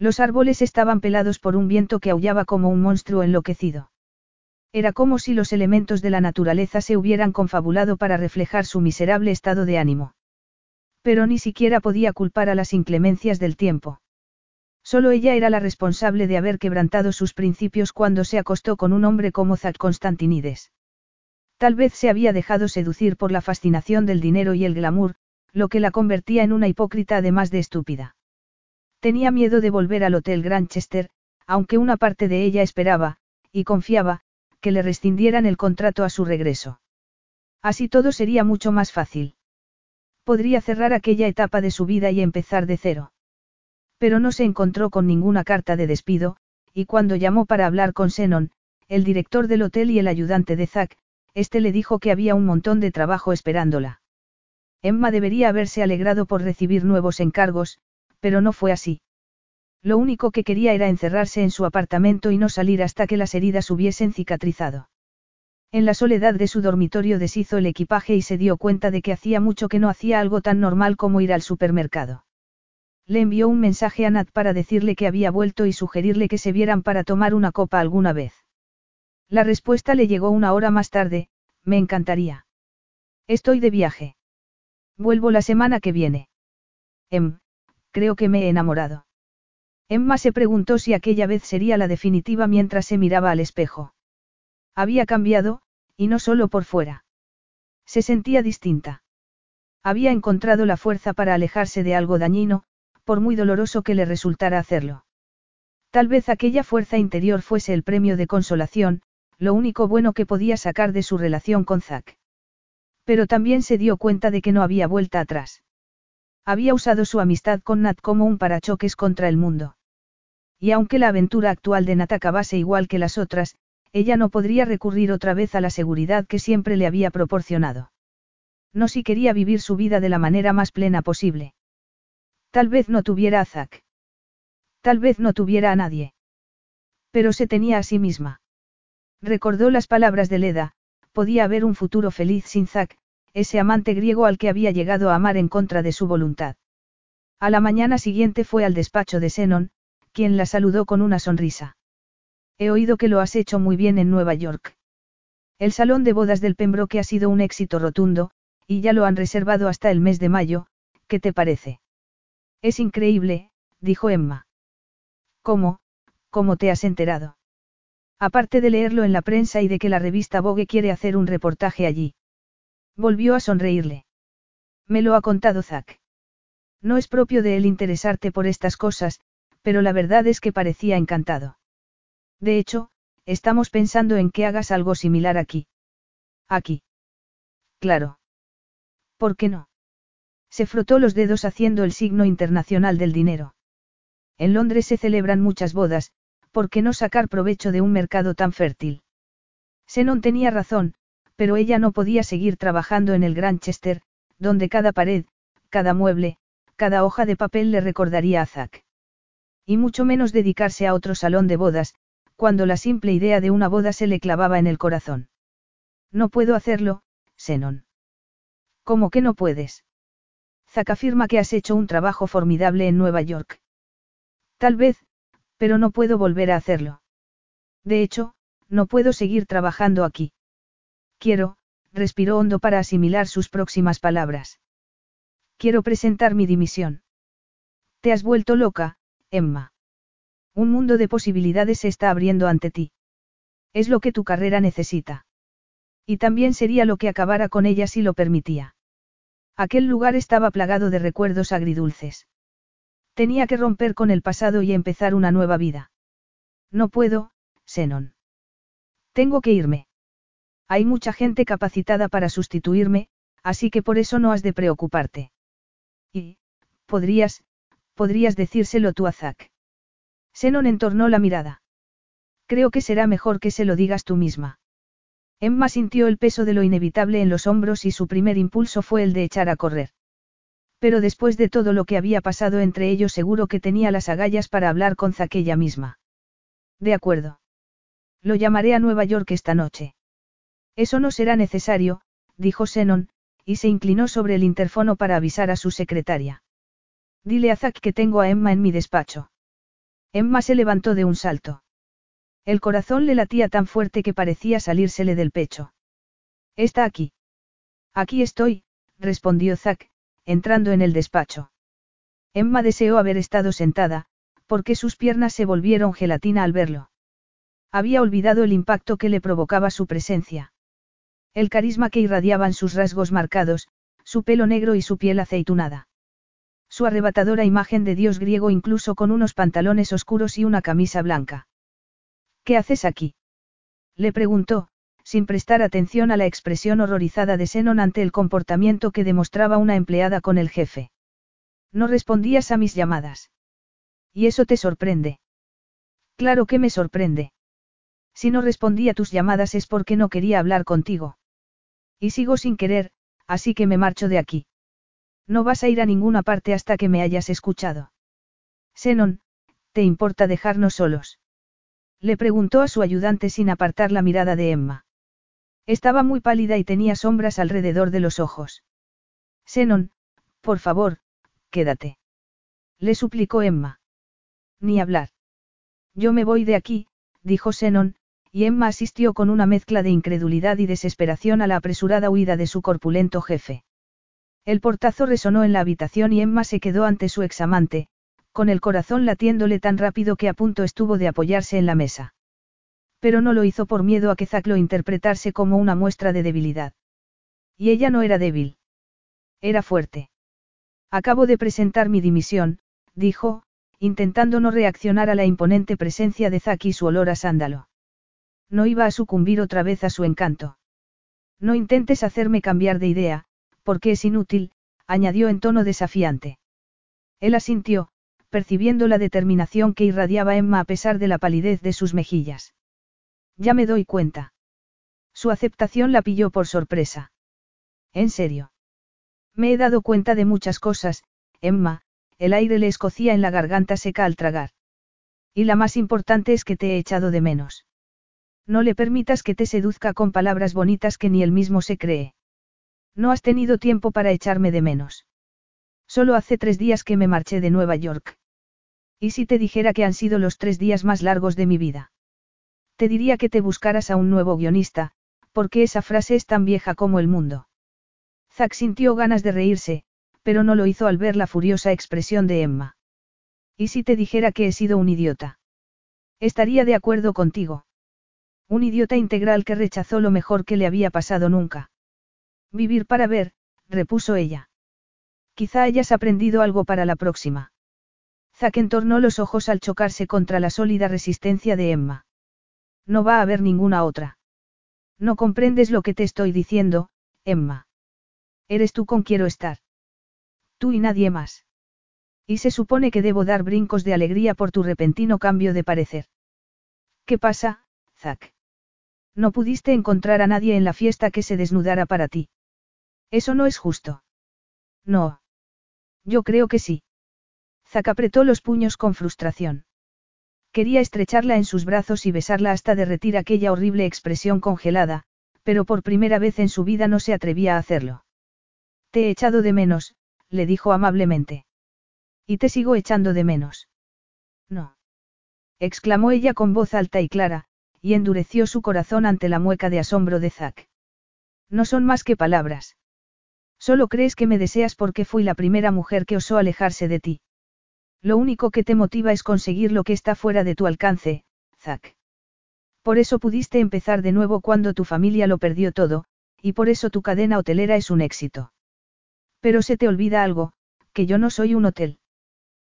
Los árboles estaban pelados por un viento que aullaba como un monstruo enloquecido. Era como si los elementos de la naturaleza se hubieran confabulado para reflejar su miserable estado de ánimo. Pero ni siquiera podía culpar a las inclemencias del tiempo. Solo ella era la responsable de haber quebrantado sus principios cuando se acostó con un hombre como Zack Constantinides. Tal vez se había dejado seducir por la fascinación del dinero y el glamour, lo que la convertía en una hipócrita además de estúpida. Tenía miedo de volver al Hotel Granchester, aunque una parte de ella esperaba, y confiaba, que le rescindieran el contrato a su regreso. Así todo sería mucho más fácil. Podría cerrar aquella etapa de su vida y empezar de cero. Pero no se encontró con ninguna carta de despido, y cuando llamó para hablar con Senon, el director del hotel y el ayudante de Zack, este le dijo que había un montón de trabajo esperándola. Emma debería haberse alegrado por recibir nuevos encargos, pero no fue así. Lo único que quería era encerrarse en su apartamento y no salir hasta que las heridas hubiesen cicatrizado. En la soledad de su dormitorio deshizo el equipaje y se dio cuenta de que hacía mucho que no hacía algo tan normal como ir al supermercado. Le envió un mensaje a Nat para decirle que había vuelto y sugerirle que se vieran para tomar una copa alguna vez. La respuesta le llegó una hora más tarde, me encantaría. Estoy de viaje. Vuelvo la semana que viene. Em, creo que me he enamorado. Emma se preguntó si aquella vez sería la definitiva mientras se miraba al espejo. Había cambiado, y no solo por fuera. Se sentía distinta. Había encontrado la fuerza para alejarse de algo dañino, por muy doloroso que le resultara hacerlo. Tal vez aquella fuerza interior fuese el premio de consolación, lo único bueno que podía sacar de su relación con Zack. Pero también se dio cuenta de que no había vuelta atrás. Había usado su amistad con Nat como un parachoques contra el mundo. Y aunque la aventura actual de Nat acabase igual que las otras, ella no podría recurrir otra vez a la seguridad que siempre le había proporcionado. No si quería vivir su vida de la manera más plena posible. Tal vez no tuviera a Zack. Tal vez no tuviera a nadie. Pero se tenía a sí misma. Recordó las palabras de Leda, podía haber un futuro feliz sin Zack, ese amante griego al que había llegado a amar en contra de su voluntad. A la mañana siguiente fue al despacho de Senon, quien la saludó con una sonrisa. He oído que lo has hecho muy bien en Nueva York. El salón de bodas del Pembroke ha sido un éxito rotundo, y ya lo han reservado hasta el mes de mayo, ¿qué te parece? Es increíble, dijo Emma. ¿Cómo? ¿Cómo te has enterado? Aparte de leerlo en la prensa y de que la revista Vogue quiere hacer un reportaje allí. Volvió a sonreírle. Me lo ha contado Zack. No es propio de él interesarte por estas cosas, pero la verdad es que parecía encantado. De hecho, Estamos pensando en que hagas algo similar aquí. Aquí. Claro. ¿Por qué no? Se frotó los dedos haciendo el signo internacional del dinero. En Londres se celebran muchas bodas, ¿por qué no sacar provecho de un mercado tan fértil? Senon tenía razón, pero ella no podía seguir trabajando en el Granchester, donde cada pared, cada mueble, cada hoja de papel le recordaría a Zack. Y mucho menos dedicarse a otro salón de bodas, cuando la simple idea de una boda se le clavaba en el corazón. No puedo hacerlo, Senon. ¿Cómo que no puedes? Zack afirma que has hecho un trabajo formidable en Nueva York. Tal vez, pero no puedo volver a hacerlo. De hecho, no puedo seguir trabajando aquí. Quiero, respiró hondo para asimilar sus próximas palabras. Quiero presentar mi dimisión. Te has vuelto loca, Emma. Un mundo de posibilidades se está abriendo ante ti. Es lo que tu carrera necesita. Y también sería lo que acabara con ella si lo permitía. Aquel lugar estaba plagado de recuerdos agridulces. Tenía que romper con el pasado y empezar una nueva vida. No puedo, Senon. Tengo que irme. Hay mucha gente capacitada para sustituirme, así que por eso no has de preocuparte. Y, podrías, podrías decírselo tú a Zack. Senon entornó la mirada. Creo que será mejor que se lo digas tú misma. Emma sintió el peso de lo inevitable en los hombros y su primer impulso fue el de echar a correr. Pero después de todo lo que había pasado entre ellos seguro que tenía las agallas para hablar con Zaquella misma. De acuerdo. Lo llamaré a Nueva York esta noche. Eso no será necesario, dijo Senon, y se inclinó sobre el interfono para avisar a su secretaria. Dile a Zack que tengo a Emma en mi despacho. Emma se levantó de un salto. El corazón le latía tan fuerte que parecía salírsele del pecho. Está aquí. Aquí estoy, respondió Zack, entrando en el despacho. Emma deseó haber estado sentada, porque sus piernas se volvieron gelatina al verlo. Había olvidado el impacto que le provocaba su presencia. El carisma que irradiaban sus rasgos marcados, su pelo negro y su piel aceitunada. Su arrebatadora imagen de dios griego incluso con unos pantalones oscuros y una camisa blanca. ¿Qué haces aquí? Le preguntó, sin prestar atención a la expresión horrorizada de Senon ante el comportamiento que demostraba una empleada con el jefe. No respondías a mis llamadas. ¿Y eso te sorprende? Claro que me sorprende. Si no respondía a tus llamadas es porque no quería hablar contigo. Y sigo sin querer, así que me marcho de aquí. No vas a ir a ninguna parte hasta que me hayas escuchado. Senon, ¿te importa dejarnos solos? Le preguntó a su ayudante sin apartar la mirada de Emma. Estaba muy pálida y tenía sombras alrededor de los ojos. Senon, por favor, quédate. Le suplicó Emma. Ni hablar. Yo me voy de aquí, dijo Senon, y Emma asistió con una mezcla de incredulidad y desesperación a la apresurada huida de su corpulento jefe. El portazo resonó en la habitación y Emma se quedó ante su examante, con el corazón latiéndole tan rápido que a punto estuvo de apoyarse en la mesa. Pero no lo hizo por miedo a que Zack lo interpretase como una muestra de debilidad. Y ella no era débil. Era fuerte. Acabo de presentar mi dimisión, dijo, intentando no reaccionar a la imponente presencia de Zack y su olor a sándalo. No iba a sucumbir otra vez a su encanto. No intentes hacerme cambiar de idea, porque es inútil, añadió en tono desafiante. Él asintió, percibiendo la determinación que irradiaba Emma a pesar de la palidez de sus mejillas. Ya me doy cuenta. Su aceptación la pilló por sorpresa. ¿En serio? Me he dado cuenta de muchas cosas, Emma, el aire le escocía en la garganta seca al tragar. Y la más importante es que te he echado de menos. No le permitas que te seduzca con palabras bonitas que ni él mismo se cree. No has tenido tiempo para echarme de menos. Solo hace tres días que me marché de Nueva York. ¿Y si te dijera que han sido los tres días más largos de mi vida? Te diría que te buscaras a un nuevo guionista, porque esa frase es tan vieja como el mundo. Zack sintió ganas de reírse, pero no lo hizo al ver la furiosa expresión de Emma. ¿Y si te dijera que he sido un idiota? Estaría de acuerdo contigo. Un idiota integral que rechazó lo mejor que le había pasado nunca. Vivir para ver, repuso ella. Quizá hayas aprendido algo para la próxima. Zack entornó los ojos al chocarse contra la sólida resistencia de Emma. No va a haber ninguna otra. No comprendes lo que te estoy diciendo, Emma. Eres tú con quiero estar. Tú y nadie más. Y se supone que debo dar brincos de alegría por tu repentino cambio de parecer. ¿Qué pasa, Zack? No pudiste encontrar a nadie en la fiesta que se desnudara para ti. Eso no es justo. No. Yo creo que sí. Zack apretó los puños con frustración. Quería estrecharla en sus brazos y besarla hasta derretir aquella horrible expresión congelada, pero por primera vez en su vida no se atrevía a hacerlo. Te he echado de menos, le dijo amablemente. Y te sigo echando de menos. No. exclamó ella con voz alta y clara, y endureció su corazón ante la mueca de asombro de Zack. No son más que palabras. Solo crees que me deseas porque fui la primera mujer que osó alejarse de ti. Lo único que te motiva es conseguir lo que está fuera de tu alcance, Zack. Por eso pudiste empezar de nuevo cuando tu familia lo perdió todo, y por eso tu cadena hotelera es un éxito. Pero se te olvida algo, que yo no soy un hotel.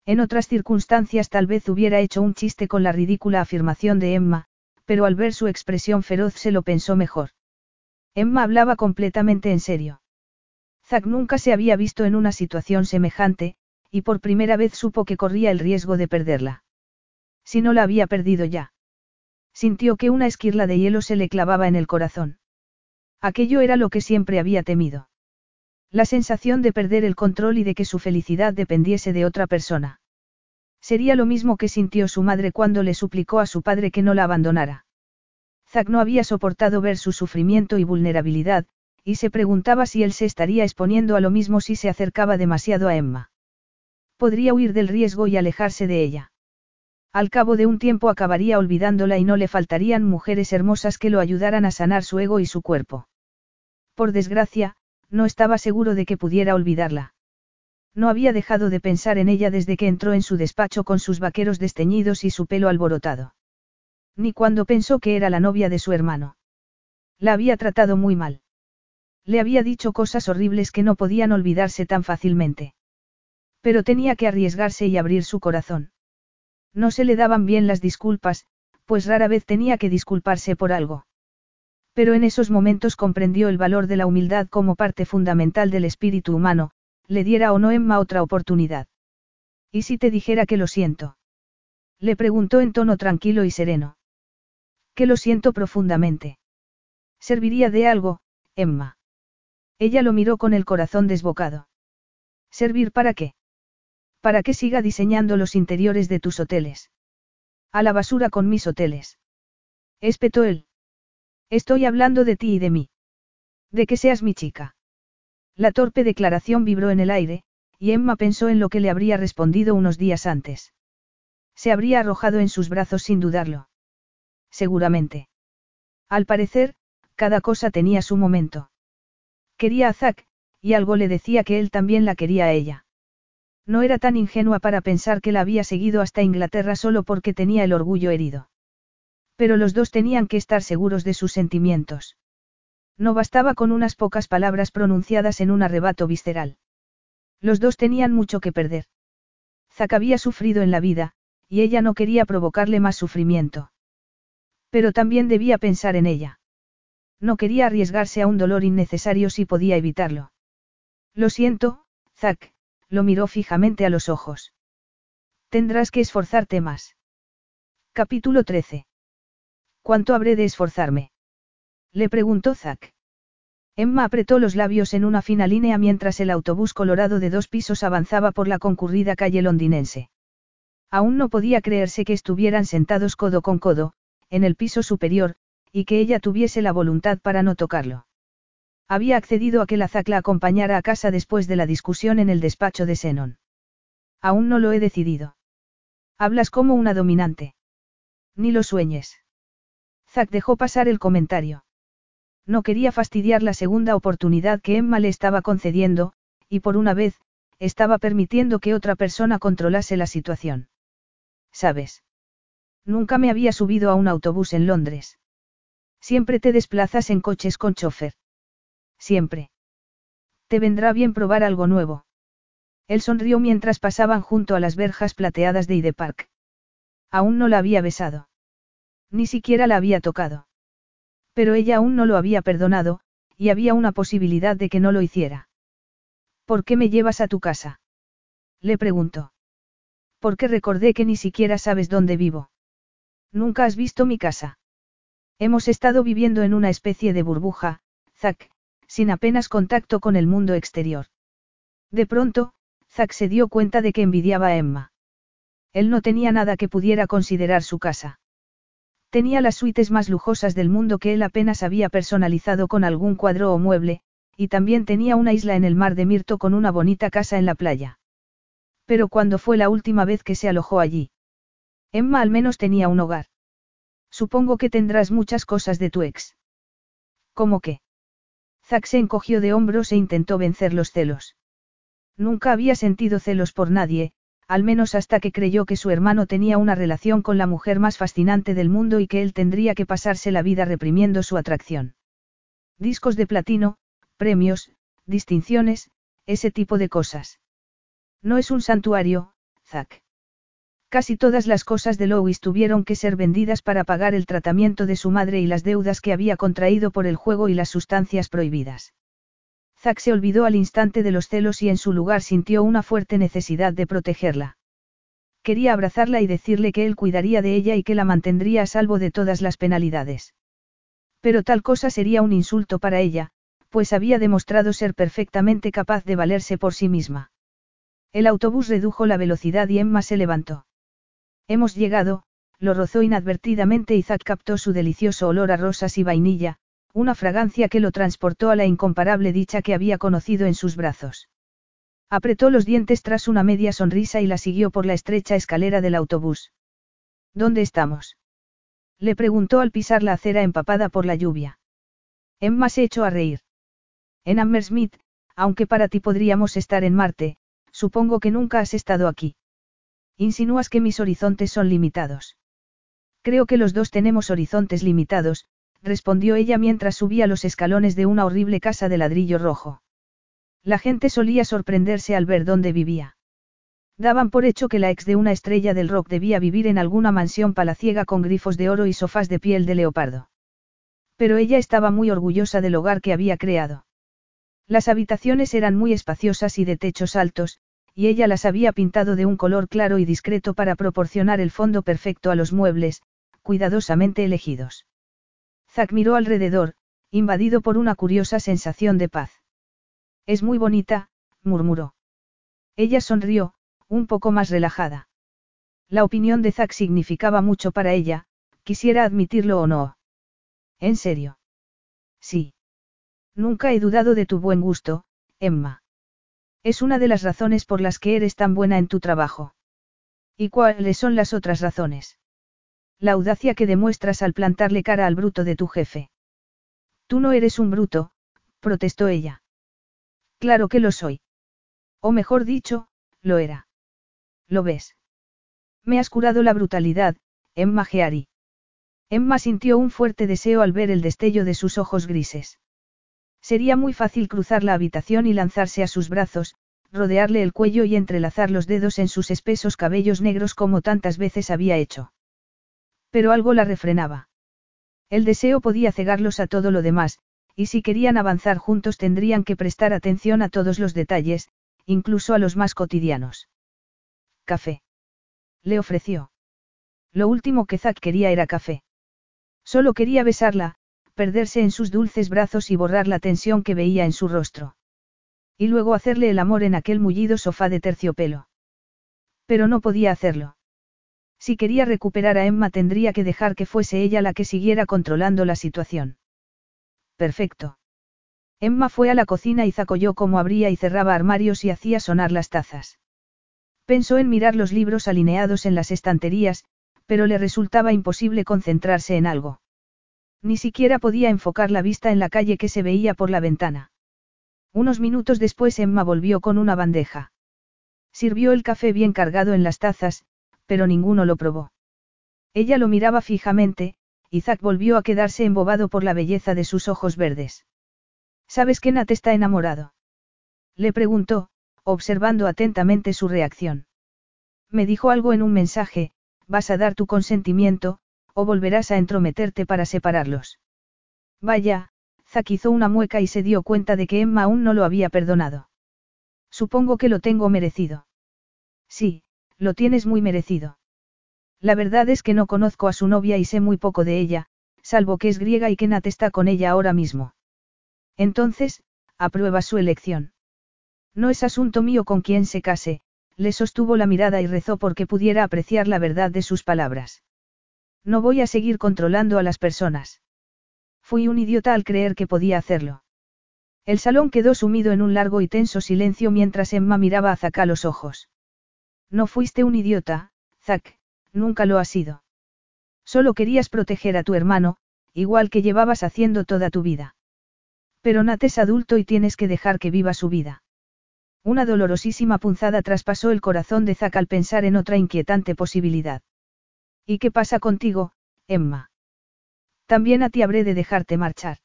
En otras circunstancias tal vez hubiera hecho un chiste con la ridícula afirmación de Emma, pero al ver su expresión feroz se lo pensó mejor. Emma hablaba completamente en serio. Zack nunca se había visto en una situación semejante, y por primera vez supo que corría el riesgo de perderla. Si no la había perdido ya. Sintió que una esquirla de hielo se le clavaba en el corazón. Aquello era lo que siempre había temido. La sensación de perder el control y de que su felicidad dependiese de otra persona. Sería lo mismo que sintió su madre cuando le suplicó a su padre que no la abandonara. Zack no había soportado ver su sufrimiento y vulnerabilidad, y se preguntaba si él se estaría exponiendo a lo mismo si se acercaba demasiado a Emma. Podría huir del riesgo y alejarse de ella. Al cabo de un tiempo acabaría olvidándola y no le faltarían mujeres hermosas que lo ayudaran a sanar su ego y su cuerpo. Por desgracia, no estaba seguro de que pudiera olvidarla. No había dejado de pensar en ella desde que entró en su despacho con sus vaqueros desteñidos y su pelo alborotado. Ni cuando pensó que era la novia de su hermano. La había tratado muy mal. Le había dicho cosas horribles que no podían olvidarse tan fácilmente. Pero tenía que arriesgarse y abrir su corazón. No se le daban bien las disculpas, pues rara vez tenía que disculparse por algo. Pero en esos momentos comprendió el valor de la humildad como parte fundamental del espíritu humano, le diera o no Emma otra oportunidad. ¿Y si te dijera que lo siento? Le preguntó en tono tranquilo y sereno. Que lo siento profundamente. ¿Serviría de algo, Emma? Ella lo miró con el corazón desbocado. ¿Servir para qué? Para que siga diseñando los interiores de tus hoteles. A la basura con mis hoteles. Espetó él. Estoy hablando de ti y de mí. De que seas mi chica. La torpe declaración vibró en el aire, y Emma pensó en lo que le habría respondido unos días antes. Se habría arrojado en sus brazos sin dudarlo. Seguramente. Al parecer, cada cosa tenía su momento. Quería a Zack, y algo le decía que él también la quería a ella. No era tan ingenua para pensar que la había seguido hasta Inglaterra solo porque tenía el orgullo herido. Pero los dos tenían que estar seguros de sus sentimientos. No bastaba con unas pocas palabras pronunciadas en un arrebato visceral. Los dos tenían mucho que perder. Zack había sufrido en la vida, y ella no quería provocarle más sufrimiento. Pero también debía pensar en ella. No quería arriesgarse a un dolor innecesario si podía evitarlo. Lo siento, Zack, lo miró fijamente a los ojos. Tendrás que esforzarte más. Capítulo 13. ¿Cuánto habré de esforzarme? Le preguntó Zack. Emma apretó los labios en una fina línea mientras el autobús colorado de dos pisos avanzaba por la concurrida calle londinense. Aún no podía creerse que estuvieran sentados codo con codo, en el piso superior, y que ella tuviese la voluntad para no tocarlo. Había accedido a que la Zack la acompañara a casa después de la discusión en el despacho de Senon. Aún no lo he decidido. Hablas como una dominante. Ni lo sueñes. Zack dejó pasar el comentario. No quería fastidiar la segunda oportunidad que Emma le estaba concediendo, y por una vez, estaba permitiendo que otra persona controlase la situación. ¿Sabes? Nunca me había subido a un autobús en Londres. Siempre te desplazas en coches con chofer. Siempre. Te vendrá bien probar algo nuevo. Él sonrió mientras pasaban junto a las verjas plateadas de Ide Park. Aún no la había besado. Ni siquiera la había tocado. Pero ella aún no lo había perdonado, y había una posibilidad de que no lo hiciera. ¿Por qué me llevas a tu casa? Le preguntó. Porque recordé que ni siquiera sabes dónde vivo. Nunca has visto mi casa. Hemos estado viviendo en una especie de burbuja, Zack, sin apenas contacto con el mundo exterior. De pronto, Zack se dio cuenta de que envidiaba a Emma. Él no tenía nada que pudiera considerar su casa. Tenía las suites más lujosas del mundo que él apenas había personalizado con algún cuadro o mueble, y también tenía una isla en el mar de Mirto con una bonita casa en la playa. Pero ¿cuándo fue la última vez que se alojó allí? Emma al menos tenía un hogar. Supongo que tendrás muchas cosas de tu ex. ¿Cómo qué? Zack se encogió de hombros e intentó vencer los celos. Nunca había sentido celos por nadie, al menos hasta que creyó que su hermano tenía una relación con la mujer más fascinante del mundo y que él tendría que pasarse la vida reprimiendo su atracción. Discos de platino, premios, distinciones, ese tipo de cosas. No es un santuario, Zack. Casi todas las cosas de Louis tuvieron que ser vendidas para pagar el tratamiento de su madre y las deudas que había contraído por el juego y las sustancias prohibidas. Zack se olvidó al instante de los celos y en su lugar sintió una fuerte necesidad de protegerla. Quería abrazarla y decirle que él cuidaría de ella y que la mantendría a salvo de todas las penalidades. Pero tal cosa sería un insulto para ella, pues había demostrado ser perfectamente capaz de valerse por sí misma. El autobús redujo la velocidad y Emma se levantó. Hemos llegado, lo rozó inadvertidamente y Zack captó su delicioso olor a rosas y vainilla, una fragancia que lo transportó a la incomparable dicha que había conocido en sus brazos. Apretó los dientes tras una media sonrisa y la siguió por la estrecha escalera del autobús. ¿Dónde estamos? Le preguntó al pisar la acera empapada por la lluvia. Emma se echó a reír. En Hammersmith, aunque para ti podríamos estar en Marte, supongo que nunca has estado aquí. Insinúas que mis horizontes son limitados. Creo que los dos tenemos horizontes limitados, respondió ella mientras subía los escalones de una horrible casa de ladrillo rojo. La gente solía sorprenderse al ver dónde vivía. Daban por hecho que la ex de una estrella del rock debía vivir en alguna mansión palaciega con grifos de oro y sofás de piel de leopardo. Pero ella estaba muy orgullosa del hogar que había creado. Las habitaciones eran muy espaciosas y de techos altos, y ella las había pintado de un color claro y discreto para proporcionar el fondo perfecto a los muebles, cuidadosamente elegidos. Zack miró alrededor, invadido por una curiosa sensación de paz. Es muy bonita, murmuró. Ella sonrió, un poco más relajada. La opinión de Zack significaba mucho para ella, quisiera admitirlo o no. ¿En serio? Sí. Nunca he dudado de tu buen gusto, Emma. Es una de las razones por las que eres tan buena en tu trabajo. ¿Y cuáles son las otras razones? La audacia que demuestras al plantarle cara al bruto de tu jefe. Tú no eres un bruto, protestó ella. Claro que lo soy. O mejor dicho, lo era. ¿Lo ves? Me has curado la brutalidad, Emma Geari. Emma sintió un fuerte deseo al ver el destello de sus ojos grises. Sería muy fácil cruzar la habitación y lanzarse a sus brazos, rodearle el cuello y entrelazar los dedos en sus espesos cabellos negros como tantas veces había hecho. Pero algo la refrenaba. El deseo podía cegarlos a todo lo demás, y si querían avanzar juntos tendrían que prestar atención a todos los detalles, incluso a los más cotidianos. Café. Le ofreció. Lo último que Zack quería era café. Solo quería besarla, perderse en sus dulces brazos y borrar la tensión que veía en su rostro. Y luego hacerle el amor en aquel mullido sofá de terciopelo. Pero no podía hacerlo. Si quería recuperar a Emma tendría que dejar que fuese ella la que siguiera controlando la situación. Perfecto. Emma fue a la cocina y zacolló cómo abría y cerraba armarios y hacía sonar las tazas. Pensó en mirar los libros alineados en las estanterías, pero le resultaba imposible concentrarse en algo. Ni siquiera podía enfocar la vista en la calle que se veía por la ventana. Unos minutos después Emma volvió con una bandeja. Sirvió el café bien cargado en las tazas, pero ninguno lo probó. Ella lo miraba fijamente, y Zack volvió a quedarse embobado por la belleza de sus ojos verdes. ¿Sabes que Nat está enamorado? Le preguntó, observando atentamente su reacción. Me dijo algo en un mensaje, vas a dar tu consentimiento, o volverás a entrometerte para separarlos. Vaya, Zack hizo una mueca y se dio cuenta de que Emma aún no lo había perdonado. Supongo que lo tengo merecido. Sí, lo tienes muy merecido. La verdad es que no conozco a su novia y sé muy poco de ella, salvo que es griega y que Nat está con ella ahora mismo. Entonces, aprueba su elección. No es asunto mío con quien se case, le sostuvo la mirada y rezó porque pudiera apreciar la verdad de sus palabras. No voy a seguir controlando a las personas. Fui un idiota al creer que podía hacerlo. El salón quedó sumido en un largo y tenso silencio mientras Emma miraba a Zack a los ojos. No fuiste un idiota, Zack, Nunca lo has sido. Solo querías proteger a tu hermano, igual que llevabas haciendo toda tu vida. Pero Nat es adulto y tienes que dejar que viva su vida. Una dolorosísima punzada traspasó el corazón de Zack al pensar en otra inquietante posibilidad. ¿Y qué pasa contigo, Emma? También a ti habré de dejarte marchar.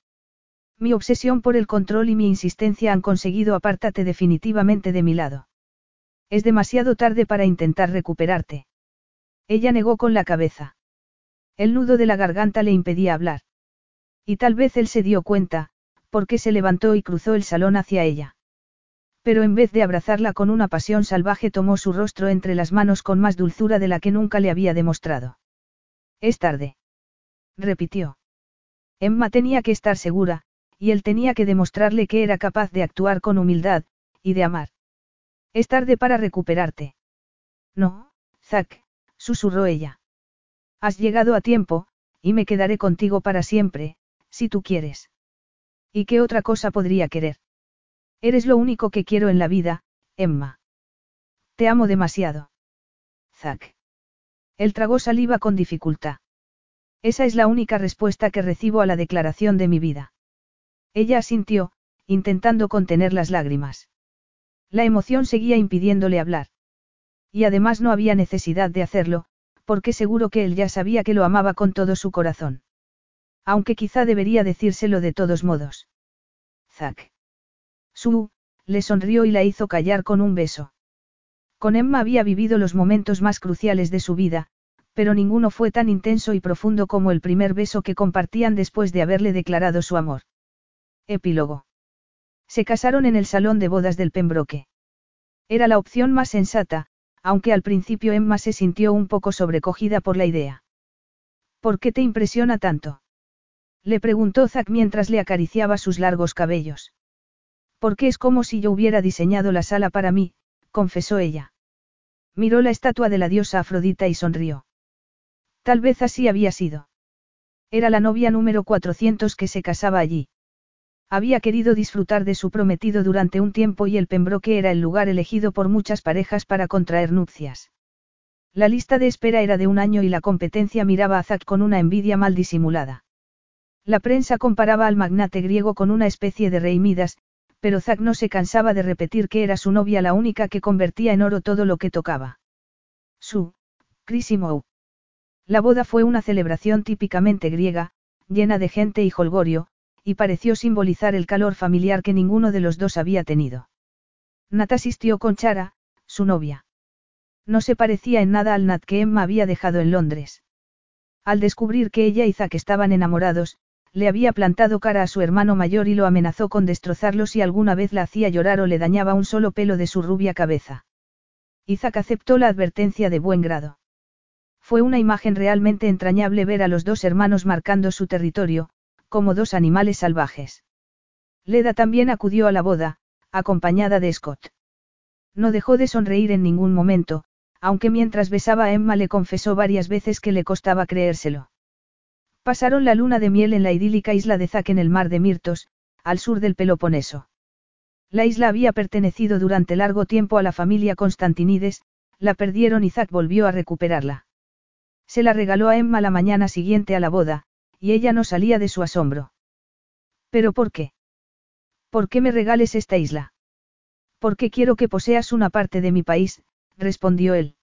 Mi obsesión por el control y mi insistencia han conseguido apártate definitivamente de mi lado. Es demasiado tarde para intentar recuperarte. Ella negó con la cabeza. El nudo de la garganta le impedía hablar. Y tal vez él se dio cuenta, porque se levantó y cruzó el salón hacia ella. Pero en vez de abrazarla con una pasión salvaje tomó su rostro entre las manos con más dulzura de la que nunca le había demostrado. Es tarde. Repitió. Emma tenía que estar segura, y él tenía que demostrarle que era capaz de actuar con humildad, y de amar. Es tarde para recuperarte. No, Zack, susurró ella. Has llegado a tiempo, y me quedaré contigo para siempre, si tú quieres. ¿Y qué otra cosa podría querer? Eres lo único que quiero en la vida, Emma. Te amo demasiado. Zack. Él tragó saliva con dificultad. Esa es la única respuesta que recibo a la declaración de mi vida. Ella asintió, intentando contener las lágrimas. La emoción seguía impidiéndole hablar. Y además no había necesidad de hacerlo, porque seguro que él ya sabía que lo amaba con todo su corazón. Aunque quizá debería decírselo de todos modos. Zack. Su, le sonrió y la hizo callar con un beso. Con Emma había vivido los momentos más cruciales de su vida, pero ninguno fue tan intenso y profundo como el primer beso que compartían después de haberle declarado su amor. Epílogo. Se casaron en el salón de bodas del Pembroke. Era la opción más sensata, aunque al principio Emma se sintió un poco sobrecogida por la idea. ¿Por qué te impresiona tanto? Le preguntó Zack mientras le acariciaba sus largos cabellos. Porque es como si yo hubiera diseñado la sala para mí, confesó ella. Miró la estatua de la diosa Afrodita y sonrió. Tal vez así había sido. Era la novia número 400 que se casaba allí. Había querido disfrutar de su prometido durante un tiempo y el Pembroke era el lugar elegido por muchas parejas para contraer nupcias. La lista de espera era de un año y la competencia miraba a Zack con una envidia mal disimulada. La prensa comparaba al magnate griego con una especie de rey Midas, pero Zack no se cansaba de repetir que era su novia la única que convertía en oro todo lo que tocaba. Su, Crisimo. La boda fue una celebración típicamente griega, llena de gente y holgorio, y pareció simbolizar el calor familiar que ninguno de los dos había tenido. Nat asistió con Chara, su novia. No se parecía en nada al Nat que Emma había dejado en Londres. Al descubrir que ella y Zack estaban enamorados, le había plantado cara a su hermano mayor y lo amenazó con destrozarlo si alguna vez la hacía llorar o le dañaba un solo pelo de su rubia cabeza. Isaac aceptó la advertencia de buen grado. Fue una imagen realmente entrañable ver a los dos hermanos marcando su territorio, como dos animales salvajes. Leda también acudió a la boda, acompañada de Scott. No dejó de sonreír en ningún momento, aunque mientras besaba a Emma le confesó varias veces que le costaba creérselo. Pasaron la luna de miel en la idílica isla de Zac en el mar de Mirtos, al sur del Peloponeso. La isla había pertenecido durante largo tiempo a la familia Constantinides, la perdieron y Zac volvió a recuperarla. Se la regaló a Emma la mañana siguiente a la boda, y ella no salía de su asombro. ¿Pero por qué? ¿Por qué me regales esta isla? Porque quiero que poseas una parte de mi país, respondió él.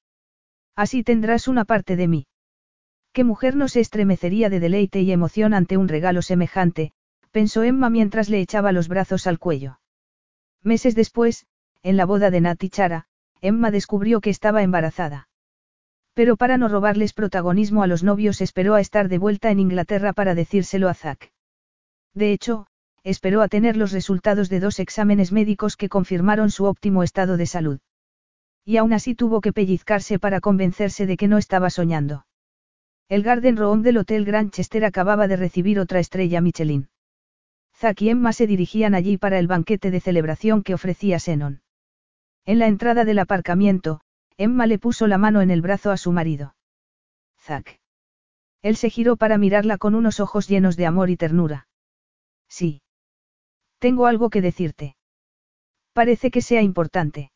Así tendrás una parte de mí. ¿Qué mujer no se estremecería de deleite y emoción ante un regalo semejante? pensó Emma mientras le echaba los brazos al cuello. Meses después, en la boda de Nati Chara, Emma descubrió que estaba embarazada. Pero para no robarles protagonismo a los novios esperó a estar de vuelta en Inglaterra para decírselo a Zack. De hecho, esperó a tener los resultados de dos exámenes médicos que confirmaron su óptimo estado de salud. Y aún así tuvo que pellizcarse para convencerse de que no estaba soñando. El Garden Room del Hotel Grand Chester acababa de recibir otra estrella Michelin. Zack y Emma se dirigían allí para el banquete de celebración que ofrecía Senon. En la entrada del aparcamiento, Emma le puso la mano en el brazo a su marido. Zack. Él se giró para mirarla con unos ojos llenos de amor y ternura. Sí. Tengo algo que decirte. Parece que sea importante.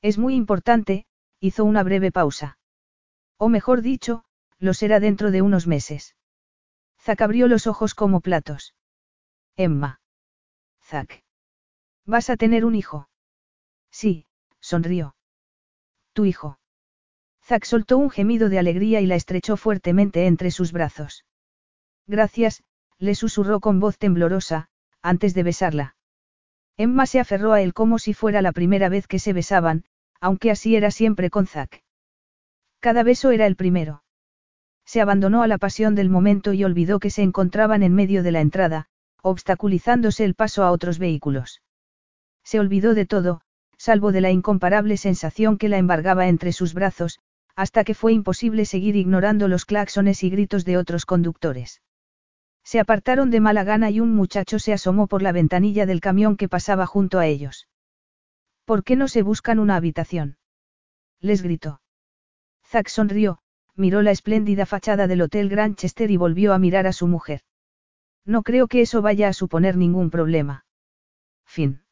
Es muy importante, hizo una breve pausa. O mejor dicho, lo será dentro de unos meses. Zack abrió los ojos como platos. Emma. Zack. ¿Vas a tener un hijo? Sí, sonrió. Tu hijo. Zack soltó un gemido de alegría y la estrechó fuertemente entre sus brazos. Gracias, le susurró con voz temblorosa, antes de besarla. Emma se aferró a él como si fuera la primera vez que se besaban, aunque así era siempre con Zack. Cada beso era el primero. Se abandonó a la pasión del momento y olvidó que se encontraban en medio de la entrada, obstaculizándose el paso a otros vehículos. Se olvidó de todo, salvo de la incomparable sensación que la embargaba entre sus brazos, hasta que fue imposible seguir ignorando los claxones y gritos de otros conductores. Se apartaron de mala gana y un muchacho se asomó por la ventanilla del camión que pasaba junto a ellos. ¿Por qué no se buscan una habitación? Les gritó. Zack sonrió, miró la espléndida fachada del Hotel Grand Chester y volvió a mirar a su mujer. No creo que eso vaya a suponer ningún problema. Fin.